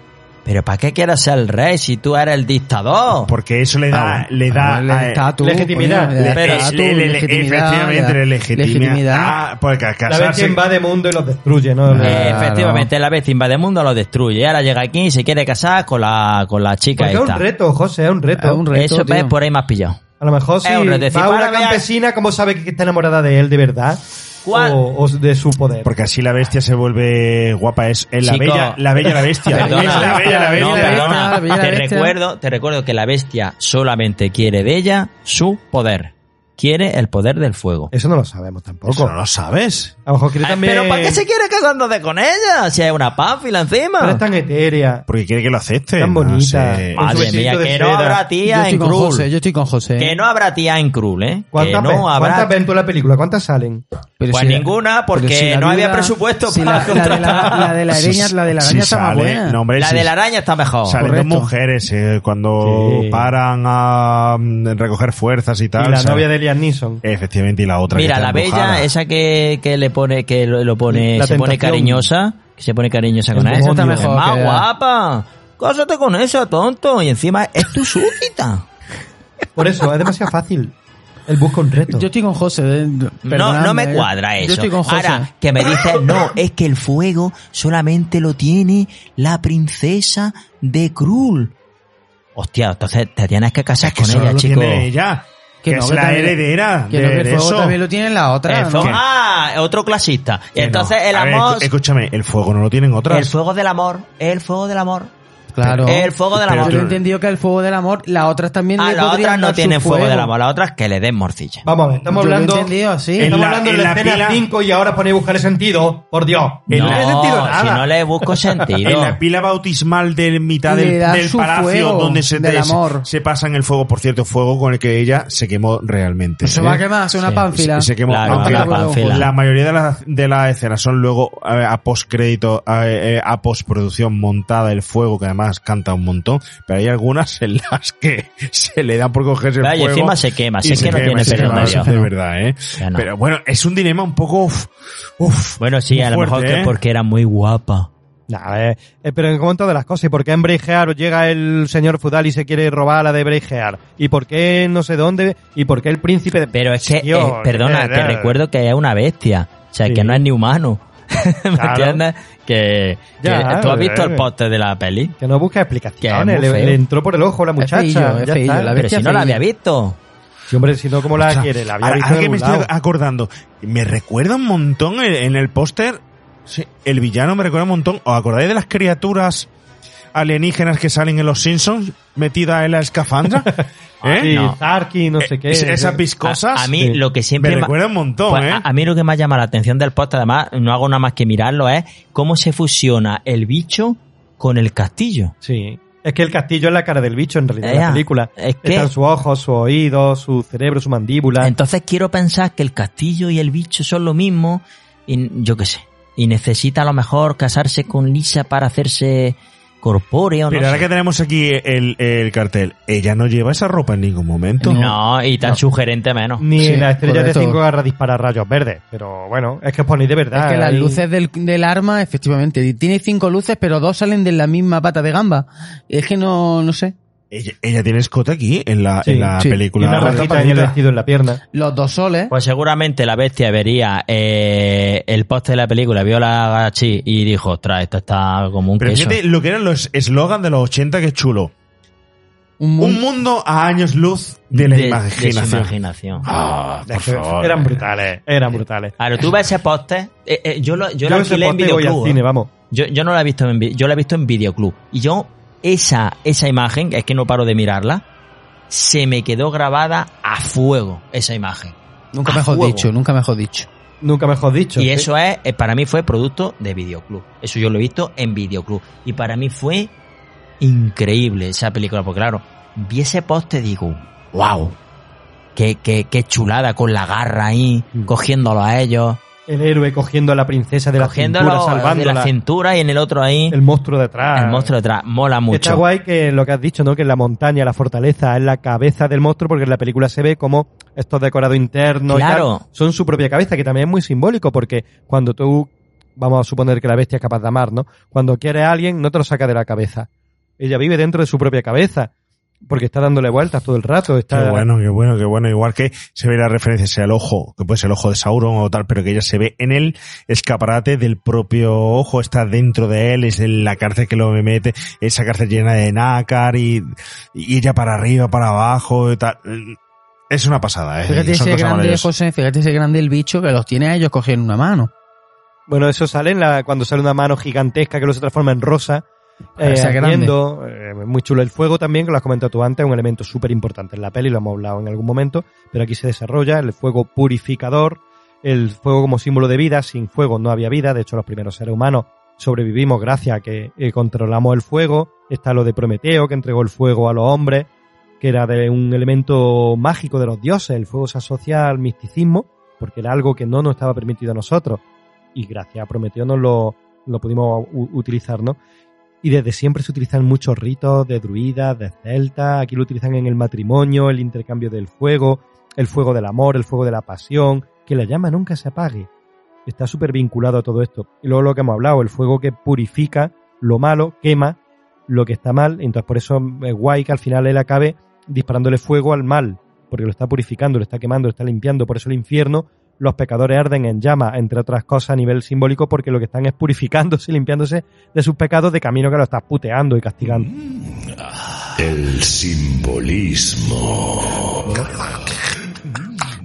Pero ¿para qué quieres ser el rey si tú eres el dictador? Porque eso le da, Ah, le da le estatus, legitimidad. coño, le da Pero estatus, le- le- le- legitimidad, efectivamente, le da le legitima. legitimidad. Ah, porque al La bestia invade mundo y los destruye, ¿no? Claro. Eh, efectivamente, la vez invade el mundo lo destruye. Y ahora llega aquí y se quiere casar con la, con la chica Porque es esta. un reto, José, es un reto. Es un reto, Eso tío. ves por ahí más pillado. A lo mejor si Es un reto. Decir, va una campesina, ¿cómo sabe que está enamorada de él de verdad? ¿Cuál? O, o de su poder. Porque así la bestia se vuelve guapa. Es es la Chico. bella, la bella la bestia. Perdona, Es la bella la no, bestia. perdona. bestia, la bella te bestia. recuerdo, te recuerdo que la bestia solamente quiere de ella su poder. Quiere el poder del fuego. Eso no lo sabemos tampoco. Eso no lo sabes. A lo mejor quiere Ay, también... Pero ¿para qué se quiere casándose con ella? Si hay una pánfila encima. Pero es tan etérea. Porque quiere que lo acepte. Tan No bonita. sé. Madre mía, que no habrá tía en Krul. José, yo estoy con José. Que no habrá tía en Krul, ¿eh? ¿Cuántas, ven, no habrá... ¿Cuántas ven tú en la película? ¿Cuántas salen? Pero Pues si la- ninguna, porque si no había presupuesto si para la, la de la, contratar. la de la araña, la de la araña Si está más sale- buena. no, hombre, La si de la araña está mejor. Salen dos mujeres eh, cuando Sí. paran a mm, recoger fuerzas y tal. y la novia de Liam Neeson. Efectivamente, y la otra. Mira, la bella, esa que, que le pone, que lo, lo pone, La se pone cariñosa, que se pone cariñosa con El. Esa está mejor. Es más que- guapa. Cásate con esa, tonto. Y encima es tu súbdita. Por eso, es demasiado fácil. Él busca un reto. Yo estoy con José. eh, No, no me eh. cuadra eso. Yo estoy con José. Ahora, que me dices, no, es que el fuego solamente lo tiene la princesa de Krul. Hostia, entonces te tienes que casar Es que con solo ella, lo chico. tiene ella. Que, Que no, es que la también- heredera que de, no, que el fuego eso. también lo tiene la otra. El fuego- ¿no? ah, otro clasista. No. entonces el ver, amor, escúchame, el fuego no lo tienen otras. el fuego del amor, el fuego del amor. Claro. El fuego del Pero amor. Yo he entendido que el fuego del amor, las otras también Ah, le otras no tienen fuego del amor, las otras que le den morcilla. Vamos a ver, estamos Yo lo he hablando... entendido así. En Estamos la- hablando de la la escena pila- 5 y ahora ponéis a buscar el sentido. Por Dios. No, no tiene sentido nada. si no le busco sentido. En la pila bautismal de mitad del, del palacio fuego donde se, del se- amor. se pasa en el fuego, por cierto, fuego con el que ella se quemó realmente. Se ¿eh? va a quemar, hace una Sí. pánfila. Se, se quemó, Claro, aunque una la, pánfila. la mayoría de las de las escenas son luego eh, a postcrédito, a, eh, a postproducción montada el fuego, que además canta un montón, pero hay algunas en las que se le da por cogerse el Vaya, y fuego. encima se quema, sé que no quema, tiene pelo quema, medio. De verdad, ¿eh? No. Pero bueno, es un dilema un poco... Uf, uf, Bueno, sí, a lo fuerte, mejor que ¿eh? porque era muy guapa. Nah, eh, eh, pero en momento de las cosas, ¿y por qué en Braveheart llega el señor feudal y se quiere robar la de Braveheart? ¿Y por qué no sé dónde? ¿Y por qué el príncipe de... Pero es que, eh, perdona, eh, te eh. recuerdo que es una bestia. O sea, Sí. que no es ni humano. ¿Me Claro. entiendes? Que, ¿Tú has visto el póster de la peli? Que no busca explicaciones, le, entró por el ojo la muchacha. feillo, es ya feillo, está. la Pero si no la había visto. Sí, hombre, si no, ¿cómo la quiere? La había ahora- visto ahora que me estoy acordando, me recuerda un montón en, en el póster, sí, el villano me recuerda un montón. ¿Os acordáis de las criaturas alienígenas que salen en los Simpsons metidas en la escafandra? ¿Eh? Sí, No. Tarky, no sé qué. Es- esas viscosas. A, a mí Sí. lo que siempre me recuerda un montón, Pues ¿eh? a, a mí lo que más llama la atención del póster, además, no hago nada más que mirarlo, es cómo se fusiona el bicho con el castillo. Sí. Es que el castillo es la cara del bicho en realidad en la película. es que- Están sus ojos, sus oídos, su cerebro, su mandíbula. Entonces quiero pensar que el castillo y el bicho son lo mismo, y yo qué sé. Y necesita a lo mejor casarse con Lisa para hacerse corpóreo, no Pero ahora sé. que tenemos aquí el, el cartel, ella no lleva esa ropa en ningún momento. No, y tan sugerente menos. Ni Sí, la estrella de cinco garras dispara rayos verdes. Pero bueno, es que os ponéis de verdad. Es que las luces del, del arma, efectivamente, tiene cinco luces, pero dos salen de la misma pata de gamba. Es que no, no sé. Ella, ella tiene escote aquí en la, Sí, en la sí. Y película. una rajita en el vestido en la pierna. Los dos soles. Pues seguramente la bestia vería eh, el póster de la película, vio la gachi y dijo, ostras, esto está como un Pero queso. fíjate lo que eran los eslogan de los 80 que es chulo. Un, mu- Un mundo a años luz de la de su imaginación. imaginación. Ah, por favor. Eran brutales, eran brutales. Claro, tú ves ese póster, eh, eh, yo lo, yo Yo lo ese alquilé en al videoclub. cine, ¿eh? vamos. Yo, yo no la he visto en yo la he visto en videoclub. Y yo, esa, esa imagen, es que no paro de mirarla, se me quedó grabada a fuego, esa imagen. nunca a mejor fuego. dicho, nunca mejor dicho. Nunca mejor dicho. Y eso es, eh, para mí fue producto de videoclub. Eso yo lo he visto en videoclub. Y para mí fue increíble esa película, porque claro, vi ese poste y digo, wow, qué, qué, qué chulada con la garra ahí, Mm. cogiéndolo a ellos, El héroe cogiendo a la princesa de la cintura, de la cintura y en el otro ahí, El monstruo detrás. el monstruo detrás, mola mucho. Está guay que lo que has dicho, ¿no? Que la montaña, la fortaleza es la cabeza del monstruo, porque en la película se ve como estos decorados internos y Claro. tal son su propia cabeza, que también es muy simbólico, porque cuando tú, vamos a suponer que la bestia es capaz de amar, ¿no? Cuando quiere a alguien, no te lo saca de la cabeza. Ella vive dentro de su propia cabeza, porque está dándole vueltas todo el rato. Está... Qué bueno, qué bueno, qué bueno. Igual que se ve la referencia sea el ojo, que puede ser el ojo de Sauron o tal, pero que ella se ve en el escaparate del propio ojo, está dentro de él, es en la cárcel que lo mete, esa cárcel llena de nácar y, y ella para arriba, para abajo y tal. Es una pasada, ¿eh? Fíjate ese grande. José, fíjate ese grande el bicho que los tiene a ellos cogiendo una mano. Bueno, eso sale en la, cuando sale una mano gigantesca que lo se transforma en rosa. Eh, ardiendo, eh, muy chulo el fuego también, que lo has comentado tú antes, es un elemento súper importante en la peli, lo hemos hablado en algún momento, pero aquí se desarrolla el fuego purificador, el fuego como símbolo de vida, sin fuego no había vida, de hecho los primeros seres humanos sobrevivimos gracias a que eh, controlamos el fuego, está lo de Prometeo, que entregó el fuego a los hombres, que era de un elemento mágico de los dioses, el fuego se asocia al misticismo, porque era algo que no nos estaba permitido a nosotros, y gracias a Prometeo nos lo, lo pudimos utilizar, ¿no? Y desde siempre se utilizan muchos ritos de druidas, de celtas, aquí lo utilizan en el matrimonio, el intercambio del fuego, el fuego del amor, el fuego de la pasión, que la llama nunca se apague. Está súper vinculado a todo esto. Y luego lo que hemos hablado, el fuego que purifica lo malo, quema lo que está mal, entonces por eso es guay que al final él acabe disparándole fuego al mal, porque lo está purificando, lo está quemando, lo está limpiando, por eso el infierno los pecadores arden en llama, entre otras cosas a nivel simbólico, porque lo que están es purificándose y limpiándose de sus pecados de camino que lo estás puteando y castigando. El simbolismo.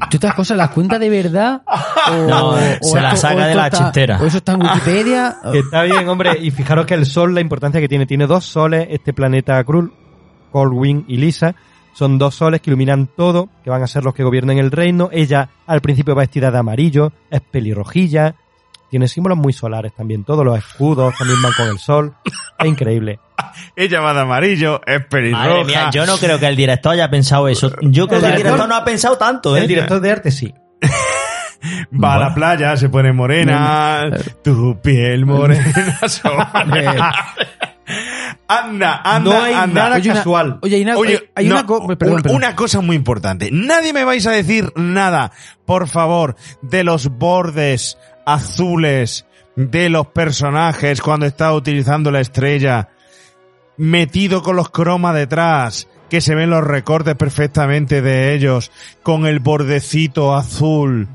¿Tú estas cosas las cuentas de verdad? O, No, se la esto- saca o de la está- chistera. O eso está en Wikipedia. Que está bien, hombre, y fijaros que el Sol, la importancia que tiene, tiene dos soles, este planeta Krul, Colwyn y Lisa, son dos soles que iluminan todo, que van a ser los que gobiernen el reino. Ella al principio va vestida de amarillo, es pelirrojilla, tiene símbolos muy solares también, todos los escudos también van con el sol, es increíble. Ella va de amarillo, es pelirroja. Madre mía, yo no creo que el director haya pensado eso. Yo creo que el director no ha pensado tanto, ¿eh? El director de arte sí. Va a la playa, se pone morena, tu piel morena sobre- Anda, anda, No hay anda. nada Oye, una- casual. oye, hay una- Oye, hay no, una co- perdón, un- perdón. una cosa muy importante. Nadie me vais a decir nada, por favor, de los bordes azules de los personajes cuando está utilizando la estrella, metido con los cromas detrás, que se ven los recortes perfectamente de ellos, con el bordecito azul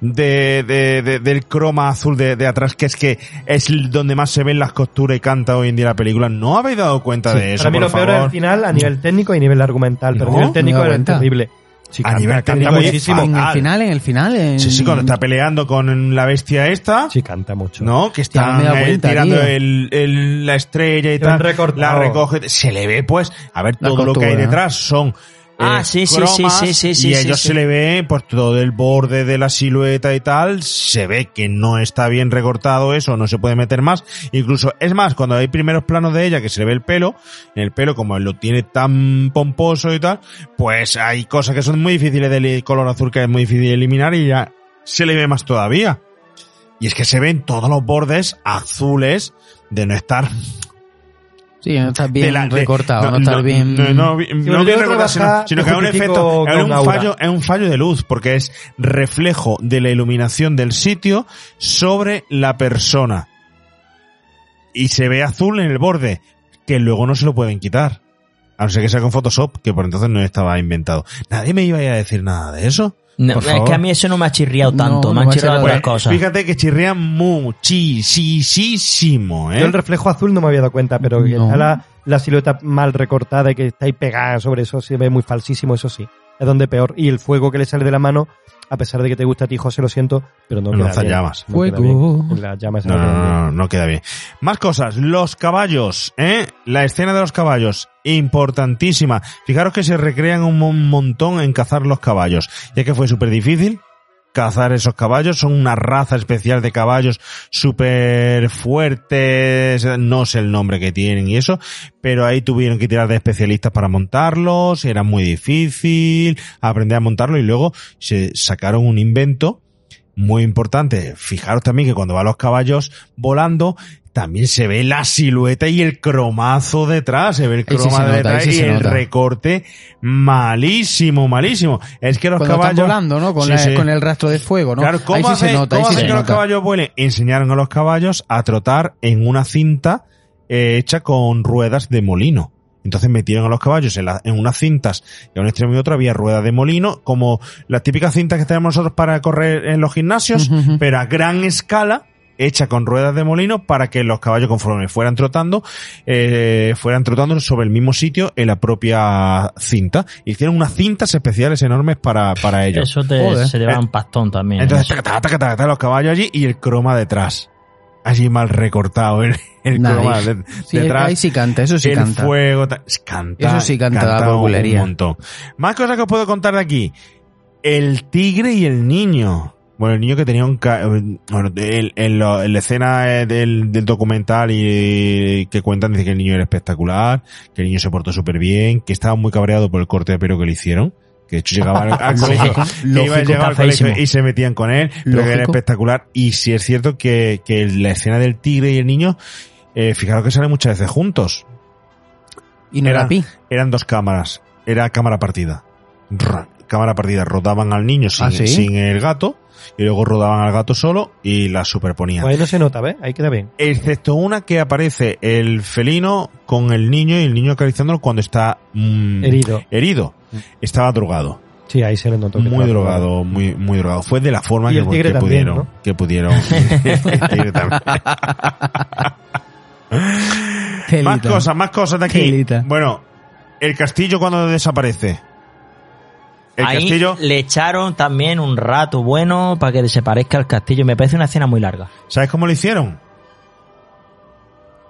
de, de- de- del croma azul de, de atrás, que es que es donde más se ven las costuras y canta hoy en día la película. ¿No habéis dado cuenta de eso, Para mí por lo peor es el final a nivel técnico y nivel argumental, pero No, a nivel técnico es cuenta. terrible. Sí, A canta, nivel canta muchísimo. en el final, en el final. En... Sí, sí, cuando está peleando con la bestia esta. Sí, canta mucho. ¿No? Que no cuenta, tirando el, el- la estrella y tal. La recoge. Se le ve, pues, a ver, La todo lo que hay detrás son. Ah, eh, sí, sí, cromas, sí, sí, sí, sí, Y a sí, ellos sí. se le ve, pues, todo el borde de la silueta y tal. Se ve que no está bien recortado eso, no se puede meter más. Incluso, es más, cuando hay primeros planos de ella que se le ve el pelo, el pelo, como lo tiene tan pomposo y tal, pues hay cosas que son muy difíciles de color azul que es muy difícil de eliminar y ya se le ve más todavía. Y es que se ven todos los bordes azules de no estar Sí, no estás bien de- recortado, no, estás bien... no, no, no bien recortado, sino, que es un efecto, es un fallo, es un fallo de luz, porque es reflejo de la iluminación del sitio sobre la persona. Y se ve azul en el borde, que luego no se lo pueden quitar. A no ser que sea con Photoshop, que por entonces no estaba inventado. Nadie me iba a decir nada de eso. No, es que a mí eso no me ha chirriado tanto, No, me no han me ha chirriado otras cosas. Fíjate que chirría muchísimo, ¿eh? Yo el reflejo azul no me había dado cuenta, pero que No. está la, la silueta mal recortada y que está ahí pegada sobre eso, se ve muy falsísimo, eso sí. Es donde peor. Y el fuego que le sale de la mano, a pesar de que te gusta a ti, José, lo siento, pero no No queda bien. llamas. No queda Fuego. bien. Las llamas No, no no, quedan bien. no, no queda bien. Más cosas. Los caballos, ¿eh? La escena de los caballos. Importantísima. Fijaros que se recrean un mon- montón en cazar los caballos. Ya que fue súper difícil. Cazar esos caballos. Son una raza especial de caballos súper fuertes, no sé el nombre que tienen y eso, pero ahí tuvieron que tirar de especialistas para montarlos, era muy difícil aprender a montarlo y luego se sacaron un invento muy importante. Fijaros también que cuando van los caballos volando, también se ve la silueta y el cromazo detrás, se ve el sí croma detrás sí y el nota. recorte malísimo, malísimo. Es que los Cuando están caballos volando, ¿no? Con, Sí, la- sí. con el rastro de fuego, ¿no? Claro, ¿cómo, hace- se nota, cómo se que los nota. caballos vuelen? Enseñaron a los caballos a trotar en una cinta eh, hecha con ruedas de molino. Entonces metieron a los caballos en, la- en unas cintas y a un extremo y otro había ruedas de molino, como las típicas cintas que tenemos nosotros para correr en los gimnasios, pero a gran escala, hecha con ruedas de molino para que los caballos conforme fueran trotando, eh, fueran trotando sobre el mismo sitio en la propia cinta. Hicieron unas cintas especiales enormes para, para ellos. Eso te, se lleva un pastón también. ¿eh? Entonces, taca, taca, taca, taca, los caballos allí y el croma detrás. Allí mal recortado el, el croma de- sí, detrás. ahí sí canta, eso sí el canta. fuego, ta- canta. Eso sí canta la un montón. Más cosas que os puedo contar de aquí. El tigre y el niño. Bueno, el niño que tenía un... ca- Bueno, el- en, la escena eh, del, del documental y que cuentan dice que el niño era espectacular, que el niño se portó súper bien, que estaba muy cabreado por el corte de pelo que le hicieron. Que de hecho llegaba al, al colegio, Lógico, que iba, lógico, llegaba al colegio y se metían con él, pero que era Lógico. espectacular. Y sí es cierto que, que la escena del tigre y el niño, eh, fijaros que salen muchas veces juntos. Y no era Eran- pi. Eran dos cámaras. Era cámara partida. Ra- cámara partida. Rodaban al niño sin, ¿Ah, sí? sin el gato. Y luego rodaban al gato solo y la superponían. Pues ahí no se nota, ¿ves? Ahí queda bien. Excepto una que aparece el felino con el niño y el niño acariciándolo cuando está mm, Herido. herido. Estaba drogado. Sí, ahí se le notó. que Muy drogado, muy, muy drogado. Fue de la forma que, también, pudieron. ¿no? Que pudieron. Más cosas, más cosas de aquí. Telita. Bueno, el castillo cuando desaparece. El Ahí castillo, le echaron también un rato bueno para que desaparezca el castillo. Me parece una escena muy larga. ¿sabes cómo lo hicieron?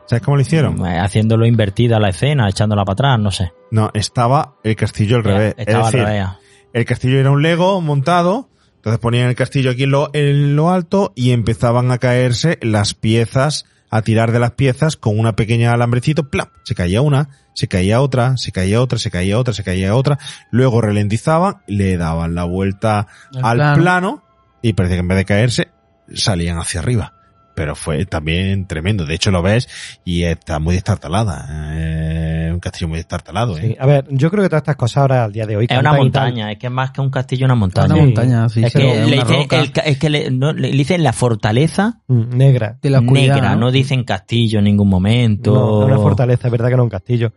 ¿Sabes cómo lo hicieron? Eh, Haciéndolo invertida la escena, echándola para atrás, no sé. No, estaba el castillo al revés. Estaba es decir, al revés. el castillo era un Lego montado, entonces ponían el castillo aquí en lo, en lo alto y empezaban a caerse las piezas, a tirar de las piezas con una pequeña alambrecito, ¡plap! Se caía una, se caía otra, se caía otra, se caía otra, se caía otra, luego ralentizaban, le daban la vuelta Al al plano. plano. y parece que en vez de caerse, salían hacia arriba. Pero fue también tremendo. De hecho, lo ves y está muy destartalada. Eh, un castillo muy destartalado. ¿eh? Sí, a ver, yo creo que todas estas cosas ahora al día de hoy Es una montaña, es que es más que un castillo, una montaña. Una montaña, sí, es, que es le una dicen, roca. el ca- es que le, no, le dicen la fortaleza Mm, negra. De la oscuridad, negra, ¿no? ¿no? dicen castillo en ningún momento. No, es una fortaleza, es verdad que no es un castillo.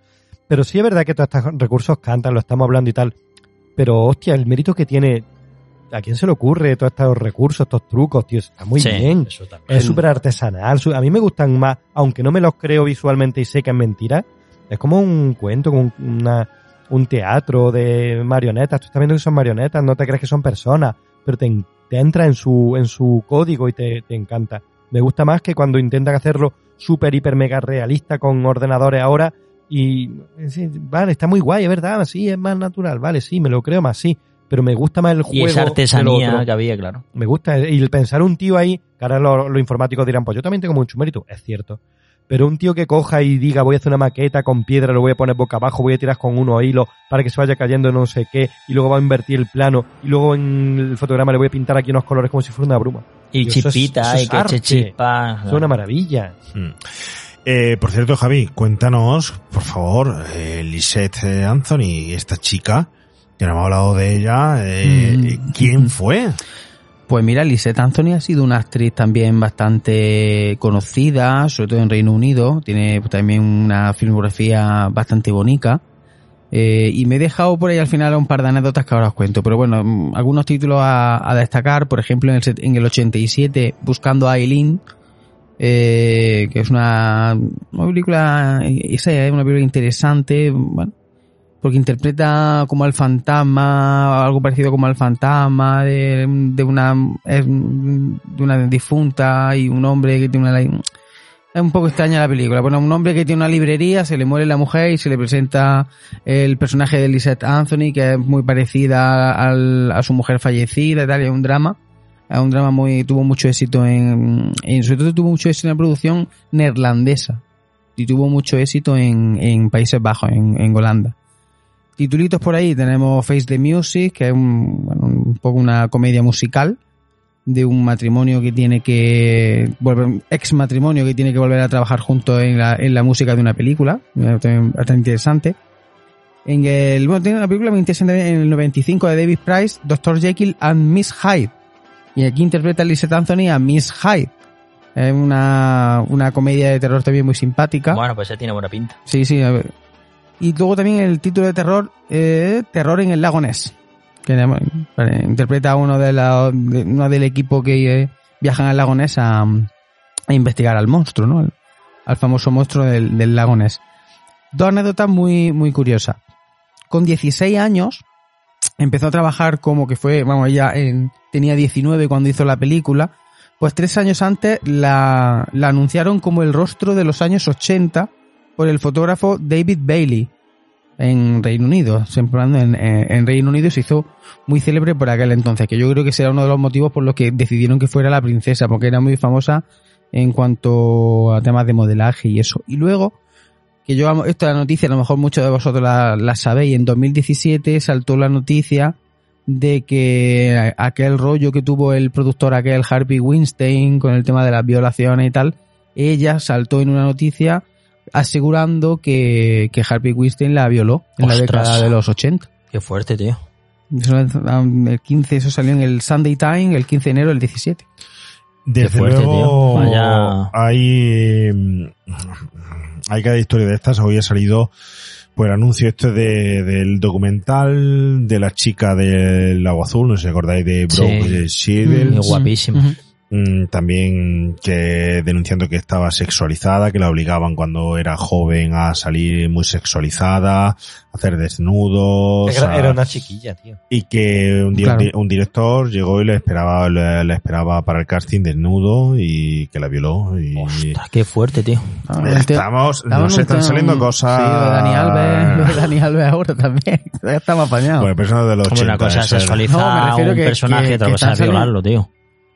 Pero sí es verdad que todos estos recursos cantan, lo estamos hablando y tal. Pero, hostia, el mérito que tiene. ¿A quién se le ocurre todos estos recursos, estos trucos, tío? Está muy Sí, bien. eso. Es súper artesanal. A mí me gustan más, aunque no me los creo visualmente y sé que es mentira. Es como un cuento, como un, una- un teatro de marionetas. Tú estás viendo que son marionetas, no te crees que son personas, pero te, te entra en su, en su código y te, te encanta. Me gusta más que cuando intentan hacerlo súper, hiper, mega realista con ordenadores ahora y, vale, está muy guay, es verdad, sí, es más natural, vale, sí, me lo creo más, sí, pero me gusta más el juego. y esa artesanía que había, claro. Me gusta. Y el pensar un tío ahí, que ahora los los informáticos dirán, pues yo también tengo mucho mérito. Es cierto. Pero un tío que coja y diga, voy a hacer una maqueta con piedra, lo voy a poner boca abajo, voy a tirar con unos hilos para que se vaya cayendo no sé qué, y luego va a invertir el plano, y luego en el fotograma le voy a pintar aquí unos colores como si fuera una bruma. Y eso es- chispita, eso y es que eche arte. chispas. Es una maravilla. Mm. Eh, por cierto, Javi, cuéntanos, por favor, eh, Lisette Anthony, esta chica, que no hemos hablado de ella, eh, Mm. ¿quién fue? Pues mira, Lisette Anthony ha sido una actriz también bastante conocida, sobre todo en Reino Unido. Tiene también una filmografía bastante bonita. Eh, y me he dejado por ahí al final un par de anécdotas que ahora os cuento. Pero bueno, mm, algunos títulos a, a destacar. Por ejemplo, en el, en el 87, Buscando a Aileen, eh, que es una, una película, esa es una película interesante, bueno, porque interpreta como al fantasma, algo parecido como al fantasma de, una de una difunta y un hombre que tiene una es un poco extraña la película. Bueno, un hombre que tiene una librería, se le muere la mujer y se le presenta el personaje de Lisette Anthony, que es muy parecida al- a su mujer fallecida y tal, y es un drama. Es un drama muy, tuvo mucho éxito en, en- sobre todo tuvo mucho éxito en la producción neerlandesa. Y tuvo mucho éxito en, en Países Bajos, en, en Holanda. Titulitos por ahí tenemos Face the Music, que es un, bueno, un poco una comedia musical de un matrimonio que tiene que volver, ex matrimonio que tiene que volver a trabajar juntos en la, en la música de una película, eh, bastante interesante. En el, bueno, tiene una película muy interesante en el 95 de David Price, Dr. Jekyll and Miss Hyde. Y aquí interpreta Lizette Anthony a Miss Hyde. Es una, una comedia de terror también muy simpática. Bueno, pues ya tiene buena pinta. Sí, sí. a ver. Y luego también el título de terror, eh, Terror en el lago Ness. Que eh, interpreta a uno, de la, de- uno del equipo que eh, viajan al lago Ness a, a investigar al monstruo, ¿no? Al, famoso monstruo del, del lago Ness. Dos anécdotas muy, muy curiosas. Con 16 años, empezó a trabajar como que fue, vamos, ella en- tenía 19 cuando hizo la película, pues tres años antes la, la anunciaron como el rostro de los años 80 por el fotógrafo David Bailey en Reino Unido. Siempre en- en Reino Unido se hizo muy célebre por aquel entonces, que yo creo que será uno de los motivos por los que decidieron que fuera la princesa, porque era muy famosa en cuanto a temas de modelaje y eso. Y luego, que yo amo- esta noticia a lo mejor muchos de vosotros la, la sabéis, en 2017 saltó la noticia de que aquel rollo que tuvo el productor aquel Harvey Weinstein con el tema de las violaciones y tal, ella saltó en una noticia asegurando que, que Harvey Weinstein la violó en la década de los 80. Qué fuerte, tío. Um, el 15, eso salió en el Sunday Time el 15 de enero del 17. Desde Qué fuerte, luego, tío. Vaya- hay, mm, hay cada historia de estas. Hoy ha salido pues el anuncio este de, del documental de la chica del lago azul, no sé si acordáis de Brooke Sí. Shields. Mm, guapísima. Mm, También que denunciando que estaba sexualizada, que la obligaban cuando era joven a salir muy sexualizada, a hacer desnudos. Era, a- era una chiquilla, tío. y que un día Claro. un di- un director llegó y le esperaba le, le esperaba para el casting desnudo y que la violó y Qué fuerte, tío. estamos nos un están saliendo cosas Sí, lo de Dani Alves, lo de Dani Alves ahora también. Estamos apañados. Pues personas de los una 80, cosa es eso era. sexualizar No, me refiero a un que- personaje que- otra que cosa es violarlo, tío.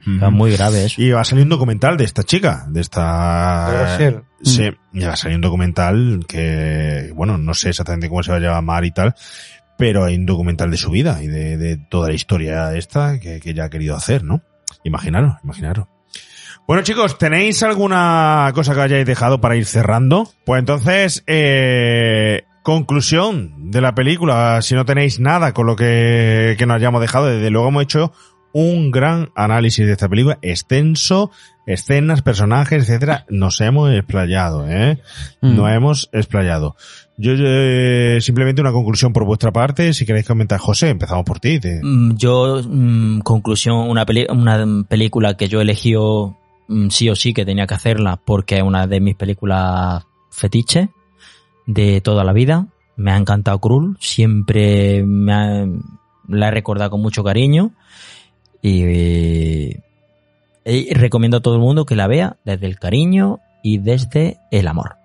Es muy grave eso. Y va a salir un documental de esta chica, de esta... Rochelle. Sí, y va a salir un documental que, bueno, no sé exactamente cómo se va a llamar y tal, pero hay un documental de su vida y de, de toda la historia esta que, que ella ha querido hacer, ¿no? Imaginaros, imaginaros. Bueno chicos, ¿tenéis alguna cosa que hayáis dejado para ir cerrando? Pues entonces, eh, conclusión de la película, si no tenéis nada con lo que, que nos hayamos dejado, desde luego hemos hecho un gran análisis de esta película, extenso, escenas, personajes, etcétera. Nos hemos explayado, ¿eh? Mm. Nos hemos explayado. Yo, eh, simplemente una conclusión por vuestra parte, si queréis comentar, José, empezamos por ti. te- Mm, Yo, mm, conclusión, una, peli- una película que yo elegí sí o sí que tenía que hacerla porque es una de mis películas fetiche de toda la vida. Me ha encantado Krull, siempre me ha- la he recordado con mucho cariño y, y recomiendo a todo el mundo que la vea desde el cariño y desde el amor.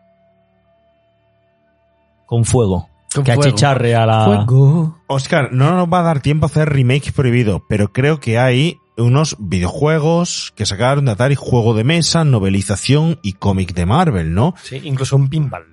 Con fuego. Con que fuego. achicharre a la... Oscar, no nos va a dar tiempo a hacer remake prohibido, pero creo que hay unos videojuegos que sacaron de Atari, juego de mesa, novelización y cómic de Marvel, ¿no? Sí, incluso un pinball.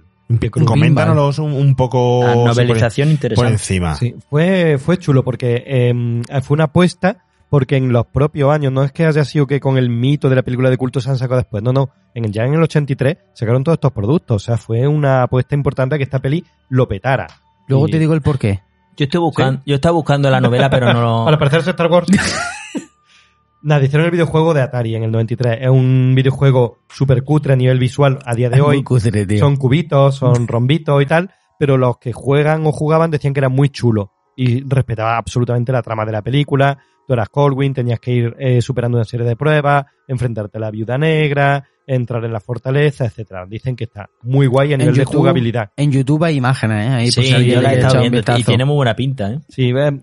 Coméntanos un, un poco Ah, por- novelización interesante. por encima. Sí, fue, fue chulo porque eh, fue una apuesta porque en los propios años, no es que haya sido que con el mito de la película de culto se han sacado después, no, no, en el, ya en el 83 sacaron todos estos productos, o sea, fue una apuesta importante a que esta peli lo petara. Luego Y- te digo el porqué. Yo estoy buscando, yo estaba buscando la novela, pero no lo... Para parecerse a Star Wars. Nada, hicieron el videojuego de Atari en el 93. Es un videojuego súper cutre a nivel visual a día de Es hoy. muy cutre, tío. Son cubitos, son rombitos y tal, pero los que juegan o jugaban decían que era muy chulo y respetaba absolutamente la trama de la película. Tú eras Colwyn, tenías que ir eh, superando una serie de pruebas, enfrentarte a la viuda negra, entrar en la fortaleza, etcétera. Dicen que está muy guay a nivel de jugabilidad. En YouTube hay imágenes, ¿eh? Ahí Sí, yo la he estado viendo y tiene muy buena pinta, ¿eh? Sí, eh,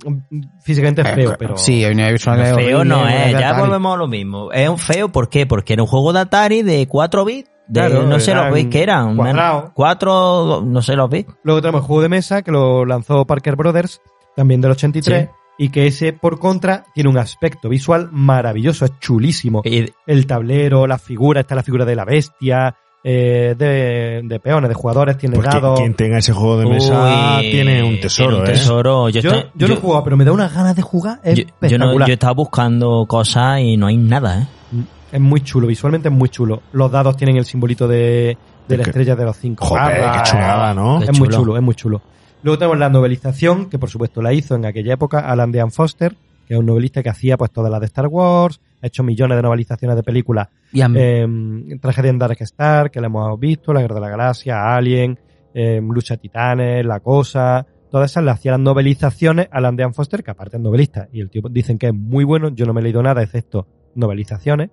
físicamente es feo, pero... Sí, hay una visual es Feo no es, ya volvemos a lo mismo. Es un feo, ¿por qué? Porque era un juego de Atari de 4 bits. De, Claro, no sé los bits que eran. cuadrados. 4, no sé los bits. Luego tenemos el juego de mesa que lo lanzó Parker Brothers, también del 83, y que ese, por contra, tiene un aspecto visual maravilloso, es chulísimo. El tablero, las figuras, está la figura de la bestia, eh, de, de peones, de jugadores, tiene dados. quien tenga ese juego de mesa Uy, tiene un tesoro, tiene un ¿eh? tesoro. Yo, Yo, está- yo no he jugado, pero me da unas ganas de jugar. Es yo- yo no- yo estaba buscando cosas y no hay nada, ¿eh? Es muy chulo, visualmente es muy chulo. Los dados tienen el simbolito de, de la que- estrella de los cinco. Joder, qué chulada, ¿no? Es Qué muy chulo, es muy chulo. Luego tenemos la novelización, que por supuesto la hizo en aquella época Alan Dean Foster, que es un novelista que hacía pues todas las de Star Wars, ha hecho millones de novelizaciones de películas. A- Eh, Tragedia en Dark Star, que la hemos visto, La Guerra de la Galaxia, Alien, eh, Lucha Titanes, La Cosa, todas esas las hacían las novelizaciones Alan Dean Foster, que aparte es novelista, y el tío dicen que es muy bueno, yo no me he leído nada excepto novelizaciones,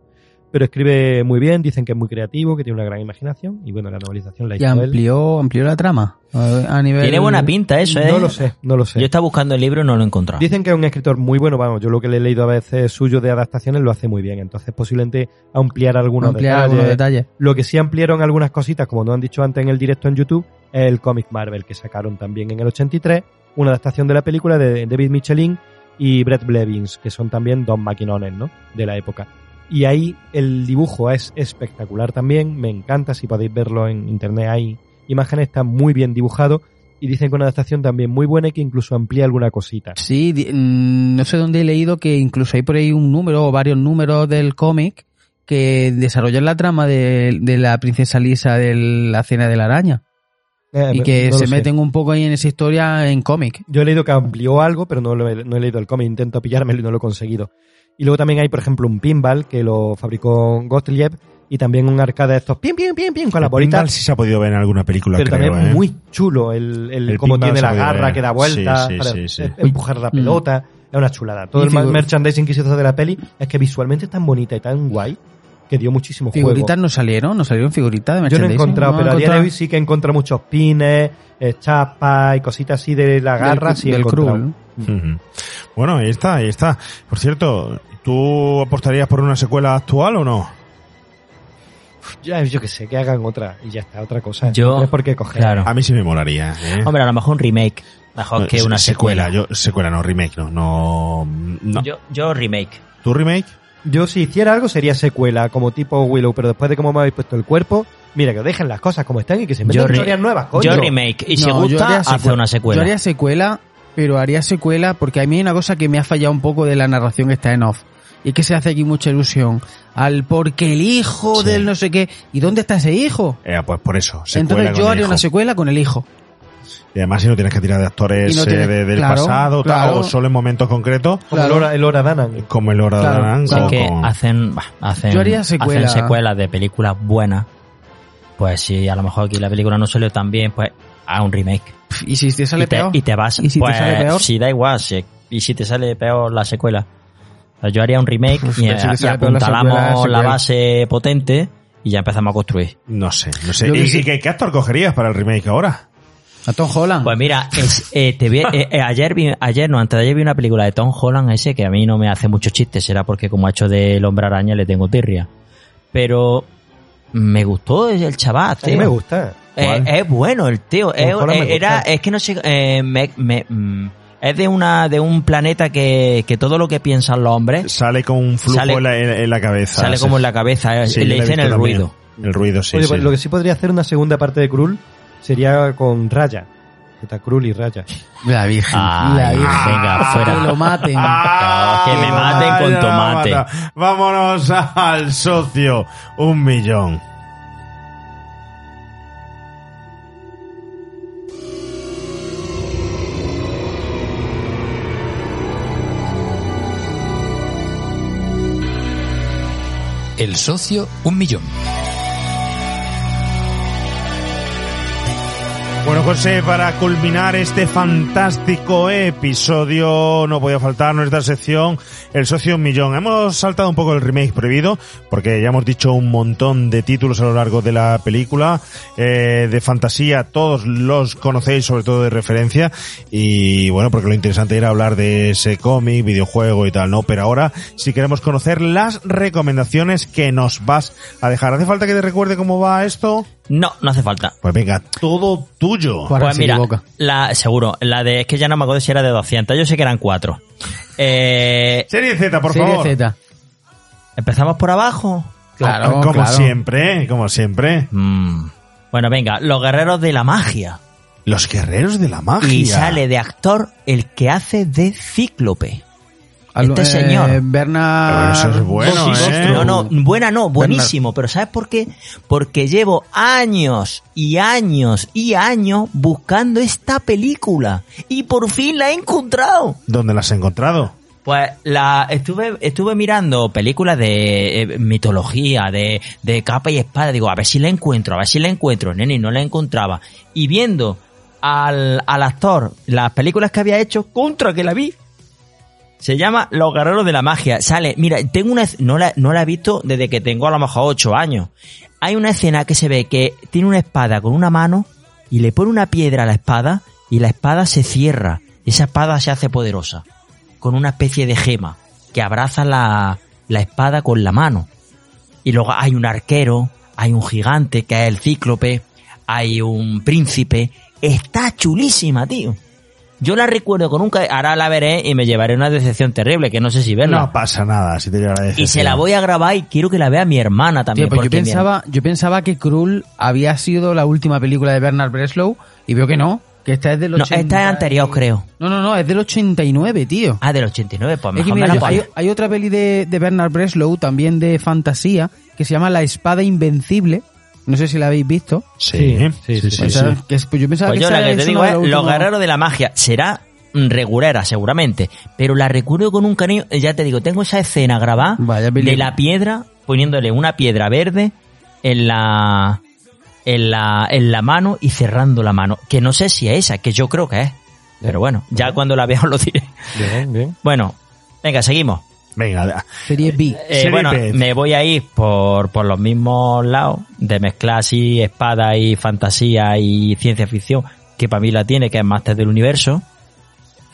pero escribe muy bien, dicen que es muy creativo, que tiene una gran imaginación, y bueno, la novelización la y hizo él. amplió, amplió la trama. A a nivel... Tiene buena pinta eso, ¿eh? No lo sé, no lo sé. Yo estaba buscando el libro y no lo he encontrado. Dicen que es un escritor muy bueno, vamos, yo lo que le he leído a veces suyo de adaptaciones lo hace muy bien, entonces posiblemente ampliar algunos ampliar detalles. algunos detalles. Lo que sí ampliaron algunas cositas, como nos han dicho antes en el directo en YouTube, es el cómic Marvel que sacaron también en el 83, una adaptación de la película de David Michelin y Brett Blevins, que son también dos maquinones, ¿no? De la época. Y ahí el dibujo es espectacular también, me encanta, si podéis verlo en internet hay imágenes, está muy bien dibujado y dicen que una adaptación también muy buena y que incluso amplía alguna cosita. Sí, mm, no sé dónde he leído que incluso hay por ahí un número o varios números del cómic que desarrollan la trama de, de la princesa Lisa de la cena de la araña. Eh, y que no se sé. meten un poco ahí en esa historia en cómic. Yo he leído que amplió algo, pero no, lo he, no he leído el cómic, intento pillármelo y no lo he conseguido. Y luego también hay, por ejemplo, un pinball que lo fabricó Gottlieb y también un arcade de estos pim, pim, pim, pim, con las bolitas. sí se ha podido ver en alguna película, Pero creo, también ¿eh? muy chulo el, el, El cómo tiene la garra ver. que da vueltas Sí, sí, para sí, sí. em- empujar la Mm. pelota. Es una chulada. Todo el merchandising que se hizo de la peli es que visualmente es tan bonita y tan guay que dio muchísimo juego. Figuritas no salieron, no salieron figuritas de Yo no he merchandising. encontrado, No pero he a día de hoy sí que he encontrado muchos pines, eh, chapas y cositas así de la garra. Del- sí he del encontrado. Bueno, ahí está, ahí está. Por cierto, ¿tú apostarías por una secuela actual o no? Ya, yo que sé, que hagan otra y ya está, otra cosa. Yo- no por qué coger. claro. A mí sí me molaría. ¿eh? Hombre, a lo mejor un remake. Mejor No, que una secuela. Yo, secuela, no, remake, no. no, no. Yo, yo remake. ¿Tu remake? Yo si hiciera algo sería secuela, como tipo Willow, pero después de cómo me habéis puesto el cuerpo, mira, que dejen las cosas como están y que se metan historias nuevas, coño. yo remake. Y si gusta, hace secuela. una secuela. Yo haría secuela, pero haría secuela porque a mí hay una cosa que me ha fallado un poco de la narración que está en off. Y que se hace aquí mucha ilusión. Al porque el hijo Sí. del no sé qué. ¿Y dónde está ese hijo? Eh, pues por eso. Entonces yo haría una secuela con el hijo. Y además si no tienes que tirar de actores eh, de- del claro, pasado tal, o solo en momentos concretos, Como el Hora, el Hora Danan. como el Hora o que con- hacen, bah, hacen, Yo haría secuela. hacen secuelas de películas buenas. Pues si a lo mejor aquí la película no salió tan bien, pues a un remake. Y si te sale y, te, peor. y te vas. ¿Y si te pues, sale peor? Si da igual, si- y si te sale peor la secuela. O sea, yo haría un remake Uf, y, si y la apuntalamos secuela, la base potente y ya empezamos a construir. No sé, no sé. ¿Y, sí- y qué, qué actor cogerías para el remake ahora? A Tom Holland. Pues mira, es- eh, te vi- eh, eh, ayer vi, ayer no, antes de ayer vi una película de Tom Holland ese que a mí no me hace mucho chiste, será porque como ha hecho del hombre araña le tengo tirria. Pero me gustó el chaval, A mí me gusta. Eh, es bueno el tío. Es, eh, era, es que no sé, eh, me- me- mm, es de una de un planeta que, que todo lo que piensan los hombres Sale con un flujo Sale- en, la, en- en la cabeza. sale como en la cabeza. eh, Sí, le dicen el también. ruido. El ruido, sí, Oye, sí. pues lo que sí podría hacer una segunda parte de Krull sería con Raya. Que está Krull y Raya. La Virgen. Ay, la Virgen. venga, fuera. Que lo maten. Ah, que me maten con tomate. Vámonos al socio. Un millón. El socio, un millón. Bueno, José, para culminar este fantástico episodio, no podía faltar nuestra sección El Socio Un Millón. Hemos saltado un poco el remake prohibido, porque ya hemos dicho un montón de títulos a lo largo de la película, eh, de fantasía, todos los conocéis, sobre todo de referencia, y bueno, porque lo interesante era hablar de ese cómic, videojuego y tal, ¿no? Pero ahora, si queremos conocer las recomendaciones que nos vas a dejar. ¿Hace falta que te recuerde cómo va esto? No, no hace falta. Pues venga, todo tuyo. Pues mira, la, seguro, la de, es que ya no me acuerdo si era de 200, yo sé que eran cuatro. Eh, Serie Z, por Serie favor. Z. ¿Empezamos por abajo? Claro, como claro. siempre, como siempre. Mm. Bueno, venga, los guerreros de la magia. Los guerreros de la magia. Y sale de actor el que hace de Cíclope. Al- Este eh, señor. Pero eso es bueno, Sí, ¿eh? No, no, buena no, buenísimo. Pero ¿sabes por qué? Porque llevo años y años y años buscando esta película. Y por fin la he encontrado. ¿Dónde las has encontrado? Pues la estuve estuve mirando películas de eh, mitología, de, de capa y espada. Digo, a ver si la encuentro, a ver si la encuentro. Nene, no la encontraba. Y viendo al, al actor las películas que había hecho, contra que la vi. Se llama Los Guerreros de la Magia. Sale, mira, tengo una, no la, no la he visto desde que tengo a lo mejor ocho años. Hay una escena que se ve que tiene una espada con una mano y le pone una piedra a la espada y la espada se cierra. Esa espada se hace poderosa. Con una especie de gema que abraza la, la espada con la mano. Y luego hay un arquero, hay un gigante que es el cíclope, hay un príncipe. Está chulísima, tío. Yo la recuerdo con un... ca- Ahora la veré y me llevaré una decepción terrible, que no sé si verla. No pasa nada, si te la y decepción. se la voy a grabar y quiero que la vea mi hermana también. Tío, pues yo mi pensaba, yo pensaba que Krull había sido la última película de Bernard Breslow y veo que no, que esta es del No, 80. esta es anterior, creo. No, no, no, es del 89, tío. Ah, del 89, pues Es que mejor mira, me la yo- hay otra peli de, de Bernard Breslow, también de fantasía, que se llama La Espada Invencible. No sé si la habéis visto. Sí, sí, sí. sí, O sea, sí. que es- pues yo pensaba Pues que yo la que te digo es últimas- Guerreros de la Magia. Será mm, regulera, seguramente. Pero la recuerdo con un cariño. eh, Ya te digo, tengo esa escena grabada Vaya de la piedra, poniéndole una piedra verde en la, en la, en la mano y cerrando la mano. Que no sé si es esa, que yo creo que es. Pero bueno, ya cuando la vea os lo diré. Bien, bien. Bueno, venga, seguimos. Venga, Serie B. Eh, Serie bueno, B. me voy a ir por, por los mismos lados, de mezclar así espada y fantasía y ciencia ficción, que para mí la tiene, que es Máster del Universo,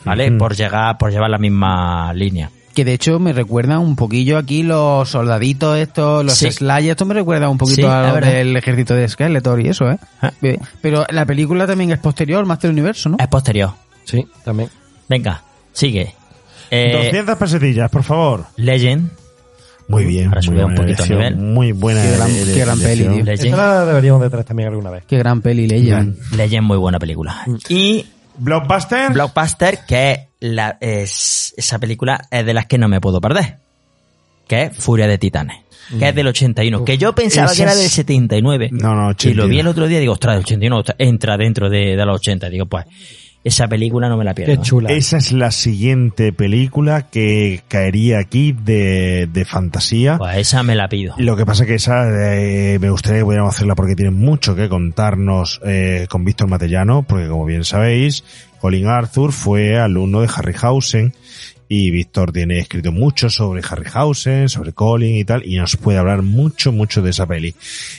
¿vale? Por llegar, por llevar la misma línea. Que de hecho me recuerdan un poquillo aquí los soldaditos estos, los Sí. Slayer, esto me recuerda un poquito Sí, a la lo verdad. del ejército de Skeletor y eso, ¿eh? Bien. Pero la película también es posterior, Master Universo, ¿no? Es posterior. Sí, también. Venga, sigue. Eh, 200 pesetillas, por favor. Legend. Muy bien. Ahora muy un buena poquito el elección, nivel. Muy buena. Qué gran- qué gran peli, tío. Legend. Esa la deberíamos de traer también alguna vez. Qué gran peli, Legend. Legend, muy buena película. Y Blockbuster. Blockbuster, que es, la, es esa película es de las que no me puedo perder. Que es Furia de Titanes. Que es del 81. Que yo pensaba que era del 79. No, no, Y lo vi 81. el otro día y digo, ostras, el 81 ostras, entra dentro de, de los 80. Digo, pues, esa película no me la pierdo. Qué chula. Esa es la siguiente película que caería aquí de, de fantasía. Pues esa me la pido. Lo que pasa que esa eh, me gustaría que pudiéramos hacerla porque tiene mucho que contarnos eh, con Víctor Matellano, porque como bien sabéis, Colin Arthur fue alumno de Harryhausen y Víctor tiene escrito mucho sobre Harryhausen, sobre Colin y tal, y nos puede hablar mucho, mucho de esa peli.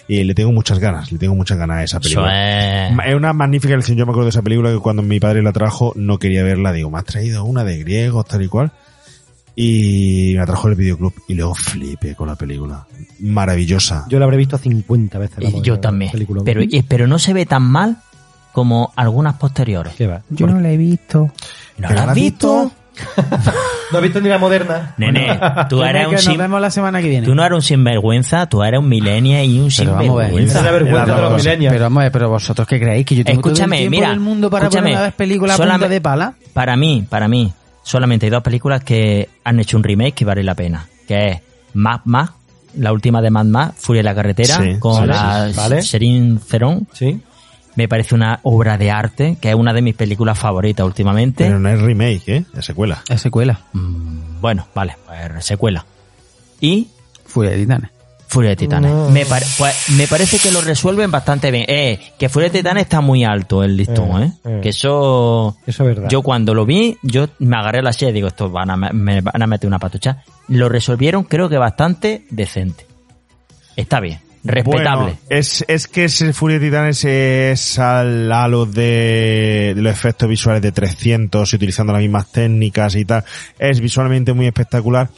Y le tengo muchas ganas, le tengo muchas ganas a esa Eso película. es... Es una magnífica lección. Yo me acuerdo de esa película que cuando mi padre la trajo no quería verla. Digo, me has traído una de griegos, tal y cual. Y me la trajo el videoclub y luego flipé con la película. Maravillosa. Yo la habré visto 50 veces. la Y yo también. película. Pero, y- pero no se ve tan mal como algunas posteriores. ¿Qué va? Yo no la he visto. ¿No la has visto? ¿No has visto ni la moderna? Nene, tú que un nos sin- vemos la semana que viene. Tú no eres un sinvergüenza, tú eres un millennial y un Pero vamos a ver. sinvergüenza. Esa es la vergüenza Pero, de los pero vamos a ver, pero vosotros qué creéis que yo tengo todo Escúchame, el tiempo mira, del mundo para ponerme a ver películas a punta solamente- de pala. Para mí, para mí, solamente hay dos películas que han hecho un remake que vale la pena. Que es Mad Max, la última de Mad Max, Furia de la Carretera, Sí, con vale, la sí, vale. Sherin Theron. Sí. Me parece una obra de arte, que es una de mis películas favoritas últimamente. Pero no es remake, ¿eh? Es secuela. Es secuela. Mm, bueno, vale, pues, secuela. Y Furia de Titanes. Furia de Titanes. No. Me, pare- pues, me parece que lo resuelven bastante bien. Eh, que Furia de Titanes está muy alto el listón, Eh, ¿eh? eh. Que eso... Eso es verdad. Yo cuando lo vi, yo me agarré la silla y digo, esto van a, me- me van a meter una patucha. Lo resolvieron creo que bastante decente. Está bien, respetable. Es, es que ese Furia de Titanes es al halo de, los efectos visuales de 300 y utilizando las mismas técnicas y tal. Es visualmente muy espectacular,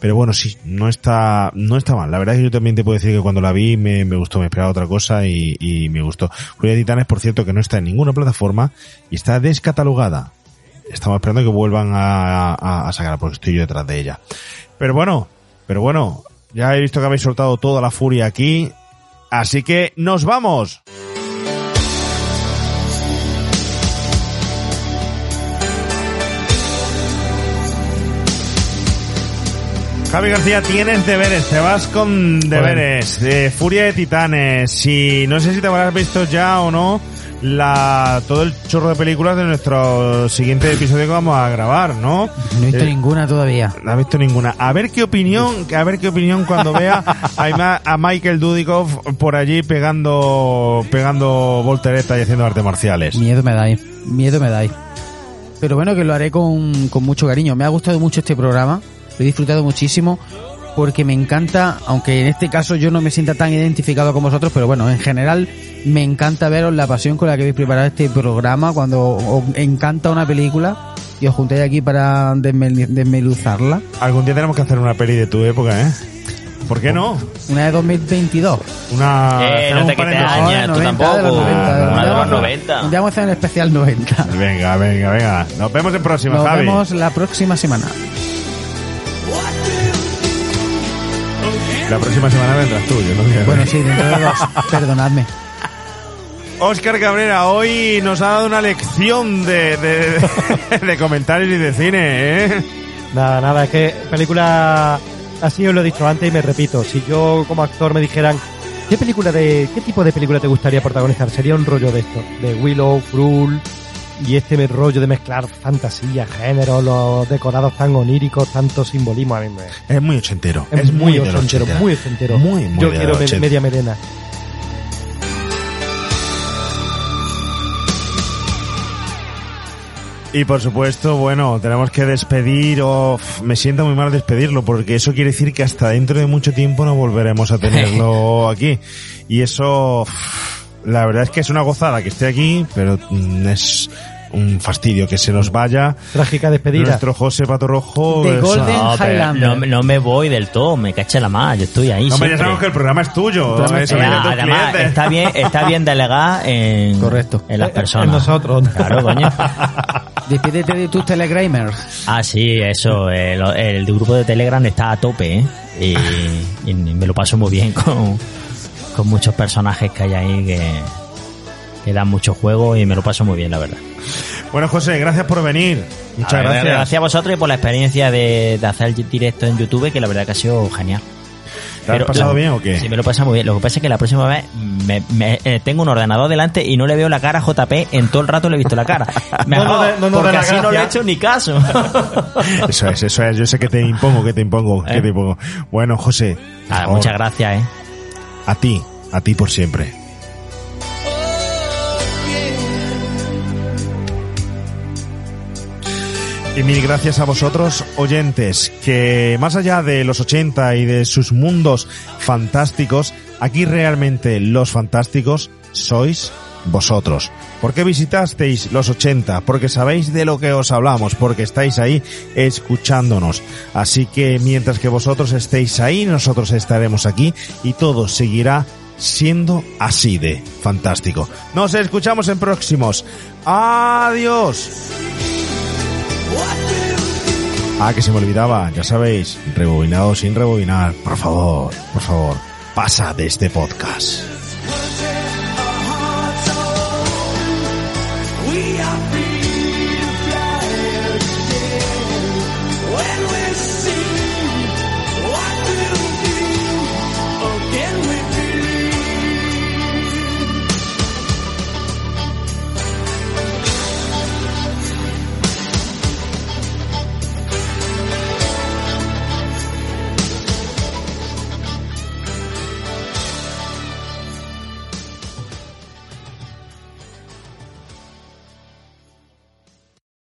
Pero bueno, sí, no está, no está mal. La verdad es que yo también te puedo decir que cuando la vi me, me gustó, me esperaba otra cosa y, y me gustó. Furia de Titanes, por cierto, que no está en ninguna plataforma y está descatalogada. Estamos esperando que vuelvan a, a, a sacarla porque estoy yo detrás de ella. Pero bueno, pero bueno, ya he visto que habéis soltado toda la furia aquí. Así que nos vamos. Javi García, tienes deberes, te vas con deberes. Eh, Furia de Titanes. Y no sé si te habrás visto ya o no la todo el chorro de películas de nuestro siguiente episodio que vamos a grabar, ¿no? No he visto Eh, ninguna todavía. no has visto ninguna. A ver qué opinión, a ver qué opinión cuando vea a, a Michael Dudikoff por allí pegando, pegando volteretas y haciendo artes marciales. Miedo me dais, miedo me dais. Pero bueno, que lo haré con, con mucho cariño. Me ha gustado mucho este programa, lo he disfrutado muchísimo, porque me encanta, aunque en este caso yo no me sienta tan identificado como vosotros, pero bueno, en general me encanta veros la pasión con la que habéis preparado este programa, cuando os encanta una película y os juntáis aquí para desmel- desmeluzarla. Algún día tenemos que hacer una peli de tu época, ¿eh? ¿Por qué no? Una de 2022. Una... Eh, no te un quites años, tú 90, tampoco. de los 90, de los Una de los 90. 90. Un día vamos a hacer el especial 90. Venga, venga, venga. Nos vemos en próxima, Nos Javi. vemos la próxima semana. La próxima semana vendrás tú, yo no sé. Bueno, sí, dentro de dos. Perdonadme. Oscar Cabrera hoy nos ha dado una lección de, de, de comentarios y de cine, ¿eh? Nada, nada, es que película, así os lo he dicho antes y me repito, si yo como actor me dijeran, ¿qué película de, qué tipo de película te gustaría protagonizar? Sería un rollo de esto, de Willow, Cruel, y este rollo de mezclar fantasía, género, los decorados tan oníricos, tanto simbolismo, a mí me... Es muy ochentero. Es, muy ochentero, muy ochentero. Muy, muy Yo quiero me- media melena. Y por supuesto, bueno, tenemos que despedir, o me siento muy mal despedirlo, porque eso quiere decir que hasta dentro de mucho tiempo no volveremos a tenerlo aquí. Y eso, la verdad es que es una gozada que esté aquí, pero mm, es un fastidio que se nos vaya. Trágica despedida. Nuestro José Pato Rojo. Es- Golden No, no, no me voy del todo, me caché la más, yo estoy ahí. No, hombre, ya siempre. sabemos que el programa es tuyo. Es Eh, de además, clientes. está bien, está bien delegar en, Correcto. en las Eh, personas. en nosotros. Claro, coño. Despídete de tus telegramers. Ah, sí, eso. El, el grupo de Telegram está a tope, ¿eh? Y, y me lo paso muy bien con, con muchos personajes que hay ahí que, que dan mucho juego y me lo paso muy bien, la verdad. Bueno, José, gracias por venir. Muchas ver, gracias. Gracias a vosotros y por la experiencia de, de hacer el directo en YouTube, que la verdad que ha sido genial. ¿Te has pasado la- bien o qué? Sí, me lo pasa muy bien. Lo que pasa es que la próxima vez me, me- eh, tengo un ordenador delante y no le veo la cara a JP. En todo el rato le he visto la cara. Mejor, No, no, no, no, porque así no le he hecho ni caso. Eso es, eso es. Yo sé que te impongo, que te impongo, que Eh. te impongo. Bueno, José. Nada, muchas gracias, ¿eh? A ti, a ti por siempre. Y mil gracias a vosotros, oyentes, que más allá de los 80 y de sus mundos fantásticos, aquí realmente los fantásticos sois vosotros. ¿Por qué visitasteis los 80? Porque sabéis de lo que os hablamos, porque estáis ahí escuchándonos. Así que mientras que vosotros estéis ahí, nosotros estaremos aquí y todo seguirá siendo así de fantástico. Nos escuchamos en próximos. Adiós. Ah, que se me olvidaba, ya sabéis, rebobinado sin rebobinar, por favor, por favor, pasa de este podcast.